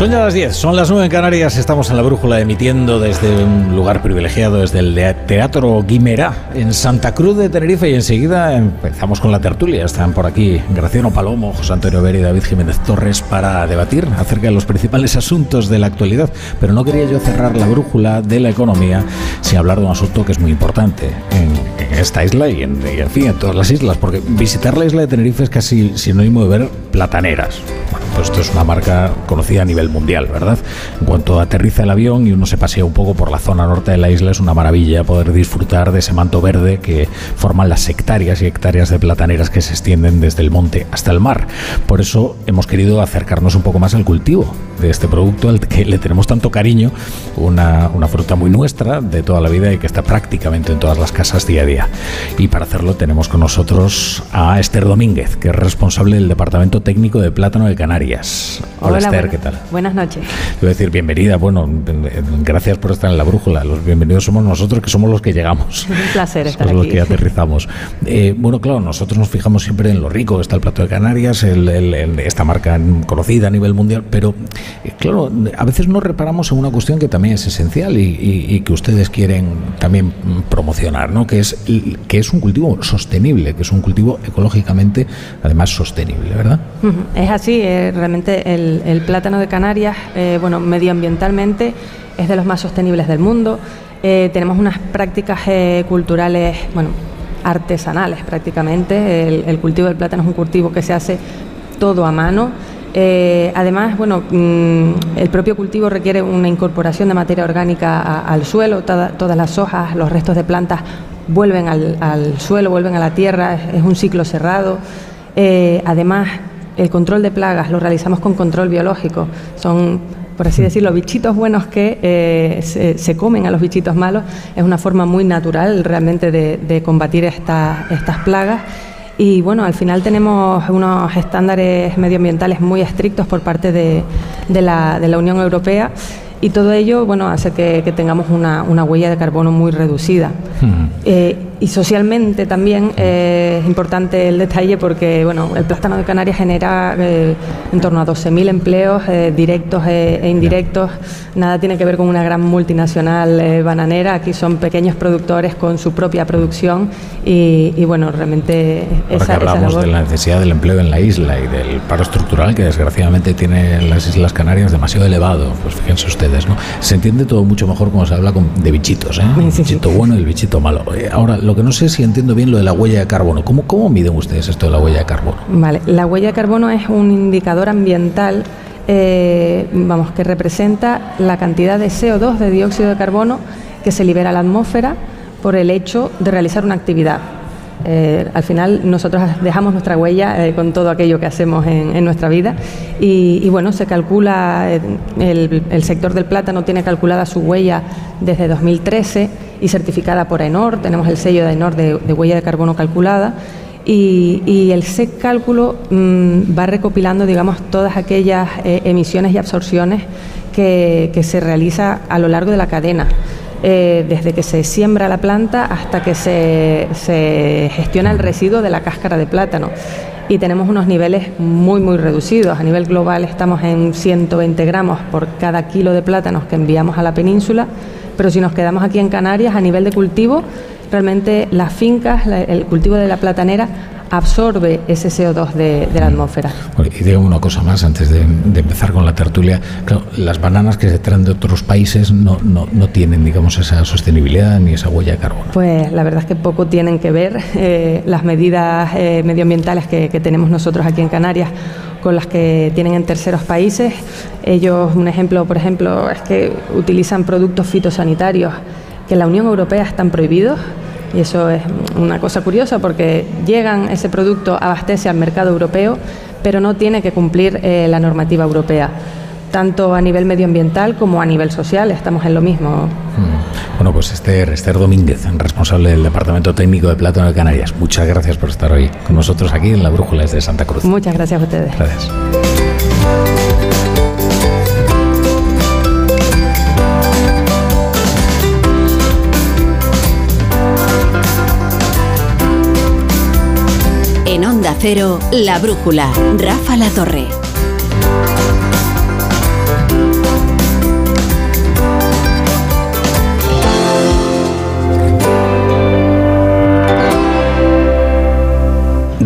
[SPEAKER 2] Son ya las 10, son las 9 en Canarias, estamos en la brújula emitiendo desde un lugar privilegiado, desde el Teatro Guimerá, en Santa Cruz de Tenerife, y enseguida empezamos con la tertulia. Están por aquí Graciano Palomo, José Antonio Ver y David Jiménez Torres para debatir acerca de los principales asuntos de la actualidad. Pero no quería yo cerrar la brújula de la economía sin hablar de un asunto que es muy importante en, esta isla y en, y en fin, en todas las islas, porque visitar la isla de Tenerife es casi sinónimo de ver plataneras. Bueno, pues esto es una marca conocida a nivel mundial, ¿verdad? En cuanto aterriza el avión y uno se pasea un poco por la zona norte de la isla, es una maravilla poder disfrutar de ese manto verde que forman las hectáreas y hectáreas de plataneras que se extienden desde el monte hasta el mar. Por eso hemos querido acercarnos un poco más al cultivo de este producto al que le tenemos tanto cariño, una, una fruta muy nuestra de toda la vida y que está prácticamente en todas las casas día a día. Y para hacerlo tenemos con nosotros a Esther Domínguez, que es responsable del Departamento Técnico de Plátano de Canarias. Hola, Esther, ¿qué tal?
[SPEAKER 129] Buenas noches.
[SPEAKER 2] Quiero decir, bienvenida. Bueno, gracias por estar en la brújula. Los bienvenidos somos nosotros, que somos los que llegamos.
[SPEAKER 129] Es un placer estar
[SPEAKER 2] somos
[SPEAKER 129] aquí.
[SPEAKER 2] los que aterrizamos. Eh, bueno, claro, nosotros nos fijamos siempre en lo rico está el plato de Canarias, el- el- el- esta marca conocida a nivel mundial, pero eh, claro, a veces no reparamos en una cuestión que también es esencial y, y- y que ustedes quieren también promocionar, ¿no? Que es, que es un cultivo sostenible, que es un cultivo ecológicamente además sostenible, ¿verdad?
[SPEAKER 129] Es así, eh, realmente el, el plátano de Canarias, eh, bueno, medioambientalmente es de los más sostenibles del mundo. Eh, tenemos unas prácticas eh, culturales, bueno, artesanales prácticamente. El, cultivo del plátano es un cultivo que se hace todo a mano. Además, bueno, mm, el propio cultivo requiere una incorporación de materia orgánica al suelo. Toda- todas las hojas, los restos de plantas vuelven al, suelo, vuelven a la tierra. Es, es un ciclo cerrado. Además, el control de plagas lo realizamos con control biológico. Son, por así decirlo, bichitos buenos que eh, se, se comen a los bichitos malos. Es una forma muy natural realmente de, de combatir esta- estas plagas. Y bueno, al final tenemos unos estándares medioambientales muy estrictos por parte de, de la, de la Unión Europea y todo ello bueno, hace que, que tengamos una, una huella de carbono muy reducida. Eh, y socialmente también eh, es importante el detalle porque bueno, el plátano de Canarias genera eh, en torno a 12.000 empleos eh, directos e, indirectos. Nada tiene que ver con una gran multinacional bananera. Aquí son pequeños productores con su propia producción y, y, bueno, realmente
[SPEAKER 2] Ahora que
[SPEAKER 129] esa, esa
[SPEAKER 2] hablamos de la necesidad del empleo en la isla y del paro estructural que desgraciadamente tiene las Islas Canarias demasiado elevado, pues fíjense ustedes, ¿no? Se entiende todo mucho mejor cuando se habla con- de bichitos, ¿eh? El bichito bueno y el bichito malo. Ahora, lo que no sé si entiendo bien lo de la huella de carbono. ¿Cómo, cómo miden ustedes esto de la huella de carbono?
[SPEAKER 129] Vale, la huella de carbono es un indicador ambiental, eh, vamos, que representa la cantidad de CO2, de dióxido de carbono, que se libera a la atmósfera por el hecho de realizar una actividad. Eh, al final nosotros dejamos nuestra huella eh, con todo aquello que hacemos en, nuestra vida. Y, bueno, se calcula, eh, el, sector del plátano tiene calculada su huella desde 2013 y certificada por ENOR, tenemos el sello de ENOR de, huella de carbono calculada. Y, el SEC cálculo mm, va recopilando, digamos, todas aquellas emisiones y absorciones que, que se realiza a lo largo de la cadena. Eh, desde que se siembra la planta hasta que se, se gestiona el residuo de la cáscara de plátano. Y tenemos unos niveles muy, muy reducidos. A nivel global estamos en 120 gramos por cada kilo de plátanos que enviamos a la península, pero si nos quedamos aquí en Canarias, a nivel de cultivo, realmente las fincas, el cultivo de la platanera absorbe ese CO2 de, de la atmósfera.
[SPEAKER 2] Bueno, y digo una cosa más antes de, de empezar con la tertulia. Claro, las bananas que se traen de otros países no, no, no tienen, digamos, esa sostenibilidad ni esa huella de carbono.
[SPEAKER 129] Pues la verdad es que poco tienen que ver eh, las medidas eh, medioambientales que, que tenemos nosotros aquí en Canarias con las que tienen en terceros países. Ellos, un ejemplo, por ejemplo, es que utilizan productos fitosanitarios que en la Unión Europea están prohibidos. Y eso es una cosa curiosa porque llegan, ese producto abastece al mercado europeo, pero no tiene que cumplir eh, la normativa europea, tanto a nivel medioambiental como a nivel social. Estamos en lo mismo.
[SPEAKER 2] Bueno, pues Esther, Esther Domínguez, responsable del Departamento Técnico de Plátano de Canarias. Muchas gracias por estar hoy con nosotros aquí en la Brújula desde Santa Cruz.
[SPEAKER 129] Muchas gracias a ustedes.
[SPEAKER 2] Gracias.
[SPEAKER 1] Cero, La Brújula, Rafa La Torre.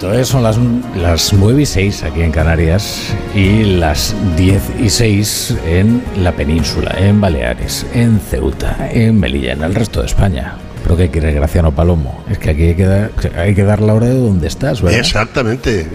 [SPEAKER 2] poquito, ¿eh? son las, las 9 y 6 aquí en Canarias y las 10 y 6 en la península, en Baleares, en Ceuta, en Melilla, en el resto de España. Pero ¿qué quiere Graciano Palomo? Es que aquí hay que dar, hay que dar la hora de dónde estás, ¿verdad?
[SPEAKER 130] Exactamente.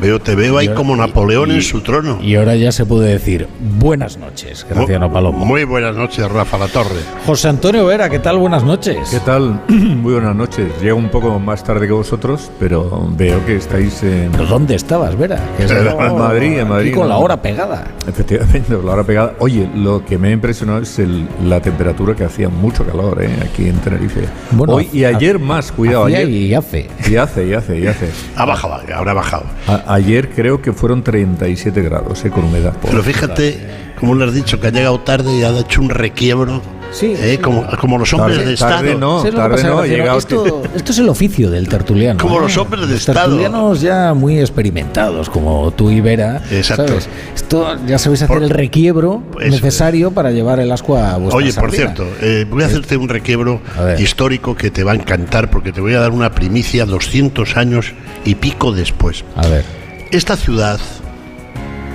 [SPEAKER 130] veo, te veo ahí
[SPEAKER 2] ahora-
[SPEAKER 130] como Napoleón
[SPEAKER 2] y-
[SPEAKER 130] en su trono.
[SPEAKER 2] Y ahora ya se puede decir buenas noches, Graciano Palomo.
[SPEAKER 130] Muy buenas noches, Rafa La Torre.
[SPEAKER 2] José Antonio Vera, ¿qué tal? Buenas noches.
[SPEAKER 131] ¿Qué tal? Muy buenas noches. Llego un poco más tarde que vosotros, pero veo que estáis en.
[SPEAKER 2] ¿Pero dónde estabas, Vera? Que es
[SPEAKER 131] en Madrid, en Madrid.
[SPEAKER 2] con
[SPEAKER 131] ¿no?
[SPEAKER 2] la hora pegada.
[SPEAKER 131] Efectivamente, con la hora pegada. Oye, lo que me ha impresionado es el- la temperatura que hacía mucho calor ¿eh? aquí en Tenerife.
[SPEAKER 2] Bueno,
[SPEAKER 131] Hoy y ayer más, cuidado. Ayer,
[SPEAKER 2] y hace.
[SPEAKER 131] Y hace, y hace, y hace.
[SPEAKER 130] Ha bajado, habrá bajado.
[SPEAKER 131] A- ayer creo que fueron 37 grados, ¿eh? con humedad.
[SPEAKER 130] Pero fíjate, como le has dicho, que ha llegado tarde y ha hecho un requiebro. Eh, como, como los hombres
[SPEAKER 131] Tarde-
[SPEAKER 130] de Estado.
[SPEAKER 2] esto, esto es el oficio del tertuliano.
[SPEAKER 130] Como
[SPEAKER 2] ¿eh?
[SPEAKER 130] los hombres de
[SPEAKER 2] Los
[SPEAKER 130] Estado.
[SPEAKER 2] tertulianos ya muy experimentados, como tú y Vera.
[SPEAKER 130] Exacto.
[SPEAKER 2] ¿sabes? Esto ya sabéis hacer el requiebro necesario para llevar el ascua a vuestra
[SPEAKER 130] Oye, por
[SPEAKER 2] sardina.
[SPEAKER 130] cierto, eh, voy a hacerte un requiebro histórico que te va a encantar porque te voy a dar una primicia 200 años y pico después.
[SPEAKER 2] A ver.
[SPEAKER 130] Esta ciudad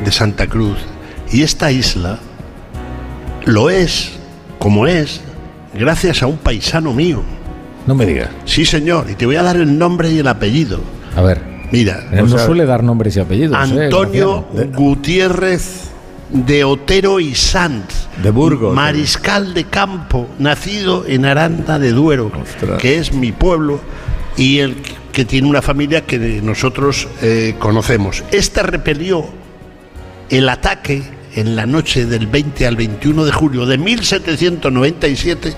[SPEAKER 130] de Santa Cruz y esta isla lo es, como es, gracias a un paisano mío.
[SPEAKER 2] No me digas.
[SPEAKER 130] Sí, señor, y te voy a dar el nombre y el apellido.
[SPEAKER 2] A ver.
[SPEAKER 130] Mira,
[SPEAKER 2] Él no
[SPEAKER 130] sea,
[SPEAKER 2] suele dar nombres y apellidos. ¿eh,
[SPEAKER 130] Antonio? Gutiérrez de Otero y Sanz.
[SPEAKER 131] De Burgos.
[SPEAKER 130] Mariscal de campo, nacido en Aranda de Duero, que es mi pueblo y el que tiene una familia que nosotros eh, conocemos. Este repelió el ataque en la noche del 20 al 21 de julio de 1797,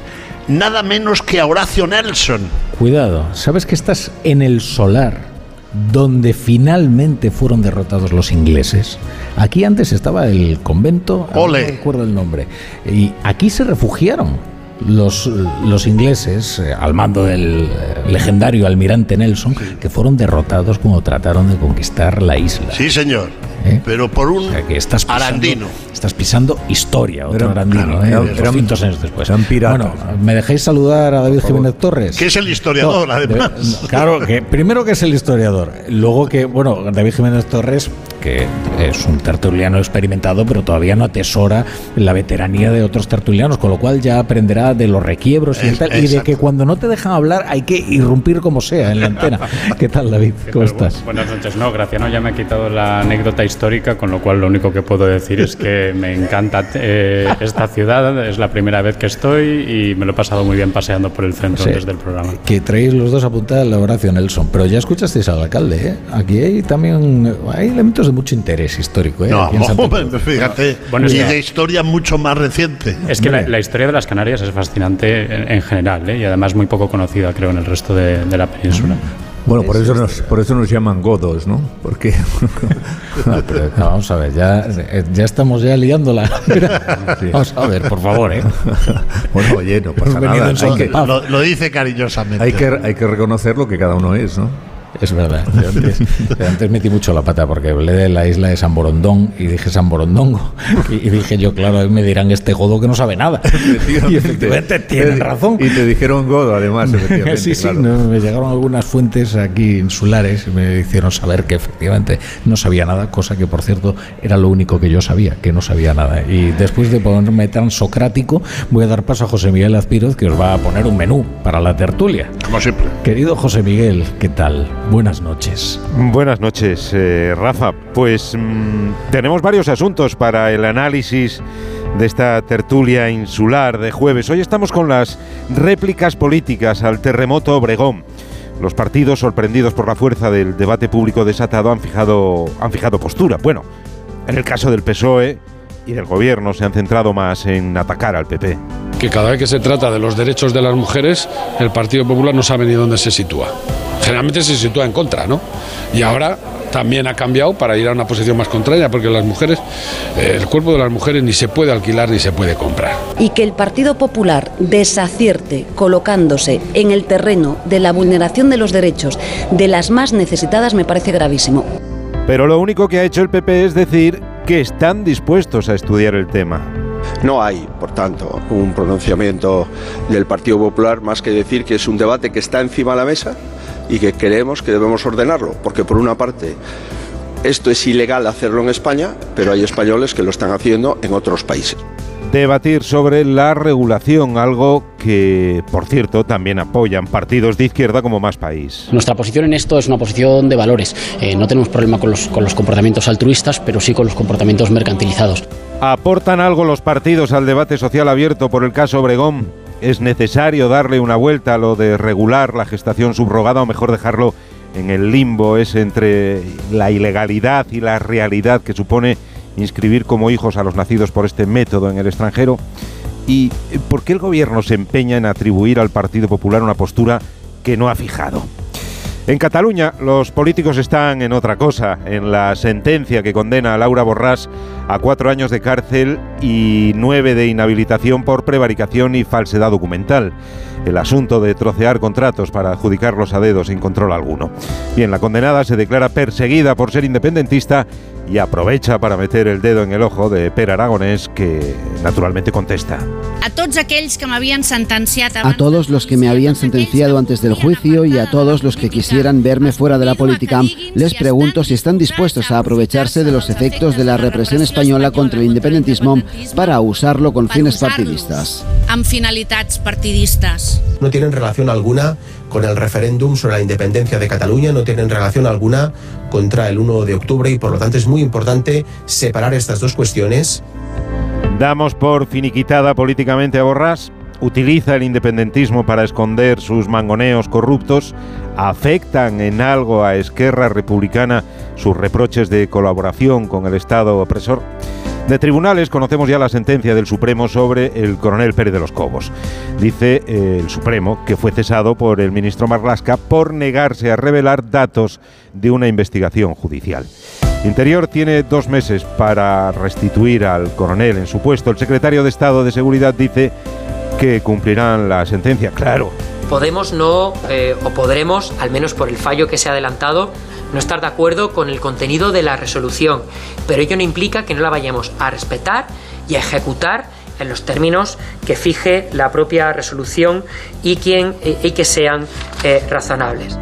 [SPEAKER 130] nada menos que a Horacio Nelson.
[SPEAKER 2] Cuidado, ¿sabes que estás en el solar donde finalmente fueron derrotados los ingleses? Aquí antes estaba el convento,
[SPEAKER 130] Ole.
[SPEAKER 2] no recuerdo el nombre, y aquí se refugiaron. Los, los ingleses, eh, al mando del eh, legendario almirante Nelson, que fueron derrotados cuando trataron de conquistar la isla.
[SPEAKER 130] Sí, señor.
[SPEAKER 2] ¿Eh?
[SPEAKER 130] Pero por un
[SPEAKER 2] que estás pisando-
[SPEAKER 130] arandino.
[SPEAKER 2] Estás pisando historia, otro
[SPEAKER 131] Eran-
[SPEAKER 2] grandino,
[SPEAKER 131] claro,
[SPEAKER 2] ¿eh?
[SPEAKER 131] eran-
[SPEAKER 2] de
[SPEAKER 131] eran-
[SPEAKER 2] 200 años después.
[SPEAKER 131] eran piratas.
[SPEAKER 2] Bueno, ¿me dejáis saludar a David Jiménez Torres?
[SPEAKER 130] Que es el historiador,
[SPEAKER 2] No,
[SPEAKER 130] además.
[SPEAKER 2] de- claro, que primero que es el historiador, luego que, bueno, David Jiménez Torres, que es un tertuliano experimentado, pero todavía no atesora la veteranía de otros tertulianos, con lo cual ya aprenderá de los requiebros y,
[SPEAKER 130] Es-
[SPEAKER 2] tal, y de que cuando no te dejan hablar hay que irrumpir como sea en la antena. ¿Qué tal, David? ¿Cómo estás?
[SPEAKER 132] Buenas noches. No, Graciano ya me ha quitado la anécdota histórica, con lo cual lo único que puedo decir es que me encanta eh, esta ciudad. Es la primera vez que estoy y me lo he pasado muy bien paseando por el centro
[SPEAKER 2] Sí.
[SPEAKER 132] desde el programa.
[SPEAKER 2] Que traéis los dos apuntadas la Horacio Nelson, pero ya escuchasteis al alcalde, ¿eh? Aquí hay también hay elementos de mucho interés histórico, ¿eh?
[SPEAKER 130] No,
[SPEAKER 2] Aquí en Santa Cruz.
[SPEAKER 130] fíjate,
[SPEAKER 132] Bueno,
[SPEAKER 130] y de historia mucho más reciente.
[SPEAKER 132] Es que la, la historia de las Canarias es fascinante en, en general ¿eh? y además muy poco conocida, creo, en el resto de, de la península.
[SPEAKER 131] Bueno, por eso, nos, por eso nos llaman godos, ¿no? Porque.
[SPEAKER 2] No, pero, no, vamos a ver, ya, eh, ya estamos ya liándola. Vamos a ver, por favor, ¿eh?
[SPEAKER 131] Bueno, oye, no pasa nada. Hay que.
[SPEAKER 130] Lo, lo dice cariñosamente.
[SPEAKER 131] hay, que, hay que reconocer lo que cada uno es, ¿no?
[SPEAKER 2] Es verdad. Yo antes, yo antes metí mucho la pata porque hablé de la isla de San Borondón y dije San Borondongo. Y, y dije yo, claro, me dirán este godo que no sabe nada. Y efectivamente tienen razón.
[SPEAKER 131] Y te dijeron godo, además, efectivamente.
[SPEAKER 2] Sí, sí,
[SPEAKER 131] claro.
[SPEAKER 2] no, me llegaron algunas fuentes aquí insulares y me hicieron saber que efectivamente no sabía nada, cosa que por cierto era lo único que yo sabía, que no sabía nada. Y después de ponerme tan socrático, voy a dar paso a José Miguel Azpiroz que os va a poner un menú para la tertulia.
[SPEAKER 130] Como siempre.
[SPEAKER 2] Querido José Miguel, ¿qué tal? Buenas noches.
[SPEAKER 133] Buenas noches, eh, Rafa. Pues mm, tenemos varios asuntos para el análisis de esta tertulia insular de jueves. Hoy estamos con las réplicas políticas al terremoto Obregón. Los partidos, sorprendidos por la fuerza del debate público desatado, han fijado, han fijado postura. Bueno, en el caso del PSOE y del gobierno se han centrado más en atacar al PP.
[SPEAKER 134] que cada vez que se trata de los derechos de las mujeres, el Partido Popular no sabe ni dónde se sitúa. Generalmente se sitúa en contra, ¿no? Y ahora también ha cambiado para ir a una posición más contraria, porque las mujeres, eh, el cuerpo de las mujeres ni se puede alquilar ni se puede comprar.
[SPEAKER 135] y que el Partido Popular desacierte colocándose en el terreno de la vulneración de los derechos de las más necesitadas me parece gravísimo.
[SPEAKER 133] Pero lo único que ha hecho el PP es decir que están dispuestos a estudiar el tema.
[SPEAKER 136] No hay, por tanto, un pronunciamiento del Partido Popular más que decir que es un debate que está encima de la mesa y que creemos que debemos ordenarlo, porque por una parte esto es ilegal hacerlo en España, pero hay españoles que lo están haciendo en otros países.
[SPEAKER 133] Debatir sobre la regulación, algo que, por cierto, también apoyan partidos de izquierda como Más País.
[SPEAKER 137] Nuestra posición en esto es una posición de valores. Eh, no tenemos problema con los, con los comportamientos altruistas, pero sí con los comportamientos mercantilizados.
[SPEAKER 133] ¿Aportan algo los partidos al debate social abierto por el caso Obregón? ¿Es necesario darle una vuelta a lo de regular la gestación subrogada o mejor dejarlo en el limbo ese entre la ilegalidad y la realidad que supone inscribir como hijos a los nacidos por este método en el extranjero? ¿Y por qué el gobierno se empeña en atribuir al Partido Popular una postura que no ha fijado? En Cataluña los políticos están en otra cosa, en la sentencia que condena a Laura Borràs a cuatro años de cárcel y nueve de inhabilitación por prevaricación y falsedad documental. El asunto de trocear contratos para adjudicarlos a dedos sin control alguno. Bien, la condenada se declara perseguida por ser independentista y aprovecha para meter el dedo en el ojo de Per Aragonés, que naturalmente contesta.
[SPEAKER 138] A tots aquells que m'havien sentenciat
[SPEAKER 139] A
[SPEAKER 138] abans
[SPEAKER 139] todos los que me habían sentenciado antes del juicio y a todos los que quisieran verme fuera de la política, les pregunto si están dispuestos a aprovecharse de los efectos de la represión española contra el independentismo para usarlo con fines partidistas.
[SPEAKER 138] amb finalitats
[SPEAKER 140] no tienen relación alguna con el referéndum sobre la independencia de Cataluña, no tienen relación alguna contra el 1 de octubre y por lo tanto es muy importante separar estas dos cuestiones.
[SPEAKER 133] Damos por finiquitada políticamente a Borràs, utiliza el independentismo para esconder sus mangoneos corruptos, afectan en algo a Esquerra Republicana sus reproches de colaboración con el Estado opresor. De tribunales conocemos ya la sentencia del Supremo sobre el coronel Pérez de los Cobos. Dice eh, el Supremo que fue cesado por el ministro Marlasca por negarse a revelar datos de una investigación judicial. Interior tiene dos meses para restituir al coronel en su puesto. El secretario de Estado de Seguridad dice que cumplirán la sentencia. Claro,
[SPEAKER 141] Podemos no, eh, o podremos, al menos por el fallo que se ha adelantado, no estar de acuerdo con el contenido de la resolución, pero ello no implica que no la vayamos a respetar y a ejecutar en los términos que fije la propia resolución y, quien, eh, y que sean eh, razonables.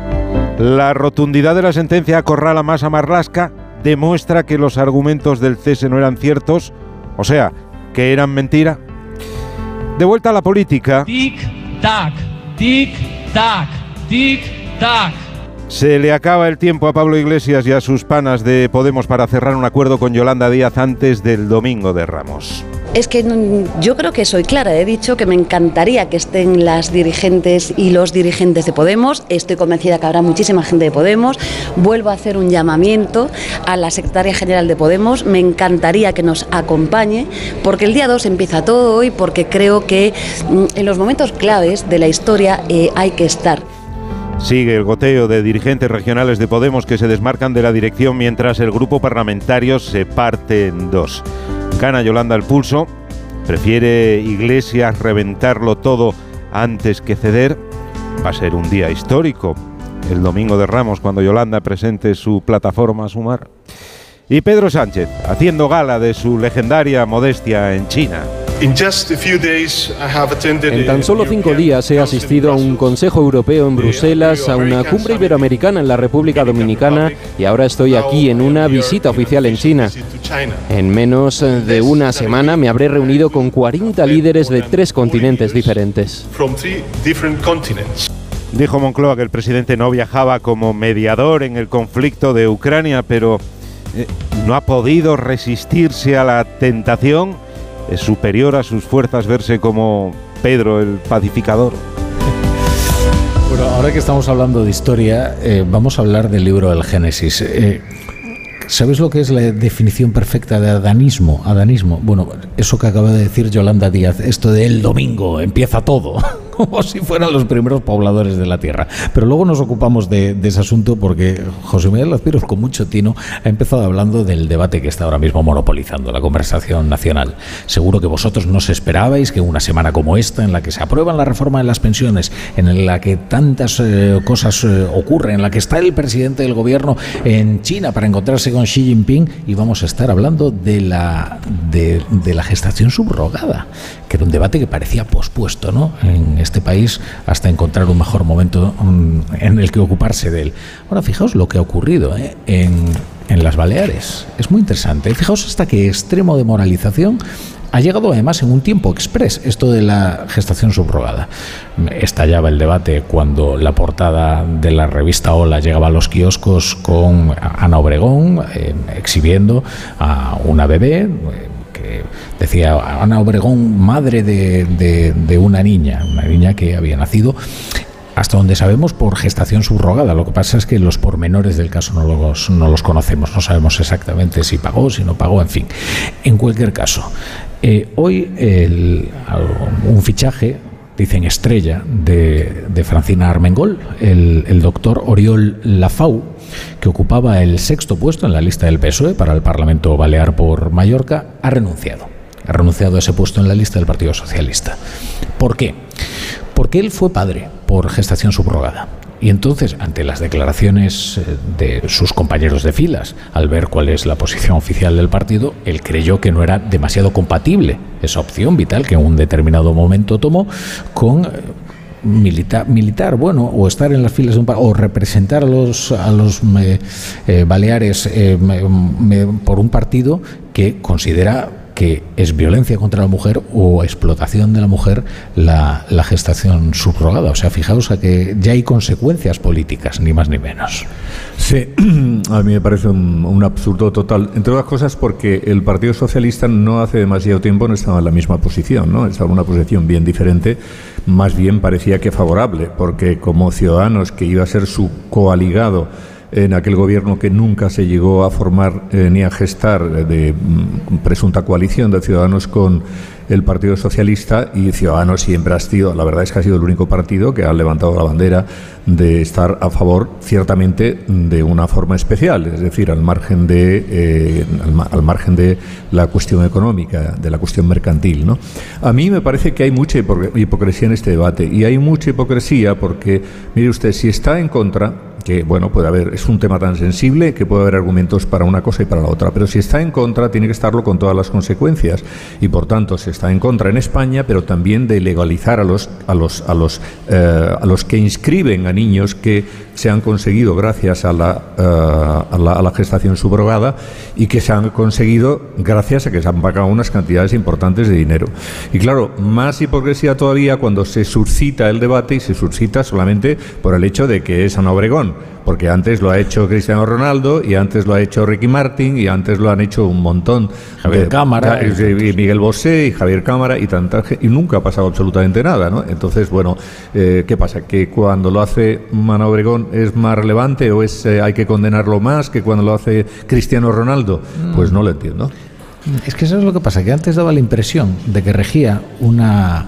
[SPEAKER 133] La rotundidad de la sentencia acorrala más a Marlasca, demuestra que los argumentos del cese no eran ciertos, o sea, que eran mentira. De vuelta a la política,
[SPEAKER 142] Tic-tac, tic-tac, tic-tac.
[SPEAKER 133] Se le acaba el tiempo a Pablo Iglesias y a sus panas de Podemos para cerrar un acuerdo con Yolanda Díaz antes del domingo de Ramos.
[SPEAKER 135] Es que yo creo que soy clara, he dicho que me encantaría que estén las dirigentes y los dirigentes de Podemos, estoy convencida que habrá muchísima gente de Podemos, vuelvo a hacer un llamamiento a la secretaria general de Podemos, me encantaría que nos acompañe, porque el día 2 empieza todo y porque creo que mm, en los momentos claves de la historia eh, hay que estar.
[SPEAKER 133] Sigue el goteo de dirigentes regionales de Podemos que se desmarcan de la dirección mientras el grupo parlamentario se parte en dos. Gana Yolanda el pulso, prefiere Iglesias reventarlo todo antes que ceder. Va a ser un día histórico. el domingo de Ramos cuando Yolanda presente su plataforma Sumar. Y Pedro Sánchez, haciendo gala de su legendaria modestia en China.
[SPEAKER 129] En tan solo cinco días he asistido a un Consejo Europeo en Bruselas, a una cumbre iberoamericana en la República Dominicana y ahora estoy aquí en una visita oficial en China. En menos de una semana me habré reunido con 40 líderes de tres continentes diferentes.
[SPEAKER 133] Dijo Moncloa que el presidente no viajaba como mediador en el conflicto de Ucrania, pero eh, no ha podido resistirse a la tentación es superior a sus fuerzas verse como Pedro el pacificador.
[SPEAKER 2] Bueno, ahora que estamos hablando de historia, eh, vamos a hablar del libro del Génesis. Eh, ¿Sabes lo que es la definición perfecta de adanismo? Adanismo. Bueno, eso que acaba de decir Yolanda Díaz, esto de el domingo empieza todo. como si fueran los primeros pobladores de la tierra. Pero luego nos ocupamos de, ese asunto porque José Miguel Lazpiros, con mucho tino, ha empezado hablando del debate que está ahora mismo monopolizando la conversación nacional. Seguro que vosotros no os esperabais que una semana como esta, en la que se aprueban la reforma de las pensiones, en la que tantas eh, cosas eh, ocurren, en la que está el presidente del gobierno en China para encontrarse con Xi Jinping, y vamos a estar hablando de la, de, la gestación subrogada, que era un debate que parecía pospuesto ¿no? Este país hasta encontrar un mejor momento mm, en el que ocuparse de él. Ahora, fijaos lo que ha ocurrido ¿eh? en, en las Baleares. Es muy interesante. Fijaos hasta qué extremo de moralización ha llegado además en un tiempo express esto de la gestación subrogada. Estallaba el debate cuando la portada de la revista Hola llegaba a los kioscos con Ana Obregón eh, exhibiendo a una bebé. Eh, decía Ana Obregón, madre de, una niña, una niña que había nacido hasta donde sabemos por gestación subrogada. Lo que pasa es que los pormenores del caso no los, no los conocemos, no sabemos exactamente si pagó, si no pagó, en fin. En cualquier caso, eh, hoy un fichaje, dicen estrella, de, Francina Armengol, el doctor Oriol Lafau, que ocupaba el sexto puesto en la lista del PSOE para el Parlamento Balear por Mallorca, ha renunciado ha renunciado a ese puesto en la lista del Partido Socialista. ¿Por qué? Porque él fue padre por gestación subrogada. Y entonces, ante las declaraciones eh, de sus compañeros de filas, al ver cuál es la posición oficial del partido, él creyó que no era demasiado compatible esa opción vital que en un determinado momento tomó con eh, militar, bueno, o estar en las filas de un o representar a los a los eh, Baleares por un partido que considera que es violencia contra la mujer o explotación de la mujer la, gestación subrogada. O sea, fijaos a que ya hay consecuencias políticas, ni más ni menos.
[SPEAKER 70] Sí, a mí me parece un, absurdo total. Entre otras cosas porque el Partido Socialista no hace demasiado tiempo no estaba en la misma posición, ¿no? Estaba en una posición bien diferente, más bien parecía que favorable, porque como Ciudadanos, que iba a ser su coaligado, en aquel gobierno que nunca se llegó a formar eh, ni a gestar de mm, presunta coalición de Ciudadanos con el Partido Socialista y Ciudadanos siempre ha sido, la verdad es que ha sido el único partido que ha levantado la bandera de estar a favor, ciertamente, de una forma especial, es decir, al margen de, eh, al, margen de la cuestión económica, de la cuestión mercantil. ¿no? A mí me parece que hay mucha hipocresía en este debate y hay mucha hipocresía porque, mire usted, si está en contra, que bueno, puede haber, es un tema tan sensible que puede haber argumentos para una cosa y para la otra, pero si está en contra tiene que estarlo con todas las consecuencias y por tanto se está en contra en España, pero también de legalizar a los a los a los eh, a los que inscriben a niños que se han conseguido gracias a la, eh, a la, a la gestación subrogada y que se han conseguido gracias a que se han pagado unas cantidades importantes de dinero. Y claro, más hipocresía todavía cuando se suscita el debate y se suscita solamente por el hecho de que es Ana Obregón porque antes lo ha hecho Cristiano Ronaldo y antes lo ha hecho Ricky Martin y antes lo han hecho un montón.
[SPEAKER 2] Javier Cámara.
[SPEAKER 70] Y, Miguel Bosé y Javier Cámara y tanta y nunca ha pasado absolutamente nada, ¿no? Entonces, bueno, eh, ¿qué pasa? ¿Que cuando lo hace Mana Obregón es más relevante o es eh, hay que condenarlo más que cuando lo hace Cristiano Ronaldo? Pues no lo entiendo.
[SPEAKER 2] Es que eso es lo que pasa, que antes daba la impresión de que regía una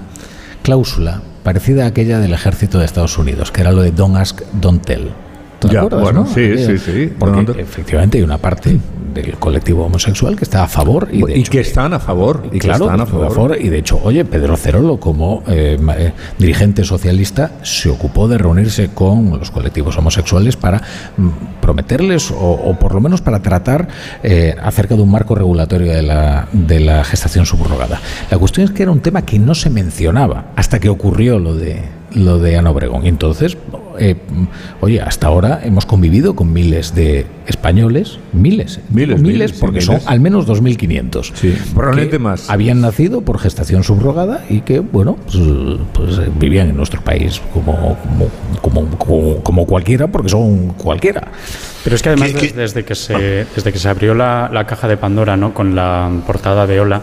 [SPEAKER 2] cláusula parecida a aquella del ejército de Estados Unidos, que era lo de don't ask, don't tell
[SPEAKER 70] ya, bueno, sí, sí, sí.
[SPEAKER 2] Porque efectivamente hay una parte del colectivo homosexual que está a favor y, de
[SPEAKER 131] Y
[SPEAKER 2] hecho,
[SPEAKER 131] que están a favor. Y
[SPEAKER 2] claro,
[SPEAKER 131] están a favor.
[SPEAKER 2] Y de hecho, oye, Pedro Cerolo, como eh, eh, dirigente socialista, se ocupó de reunirse con los colectivos homosexuales para mm, prometerles, o, o por lo menos para tratar eh, acerca de un marco regulatorio de la, de la gestación subrogada. La cuestión es que era un tema que no se mencionaba hasta que ocurrió lo de lo de Ana Obregón. Y entonces, eh, oye, hasta ahora hemos convivido con miles de españoles, miles,
[SPEAKER 131] Miles,
[SPEAKER 2] miles,
[SPEAKER 131] miles, sí,
[SPEAKER 2] porque
[SPEAKER 131] miles.
[SPEAKER 2] son al menos 2.500.
[SPEAKER 131] Sí, probablemente más.
[SPEAKER 2] Habían nacido por gestación subrogada y que, bueno, pues, pues, eh, vivían en nuestro país como, como, como, como- como cualquiera, porque son cualquiera.
[SPEAKER 132] Pero es que además des- desde que se desde que se abrió la, la caja de Pandora, ¿no? Con la portada de Ola.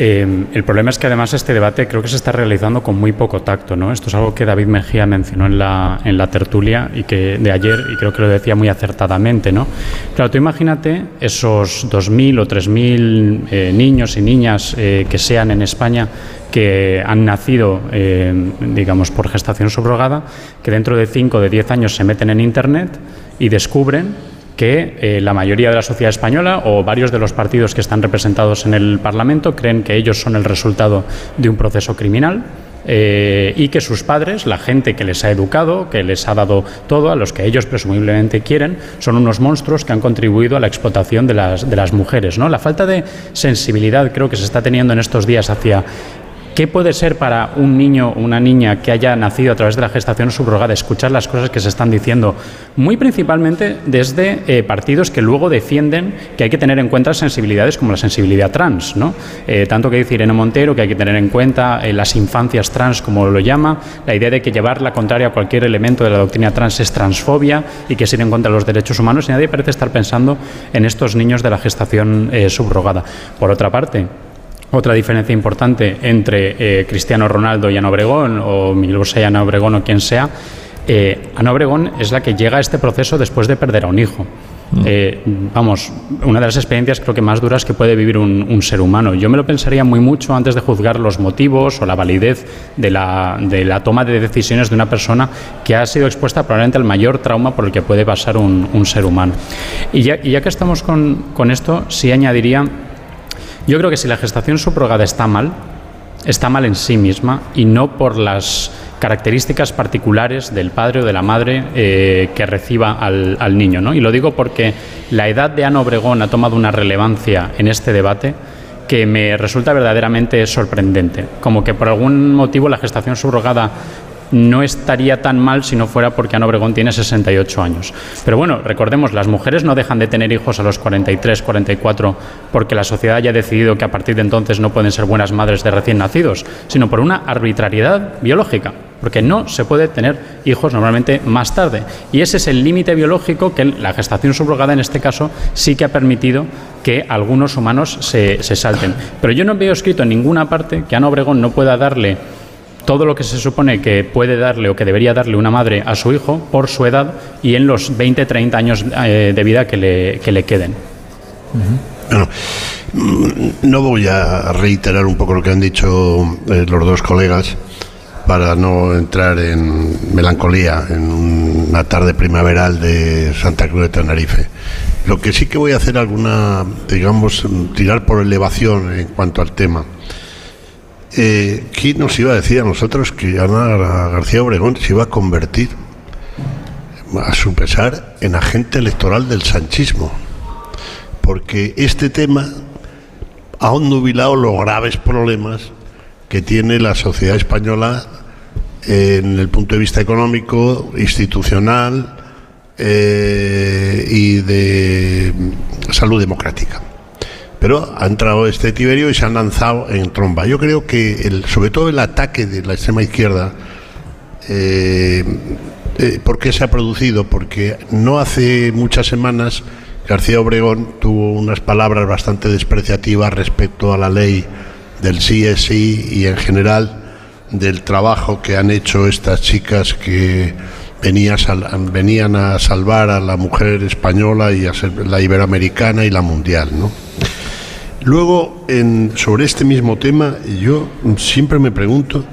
[SPEAKER 132] Eh, el problema es que además este debate creo que se está realizando con muy poco tacto, ¿no? Esto es algo que David Mejía mencionó en la, tertulia y que de ayer y creo que lo decía muy acertadamente, ¿no? Claro, tú imagínate esos 2.000 o 3.000 eh, niños y niñas eh, que sean en España que han nacido, eh, digamos, por gestación subrogada, que dentro de 5 o de 10 años se meten en Internet y descubren que eh, la mayoría de la sociedad española o varios de los partidos que están representados en el Parlamento creen que ellos son el resultado de un proceso criminal. eh, y que sus padres, la gente que les ha educado, que les ha dado todo, a los que ellos presumiblemente quieren, son unos monstruos que han contribuido a la explotación de las, de las mujeres. ¿no? La falta de sensibilidad creo que se está teniendo en estos días hacia ¿Qué puede ser para un niño o una niña que haya nacido a través de la gestación subrogada escuchar las cosas que se están diciendo? Muy principalmente desde eh, partidos que luego defienden que hay que tener en cuenta sensibilidades como la sensibilidad trans, ¿no? Eh, tanto que dice Irene Montero que hay que tener en cuenta eh, las infancias trans, como lo llama, la idea de que llevar la contraria a cualquier elemento de la doctrina trans es transfobia y que es ir en contra de los derechos humanos y nadie parece estar pensando en estos niños de la gestación subrogada. Por otra parte, otra diferencia importante entre eh, Cristiano Ronaldo y Ana Obregón, o Miguel Bosé y Ana Obregón, o quien sea, eh, Ana Obregón es la que llega a este proceso después de perder a un hijo. Eh, vamos, una de las experiencias creo que más duras que puede vivir un, un ser humano. Yo me lo pensaría muy mucho antes de juzgar los motivos o la validez de la, de la toma de decisiones de una persona que ha sido expuesta probablemente al mayor trauma por el que puede pasar un, un ser humano. Y ya, y ya que estamos con, con esto, sí añadiría yo creo que si la gestación subrogada está mal, está mal en sí misma y no por las características particulares del padre o de la madre eh, que reciba al, al niño. ¿no? Y lo digo porque la edad de Ana Obregón ha tomado una relevancia en este debate que me resulta verdaderamente sorprendente. Como que por algún motivo la gestación subrogada no estaría tan mal si no fuera porque Ana Obregón tiene 68 años. Pero bueno, recordemos, las mujeres no dejan de tener hijos a los 43, 44 porque la sociedad haya decidido que a partir de entonces no pueden ser buenas madres de recién nacidos, sino por una arbitrariedad biológica, porque no se puede tener hijos normalmente más tarde. Y ese es el límite biológico que la gestación subrogada en este caso sí que ha permitido que algunos humanos se, se salten. Pero yo no veo escrito en ninguna parte que Ana Obregón no pueda darle todo lo que se supone que puede darle o que debería darle una madre a su hijo por su edad y en los 20, 30 años eh, de vida que le, que le queden.
[SPEAKER 130] Bueno, mm, no voy a reiterar un poco lo que han dicho eh, los dos colegas para no entrar en melancolía en una tarde primaveral de Santa Cruz de Tenerife. Lo que sí que voy a hacer alguna, digamos, tirar por elevación en cuanto al tema. Eh, ¿Quién nos iba a decir a nosotros que Ana García Obregón se iba a convertir, a su pesar, en agente electoral del sanchismo? Porque este tema ha nubilado los graves problemas que tiene la sociedad española en el punto de vista económico, institucional eh, y de salud democrática. Pero ha entrado este Tiberio y se han lanzado en tromba. Yo creo que, el, sobre todo el ataque de la extrema izquierda, eh, eh, ¿por qué se ha producido? Porque no hace muchas semanas García Obregón tuvo unas palabras bastante despreciativas respecto a la ley del sí y en general del trabajo que han hecho estas chicas que venían a salvar a la mujer española y a la iberoamericana y la mundial. ¿no? Luego, en, sobre este mismo tema, yo siempre me pregunto,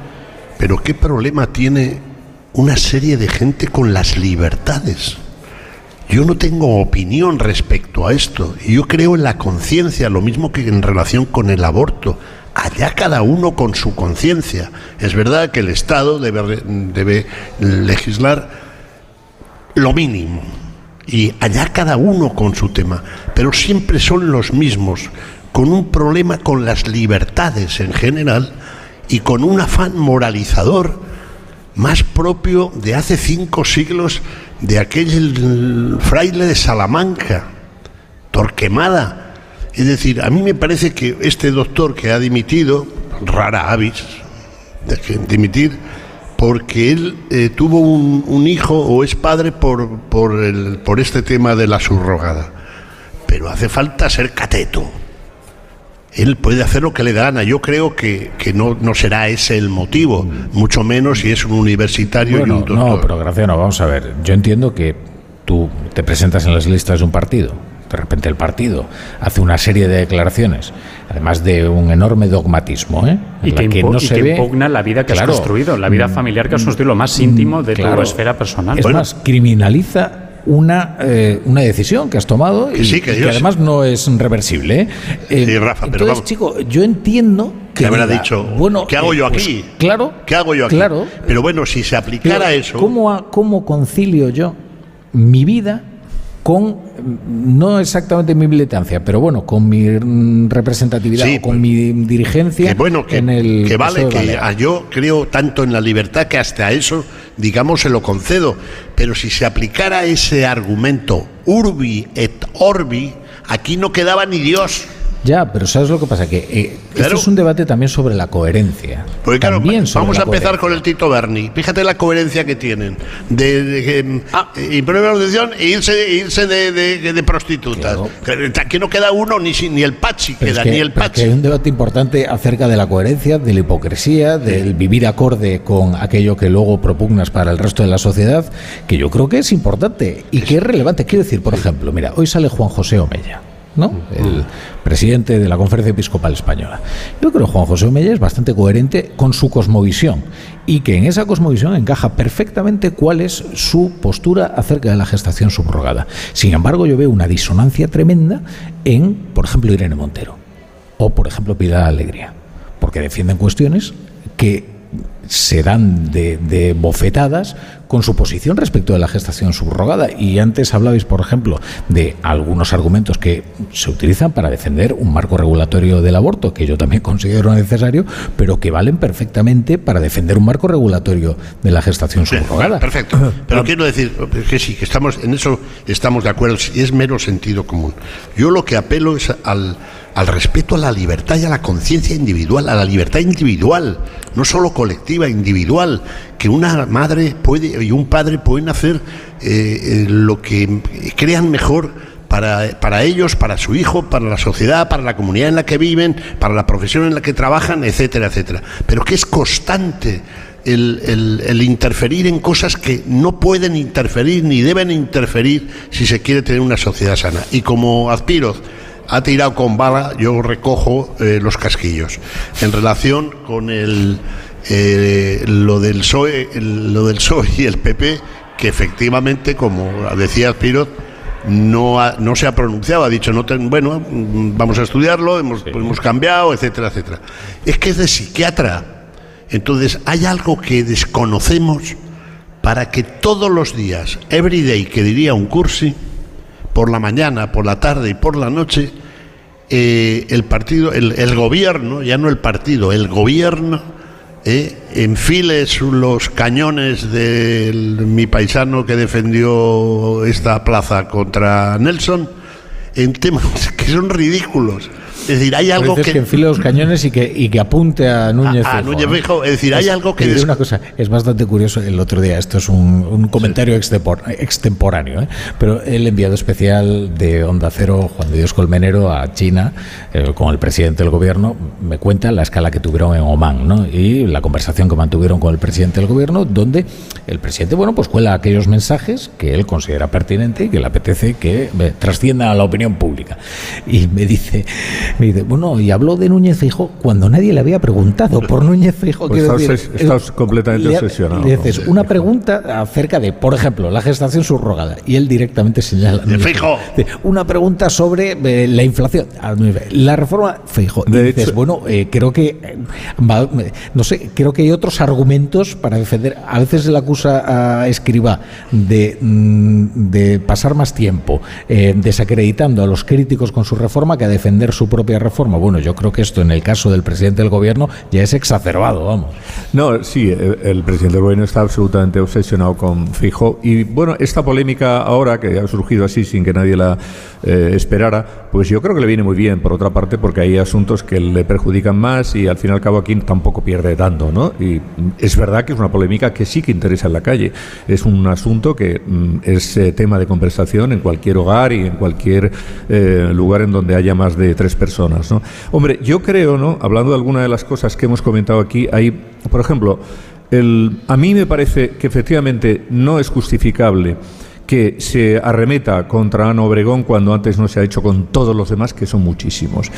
[SPEAKER 130] ¿pero qué problema tiene una serie de gente con las libertades? Yo no tengo opinión respecto a esto. Yo creo en la conciencia, lo mismo que en relación con el aborto. Allá cada uno con su conciencia. Es verdad que el Estado debe, debe legislar lo mínimo. Y allá cada uno con su tema. Pero siempre son los mismos, con un problema con las libertades en general y con un afán moralizador más propio de hace cinco siglos de aquel fraile de Salamanca, Torquemada. Es decir, a mí me parece que este doctor que ha dimitido, rara avis, de dimitir, porque él eh, tuvo un, hijo o es padre por, por, el, por este tema de la subrogada. Pero hace falta ser cateto él puede hacer lo que le da gana. Yo creo que, que no, no será ese el motivo, mucho menos si es un universitario y un doctor.
[SPEAKER 2] No, pero Graciano, vamos a ver. Yo entiendo que tú te presentas en las listas de un partido. De repente el partido hace una serie de declaraciones, además de un enorme dogmatismo, ¿eh?
[SPEAKER 132] y que,
[SPEAKER 2] que
[SPEAKER 132] no y se que ve... impugna la vida que
[SPEAKER 2] claro,
[SPEAKER 132] has construido, la vida familiar que has construido, lo más íntimo de claro, tu esfera personal.
[SPEAKER 2] Es bueno, más, criminaliza una, eh, una decisión que has tomado y,
[SPEAKER 130] sí, que,
[SPEAKER 2] y que además no es reversible. ¿eh?
[SPEAKER 130] Sí, Rafa,
[SPEAKER 2] entonces,
[SPEAKER 130] pero vamos.
[SPEAKER 2] chico, yo entiendo que
[SPEAKER 130] que habrá
[SPEAKER 2] diga,
[SPEAKER 130] dicho,
[SPEAKER 2] bueno,
[SPEAKER 130] ¿qué hago
[SPEAKER 2] eh,
[SPEAKER 130] yo
[SPEAKER 2] pues,
[SPEAKER 130] aquí?
[SPEAKER 2] claro,
[SPEAKER 130] ¿Qué hago yo aquí?
[SPEAKER 2] claro.
[SPEAKER 130] Pero bueno, si se aplicara
[SPEAKER 2] Pero,
[SPEAKER 130] eso,
[SPEAKER 2] ¿cómo, a- ¿Cómo concilio yo mi vida con, mm, no exactamente mi militancia, pero bueno, con mi representatividad
[SPEAKER 130] Sí,
[SPEAKER 2] o con mi dirigencia
[SPEAKER 130] que bueno, que,
[SPEAKER 2] en el
[SPEAKER 130] que vale, que yo creo tanto en la libertad que hasta eso, digamos, se lo concedo. Pero si se aplicara ese argumento urbi et orbi, aquí no quedaba ni Dios.
[SPEAKER 2] Ya, pero ¿sabes lo que pasa? Que eh,
[SPEAKER 130] Claro.
[SPEAKER 2] esto es un debate también sobre la coherencia.
[SPEAKER 130] Porque claro,
[SPEAKER 2] También
[SPEAKER 130] vamos a empezar
[SPEAKER 2] coherencia.
[SPEAKER 130] con el Tito Berni. Fíjate la coherencia que tienen. De, de, em, eh, imponer la protección e irse, e irse de, de- de prostitutas. Aquí no queda uno, ni, si- ni el Pachi
[SPEAKER 2] Pero es
[SPEAKER 130] queda,
[SPEAKER 2] que-
[SPEAKER 130] ni el
[SPEAKER 2] pero es que
[SPEAKER 130] Pachi.
[SPEAKER 2] hay un debate importante acerca de la coherencia, de la hipocresía, del vivir acorde con aquello que luego propugnas para el resto de la sociedad, que yo creo que es importante y que es relevante. Quiero decir, por ejemplo, mira, hoy sale Juan José Omella. ¿No? El presidente de la Conferencia Episcopal Española. Yo creo que Juan José Omella es bastante coherente con su cosmovisión y que en esa cosmovisión encaja perfectamente cuál es su postura acerca de la gestación subrogada. Sin embargo, yo veo una disonancia tremenda en, por ejemplo, Irene Montero o, por ejemplo, Pilar Alegría, porque defienden cuestiones que se dan de, de bofetadas con su posición respecto de la gestación subrogada. Y antes hablabais, por ejemplo, de algunos argumentos que se utilizan para defender un marco regulatorio del aborto, que yo también considero necesario, pero que valen perfectamente para defender un marco regulatorio de la gestación subrogada.
[SPEAKER 130] Perfecto. Pero quiero decir que sí, que estamos en eso estamos de acuerdo, es mero sentido común. Yo lo que apelo es al, al respeto a la libertad y a la conciencia individual, a la libertad individual, no solo colectiva, individual, que una madre puede y un padre pueden hacer eh, eh, lo que crean mejor para, para ellos, para su hijo, para la sociedad, para la comunidad en la que viven, para la profesión en la que trabajan, etcétera, etcétera. Pero que es constante el, interferir en cosas que no pueden interferir ni deben interferir si se quiere tener una sociedad sana. Y como Azpiroz ha tirado con bala, yo recojo eh, los casquillos. En relación con el, eh, lo, del PSOE, el- lo del PSOE y el PP, que efectivamente, como decía Azpiroz, no, ha- no se ha pronunciado, ha dicho, no ten- bueno, mm, vamos a estudiarlo, hemos, hemos cambiado, etcétera, etcétera. Es que es de psiquiatra. Entonces, hay algo que desconocemos para que todos los días, every day, que diría un cursi, por la mañana, por la tarde y por la noche, eh, el partido, el, el gobierno, ya no el partido, el gobierno, eh, enfile los cañones de mi paisano que defendió esta plaza contra Nelson en temas que son ridículos. Es decir, hay algo que...
[SPEAKER 2] que enfile los cañones y que, y que apunte a Núñez
[SPEAKER 130] A- a Núñez
[SPEAKER 2] ¿no?
[SPEAKER 130] Feijóo. Es decir, hay algo que des-
[SPEAKER 2] una cosa, es bastante curioso el otro día, esto es un, un comentario extempor- extemporáneo, ¿eh? pero el enviado especial de Onda Cero, Juan de Dios Colmenero, a China, eh, con el presidente del gobierno, me cuenta la escala que tuvieron en Oman ¿no? y la conversación que mantuvieron con el presidente del gobierno, donde el presidente, bueno, pues cuela aquellos mensajes que él considera pertinente y que le apetece que eh, trasciendan a la opinión pública. Y me dice, Me dice, bueno, y habló de Núñez Fijo cuando nadie le había preguntado por Núñez Fijo.
[SPEAKER 70] Pues estás,
[SPEAKER 2] decir,
[SPEAKER 70] estás completamente
[SPEAKER 2] le-
[SPEAKER 70] obsesionado.
[SPEAKER 2] Le dices una pregunta acerca de, por ejemplo, la gestación subrogada. Y él directamente señala.
[SPEAKER 130] Feijóo.
[SPEAKER 2] Dice, Una pregunta sobre eh, la inflación. La reforma. Y
[SPEAKER 70] De
[SPEAKER 2] dices,
[SPEAKER 70] hecho-
[SPEAKER 2] bueno, eh, creo que. eh, va- no sé, creo que hay otros argumentos para defender. A veces se le acusa a Escriba de, mm, de pasar más tiempo eh, desacreditando a los críticos con su reforma que a defender su propia reforma. Bueno, yo creo que esto en el caso del presidente del gobierno ya es exacerbado, vamos.
[SPEAKER 70] No, sí, el, el presidente del gobierno está absolutamente obsesionado con Fijo. Y bueno, esta polémica ahora, que ha surgido así sin que nadie la eh, esperara, pues yo creo que le viene muy bien, por otra parte, porque hay asuntos que le perjudican más y al fin y al cabo aquí tampoco pierde tanto, ¿no? Y es verdad que es una polémica que sí que interesa en la calle. Es un asunto que mm, es eh, tema de conversación en cualquier hogar y en cualquier eh, lugar en donde haya más de tres personas, ¿no? Hombre, yo creo, ¿no? Hablando de alguna de las cosas que hemos comentado aquí, hay, por ejemplo, el, a mí me parece que efectivamente no es justificable que se arremeta contra Ana Obregón cuando antes no se ha hecho con todos los demás, que son muchísimos.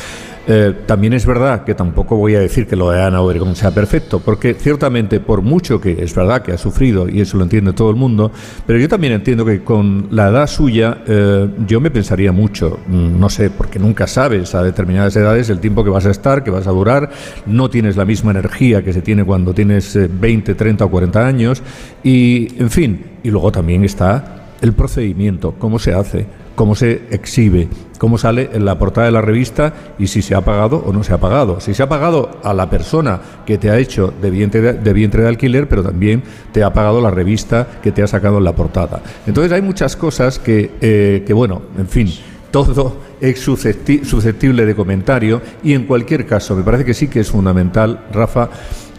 [SPEAKER 70] Eh, también es verdad que tampoco voy a decir que lo de Ana Obregón sea perfecto, porque ciertamente por mucho que es verdad que ha sufrido, y eso lo entiende todo el mundo, pero yo también entiendo que con la edad suya eh, yo me pensaría mucho, mm, no sé, porque nunca sabes a determinadas edades el tiempo que vas a estar, que vas a durar, no tienes la misma energía que se tiene cuando tienes eh, 20, 30 o 40 años, y en fin, y luego también está el procedimiento, cómo se hace, cómo se exhibe, cómo sale en la portada de la revista y si se ha pagado o no se ha pagado. Si se ha pagado a la persona que te ha hecho de vientre de, alquiler, pero también te ha pagado la revista que te ha sacado en la portada. Entonces hay muchas cosas que, eh, bueno, en fin, todo es suscepti- susceptible de comentario y en cualquier caso me parece que sí que es fundamental, Rafa,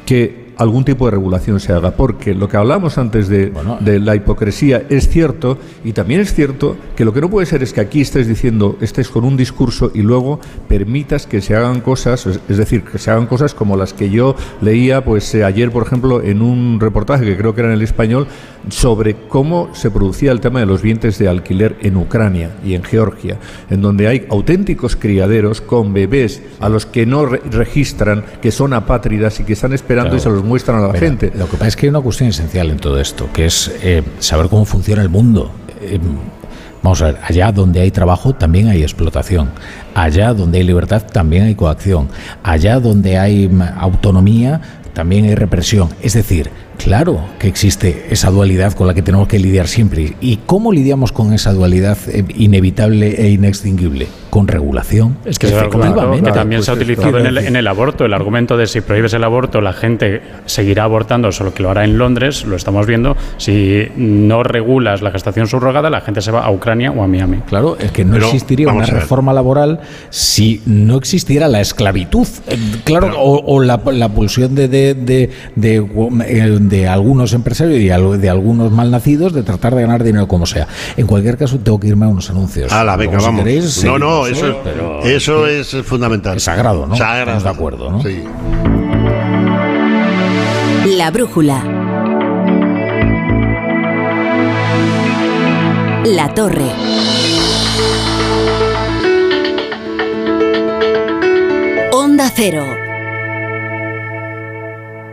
[SPEAKER 70] que algún tipo de regulación se haga, porque lo que hablamos antes de, de la hipocresía es cierto y también es cierto que lo que no puede ser es que aquí estés diciendo, estés con un discurso y luego permitas que se hagan cosas, es decir, que se hagan cosas como las que yo leía pues eh, ayer, por ejemplo, en un reportaje que creo que era en el español sobre cómo se producía el tema de los vientres de alquiler en Ucrania y en Georgia, en donde hay auténticos criaderos con bebés a los que no re- registran, que son apátridas y que están esperando y se los muestran a la
[SPEAKER 2] Mira,
[SPEAKER 70] gente.
[SPEAKER 2] Lo que pasa es que hay una cuestión esencial en todo esto, que es eh, saber cómo funciona el mundo. Eh, vamos a ver, allá donde hay trabajo también hay explotación. Allá donde hay libertad también hay coacción. Allá donde hay mm, autonomía también hay represión. Es decir, claro que existe esa dualidad con la que tenemos que lidiar siempre. ¿Y cómo lidiamos con esa dualidad eh, inevitable e inextinguible? Con regulación.
[SPEAKER 132] Es que también se ha
[SPEAKER 2] Pues
[SPEAKER 132] utilizado en el, en el aborto. El argumento de si prohíbes el aborto, la gente seguirá abortando, solo que lo hará en Londres, lo estamos viendo. Si no regulas la gestación subrogada, la gente se va a Ucrania o a Miami.
[SPEAKER 2] Claro, es que no
[SPEAKER 132] Pero,
[SPEAKER 2] existiría una reforma laboral si no existiera la esclavitud. Eh, Claro, o, o la, la pulsión de, de, de, de, eh, de algunos empresarios y de algunos malnacidos de tratar de ganar dinero como sea. En cualquier caso, tengo que irme a unos anuncios.
[SPEAKER 130] Venga,
[SPEAKER 2] Luego, si
[SPEAKER 130] vamos.
[SPEAKER 2] queréis,
[SPEAKER 130] no, no, eso,
[SPEAKER 2] ¿eh? Pero-
[SPEAKER 130] eso es fundamental.
[SPEAKER 2] Es sagrado, ¿no?
[SPEAKER 130] Sagrado.
[SPEAKER 2] Estamos de acuerdo, ¿no?
[SPEAKER 130] Sí.
[SPEAKER 1] La brújula. La torre. Onda Cero.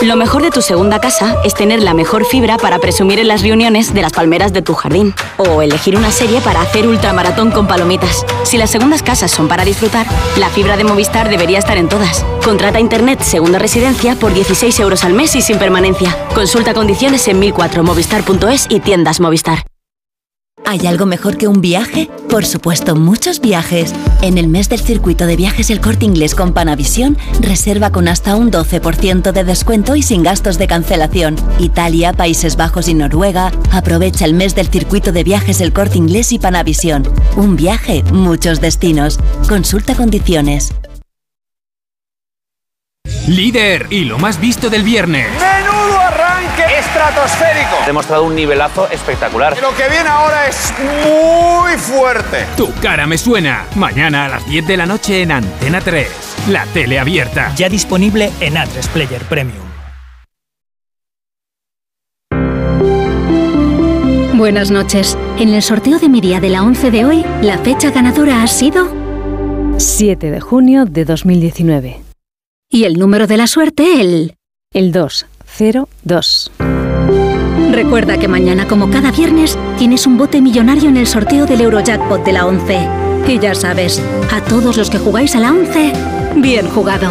[SPEAKER 143] Lo mejor de tu segunda casa es tener la mejor fibra para presumir en las reuniones de las palmeras de tu jardín. O elegir una serie para hacer ultramaratón con palomitas. Si las segundas casas son para disfrutar, la fibra de Movistar debería estar en todas. Contrata Internet Segunda Residencia por 16 euros al mes y sin permanencia. Consulta condiciones en 1004movistar.es y tiendas Movistar.
[SPEAKER 144] ¿Hay algo mejor que un viaje? Por supuesto, muchos viajes. En el mes del circuito de viajes El Corte Inglés con Panavisión, reserva con hasta un 12% de descuento y sin gastos de cancelación. Italia, Países Bajos y Noruega. Aprovecha el mes del circuito de viajes El Corte Inglés y Panavisión. Un viaje, muchos destinos. Consulta condiciones.
[SPEAKER 145] Líder y lo más visto del viernes.
[SPEAKER 146] ¡Menudo estratosférico!
[SPEAKER 145] Ha demostrado un nivelazo espectacular.
[SPEAKER 146] Lo que viene ahora es muy fuerte.
[SPEAKER 145] Tu cara me suena. Mañana a las 10 de la noche en Antena 3. La tele abierta.
[SPEAKER 147] Ya disponible en A3 Player Premium.
[SPEAKER 148] Buenas noches. En el sorteo de mi día de la 11 de hoy, la fecha ganadora ha sido
[SPEAKER 149] 7 de junio de 2019.
[SPEAKER 148] y el número de la suerte el
[SPEAKER 149] El 202.
[SPEAKER 148] Recuerda que mañana, como cada viernes, tienes un bote millonario en el sorteo del Eurojackpot de la 11. Y ya sabes, a todos los que jugáis a la 11, bien jugado.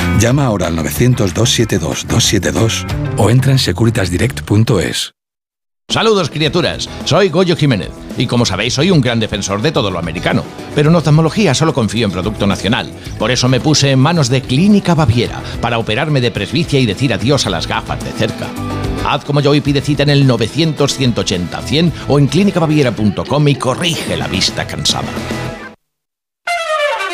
[SPEAKER 48] Llama ahora al 900-272-272 o entra en securitasdirect.es.
[SPEAKER 150] Saludos criaturas, soy Goyo Jiménez y como sabéis soy un gran defensor de todo lo americano, pero en oftalmología solo confío en producto nacional, por eso me puse en manos de Clínica Baviera para operarme de presbicia y decir adiós a las gafas de cerca. Haz como yo y pide cita en el 900-180-100 o en clínicabaviera.com y corrige la vista cansada.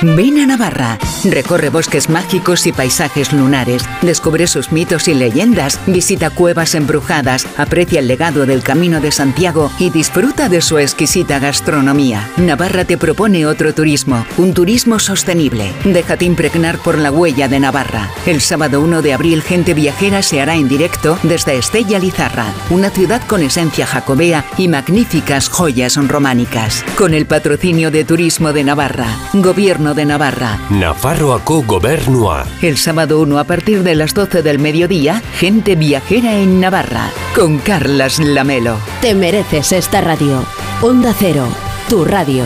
[SPEAKER 151] Ven a Navarra, recorre bosques mágicos y paisajes lunares, descubre sus mitos y leyendas, visita cuevas embrujadas, aprecia el legado del Camino de Santiago y disfruta de su exquisita gastronomía. Navarra te propone otro turismo, un turismo sostenible. Déjate impregnar por la huella de Navarra. El sábado 1 de abril Gente Viajera se hará en directo desde Estella Lizarra, una ciudad con esencia jacobea y magníficas joyas románicas. Con el patrocinio de Turismo de Navarra, Gobierno de Navarra.
[SPEAKER 152] Nafarroako Gobernua.
[SPEAKER 151] El sábado 1 a partir de las 12 del mediodía, Gente Viajera en Navarra, con Carlas Lamelo.
[SPEAKER 1] Te mereces esta radio. Onda Cero, tu radio.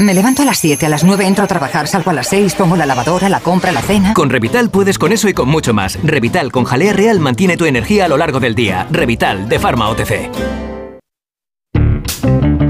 [SPEAKER 153] Me levanto a las 7, a las 9 entro a trabajar, salgo a las 6, pongo la lavadora, la compra, la cena.
[SPEAKER 154] Con Revital puedes con eso y con mucho más. Revital con jalea real mantiene tu energía a lo largo del día. Revital de Pharma OTC.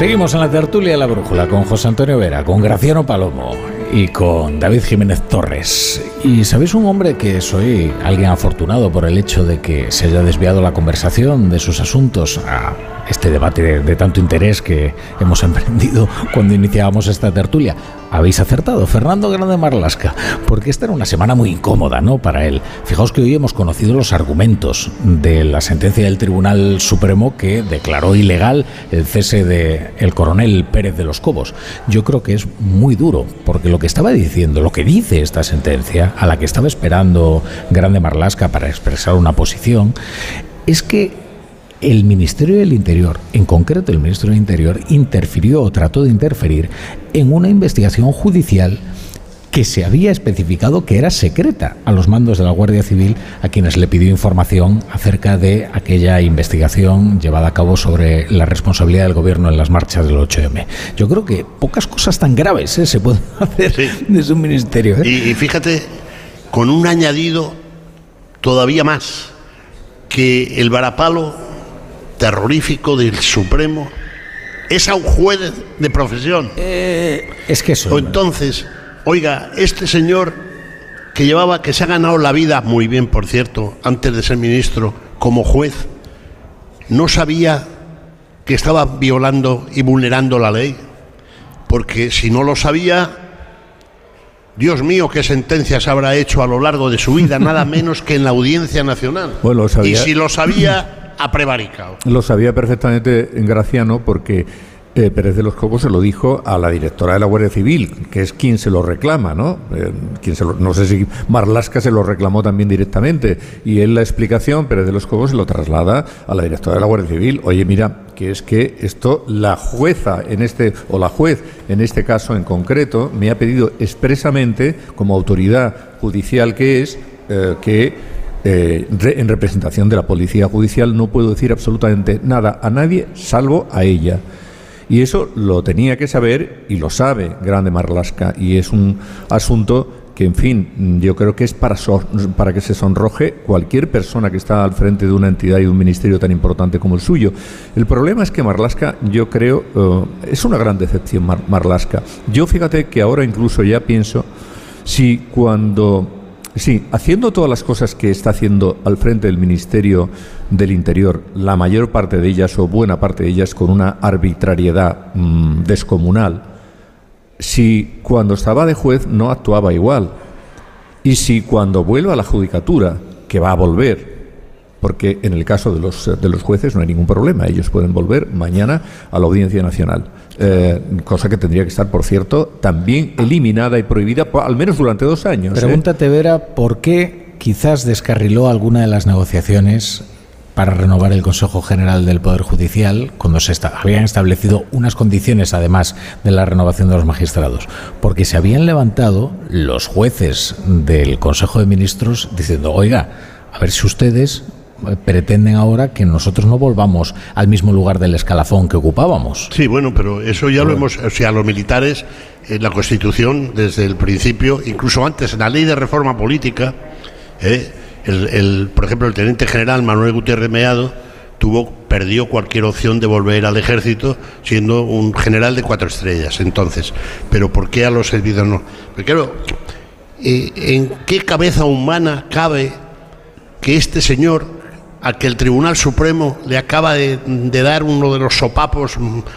[SPEAKER 2] Seguimos en la tertulia de la brújula con José Antonio Vera, con Graciano Palomo y con David Jiménez Torres. Y sabéis un hombre que soy alguien afortunado por el hecho de que se haya desviado la conversación de sus asuntos a este debate de, tanto interés que hemos emprendido cuando iniciábamos esta tertulia. Habéis acertado, Fernando Grande Marlasca, porque esta era una semana muy incómoda, ¿no? Para él. Fijaos que hoy hemos conocido los argumentos de la sentencia del Tribunal Supremo que declaró ilegal el cese de el coronel Pérez de los Cobos. Yo creo que es muy duro, porque lo que estaba diciendo, lo que dice esta sentencia, a la que estaba esperando Grande Marlasca para expresar una posición, es que el Ministerio del Interior, en concreto el Ministerio del Interior, interfirió o trató de interferir en una investigación judicial que se había especificado que era secreta a los mandos de la Guardia Civil, a quienes le pidió información acerca de aquella investigación llevada a cabo sobre la responsabilidad del gobierno en las marchas del 8M. Yo creo que pocas cosas tan graves ¿eh? se pueden hacer desde un ministerio. ¿eh?
[SPEAKER 130] Y, y fíjate, con un añadido todavía más, que el varapalo terrorífico del Supremo es a un juez de, profesión.
[SPEAKER 2] es que eso.
[SPEAKER 130] O entonces, oiga, este señor que llevaba, que se ha ganado la vida muy bien, por cierto, antes de ser ministro, como juez, no sabía que estaba violando y vulnerando la ley, porque si no lo sabía, Dios mío, qué sentencias habrá hecho a lo largo de su vida, nada menos que en la Audiencia Nacional.
[SPEAKER 70] Bueno, lo sabía.
[SPEAKER 130] Y si lo sabía,
[SPEAKER 70] Lo sabía perfectamente en Graciano porque eh, Pérez de los Cobos se lo dijo a la directora de la Guardia Civil, que es quien se lo reclama, ¿no? Eh, quien se lo- no sé si Marlasca se lo reclamó también directamente. Y él la explicación, Pérez de los Cobos, se lo traslada a la directora de la Guardia Civil. Oye, mira, que es que esto, la jueza en este, o la juez en este caso en concreto, me ha pedido expresamente, como autoridad judicial que es, eh, que eh, re- en representación de la policía judicial no puedo decir absolutamente nada a nadie salvo a ella. Y eso lo tenía que saber y lo sabe Grande Marlasca. Y es un asunto que, en fin, yo creo que es para, so- para que se sonroje cualquier persona que está al frente de una entidad y de un ministerio tan importante como el suyo. El problema es que Marlasca, yo creo, eh, es una gran decepción Mar- Marlasca. Yo fíjate que ahora incluso ya pienso si cuando Sí, haciendo todas las cosas que está haciendo al frente del Ministerio del Interior, la mayor parte de ellas o buena parte de ellas con una arbitrariedad mm, descomunal, si cuando estaba de juez no actuaba igual y si cuando vuelva a la judicatura, que va a volver, porque en el caso de los, de los jueces no hay ningún problema, ellos pueden volver mañana a la Audiencia Nacional, eh, cosa que tendría que estar, por cierto, también eliminada y prohibida, al menos durante dos años. ¿eh?
[SPEAKER 2] Pregúntate, Vera, ¿por qué quizás descarriló alguna de las negociaciones para renovar el Consejo General del Poder Judicial cuando se esta- habían establecido unas condiciones, además de la renovación de los magistrados? Porque se habían levantado los jueces del Consejo de Ministros diciendo, oiga, a ver si ustedes eh, pretenden ahora que nosotros no volvamos al mismo lugar del escalafón que ocupábamos.
[SPEAKER 130] Sí, bueno, pero eso ya lo hemos, o sea, los militares, en la Constitución, desde el principio, incluso antes, en la ley de reforma política, ¿eh? el, el- por ejemplo, el teniente general Manuel Gutiérrez Meado tuvo, perdió cualquier opción de volver al ejército siendo un general de cuatro estrellas entonces. Pero ¿por qué a los servidos no? Porque claro, eh, ¿en qué cabeza humana cabe que este señor, a que el Tribunal Supremo le acaba de, de dar uno de los sopapos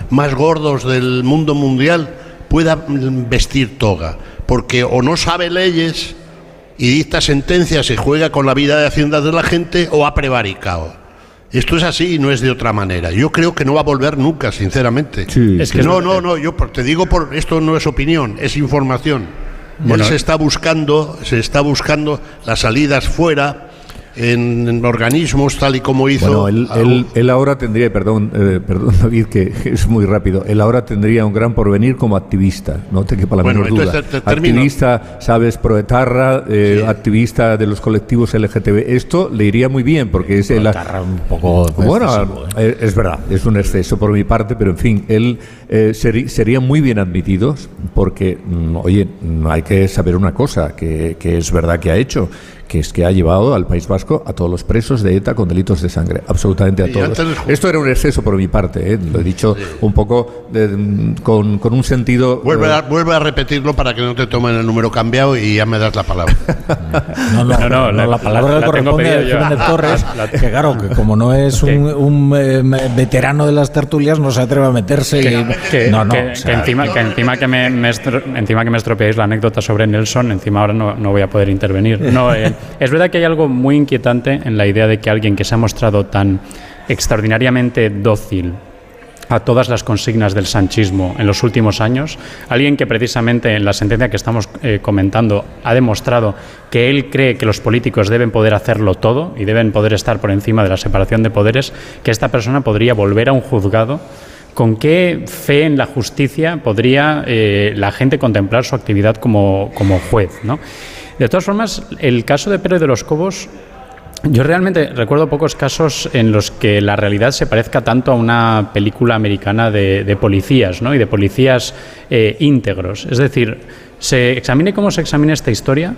[SPEAKER 130] más gordos del mundo mundial, pueda vestir toga? Porque o no sabe leyes y dicta sentencias y juega con la vida de Hacienda de la gente o ha prevaricado. Esto es así y no es de otra manera. Yo creo que no va a volver nunca, sinceramente.
[SPEAKER 70] Es que
[SPEAKER 130] no, no, no, yo te digo por esto no es opinión, es información.
[SPEAKER 70] Bueno,
[SPEAKER 130] Él se está buscando, se está buscando las salidas fuera en, en organismos tal y como hizo.
[SPEAKER 70] Bueno, él, él- él ahora tendría, perdón, eh, perdón David, que es muy rápido, él ahora tendría un gran porvenir como activista, no te quepa la
[SPEAKER 130] Bueno,
[SPEAKER 70] menor duda.
[SPEAKER 130] te- te
[SPEAKER 70] activista, sabes, proetarra, eh, activista de los colectivos LGTB, esto le iría muy bien porque es el...
[SPEAKER 2] un poco
[SPEAKER 70] Bueno,
[SPEAKER 2] excesivo,
[SPEAKER 70] eh, es verdad, es un exceso por mi parte, pero en fin, él eh, seri- sería muy bien admitido porque, mm, oye, hay que saber una cosa que, que es verdad que ha hecho, que es que ha llevado al País Vasco a todos los presos de ETA con delitos de sangre, absolutamente a todos. Esto era un exceso por mi parte, eh, lo he dicho un poco de- con, con un sentido...
[SPEAKER 130] Vuelve
[SPEAKER 70] eh,
[SPEAKER 130] a, vuelve a repetirlo para que no te tomen el número cambiado y ya me das la palabra.
[SPEAKER 2] No, no,
[SPEAKER 132] No, no,
[SPEAKER 2] no,
[SPEAKER 132] la-
[SPEAKER 2] la, palabra
[SPEAKER 132] la-
[SPEAKER 2] le
[SPEAKER 132] la tengo
[SPEAKER 2] corresponde a. Jiménez Torres, que claro, que como no es un, un, eh, veterano de las tertulias, no se atreve a meterse.
[SPEAKER 132] que,
[SPEAKER 2] y-
[SPEAKER 132] que-
[SPEAKER 2] no, no,
[SPEAKER 132] que-
[SPEAKER 2] o
[SPEAKER 132] que
[SPEAKER 2] sea,
[SPEAKER 132] encima, que encima que me, me estro- encima que me estropeáis la anécdota sobre Nelson, encima ahora no, no voy a poder intervenir. No, eh, es verdad que hay algo muy inquietante en la idea de que alguien que se ha mostrado tan extraordinariamente dócil a todas las consignas del sanchismo en los últimos años, alguien que precisamente en la sentencia que estamos eh, comentando ha demostrado que él cree que los políticos deben poder hacerlo todo y deben poder estar por encima de la separación de poderes, que esta persona podría volver a un juzgado ¿Con qué fe en la justicia podría eh, la gente contemplar su actividad como, como juez? ¿no? De todas formas, el caso de Pérez de los Cobos, yo realmente recuerdo pocos casos en los que la realidad se parezca tanto a una película americana de, policías ¿no? y de policías eh, íntegros. Es decir, se examine cómo se examine esta historia,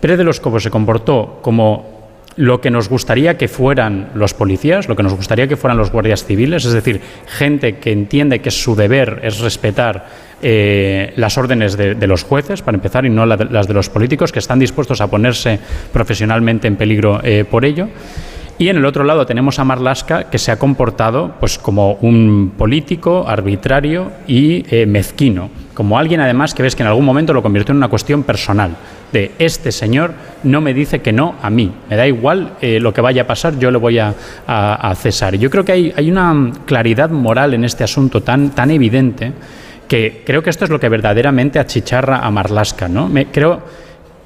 [SPEAKER 132] Pérez de los Cobos se comportó como lo que nos gustaría que fueran los policías, lo que nos gustaría que fueran los guardias civiles, es decir, gente que entiende que su deber es respetar eh, las órdenes de, los jueces, para empezar, y no las de los políticos, que están dispuestos a ponerse profesionalmente en peligro eh, por ello. Y en el otro lado tenemos a Marlaska, que se ha comportado pues, como un político arbitrario y eh, mezquino, como alguien además que ves que en algún momento lo convirtió en una cuestión personal, de este señor no me dice que no a mí, me da igual eh, lo que vaya a pasar, yo le voy a, cesar. Yo creo que hay, hay, una claridad moral en este asunto tan, tan evidente que creo que esto es lo que verdaderamente achicharra a Marlaska. ¿no? Me, creo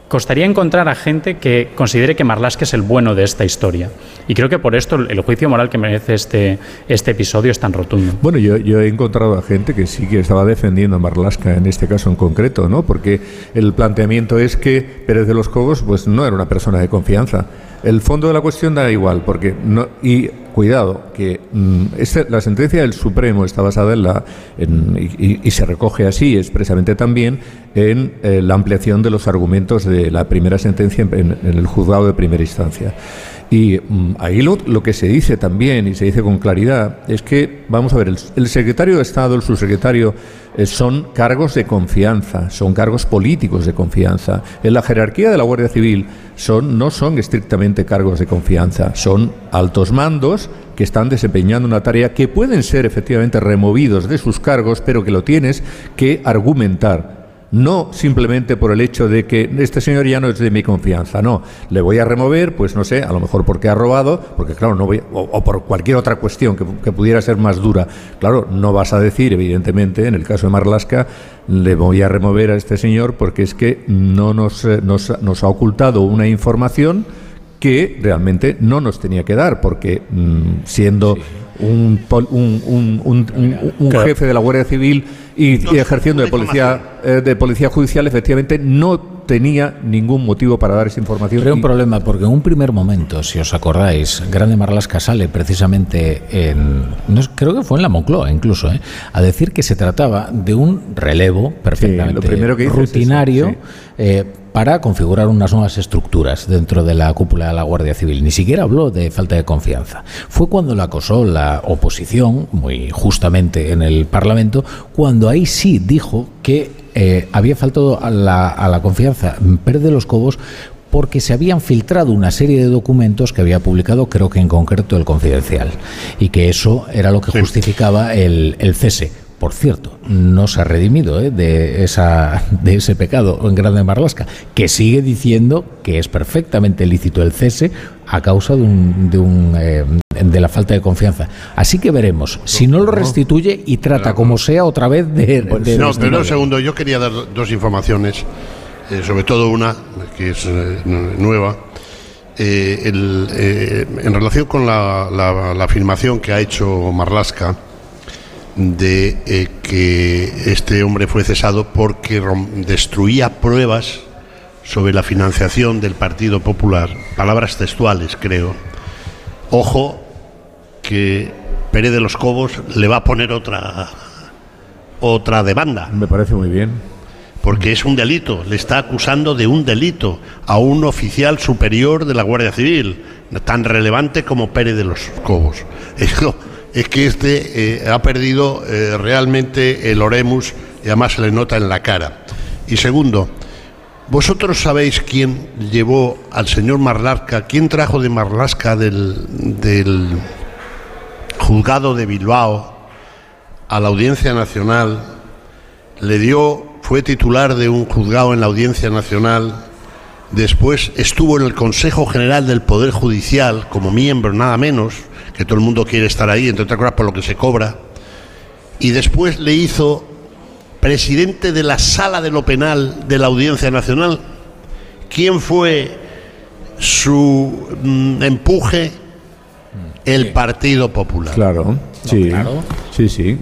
[SPEAKER 132] costaría encontrar a gente que considere que Marlaska es el bueno de esta historia. Y creo que por esto el juicio moral que merece este, este episodio es tan rotundo.
[SPEAKER 70] Bueno, yo, he encontrado a gente que sí que estaba defendiendo a Marlaska en este caso en concreto, ¿no? Porque el planteamiento es que Pérez de los Cobos pues, no era una persona de confianza. El fondo de la cuestión da igual, porque no, y cuidado, que mm, la sentencia del Supremo está basada en la, y, se recoge así expresamente también, en eh, la ampliación de los argumentos de la primera sentencia en, el juzgado de primera instancia. Y mm, ahí lo, que se dice también, y se dice con claridad, es que, vamos a ver, el, secretario de Estado, el subsecretario, eh, son cargos de confianza, son cargos políticos de confianza. En la jerarquía de la Guardia Civil son, no son estrictamente cargos de confianza, son altos mandos que están desempeñando una tarea que pueden ser efectivamente removidos de sus cargos, pero que lo tienes que argumentar no simplemente por el hecho de que este señor ya no es de mi confianza, no, le voy a remover, pues no sé, a lo mejor porque ha robado, porque claro, no voy, o, por cualquier otra cuestión que, pudiera ser más dura. Claro, no vas a decir, evidentemente, en el caso de Marlaska, le voy a remover a este señor porque es que no nos, eh, nos, ha ocultado una información que realmente no nos tenía que dar, porque mm, siendo un, un, jefe de la Guardia Civil y, ejerciendo de policía, eh, de policía judicial, efectivamente no tenía ningún motivo para dar esa información.
[SPEAKER 2] Pero un problema, porque en un primer momento, si os acordáis, Grande Marlasca sale precisamente en. creo que fue en la Moncloa incluso, ¿eh? a decir que se trataba de un relevo perfectamente lo primero que rutinario. Eh, para configurar unas nuevas estructuras dentro de la cúpula de la Guardia Civil. Ni siquiera habló de falta de confianza. Fue cuando la acosó la oposición, muy justamente en el Parlamento, cuando ahí sí dijo que eh, había faltado a la, a la confianza Pérez de los Cobos porque se habían filtrado una serie de documentos que había publicado, creo que en concreto el Confidencial, y que eso era lo que justificaba el, el cese por cierto, no se ha redimido ¿eh? de, esa, de ese pecado en Grande Marlasca, que sigue diciendo que es perfectamente lícito el cese a causa de, un, de, un, eh, de la falta de confianza. Así que veremos si no lo restituye y trata como sea otra vez de...
[SPEAKER 130] no, pero un segundo, yo quería dar dos informaciones, eh, sobre todo una que es nueva. en relación con la, la afirmación que ha hecho Marlasca, de eh, que este hombre fue cesado porque destruía pruebas sobre la financiación del Partido Popular, palabras textuales creo. Ojo que Pérez de los Cobos le va a poner otra otra demanda.
[SPEAKER 70] Me parece muy bien.
[SPEAKER 130] Porque es un delito, le está acusando de un delito a un oficial superior de la Guardia Civil, tan relevante como Pérez de los Cobos. Es que este eh, ha perdido eh, realmente el oremus y además se le nota en la cara. Y segundo, ¿vosotros sabéis quién llevó al señor Marlasca, quién trajo de Marlasca del, del juzgado de Bilbao a la Audiencia Nacional? Le dio, fue titular de un juzgado en la Audiencia Nacional, después estuvo en el Consejo General del Poder Judicial como miembro, nada menos, que todo el mundo quiere estar ahí, entre otras cosas por lo que se cobra, y después le hizo presidente de la sala de lo penal de la Audiencia Nacional. ¿Quién fue su mm, empuje? El Partido Popular.
[SPEAKER 70] Claro, sí. Sí, sí.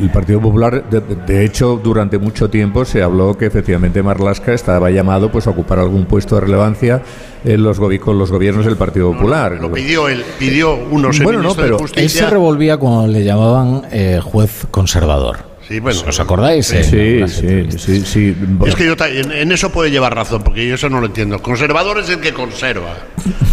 [SPEAKER 70] El Partido Popular, de, hecho, durante mucho tiempo se habló que efectivamente Marlasca estaba llamado pues, a ocupar algún puesto de relevancia en los con los gobiernos del Partido Popular.
[SPEAKER 130] lo pidió él, pidió unos
[SPEAKER 2] bueno, no, pero Él se revolvía cuando le llamaban eh, juez conservador.
[SPEAKER 130] Sí, bueno.
[SPEAKER 2] ¿Os acordáis?
[SPEAKER 70] Sí,
[SPEAKER 2] Eh,
[SPEAKER 70] sí, sí, sí.
[SPEAKER 130] Es que yo en, en eso puede llevar razón, porque yo eso no lo entiendo. Conservador es el que conserva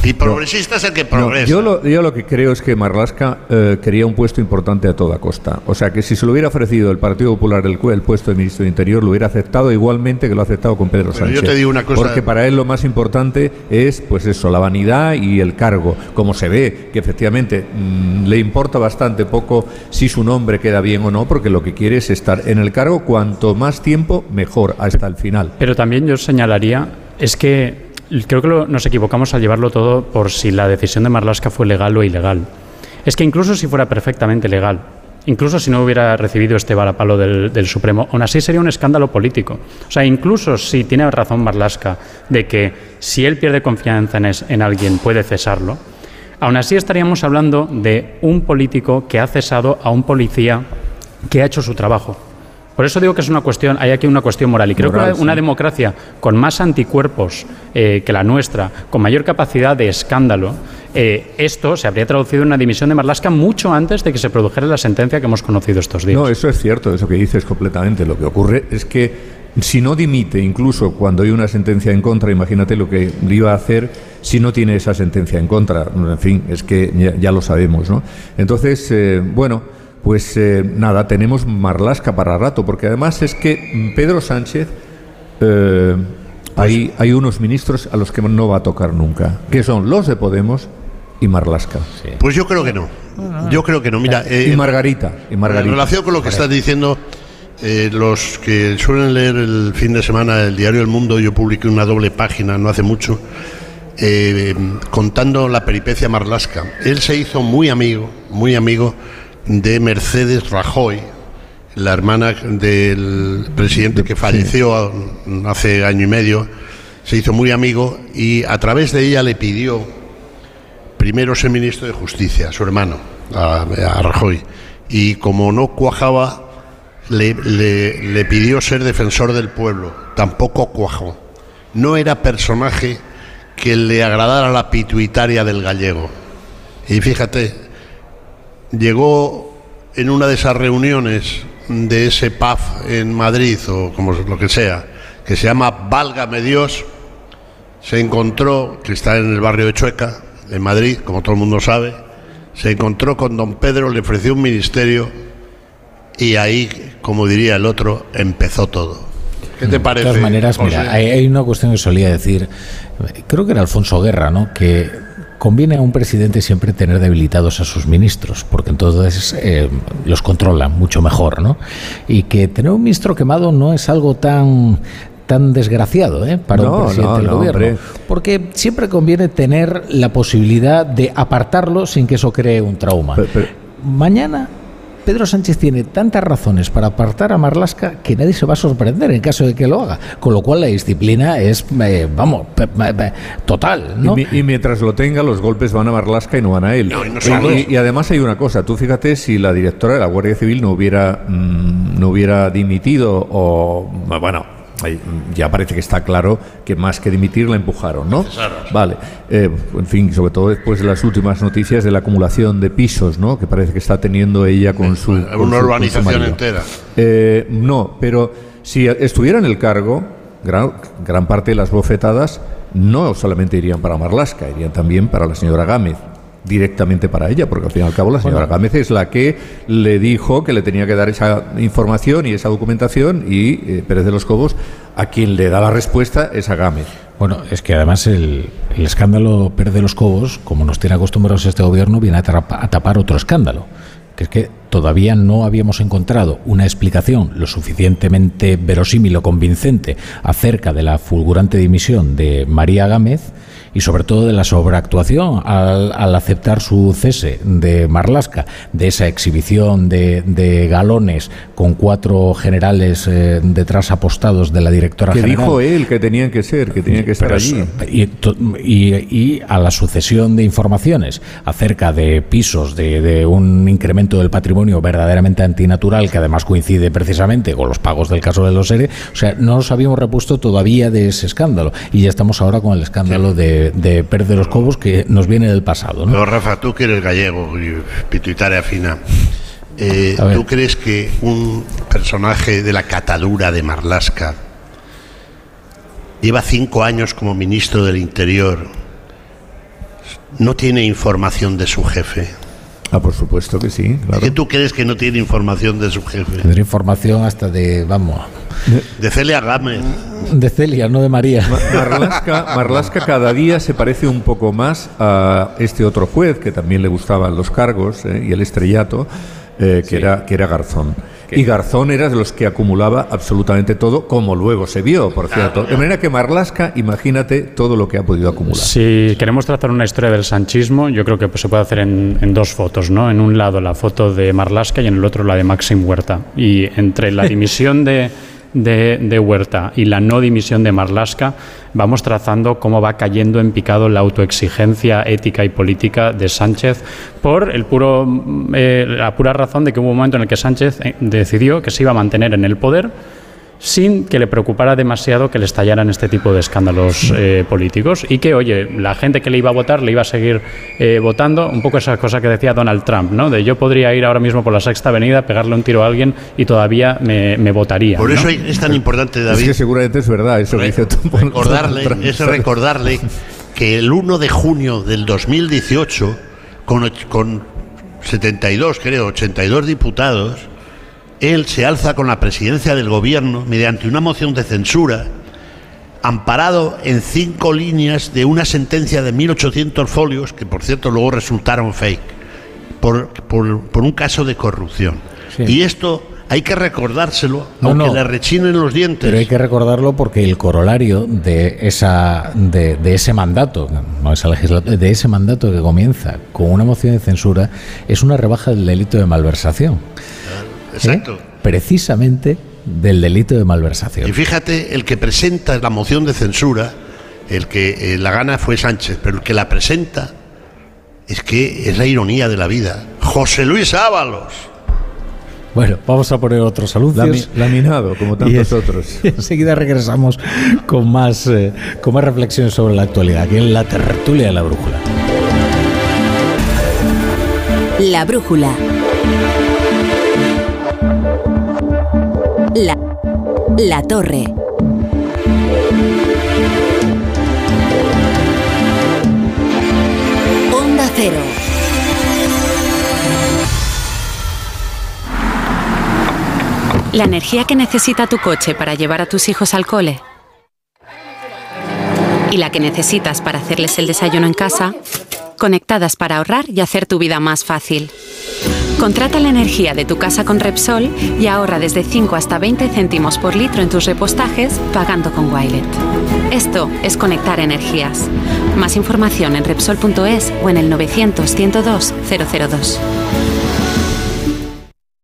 [SPEAKER 130] y progresista es el que
[SPEAKER 70] No,
[SPEAKER 130] progresa.
[SPEAKER 70] yo, lo, yo lo que creo es que Marlasca eh, quería un puesto importante a toda costa. O sea, que si se lo hubiera ofrecido el Partido Popular el, el puesto de ministro de Interior, lo hubiera aceptado igualmente que lo ha aceptado con Pedro
[SPEAKER 130] Pero yo
[SPEAKER 70] Sánchez.
[SPEAKER 130] te digo una cosa-
[SPEAKER 70] Porque para él lo más importante es, pues eso, la vanidad y el cargo. Como se ve que efectivamente mm, le importa bastante poco si su nombre queda bien o no, porque lo que quiere es estar en el cargo cuanto más tiempo, mejor, hasta el final.
[SPEAKER 132] Pero también yo señalaría, es que creo que nos equivocamos al llevarlo todo por si la decisión de Marlaska fue legal o ilegal. Es que incluso si fuera perfectamente legal, incluso si no hubiera recibido este varapalo del, Supremo, aún así sería un escándalo político. O sea, incluso si tiene razón Marlaska de que si él pierde confianza en, en alguien puede cesarlo, aún así estaríamos hablando de un político que ha cesado a un policía que ha hecho su trabajo. Por eso digo que es una cuestión, hay aquí una cuestión moral. Y creo
[SPEAKER 70] Moral,
[SPEAKER 132] que una,
[SPEAKER 70] sí.
[SPEAKER 132] democracia con más anticuerpos eh, que la nuestra, con mayor capacidad de escándalo, eh, esto se habría traducido en una dimisión de Marlaska mucho antes de que se produjera la sentencia que hemos conocido estos días.
[SPEAKER 70] No, eso es cierto, eso que dices completamente. Lo que ocurre es que si no dimite, incluso cuando hay una sentencia en contra, imagínate lo que le iba a hacer si no tiene esa sentencia en contra. En fin, es que ya, ya lo sabemos, ¿no? Entonces, eh, bueno, pues eh, nada, tenemos Marlasca para rato, porque además es que Pedro Sánchez. eh, hay, hay unos ministros a los que no va a tocar nunca, que son los de Podemos y Marlasca.
[SPEAKER 130] Pues yo creo que no. Yo creo que no. Mira, eh,
[SPEAKER 70] y Margarita. Y Margarita.
[SPEAKER 130] En relación con lo que estás diciendo, eh, los que suelen leer el fin de semana el diario El Mundo, yo publiqué una doble página no hace mucho, eh, contando la peripecia Marlasca. Él se hizo muy amigo, muy amigo de Mercedes Rajoy, la hermana del presidente que falleció hace año y medio. Se hizo muy amigo y a través de ella le pidió primero ser ministro de Justicia, su hermano, a, a Rajoy. Y como no cuajaba, le, le- le pidió ser defensor del pueblo. Tampoco cuajó. No era personaje que le agradara la pituitaria del gallego. Y fíjate, llegó en una de esas reuniones de ese PAF en Madrid o como lo que sea, que se llama Válgame Dios, se encontró, que está en el barrio de Chueca, en Madrid, como todo el mundo sabe, se encontró con don Pedro, le ofreció un ministerio y ahí, como diría el otro, empezó todo. ¿Qué te parece?
[SPEAKER 2] De todas maneras, mira, hay, hay una cuestión que solía decir, creo que era Alfonso Guerra, ¿no? Que conviene a un presidente siempre tener debilitados a sus ministros, porque entonces eh, los controla mucho mejor, ¿no? Y que tener un ministro quemado no es algo tan tan desgraciado ¿eh? para
[SPEAKER 70] No,
[SPEAKER 2] un presidente
[SPEAKER 70] no,
[SPEAKER 2] del
[SPEAKER 70] no,
[SPEAKER 2] gobierno.
[SPEAKER 70] hombre.
[SPEAKER 2] Porque siempre conviene tener la posibilidad de apartarlo sin que eso cree un trauma. Mañana Pedro Sánchez tiene tantas razones para apartar a Marlasca que nadie se va a sorprender en caso de que lo haga. Con lo cual la disciplina es, eh, vamos, pe- pe- pe- total. ¿no?
[SPEAKER 70] Y, mi- y mientras lo tenga, los golpes van a Marlasca y no van a él.
[SPEAKER 130] y no solo
[SPEAKER 70] y,
[SPEAKER 130] eso.
[SPEAKER 70] y además hay una cosa, tú fíjate si la directora de la Guardia Civil no hubiera, mm, no hubiera dimitido o, bueno, ya parece que está claro que más que dimitir la empujaron, ¿no? Vale, Eh, en fin, sobre todo después de las últimas noticias de la acumulación de pisos, ¿no? Que parece que está teniendo ella con su... con su- con su
[SPEAKER 130] urbanización entera.
[SPEAKER 70] Eh, no, pero si estuviera en el cargo, gran, gran parte de las bofetadas no solamente irían para Marlasca, irían también para la señora Gámez, directamente para ella, porque al fin y al cabo la señora
[SPEAKER 2] Bueno.
[SPEAKER 70] Gámez es la que le dijo que le tenía que dar esa información y esa documentación y eh, Pérez de los Cobos, a quien le da la respuesta es a Gámez.
[SPEAKER 2] Bueno, es que además el, el escándalo Pérez de los Cobos, como nos tiene acostumbrados este gobierno, viene a, a tapar otro escándalo, que es que todavía no habíamos encontrado una explicación lo suficientemente verosímil o convincente acerca de la fulgurante dimisión de María Gámez y sobre todo de la sobreactuación al, al aceptar su cese de Marlasca, de esa exhibición de, de galones con cuatro generales eh, detrás apostados de la directora
[SPEAKER 70] Que
[SPEAKER 2] general.
[SPEAKER 70] dijo él que tenían que ser, que tenían que estar allí.
[SPEAKER 2] Y, y- y a la sucesión de informaciones acerca de pisos, de, de un incremento del patrimonio verdaderamente antinatural, que además coincide precisamente con los pagos del caso de los ERE, o sea, no nos habíamos repuesto todavía de ese escándalo. Y ya estamos ahora con el escándalo de, de Pérez de los Cobos, que nos viene del pasado. ¿no?
[SPEAKER 130] Pero Rafa, tú que eres gallego y pituitaria fina, Eh, ¿Tú crees que un personaje de la catadura de Marlasca lleva cinco años como ministro del Interior? ¿No tiene información de su jefe?
[SPEAKER 155] Ah, por supuesto que sí.
[SPEAKER 130] ¿Qué tú crees que no tiene información de su jefe?
[SPEAKER 2] Tendrá información hasta de, vamos.
[SPEAKER 130] De Celia Gámez.
[SPEAKER 2] De Celia, no de María.
[SPEAKER 155] Marlasca, Marlasca cada día se parece un poco más a este otro juez que también le gustaban los cargos eh, y el estrellato, eh, que, era, que era Garzón. Y Garzón era de los que acumulaba absolutamente todo, como luego se vio, por cierto. De manera que Marlasca, imagínate todo lo que ha podido acumular.
[SPEAKER 132] Si queremos trazar una historia del sanchismo, yo creo que pues, se puede hacer en, en, dos fotos, ¿no? En un lado la foto de Marlasca y en el otro la de Maxim Huerta. Y entre la dimisión de de, Huerta y la no dimisión de Marlasca, vamos trazando cómo va cayendo en picado la autoexigencia ética y política de Sánchez por el puro, eh, la pura razón de que hubo un momento en el que Sánchez eh, decidió que se iba a mantener en el poder sin que le preocupara demasiado que le estallaran este tipo de escándalos eh, políticos y que, oye, la gente que le iba a votar le iba a seguir eh, votando, un poco esa cosa que decía Donald Trump, ¿no? De yo podría ir ahora mismo por la Sexta Avenida, pegarle un tiro a alguien y todavía me, me votaría.
[SPEAKER 130] Por
[SPEAKER 132] ¿no?
[SPEAKER 130] eso es tan importante, David.
[SPEAKER 155] Es que seguramente es verdad eso que dice
[SPEAKER 130] recordarle, es recordarle que el 1 de junio del 2018, con, con 72, creo, 82 diputados, él se alza con la presidencia del gobierno mediante una moción de censura amparado en cinco líneas de una sentencia de 1.800 folios, que por cierto luego resultaron fake, por, por, por un caso de corrupción. Sí. Y esto hay que recordárselo, no, aunque no, le rechinen los dientes.
[SPEAKER 2] Pero hay que recordarlo porque el corolario de, esa, de, de ese mandato, no esa de ese mandato que comienza con una moción de censura, es una rebaja del delito de malversación.
[SPEAKER 130] Exacto.
[SPEAKER 2] ¿Eh? Precisamente del delito de malversación.
[SPEAKER 130] Y fíjate, el que presenta la moción de censura, el que eh, la gana fue Sánchez, pero el que la presenta es que es la ironía de la vida. José Luis Ábalos.
[SPEAKER 2] Bueno, vamos a poner otros anuncios.
[SPEAKER 155] Laminado, como tantos
[SPEAKER 2] y
[SPEAKER 155] otros.
[SPEAKER 2] Y enseguida regresamos con más, eh, con más reflexiones sobre la actualidad, aquí en la tertulia de la brújula.
[SPEAKER 1] La brújula. La, la torre. Onda cero.
[SPEAKER 156] La energía que necesita tu coche para llevar a tus hijos al cole y la que necesitas para hacerles el desayuno en casa, conectadas para ahorrar y hacer tu vida más fácil. Contrata la energía de tu casa con Repsol y ahorra desde 5 hasta 20 céntimos por litro en tus repostajes pagando con Wilet. Esto es conectar energías. Más información en Repsol.es o en el 900 102 002.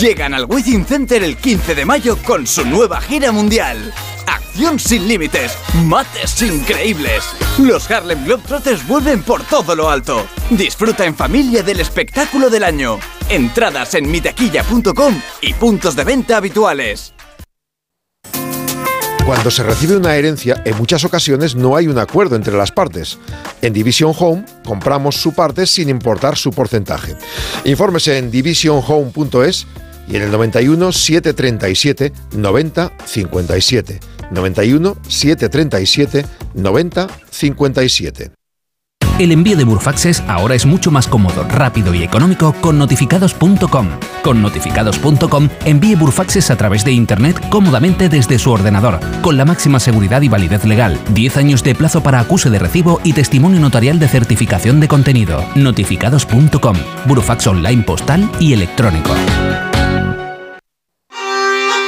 [SPEAKER 157] llegan al Within Center el 15 de mayo con su nueva gira mundial. Acción sin límites, mates increíbles. Los Harlem Globetrotters vuelven por todo lo alto. Disfruta en familia del espectáculo del año. Entradas en mitaquilla.com y puntos de venta habituales.
[SPEAKER 158] Cuando se recibe una herencia, en muchas ocasiones no hay un acuerdo entre las partes. En Division Home compramos su parte sin importar su porcentaje. Infórmese en divisionhome.es y en el 91 737 90 57. 91 737 90 57.
[SPEAKER 159] El envío de Burfaxes ahora es mucho más cómodo, rápido y económico con notificados.com. Con notificados.com envíe Burfaxes a través de Internet cómodamente desde su ordenador, con la máxima seguridad y validez legal, 10 años de plazo para acuse de recibo y testimonio notarial de certificación de contenido. Notificados.com. Burfax online postal y electrónico.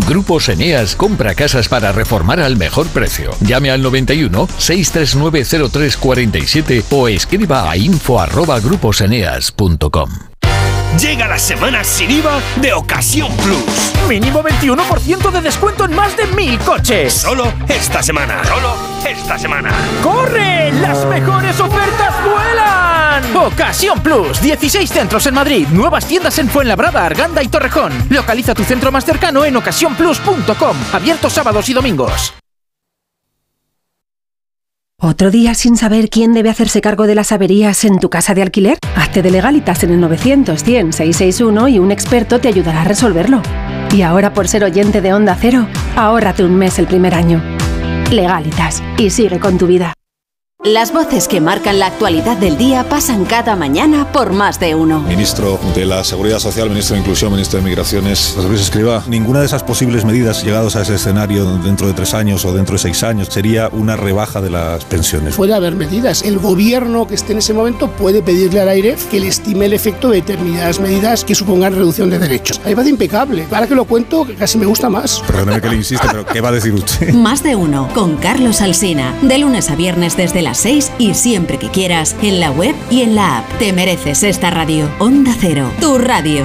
[SPEAKER 160] Grupos Eneas compra casas para reformar al mejor precio. Llame al 91 639 0347 o escriba a info@gruposeneas.com.
[SPEAKER 161] Llega la semana sin IVA de Ocasión Plus.
[SPEAKER 162] Mínimo 21% de descuento en más de mil coches.
[SPEAKER 161] Solo esta semana. Solo esta semana.
[SPEAKER 162] ¡Corre! ¡Las mejores ofertas vuelan! Ocasión Plus. 16 centros en Madrid. Nuevas tiendas en Fuenlabrada, Arganda y Torrejón. Localiza tu centro más cercano en ocasiónplus.com. Abierto sábados y domingos.
[SPEAKER 163] ¿Otro día sin saber quién debe hacerse cargo de las averías en tu casa de alquiler? Hazte de legalitas en el 900 100 661 y un experto te ayudará a resolverlo. Y ahora por ser oyente de Onda Cero, ahórrate un mes el primer año. Legalitas y sigue con tu vida.
[SPEAKER 1] Las voces que marcan la actualidad del día pasan cada mañana por más de uno.
[SPEAKER 164] Ministro de la Seguridad Social, ministro de Inclusión, ministro de Migraciones, José Luis Escriba, ninguna de esas posibles medidas llegados a ese escenario dentro de tres años o dentro de seis años sería una rebaja de las pensiones.
[SPEAKER 165] Puede haber medidas. El gobierno que esté en ese momento puede pedirle al AIRE que le estime el efecto de determinadas medidas que supongan reducción de derechos. Ahí va de impecable. Ahora que lo cuento, casi me gusta más.
[SPEAKER 164] Perdóneme que le insiste, pero ¿qué va a decir usted?
[SPEAKER 1] Más de uno con Carlos Alsina. De lunes a viernes desde las 6 y siempre que quieras en la web y en la app. Te mereces esta radio. Onda Cero, tu radio.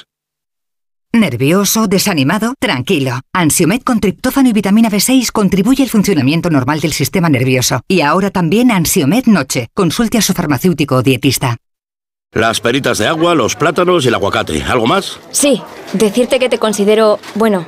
[SPEAKER 153] ¿Nervioso? ¿Desanimado? Tranquilo. Ansiomed con triptófano y vitamina B6 contribuye al funcionamiento normal del sistema nervioso. Y ahora también Ansiomed Noche. Consulte a su farmacéutico o dietista.
[SPEAKER 166] Las peritas de agua, los plátanos y el aguacate. ¿Algo más?
[SPEAKER 167] Sí, decirte que te considero, bueno,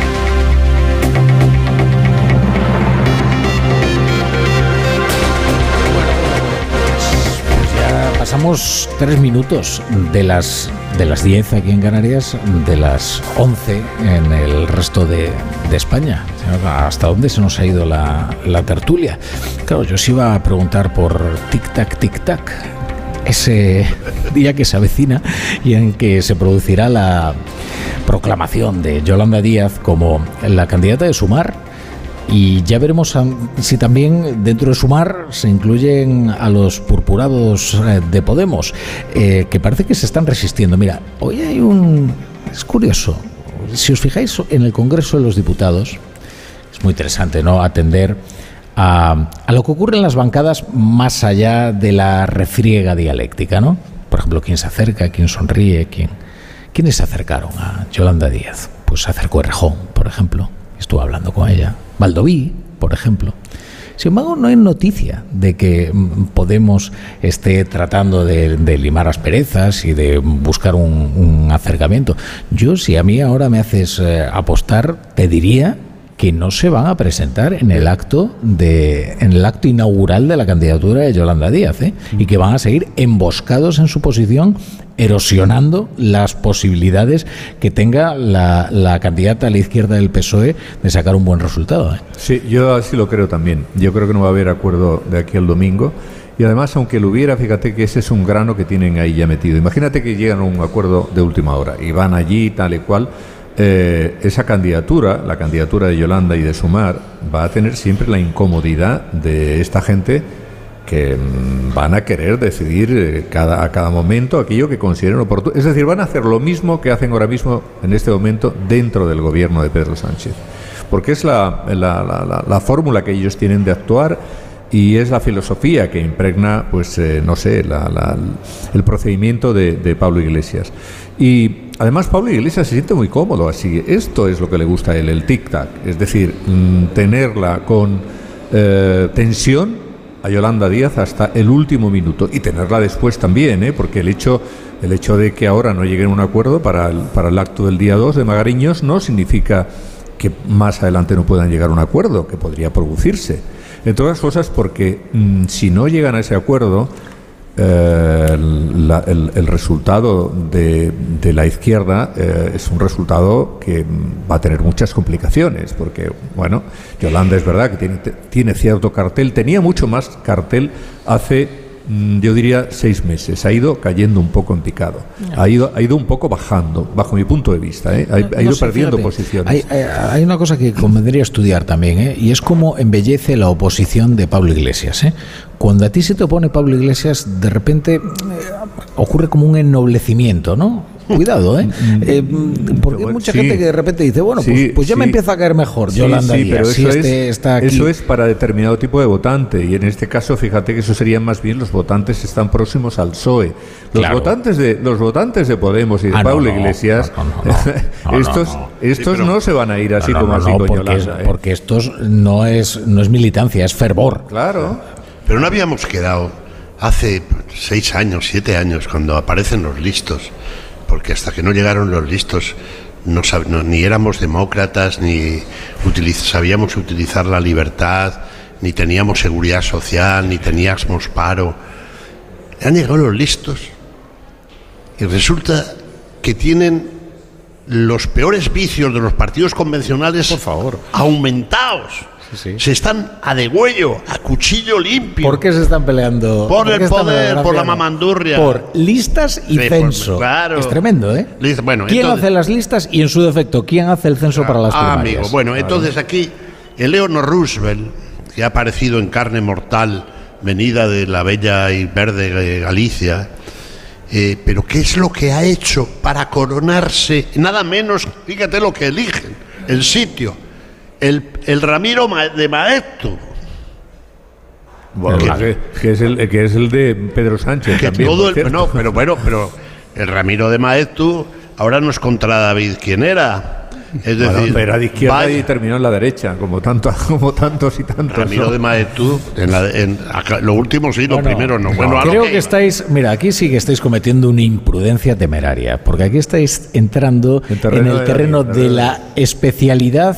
[SPEAKER 2] Pasamos tres minutos de las de las 10 aquí en Canarias, de las 11 en el resto de, España. ¿Hasta dónde se nos ha ido la, la tertulia? Claro, yo os iba a preguntar por tic-tac, tic-tac. Ese día que se avecina y en que se producirá la proclamación de Yolanda Díaz como la candidata de Sumar y ya veremos si también dentro de Sumar se incluyen a los purpurados eh, de Podemos, eh, que parece que se están resistiendo. Mira, hoy hay un... Es curioso, si os fijáis en el Congreso de los Diputados, es muy interesante, ¿no? Atender a, a lo que ocurre en las bancadas más allá de la refriega dialéctica, ¿no? Por ejemplo, quién se acerca, quién sonríe, quién. ¿Quiénes se acercaron a Yolanda Díaz? Pues se acercó Errejón, por ejemplo. Estuvo hablando con ella. Valdoví, por ejemplo. Sin embargo, no hay noticia de que mm, Podemos esté tratando de, de limar asperezas y de buscar un, un acercamiento. Yo, si a mí ahora me haces eh, apostar, te diría que no se van a presentar en el acto de en el acto inaugural de la candidatura de Yolanda Díaz ¿eh? y que van a seguir emboscados en su posición erosionando las posibilidades que tenga la, la candidata a la izquierda del PSOE de sacar un buen resultado ¿eh?
[SPEAKER 70] Sí, yo así lo creo también. Yo creo que no va a haber acuerdo de aquí al domingo. Y además, aunque lo hubiera, fíjate que ese es un grano que tienen ahí ya metido. Imagínate que llegan a un acuerdo de última hora y van allí, tal y cual. Eh, esa candidatura, la candidatura de Yolanda y de Sumar, va a tener siempre la incomodidad de esta gente que mm, van a querer decidir eh, cada, a cada momento aquello que consideren oportuno. Es decir, van a hacer lo mismo que hacen ahora mismo en este momento dentro del gobierno de Pedro Sánchez. Porque es la, la, la- la- la fórmula que ellos tienen de actuar y es la filosofía que impregna, pues, eh, no sé, la- la- el procedimiento de, de Pablo Iglesias. Y además Pablo Iglesias se siente muy cómodo así. Esto es lo que le gusta a él, el tic-tac. Es decir, mm, tenerla con eh, tensión a Yolanda Díaz hasta el último minuto y tenerla después también, ¿eh? porque el hecho, el hecho de que ahora no lleguen a un acuerdo para el, para el acto del día 2 de Magariños no significa que más adelante no puedan llegar a un acuerdo, que podría producirse. Entre otras cosas porque mm, si no llegan a ese acuerdo, eh, la- el, resultado de, de la izquierda eh, es un resultado que va a tener muchas complicaciones, porque, bueno, Yolanda es verdad que tiene, tiene cierto cartel, tenía mucho más cartel hace, yo diría, seis meses, ha ido cayendo un poco en picado, ha ido, ha ido un poco bajando, bajo mi punto de vista, ¿eh? ha, ha
[SPEAKER 2] No
[SPEAKER 70] ido
[SPEAKER 2] sé,
[SPEAKER 70] perdiendo
[SPEAKER 2] fíjate,
[SPEAKER 70] posiciones.
[SPEAKER 2] Hay, hay- hay una cosa que convendría estudiar también, ¿eh? y es cómo embellece la oposición de Pablo Iglesias. ¿eh? Cuando a ti se te opone Pablo Iglesias, de repente eh, ocurre como un ennoblecimiento, ¿no? Cuidado, ¿eh? Eh, porque hay mucha
[SPEAKER 70] Mm, Sí.
[SPEAKER 2] gente que de repente dice, bueno, pues,
[SPEAKER 70] Sí,
[SPEAKER 2] pues ya me empieza a caer mejor
[SPEAKER 70] Sí,
[SPEAKER 2] Yolanda
[SPEAKER 70] sí,
[SPEAKER 2] Díaz,
[SPEAKER 70] pero
[SPEAKER 2] si
[SPEAKER 70] eso,
[SPEAKER 2] este
[SPEAKER 70] es,
[SPEAKER 2] está aquí.
[SPEAKER 70] eso es para determinado tipo de votante y en este caso fíjate que eso serían más bien los votantes que están próximos al PSOE. Los
[SPEAKER 2] Claro.
[SPEAKER 70] votantes de los votantes de Podemos y de
[SPEAKER 2] Ah,
[SPEAKER 70] Pablo
[SPEAKER 2] no,
[SPEAKER 70] Iglesias,
[SPEAKER 2] no, no, no, no,
[SPEAKER 70] estos
[SPEAKER 2] no, no.
[SPEAKER 70] estos
[SPEAKER 2] Sí, pero-
[SPEAKER 70] no se van a ir así como
[SPEAKER 2] no,
[SPEAKER 70] así
[SPEAKER 2] no,
[SPEAKER 70] con
[SPEAKER 2] porque,
[SPEAKER 70] Yolanda, ¿eh?
[SPEAKER 2] porque estos no es, no es militancia, es fervor.
[SPEAKER 70] Claro.
[SPEAKER 130] Pero no habíamos quedado hace seis años, siete años, cuando aparecen los listos, porque hasta que no llegaron los listos no, sab- no- ni éramos demócratas, ni utiliz- sabíamos utilizar la libertad, ni teníamos seguridad social, ni teníamos paro. Han llegado los listos y resulta que tienen los peores vicios de los partidos convencionales Por
[SPEAKER 2] favor.
[SPEAKER 130] aumentados. Se están a degüello, a cuchillo limpio.
[SPEAKER 2] ¿Por qué se están peleando?
[SPEAKER 130] Por el poder, por la mamandurria.
[SPEAKER 2] Por listas y
[SPEAKER 130] Sí, por-
[SPEAKER 2] censo.
[SPEAKER 130] claro.
[SPEAKER 2] Es tremendo, ¿eh?
[SPEAKER 130] Bueno,
[SPEAKER 2] ¿Quién
[SPEAKER 130] entonces-
[SPEAKER 2] hace las listas y en su defecto quién hace el censo para las
[SPEAKER 130] Ah,
[SPEAKER 2] primarias?
[SPEAKER 130] amigo. Bueno, entonces aquí Eleanor Roosevelt, que ha aparecido en carne mortal, venida de la bella y verde Galicia, eh, pero ¿qué es lo que ha hecho para coronarse? Nada menos, fíjate lo que eligen, el sitio, el, el Ramiro de Maeztu.
[SPEAKER 70] Bueno, que, que es el, que es el de Pedro Sánchez
[SPEAKER 130] Que
[SPEAKER 70] también,
[SPEAKER 130] todo el- no, pero bueno, pero el Ramiro de Maeztu ahora no es contra David quien era. Es
[SPEAKER 70] Bueno,
[SPEAKER 130] decir,
[SPEAKER 70] era de izquierda
[SPEAKER 130] vaya-
[SPEAKER 70] y terminó en la derecha, como, tanto, como tantos y tantos.
[SPEAKER 130] Ramiro
[SPEAKER 70] ¿no?
[SPEAKER 130] de Maeztu, en la- en- acá- lo último sí, lo
[SPEAKER 2] Bueno,
[SPEAKER 130] primero no. Bueno, a lo
[SPEAKER 2] creo
[SPEAKER 130] que
[SPEAKER 2] que, estáis, mira, aquí sí que estáis cometiendo una imprudencia temeraria, porque aquí estáis entrando en,
[SPEAKER 130] terreno
[SPEAKER 2] el
[SPEAKER 130] de
[SPEAKER 2] terreno
[SPEAKER 130] David,
[SPEAKER 2] de la especialidad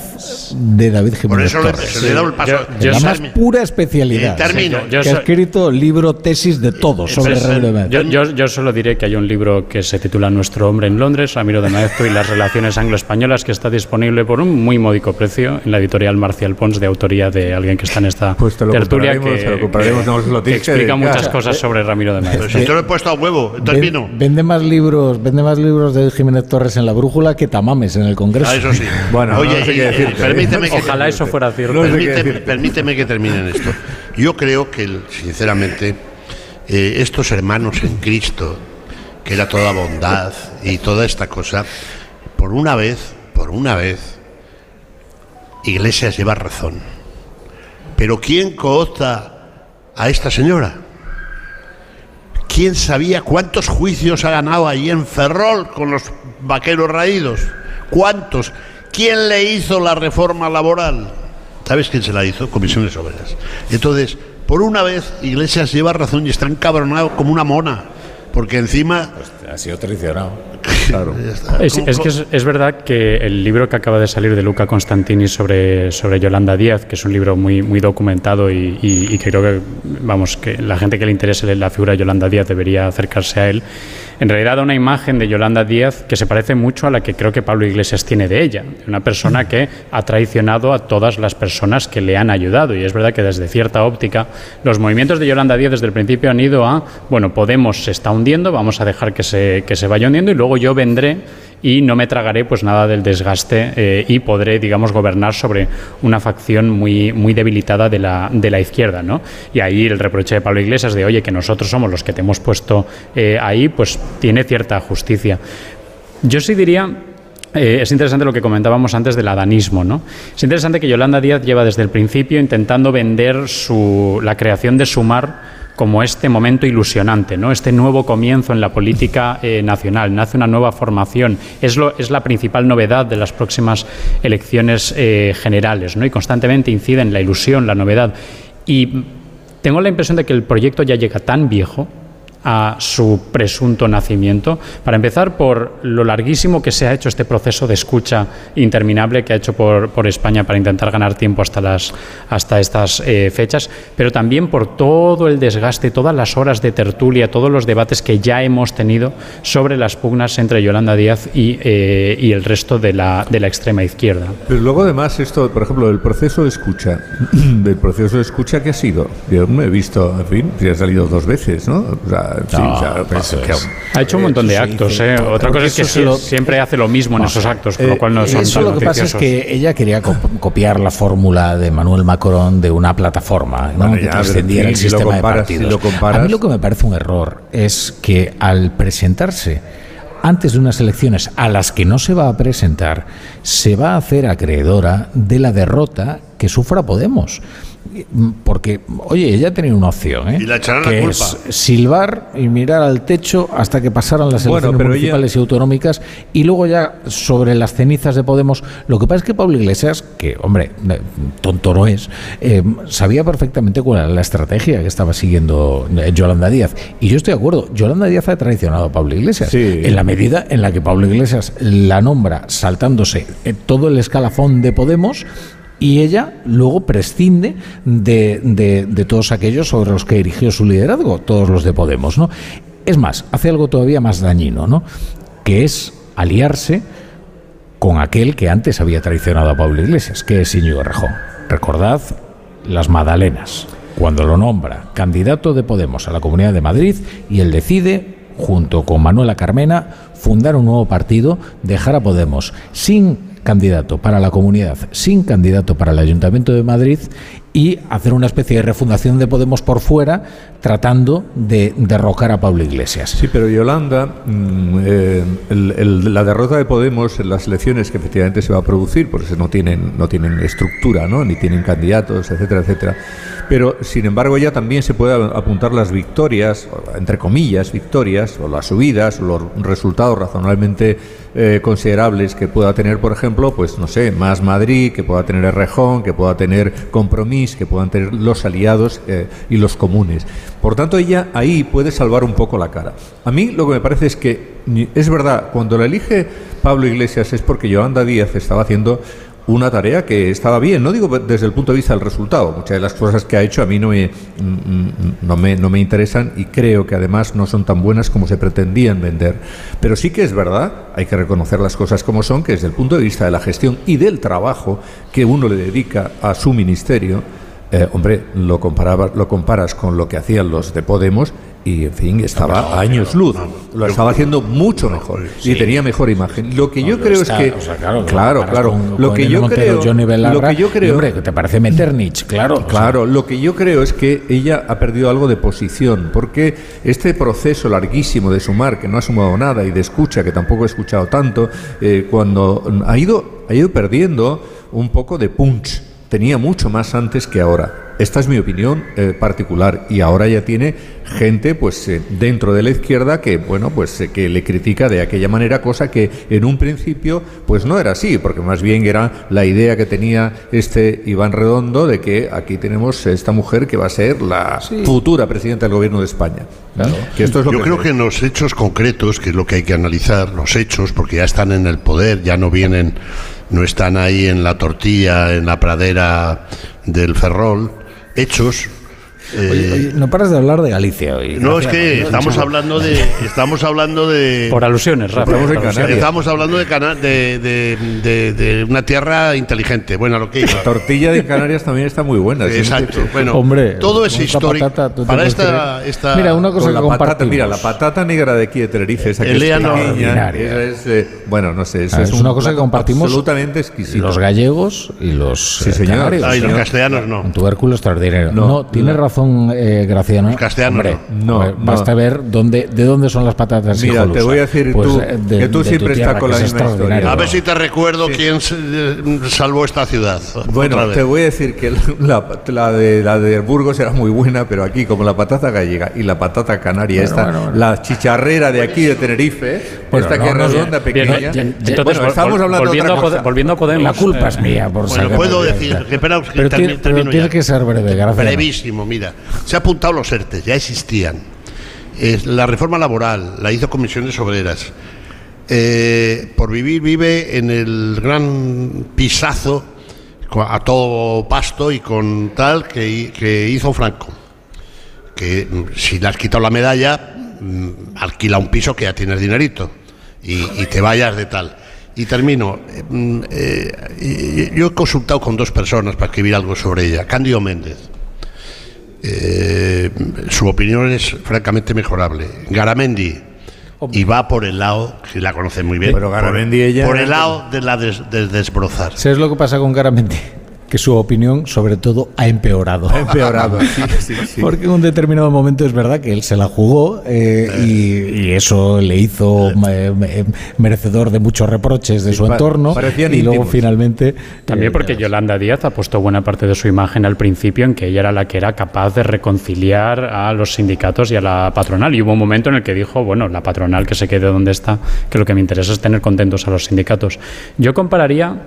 [SPEAKER 2] de David Jiménez
[SPEAKER 130] eso le-
[SPEAKER 2] Torres.
[SPEAKER 130] le he dado el paso.
[SPEAKER 2] De
[SPEAKER 130] Yo-
[SPEAKER 2] la
[SPEAKER 130] yo
[SPEAKER 2] más
[SPEAKER 130] soy-
[SPEAKER 2] pura especialidad.
[SPEAKER 130] Termino.
[SPEAKER 2] Sí,
[SPEAKER 130] Yo
[SPEAKER 2] que ha
[SPEAKER 130] soy-
[SPEAKER 2] escrito libro, tesis de todo sobre Ramiro de.
[SPEAKER 132] Yo, yo, yo solo diré que hay un libro que se titula Nuestro hombre en Londres, Ramiro de Maeztu y las relaciones anglo-españolas, que está disponible por un muy módico precio en la editorial Marcial Pons, de autoría de alguien que está en esta
[SPEAKER 70] Pues te lo
[SPEAKER 132] tertulia, que,
[SPEAKER 70] te lo compraremos, no os lo
[SPEAKER 132] que
[SPEAKER 70] tienes que
[SPEAKER 132] explica muchas cosas sobre Ramiro de Maeztu.
[SPEAKER 130] Pero si te lo he puesto a huevo, termino.
[SPEAKER 2] Ven- vende más libros, vende más libros de Jiménez Torres en la brújula que tamames en el Congreso.
[SPEAKER 130] Ah, eso sí.
[SPEAKER 70] Bueno,
[SPEAKER 130] Oye,
[SPEAKER 70] no sé
[SPEAKER 130] y-
[SPEAKER 70] ¿eh?
[SPEAKER 130] permíteme que
[SPEAKER 132] Ojalá eso fuera cierto.
[SPEAKER 70] No sé qué
[SPEAKER 130] permíteme, que termine en esto. Yo creo que, sinceramente, eh, estos hermanos en Cristo, que era toda bondad y toda esta cosa, por una vez por una vez Iglesias lleva razón. Pero ¿quién coopta a esta señora? ¿Quién sabía cuántos juicios ha ganado allí en Ferrol con los vaqueros raídos? ¿Cuántos? ¿Quién le hizo la reforma laboral? ¿Sabes quién se la hizo? Comisiones Obreras. Entonces, por una vez, Iglesias lleva razón y está encabronado como una mona. Porque encima...
[SPEAKER 2] ha sido traicionado.
[SPEAKER 130] Claro.
[SPEAKER 132] Es, es que es, es verdad que el libro que acaba de salir de Luca Constantini sobre, sobre Yolanda Díaz, que es un libro muy, muy documentado y, y- y que creo que, vamos, que la gente que le interese la figura de Yolanda Díaz debería acercarse a él, en realidad da una imagen de Yolanda Díaz que se parece mucho a la que creo que Pablo Iglesias tiene de ella, una persona que ha traicionado a todas las personas que le han ayudado. Y es verdad que desde cierta óptica los movimientos de Yolanda Díaz desde el principio han ido a, bueno, Podemos se está hundiendo, vamos a dejar que se, que se vaya hundiendo y luego yo vendré y no me tragaré pues nada del desgaste eh, y podré digamos gobernar sobre una facción muy muy debilitada de la, de la izquierda ¿no? y ahí el reproche de Pablo Iglesias de oye que nosotros somos los que te hemos puesto eh, ahí pues tiene cierta justicia yo sí diría eh, es interesante lo que comentábamos antes del adanismo. ¿no? Es interesante que Yolanda Díaz lleva desde el principio intentando vender su, la creación de Sumar como este momento ilusionante, ¿no? este nuevo comienzo en la política eh, nacional. Nace una nueva formación. Es, lo, es la principal novedad de las próximas elecciones eh, generales ¿no? y constantemente incide en la ilusión, la novedad. Y tengo la impresión de que el proyecto ya llega tan viejo a su presunto nacimiento. Para empezar, por lo larguísimo que se ha hecho este proceso de escucha interminable que ha hecho por, por España para intentar ganar tiempo hasta, las, hasta estas eh, fechas, pero también por todo el desgaste, todas las horas de tertulia, todos los debates que ya hemos tenido sobre las pugnas entre Yolanda Díaz y, eh, y el resto de la, de la extrema izquierda.
[SPEAKER 70] Pero luego además esto, por ejemplo, el proceso de escucha, del proceso de escucha que ha sido, yo me he visto, en fin, si ha salido dos veces, ¿no? Sí,
[SPEAKER 132] No,
[SPEAKER 70] o sea,
[SPEAKER 132] eso
[SPEAKER 70] que-
[SPEAKER 132] es. Ha hecho un montón de actos. ¿eh? Otra cosa es que
[SPEAKER 2] lo-
[SPEAKER 132] siempre hace lo mismo en esos actos, con lo cual no son
[SPEAKER 2] Eso
[SPEAKER 132] tan
[SPEAKER 2] lo que pasa es que ella quería co- copiar la fórmula de Manuel Macron de una plataforma ¿no?
[SPEAKER 70] Bueno, ya,
[SPEAKER 2] trascendiera el
[SPEAKER 70] si
[SPEAKER 2] sistema
[SPEAKER 70] comparas-
[SPEAKER 2] de partidos.
[SPEAKER 70] comparas-
[SPEAKER 2] A mí lo que me parece un error es que al presentarse antes de unas elecciones a las que no se va a presentar, se va a hacer acreedora de la derrota que sufra Podemos. Porque, oye, ella tenía una opción, ¿eh?
[SPEAKER 130] Y la echarán la
[SPEAKER 2] que
[SPEAKER 130] culpa.
[SPEAKER 2] es silbar y mirar al techo hasta que pasaran las
[SPEAKER 70] Bueno,
[SPEAKER 2] elecciones
[SPEAKER 70] ella-
[SPEAKER 2] municipales y autonómicas y luego ya sobre las cenizas de Podemos. Lo que pasa es que Pablo Iglesias, que hombre, eh, tonto no es, eh, sabía perfectamente cuál era la estrategia que estaba siguiendo eh, Yolanda Díaz. Y yo estoy de acuerdo, Yolanda Díaz ha traicionado a Pablo Iglesias.
[SPEAKER 70] Sí.
[SPEAKER 2] En la medida en la que Pablo Iglesias la nombra saltándose todo el escalafón de Podemos. Y ella luego prescinde de, de- todos aquellos sobre los que erigió su liderazgo, todos los de Podemos, ¿no? Es más, hace algo todavía más dañino, ¿no? Que es aliarse con aquel que antes había traicionado a Pablo Iglesias, que es Íñigo Rejón. Recordad las Madalenas, cuando lo nombra candidato de Podemos a la Comunidad de Madrid y él decide, junto con Manuela Carmena, fundar un nuevo partido, dejar a Podemos sin candidato para la comunidad, sin candidato para el Ayuntamiento de Madrid y hacer una especie de refundación de Podemos por fuera, tratando de derrocar a Pablo Iglesias.
[SPEAKER 70] Sí, pero Yolanda, mm, eh, el- la derrota de Podemos en las elecciones que efectivamente se va a producir, porque no tienen, no tienen estructura, ¿no? ni tienen candidatos, etcétera, etcétera. Pero, sin embargo, ya también se puede apuntar las victorias, entre comillas, victorias, o las subidas, o los resultados razonablemente eh, considerables que pueda tener, por ejemplo, pues no sé, más Madrid, que pueda tener Errejón, que pueda tener Compromís, que puedan tener los aliados eh, y los comunes. Por tanto, ella ahí puede salvar un poco la cara. A mí lo que me parece es que es verdad, cuando la elige Pablo Iglesias es porque Yolanda Díaz estaba haciendo una tarea que estaba bien, no digo desde el punto de vista del resultado, muchas de las cosas que ha hecho a mí no me, mm, mm, no me, no me interesan y creo que además no son tan buenas como se pretendían vender. Pero sí que es verdad, hay que reconocer las cosas como son, que desde el punto de vista de la gestión y del trabajo que uno le dedica a su ministerio, eh, hombre, lo, comparaba, lo comparas con lo que hacían los de Podemos y, en fin, estaba a años luz. Lo estaba haciendo mucho mejor y tenía mejor imagen. Lo que yo
[SPEAKER 2] No,
[SPEAKER 70] creo
[SPEAKER 2] está-
[SPEAKER 70] es que...
[SPEAKER 2] o sea, claro,
[SPEAKER 70] claro,
[SPEAKER 2] comparas
[SPEAKER 70] claro.
[SPEAKER 2] con-
[SPEAKER 70] lo
[SPEAKER 2] con
[SPEAKER 70] que yo
[SPEAKER 2] Montero,
[SPEAKER 70] creo...
[SPEAKER 2] Belarra,
[SPEAKER 70] lo que yo creo...
[SPEAKER 2] hombre, que te parece Metternich, claro. o sea,
[SPEAKER 70] Claro, lo que yo creo es que ella ha perdido algo de posición, porque este proceso larguísimo de sumar, que no ha sumado nada, y de escucha, que tampoco he escuchado tanto, eh, cuando ha ido ha ido perdiendo un poco de punch. Tenía mucho más antes que ahora. Esta es mi opinión eh, particular y ahora ya tiene gente pues eh, dentro de la izquierda que bueno pues eh, que le critica de aquella manera cosa que en un principio pues no era así porque más bien era la idea que tenía este Iván Redondo de que aquí tenemos esta mujer que va a ser la futura presidenta del gobierno de España. Que esto es lo
[SPEAKER 130] Yo
[SPEAKER 70] que
[SPEAKER 130] creo que en los hechos concretos, que es lo que hay que analizar, los hechos, porque ya están en el poder, ya no vienen, no están ahí en la tortilla, en la pradera del Ferrol, hechos.
[SPEAKER 2] Oye,
[SPEAKER 130] eh,
[SPEAKER 2] oye, no paras de hablar de Galicia hoy.
[SPEAKER 130] no, es que
[SPEAKER 2] Graciano.
[SPEAKER 130] estamos hablando de. Estamos hablando de.
[SPEAKER 132] Por alusiones, Rafa.
[SPEAKER 70] Estamos en
[SPEAKER 132] por alusiones.
[SPEAKER 70] Canarias.
[SPEAKER 130] Estamos hablando de, cana- de, de- de- de una tierra inteligente. Bueno, lo que iba.
[SPEAKER 70] La tortilla de Canarias también está muy buena.
[SPEAKER 130] Exacto. Bueno,
[SPEAKER 2] Hombre,
[SPEAKER 130] todo es histórico.
[SPEAKER 2] patata, ¿tú te
[SPEAKER 130] Para esta, esta.
[SPEAKER 2] Mira, una cosa
[SPEAKER 70] Con
[SPEAKER 2] que
[SPEAKER 70] la patata,
[SPEAKER 2] compartimos.
[SPEAKER 70] mira, la patata negra de aquí de Tenerife, esa que es
[SPEAKER 130] no-
[SPEAKER 70] pequeña, esa es, eh, bueno, no sé, eso
[SPEAKER 2] Ah,
[SPEAKER 70] es,
[SPEAKER 2] es
[SPEAKER 70] un
[SPEAKER 2] una cosa que compartimos
[SPEAKER 70] absolutamente exquisito.
[SPEAKER 2] Los gallegos y los
[SPEAKER 70] Sí,
[SPEAKER 2] eh,
[SPEAKER 70] señor.
[SPEAKER 2] canarios.
[SPEAKER 130] Ah, y los
[SPEAKER 70] señor.
[SPEAKER 130] castellanos no.
[SPEAKER 2] Un tubérculo extraordinario.
[SPEAKER 70] No,
[SPEAKER 2] No, tiene
[SPEAKER 70] la-
[SPEAKER 2] razón eh,
[SPEAKER 130] castellanos
[SPEAKER 2] Hombre,
[SPEAKER 70] no.
[SPEAKER 2] a ver,
[SPEAKER 70] No,
[SPEAKER 2] basta ver dónde, de dónde son las patatas.
[SPEAKER 70] Mira,
[SPEAKER 2] hijolusa.
[SPEAKER 70] te voy a decir
[SPEAKER 2] Pues,
[SPEAKER 70] tú,
[SPEAKER 2] eh, de-
[SPEAKER 70] que tú siempre estás con la
[SPEAKER 2] es
[SPEAKER 70] misma historia.
[SPEAKER 130] A ver si te recuerdo quién se- eh, salvó esta ciudad.
[SPEAKER 70] Bueno, te voy a decir que la, la de, la de Burgos era muy buena, pero aquí, como la patata gallega y la patata canaria,
[SPEAKER 2] Bueno,
[SPEAKER 70] esta,
[SPEAKER 2] bueno, bueno.
[SPEAKER 70] la chicharrera de aquí de Tenerife,
[SPEAKER 2] Bueno,
[SPEAKER 70] esta
[SPEAKER 2] no,
[SPEAKER 70] que es
[SPEAKER 2] no,
[SPEAKER 70] redonda, pequeña.
[SPEAKER 132] bien, bien.
[SPEAKER 70] bueno,
[SPEAKER 132] Entonces,
[SPEAKER 70] estamos hablando
[SPEAKER 132] volviendo,
[SPEAKER 70] de
[SPEAKER 132] a
[SPEAKER 70] otra cosa.
[SPEAKER 132] volviendo a Podemos.
[SPEAKER 2] La culpa es
[SPEAKER 132] eh,
[SPEAKER 2] mía por
[SPEAKER 130] Bueno, puedo decir, que,
[SPEAKER 2] pero, pero
[SPEAKER 130] termino
[SPEAKER 2] tiene
[SPEAKER 130] ya.
[SPEAKER 2] que ser breve, Graciano.
[SPEAKER 130] Brevísimo, mira. Se ha apuntado los ERTES, ya existían. Es la reforma laboral la hizo comisiones obreras. Eh, por vivir vive en el gran pisazo a todo pasto y con tal que, hi- que hizo Franco. Que mm, si le has quitado la medalla, mm, alquila un piso que ya tienes dinerito y, te vayas de tal. Y termino. eh, mm, eh, yo he consultado con dos personas para escribir algo sobre ella. Cándido Méndez. Eh, su opinión es francamente mejorable. Garamendi. Y va por el lado, si la conocen muy bien,
[SPEAKER 70] Pero
[SPEAKER 130] por-
[SPEAKER 70] Garamendi, ella-
[SPEAKER 130] por el lado de la des- de desbrozar.
[SPEAKER 2] ¿Sabes lo que pasa con Garamendi? Que su opinión, sobre todo, ha empeorado.
[SPEAKER 70] Ha empeorado, sí, sí, sí.
[SPEAKER 2] Porque en un determinado momento es verdad que él se la jugó eh, y, y eso le hizo eh, eh, merecedor de muchos reproches de
[SPEAKER 70] Sí,
[SPEAKER 2] su
[SPEAKER 70] pa-
[SPEAKER 2] entorno.
[SPEAKER 70] parecían
[SPEAKER 2] y luego
[SPEAKER 70] íntimos.
[SPEAKER 2] finalmente.
[SPEAKER 132] También
[SPEAKER 2] eh,
[SPEAKER 132] porque Yolanda Díaz ha puesto buena parte de su imagen al principio en que ella era la que era capaz de reconciliar a los sindicatos y a la patronal. Y hubo un momento en el que dijo, bueno, la patronal que se quede donde está, que lo que me interesa es tener contentos a los sindicatos. Yo compararía,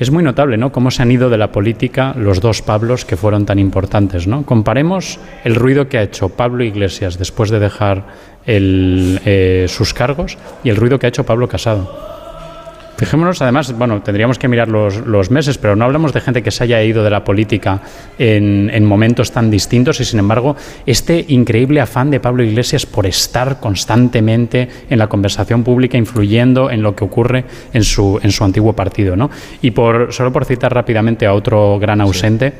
[SPEAKER 132] es muy notable, ¿no? Cómo se han ido de la política los dos Pablos que fueron tan importantes, ¿no? Comparemos el ruido que ha hecho Pablo Iglesias después de dejar eh, sus cargos y el ruido que ha hecho Pablo Casado. Fijémonos, además, bueno, tendríamos que mirar los, los meses, pero no hablamos de gente que se haya ido de la política en, en momentos tan distintos y, sin embargo, este increíble afán de Pablo Iglesias por estar constantemente en la conversación pública, influyendo en lo que ocurre en su, en su antiguo partido. ¿no? Y por, solo por citar rápidamente a otro gran ausente,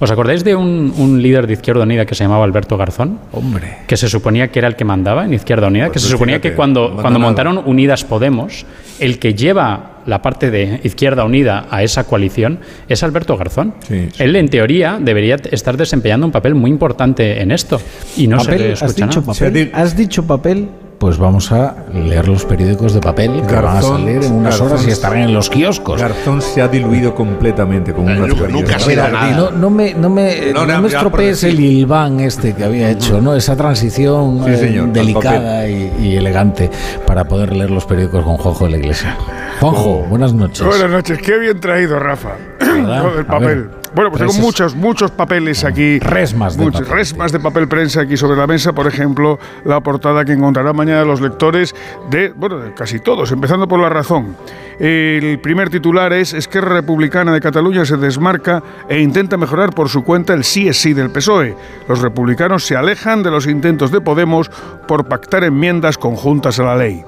[SPEAKER 132] ¿Os acordáis de un, un líder de Izquierda Unida que se llamaba Alberto Garzón?
[SPEAKER 2] Hombre.
[SPEAKER 132] Que se suponía que era el que mandaba en Izquierda Unida, que
[SPEAKER 70] Pues
[SPEAKER 132] se suponía que cuando,
[SPEAKER 70] no
[SPEAKER 132] cuando montaron Unidas Podemos, el que lleva la parte de Izquierda Unida a esa coalición es Alberto Garzón.
[SPEAKER 70] Sí, sí.
[SPEAKER 132] Él, en teoría, debería estar desempeñando un papel muy importante en esto. Y no se
[SPEAKER 2] ¿Has
[SPEAKER 132] escucha
[SPEAKER 2] dicho
[SPEAKER 132] nada.
[SPEAKER 2] papel? ¿Has dicho papel? Pues vamos a leer los periódicos de papel que van a
[SPEAKER 70] Garzón-
[SPEAKER 2] salir en unas
[SPEAKER 70] Garzón-
[SPEAKER 2] horas y estarán en los kioscos.
[SPEAKER 70] Garzón se ha diluido completamente con
[SPEAKER 130] nunca-
[SPEAKER 70] varillas.
[SPEAKER 130] nunca sido
[SPEAKER 70] Jardín.
[SPEAKER 130] nada.
[SPEAKER 2] No, no me, no me,
[SPEAKER 70] No,
[SPEAKER 2] no
[SPEAKER 70] no,
[SPEAKER 2] me estropees el hilván este que había hecho, ¿no? Esa transición
[SPEAKER 70] Sí,
[SPEAKER 2] eh,
[SPEAKER 70] señor,
[SPEAKER 2] delicada y, y elegante para poder leer los periódicos con Juanjo de la Iglesia. Juanjo, buenas noches.
[SPEAKER 78] Buenas noches, qué bien traído, Rafa.
[SPEAKER 2] A
[SPEAKER 78] papel. Bueno, pues tengo muchos, muchos papeles aquí.
[SPEAKER 2] Resmas de
[SPEAKER 78] muchos,
[SPEAKER 2] papel.
[SPEAKER 78] resmas de papel prensa aquí sobre la mesa. Por ejemplo, la portada que encontrarán mañana los lectores de, bueno, de casi todos, empezando por La Razón. El primer titular es Esquerra Republicana de Cataluña se desmarca e intenta mejorar por su cuenta el sí es sí del PSOE. Los republicanos se alejan de los intentos de Podemos por pactar enmiendas conjuntas a la ley.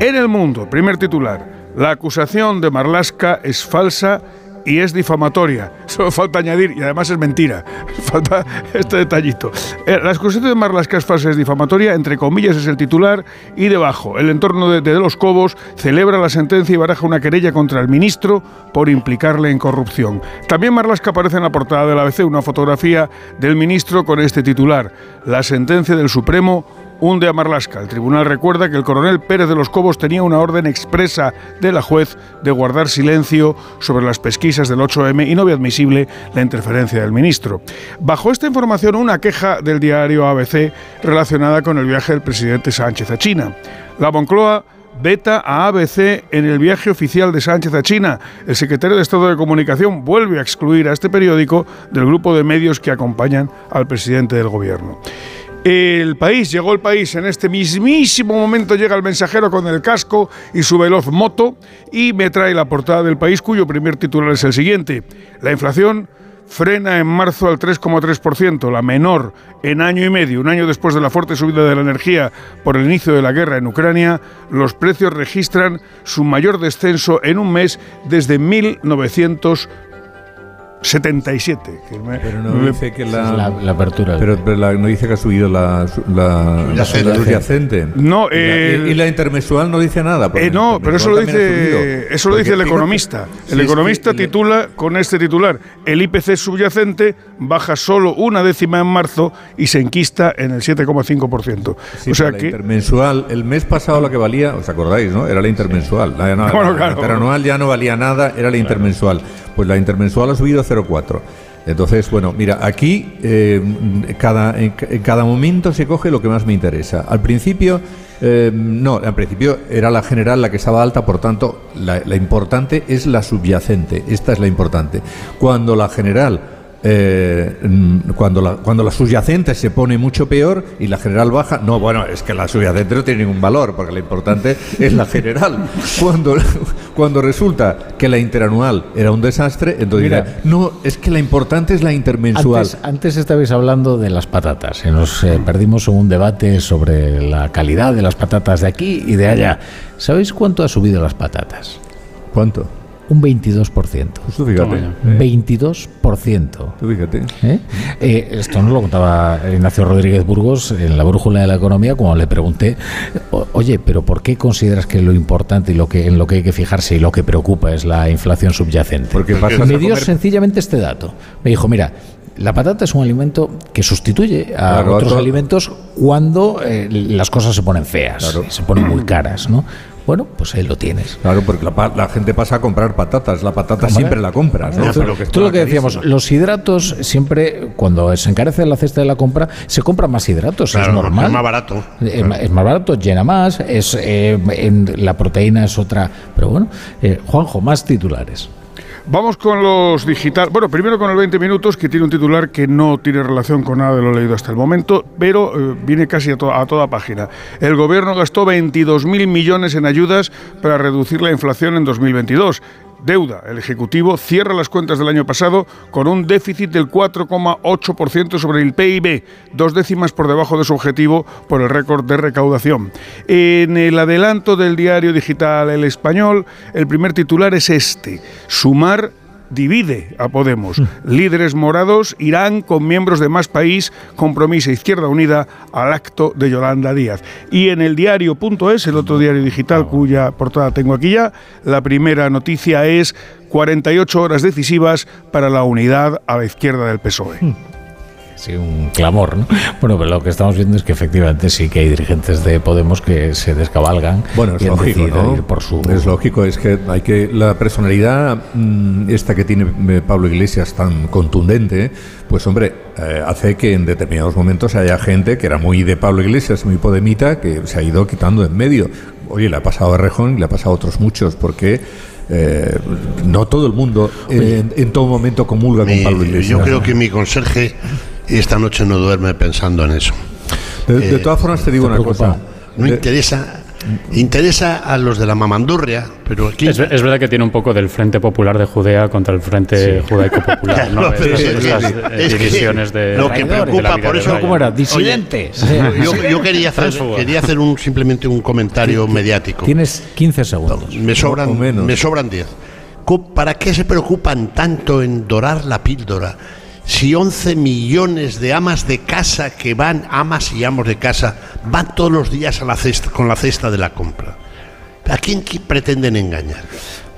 [SPEAKER 78] En el mundo, primer titular, la acusación de Marlasca es falsa y es difamatoria. Solo falta añadir, y además es mentira. Falta este detallito. Eh, La acusación de Marlasca es difamatoria, entre comillas es el titular, y debajo, el entorno de, de Los Cobos celebra la sentencia y baraja una querella contra el ministro por implicarle en corrupción. También Marlasca aparece en la portada del ABC una fotografía del ministro con este titular. La sentencia del Supremo hunde a Marlasca. El tribunal recuerda que el coronel Pérez de los Cobos tenía una orden expresa de la juez de guardar silencio sobre las pesquisas del 8M y no ve admisible la interferencia del ministro. Bajo esta información, una queja del diario ABC relacionada con el viaje del presidente Sánchez a China. La Moncloa veta a ABC en el viaje oficial de Sánchez a China. El secretario de Estado de Comunicación vuelve a excluir a este periódico del grupo de medios que acompañan al presidente del gobierno. El país, llegó el país, en este mismísimo momento llega el mensajero con el casco y su veloz moto y me trae la portada del país cuyo primer titular es el siguiente. La inflación frena en marzo al 3,3%, la menor en año y medio. Un año después de la fuerte subida de la energía por el inicio de la guerra en Ucrania, los precios registran su mayor descenso en un mes desde 1900 77.
[SPEAKER 70] pero no dice que la,
[SPEAKER 2] la, apertura.
[SPEAKER 70] Pero, pero la, no dice que ha subido la, la, la subyacente.
[SPEAKER 78] No,
[SPEAKER 70] eh, y, la, intermensual no dice nada.
[SPEAKER 78] Eh, no, pero eso lo dice, eso lo dice el economista. El economista titula con este titular: el IPC subyacente baja solo una décima en marzo y se enquista en el 7,5%.
[SPEAKER 70] o sea que. intermensual, el mes pasado la que valía, ¿os acordáis, no? Era la intermensual. La, interanual ya no valía nada, era la intermensual. Pues la intermensual ha subido 0,4. Entonces, bueno, mira, aquí eh, cada, en, cada momento se coge lo que más me interesa. Al principio, eh, no, al principio era la general la que estaba alta, por tanto, la importante es la subyacente. Esta es la importante. Cuando la general eh, cuando, la, cuando la subyacente se pone mucho peor y la general baja, no, bueno, es que la subyacente no tiene ningún valor, porque lo importante es la general. Cuando, cuando resulta que la interanual era un desastre, entonces Mira, no, es que la importante es la intermensual.
[SPEAKER 2] Antes, antes estabais hablando de las patatas, y nos eh, perdimos en un debate sobre la calidad de las patatas de aquí y de allá. ¿Sabéis cuánto ha subido las patatas?
[SPEAKER 70] ¿Cuánto?
[SPEAKER 2] Un 22%.
[SPEAKER 70] Tú fíjate.
[SPEAKER 2] 22%.
[SPEAKER 70] Tú fíjate.
[SPEAKER 2] ¿Eh? Eh, esto nos lo contaba Ignacio Rodríguez Burgos en la brújula de la economía cuando le pregunté, oye, pero ¿por qué consideras que lo importante y lo que en lo que hay que fijarse y lo que preocupa es la inflación subyacente?
[SPEAKER 70] Porque
[SPEAKER 2] me dio sencillamente este dato. Me dijo, mira, la patata es un alimento que sustituye a otros alimentos cuando eh, las cosas se ponen feas, se ponen muy caras, ¿no? Bueno, pues ahí lo tienes.
[SPEAKER 70] Claro, porque la, gente pasa a comprar patatas. La patata siempre la compras. ¿no?
[SPEAKER 2] Todo, lo que decíamos, los hidratos siempre, cuando se encarece la cesta de la compra, se compran más hidratos. es normal.
[SPEAKER 130] Es más barato.
[SPEAKER 2] Es, más barato, llena más. Es, eh, en, la proteína es otra. Pero bueno, eh, Juanjo, más titulares.
[SPEAKER 78] Vamos con los digital. Bueno, primero con el 20 minutos, que tiene un titular que no tiene relación con nada de lo leído hasta el momento, pero eh, viene casi a, a, toda página. El gobierno gastó 22.000 millones en ayudas para reducir la inflación en 2022. Deuda. El Ejecutivo cierra las cuentas del año pasado con un déficit del 4,8% sobre el PIB, dos décimas por debajo de su objetivo por el récord de recaudación. En el adelanto del diario digital El Español, el primer titular es este, sumar divide a Podemos. Líderes morados irán con miembros de Más País, Compromiso Izquierda Unida al acto de Yolanda Díaz. Y en el diario.es, el otro diario digital cuya portada tengo aquí ya, la primera noticia es 48 horas decisivas para la unidad a la izquierda del PSOE.
[SPEAKER 2] Sí, un clamor, ¿no? Bueno, pero lo que estamos viendo es que efectivamente sí que hay dirigentes de Podemos que se descabalgan.
[SPEAKER 70] Bueno, es lógico, ¿no? por su... Es lógico, es que hay que la personalidad mm, esta que tiene eh, Pablo Iglesias tan contundente, pues hombre, eh, hace que en determinados momentos haya gente que era muy de Pablo Iglesias, muy podemita, que se ha ido quitando en medio. Oye, le ha pasado a Rejón y le ha pasado a otros muchos, porque eh, no todo el mundo en, en, todo momento comulga con Pablo Iglesias.
[SPEAKER 130] Yo creo que mi conserje y esta noche no duerme pensando en eso.
[SPEAKER 70] De, eh, todas formas te digo una cosa.
[SPEAKER 130] No interesa interesa a los de la mamandurria, pero aquí...
[SPEAKER 132] Es, verdad que tiene un poco del Frente Popular de Judea contra el Frente Judaico Popular, ¿no?
[SPEAKER 130] es, divisiones de... Lo que preocupa, por eso...
[SPEAKER 2] ¿Cómo era? Disidentes.
[SPEAKER 130] yo, quería, hacer, quería hacer un, simplemente un comentario mediático.
[SPEAKER 2] Tienes 15 segundos.
[SPEAKER 130] Me sobran, me sobran 10. ¿Para qué se preocupan tanto en dorar la píldora? Si 11 millones de amas de casa que van, amas y amos de casa, van todos los días a la cesta, con la cesta de la compra.
[SPEAKER 168] ¿A quién qui- pretenden engañar?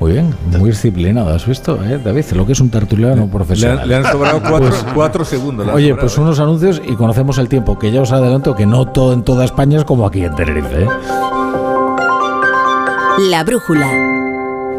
[SPEAKER 2] Muy bien, muy disciplinado, ¿has visto, eh, David? Lo que es un tertuliano profesional.
[SPEAKER 70] le han sobrado cuatro- cuatro segundos,
[SPEAKER 2] Oye,
[SPEAKER 70] sobrado,
[SPEAKER 2] pues unos anuncios y conocemos el tiempo, que ya os adelanto que no todo en toda España es como aquí en Tenerife. ¿eh?
[SPEAKER 1] La brújula.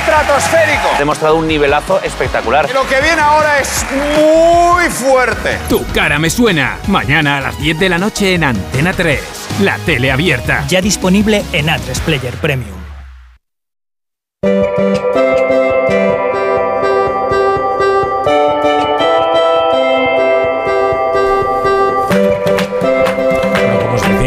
[SPEAKER 169] estratosférico!
[SPEAKER 170] Ha demostrado un nivelazo espectacular.
[SPEAKER 169] Lo que viene ahora es muy fuerte.
[SPEAKER 171] Tu cara me suena. Mañana a las 10 de la noche en Antena 3. La tele abierta.
[SPEAKER 172] Ya disponible en A3 Player Premium.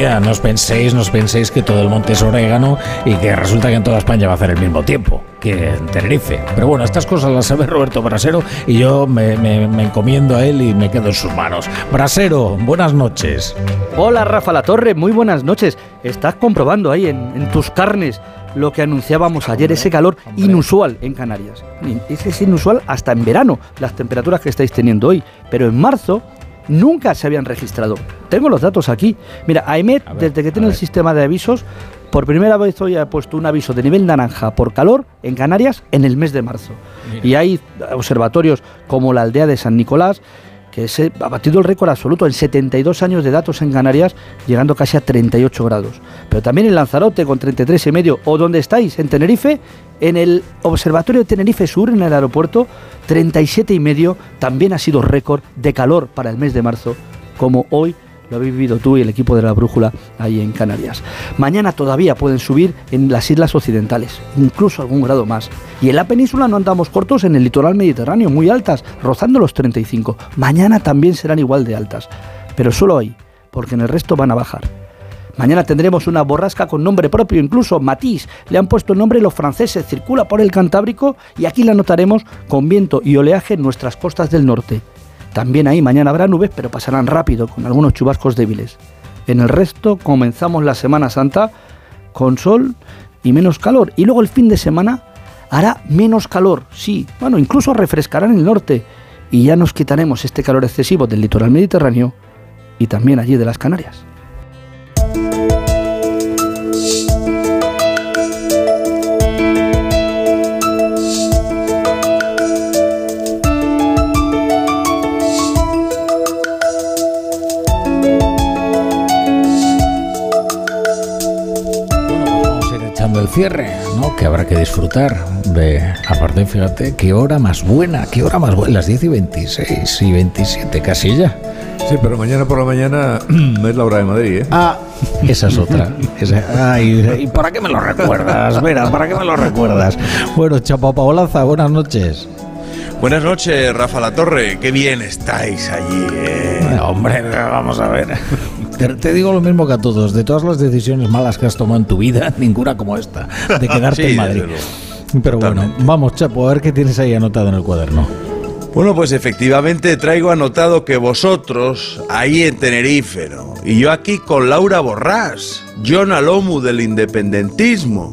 [SPEAKER 2] No os penséis, no os penséis que todo el monte es orégano y que resulta que en toda España va a hacer el mismo tiempo que en Tenerife. Pero bueno, estas cosas las sabe Roberto Brasero y yo me, me- me encomiendo a él y me quedo en sus manos. Brasero, buenas noches.
[SPEAKER 173] Hola Rafa La Torre, muy buenas noches. Estás comprobando ahí en, en tus carnes lo que anunciábamos ayer, ese calor inusual en Canarias. Es inusual hasta en verano, las temperaturas que estáis teniendo hoy. Pero en marzo nunca se habían registrado. Tengo los datos aquí. Mira, AEMET, desde que tiene el sistema de avisos, por primera vez hoy ha puesto un aviso de nivel naranja por calor en Canarias en el mes de marzo. Y hay observatorios como la aldea de San Nicolás, que se ha batido el récord absoluto en 72 años de datos en Canarias, llegando casi a 38 grados. Pero también en Lanzarote con 33 y medio, o donde estáis, en Tenerife, en el Observatorio de Tenerife Sur, en el aeropuerto, 37 y medio, también ha sido récord de calor para el mes de marzo, como hoy lo habéis vivido tú y el equipo de la Brújula ahí en Canarias. Mañana todavía pueden subir en las islas occidentales, incluso algún grado más. Y en la península no andamos cortos en el litoral mediterráneo, muy altas, rozando los 35. Mañana también serán igual de altas, pero solo ahí, porque en el resto van a bajar. Mañana tendremos una borrasca con nombre propio, incluso Matisse. Le han puesto nombre los franceses, circula por el Cantábrico y aquí la notaremos con viento y oleaje en nuestras costas del norte. También ahí mañana habrá nubes, pero pasarán rápido, con algunos chubascos débiles. En el resto comenzamos la Semana Santa con sol y menos calor. Y luego el fin de semana hará menos calor, sí. Bueno, incluso refrescará en el norte. Y ya nos quitaremos este calor excesivo del litoral mediterráneo y también allí de las Canarias.
[SPEAKER 2] Cierre, ¿no? Que habrá que disfrutar de. Aparte, fíjate, qué hora más buena, qué hora más buena. Las 10 y 26 y 27, casi ya.
[SPEAKER 70] Sí, pero mañana por la mañana es la hora de Madrid, ¿eh?
[SPEAKER 2] Ah, esa es otra. Esa- ay, ¿Y para qué me lo recuerdas, Vera? ¿Para qué me lo recuerdas? Bueno, Chapa Paolaza, buenas noches.
[SPEAKER 99] Buenas noches, Rafa La Torre. Qué bien estáis allí. eh.
[SPEAKER 2] Eh, Hombre, vamos a ver. Te, te digo lo mismo que a todos. De todas las decisiones malas que has tomado en tu vida, ninguna como esta, de quedarte
[SPEAKER 99] Sí,
[SPEAKER 2] en Madrid. Pero bueno, vamos, Chapo, a ver qué tienes ahí anotado en el cuaderno.
[SPEAKER 99] Bueno, pues efectivamente traigo anotado que vosotros, ahí en Tenerife, ¿no? y yo aquí con Laura Borrás, John Alomu del independentismo,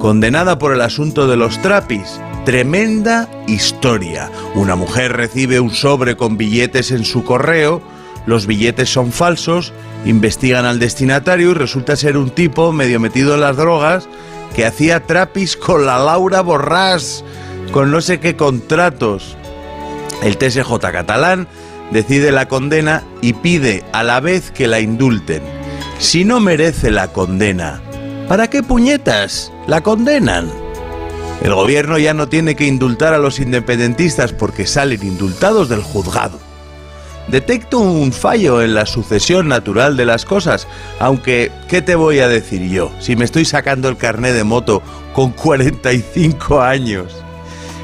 [SPEAKER 99] condenada por el asunto de los trapis. Tremenda historia. Una mujer recibe un sobre con billetes en su correo, los billetes son falsos, investigan al destinatario y resulta ser un tipo medio metido en las drogas que hacía trapis con la Laura Borrás, con no sé qué contratos. El TSJ catalán decide la condena y pide a la vez que la indulten. Si no merece la condena, ¿para qué puñetas la condenan? El gobierno ya no tiene que indultar a los independentistas porque salen indultados del juzgado. Detecto un fallo en la sucesión natural de las cosas, aunque, ¿qué te voy a decir yo? Si me estoy sacando el carné de moto con 45 años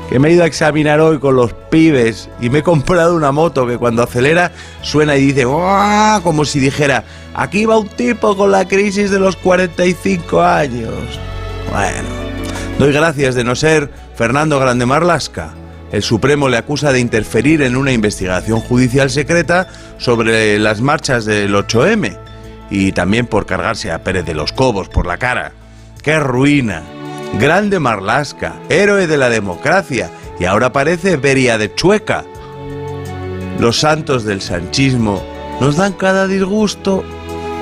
[SPEAKER 99] que me he ido a examinar hoy con los pibes y me he comprado una moto que cuando acelera suena y dice como si dijera, aquí va un tipo con la crisis de los 45 años. Bueno, doy gracias de no ser Fernando Grande Marlasca, El Supremo le acusa de interferir en una investigación judicial secreta sobre las marchas del 8M y también por cargarse a Pérez de los Cobos por la cara. ¡Qué ruina! Grande Marlasca, héroe de la democracia, y ahora parece Beria de Chueca. Los santos del sanchismo nos dan cada disgusto.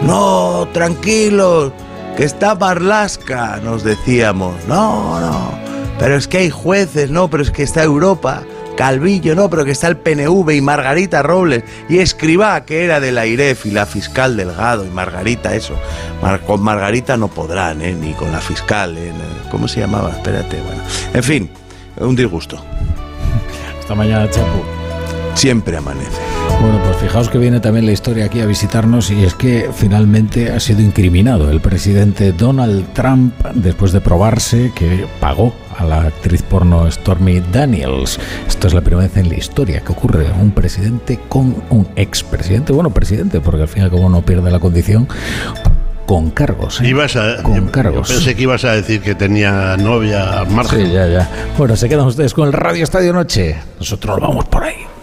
[SPEAKER 99] No, tranquilos, que está Marlasca, nos decíamos. No, no, pero es que hay jueces, no, pero es que está Europa. Calvillo, no, pero que está el PNV y Margarita Robles y Escribá, que era de la IREF y la fiscal Delgado y Margarita, eso. Mar- con Margarita no podrán, ¿eh? ni con la fiscal. ¿eh? ¿Cómo se llamaba? Espérate, bueno. En fin, un disgusto.
[SPEAKER 2] Esta mañana, Chapu.
[SPEAKER 99] Siempre amanece.
[SPEAKER 2] Bueno, pues fijaos que viene también la historia aquí a visitarnos y es que finalmente ha sido incriminado el presidente Donald Trump después de probarse que pagó a la actriz porno Stormy Daniels. Esto es la primera vez en la historia que ocurre un presidente con un expresidente, bueno, presidente, porque al fin y al cabo no pierde la condición con cargos. ¿eh?
[SPEAKER 168] Ibas a,
[SPEAKER 2] con cargos.
[SPEAKER 168] pensé que ibas a decir que tenía novia al margen.
[SPEAKER 2] Sí, ya, ya. Bueno, se quedan ustedes con el Radio Estadio Noche. Nosotros nos vamos por ahí.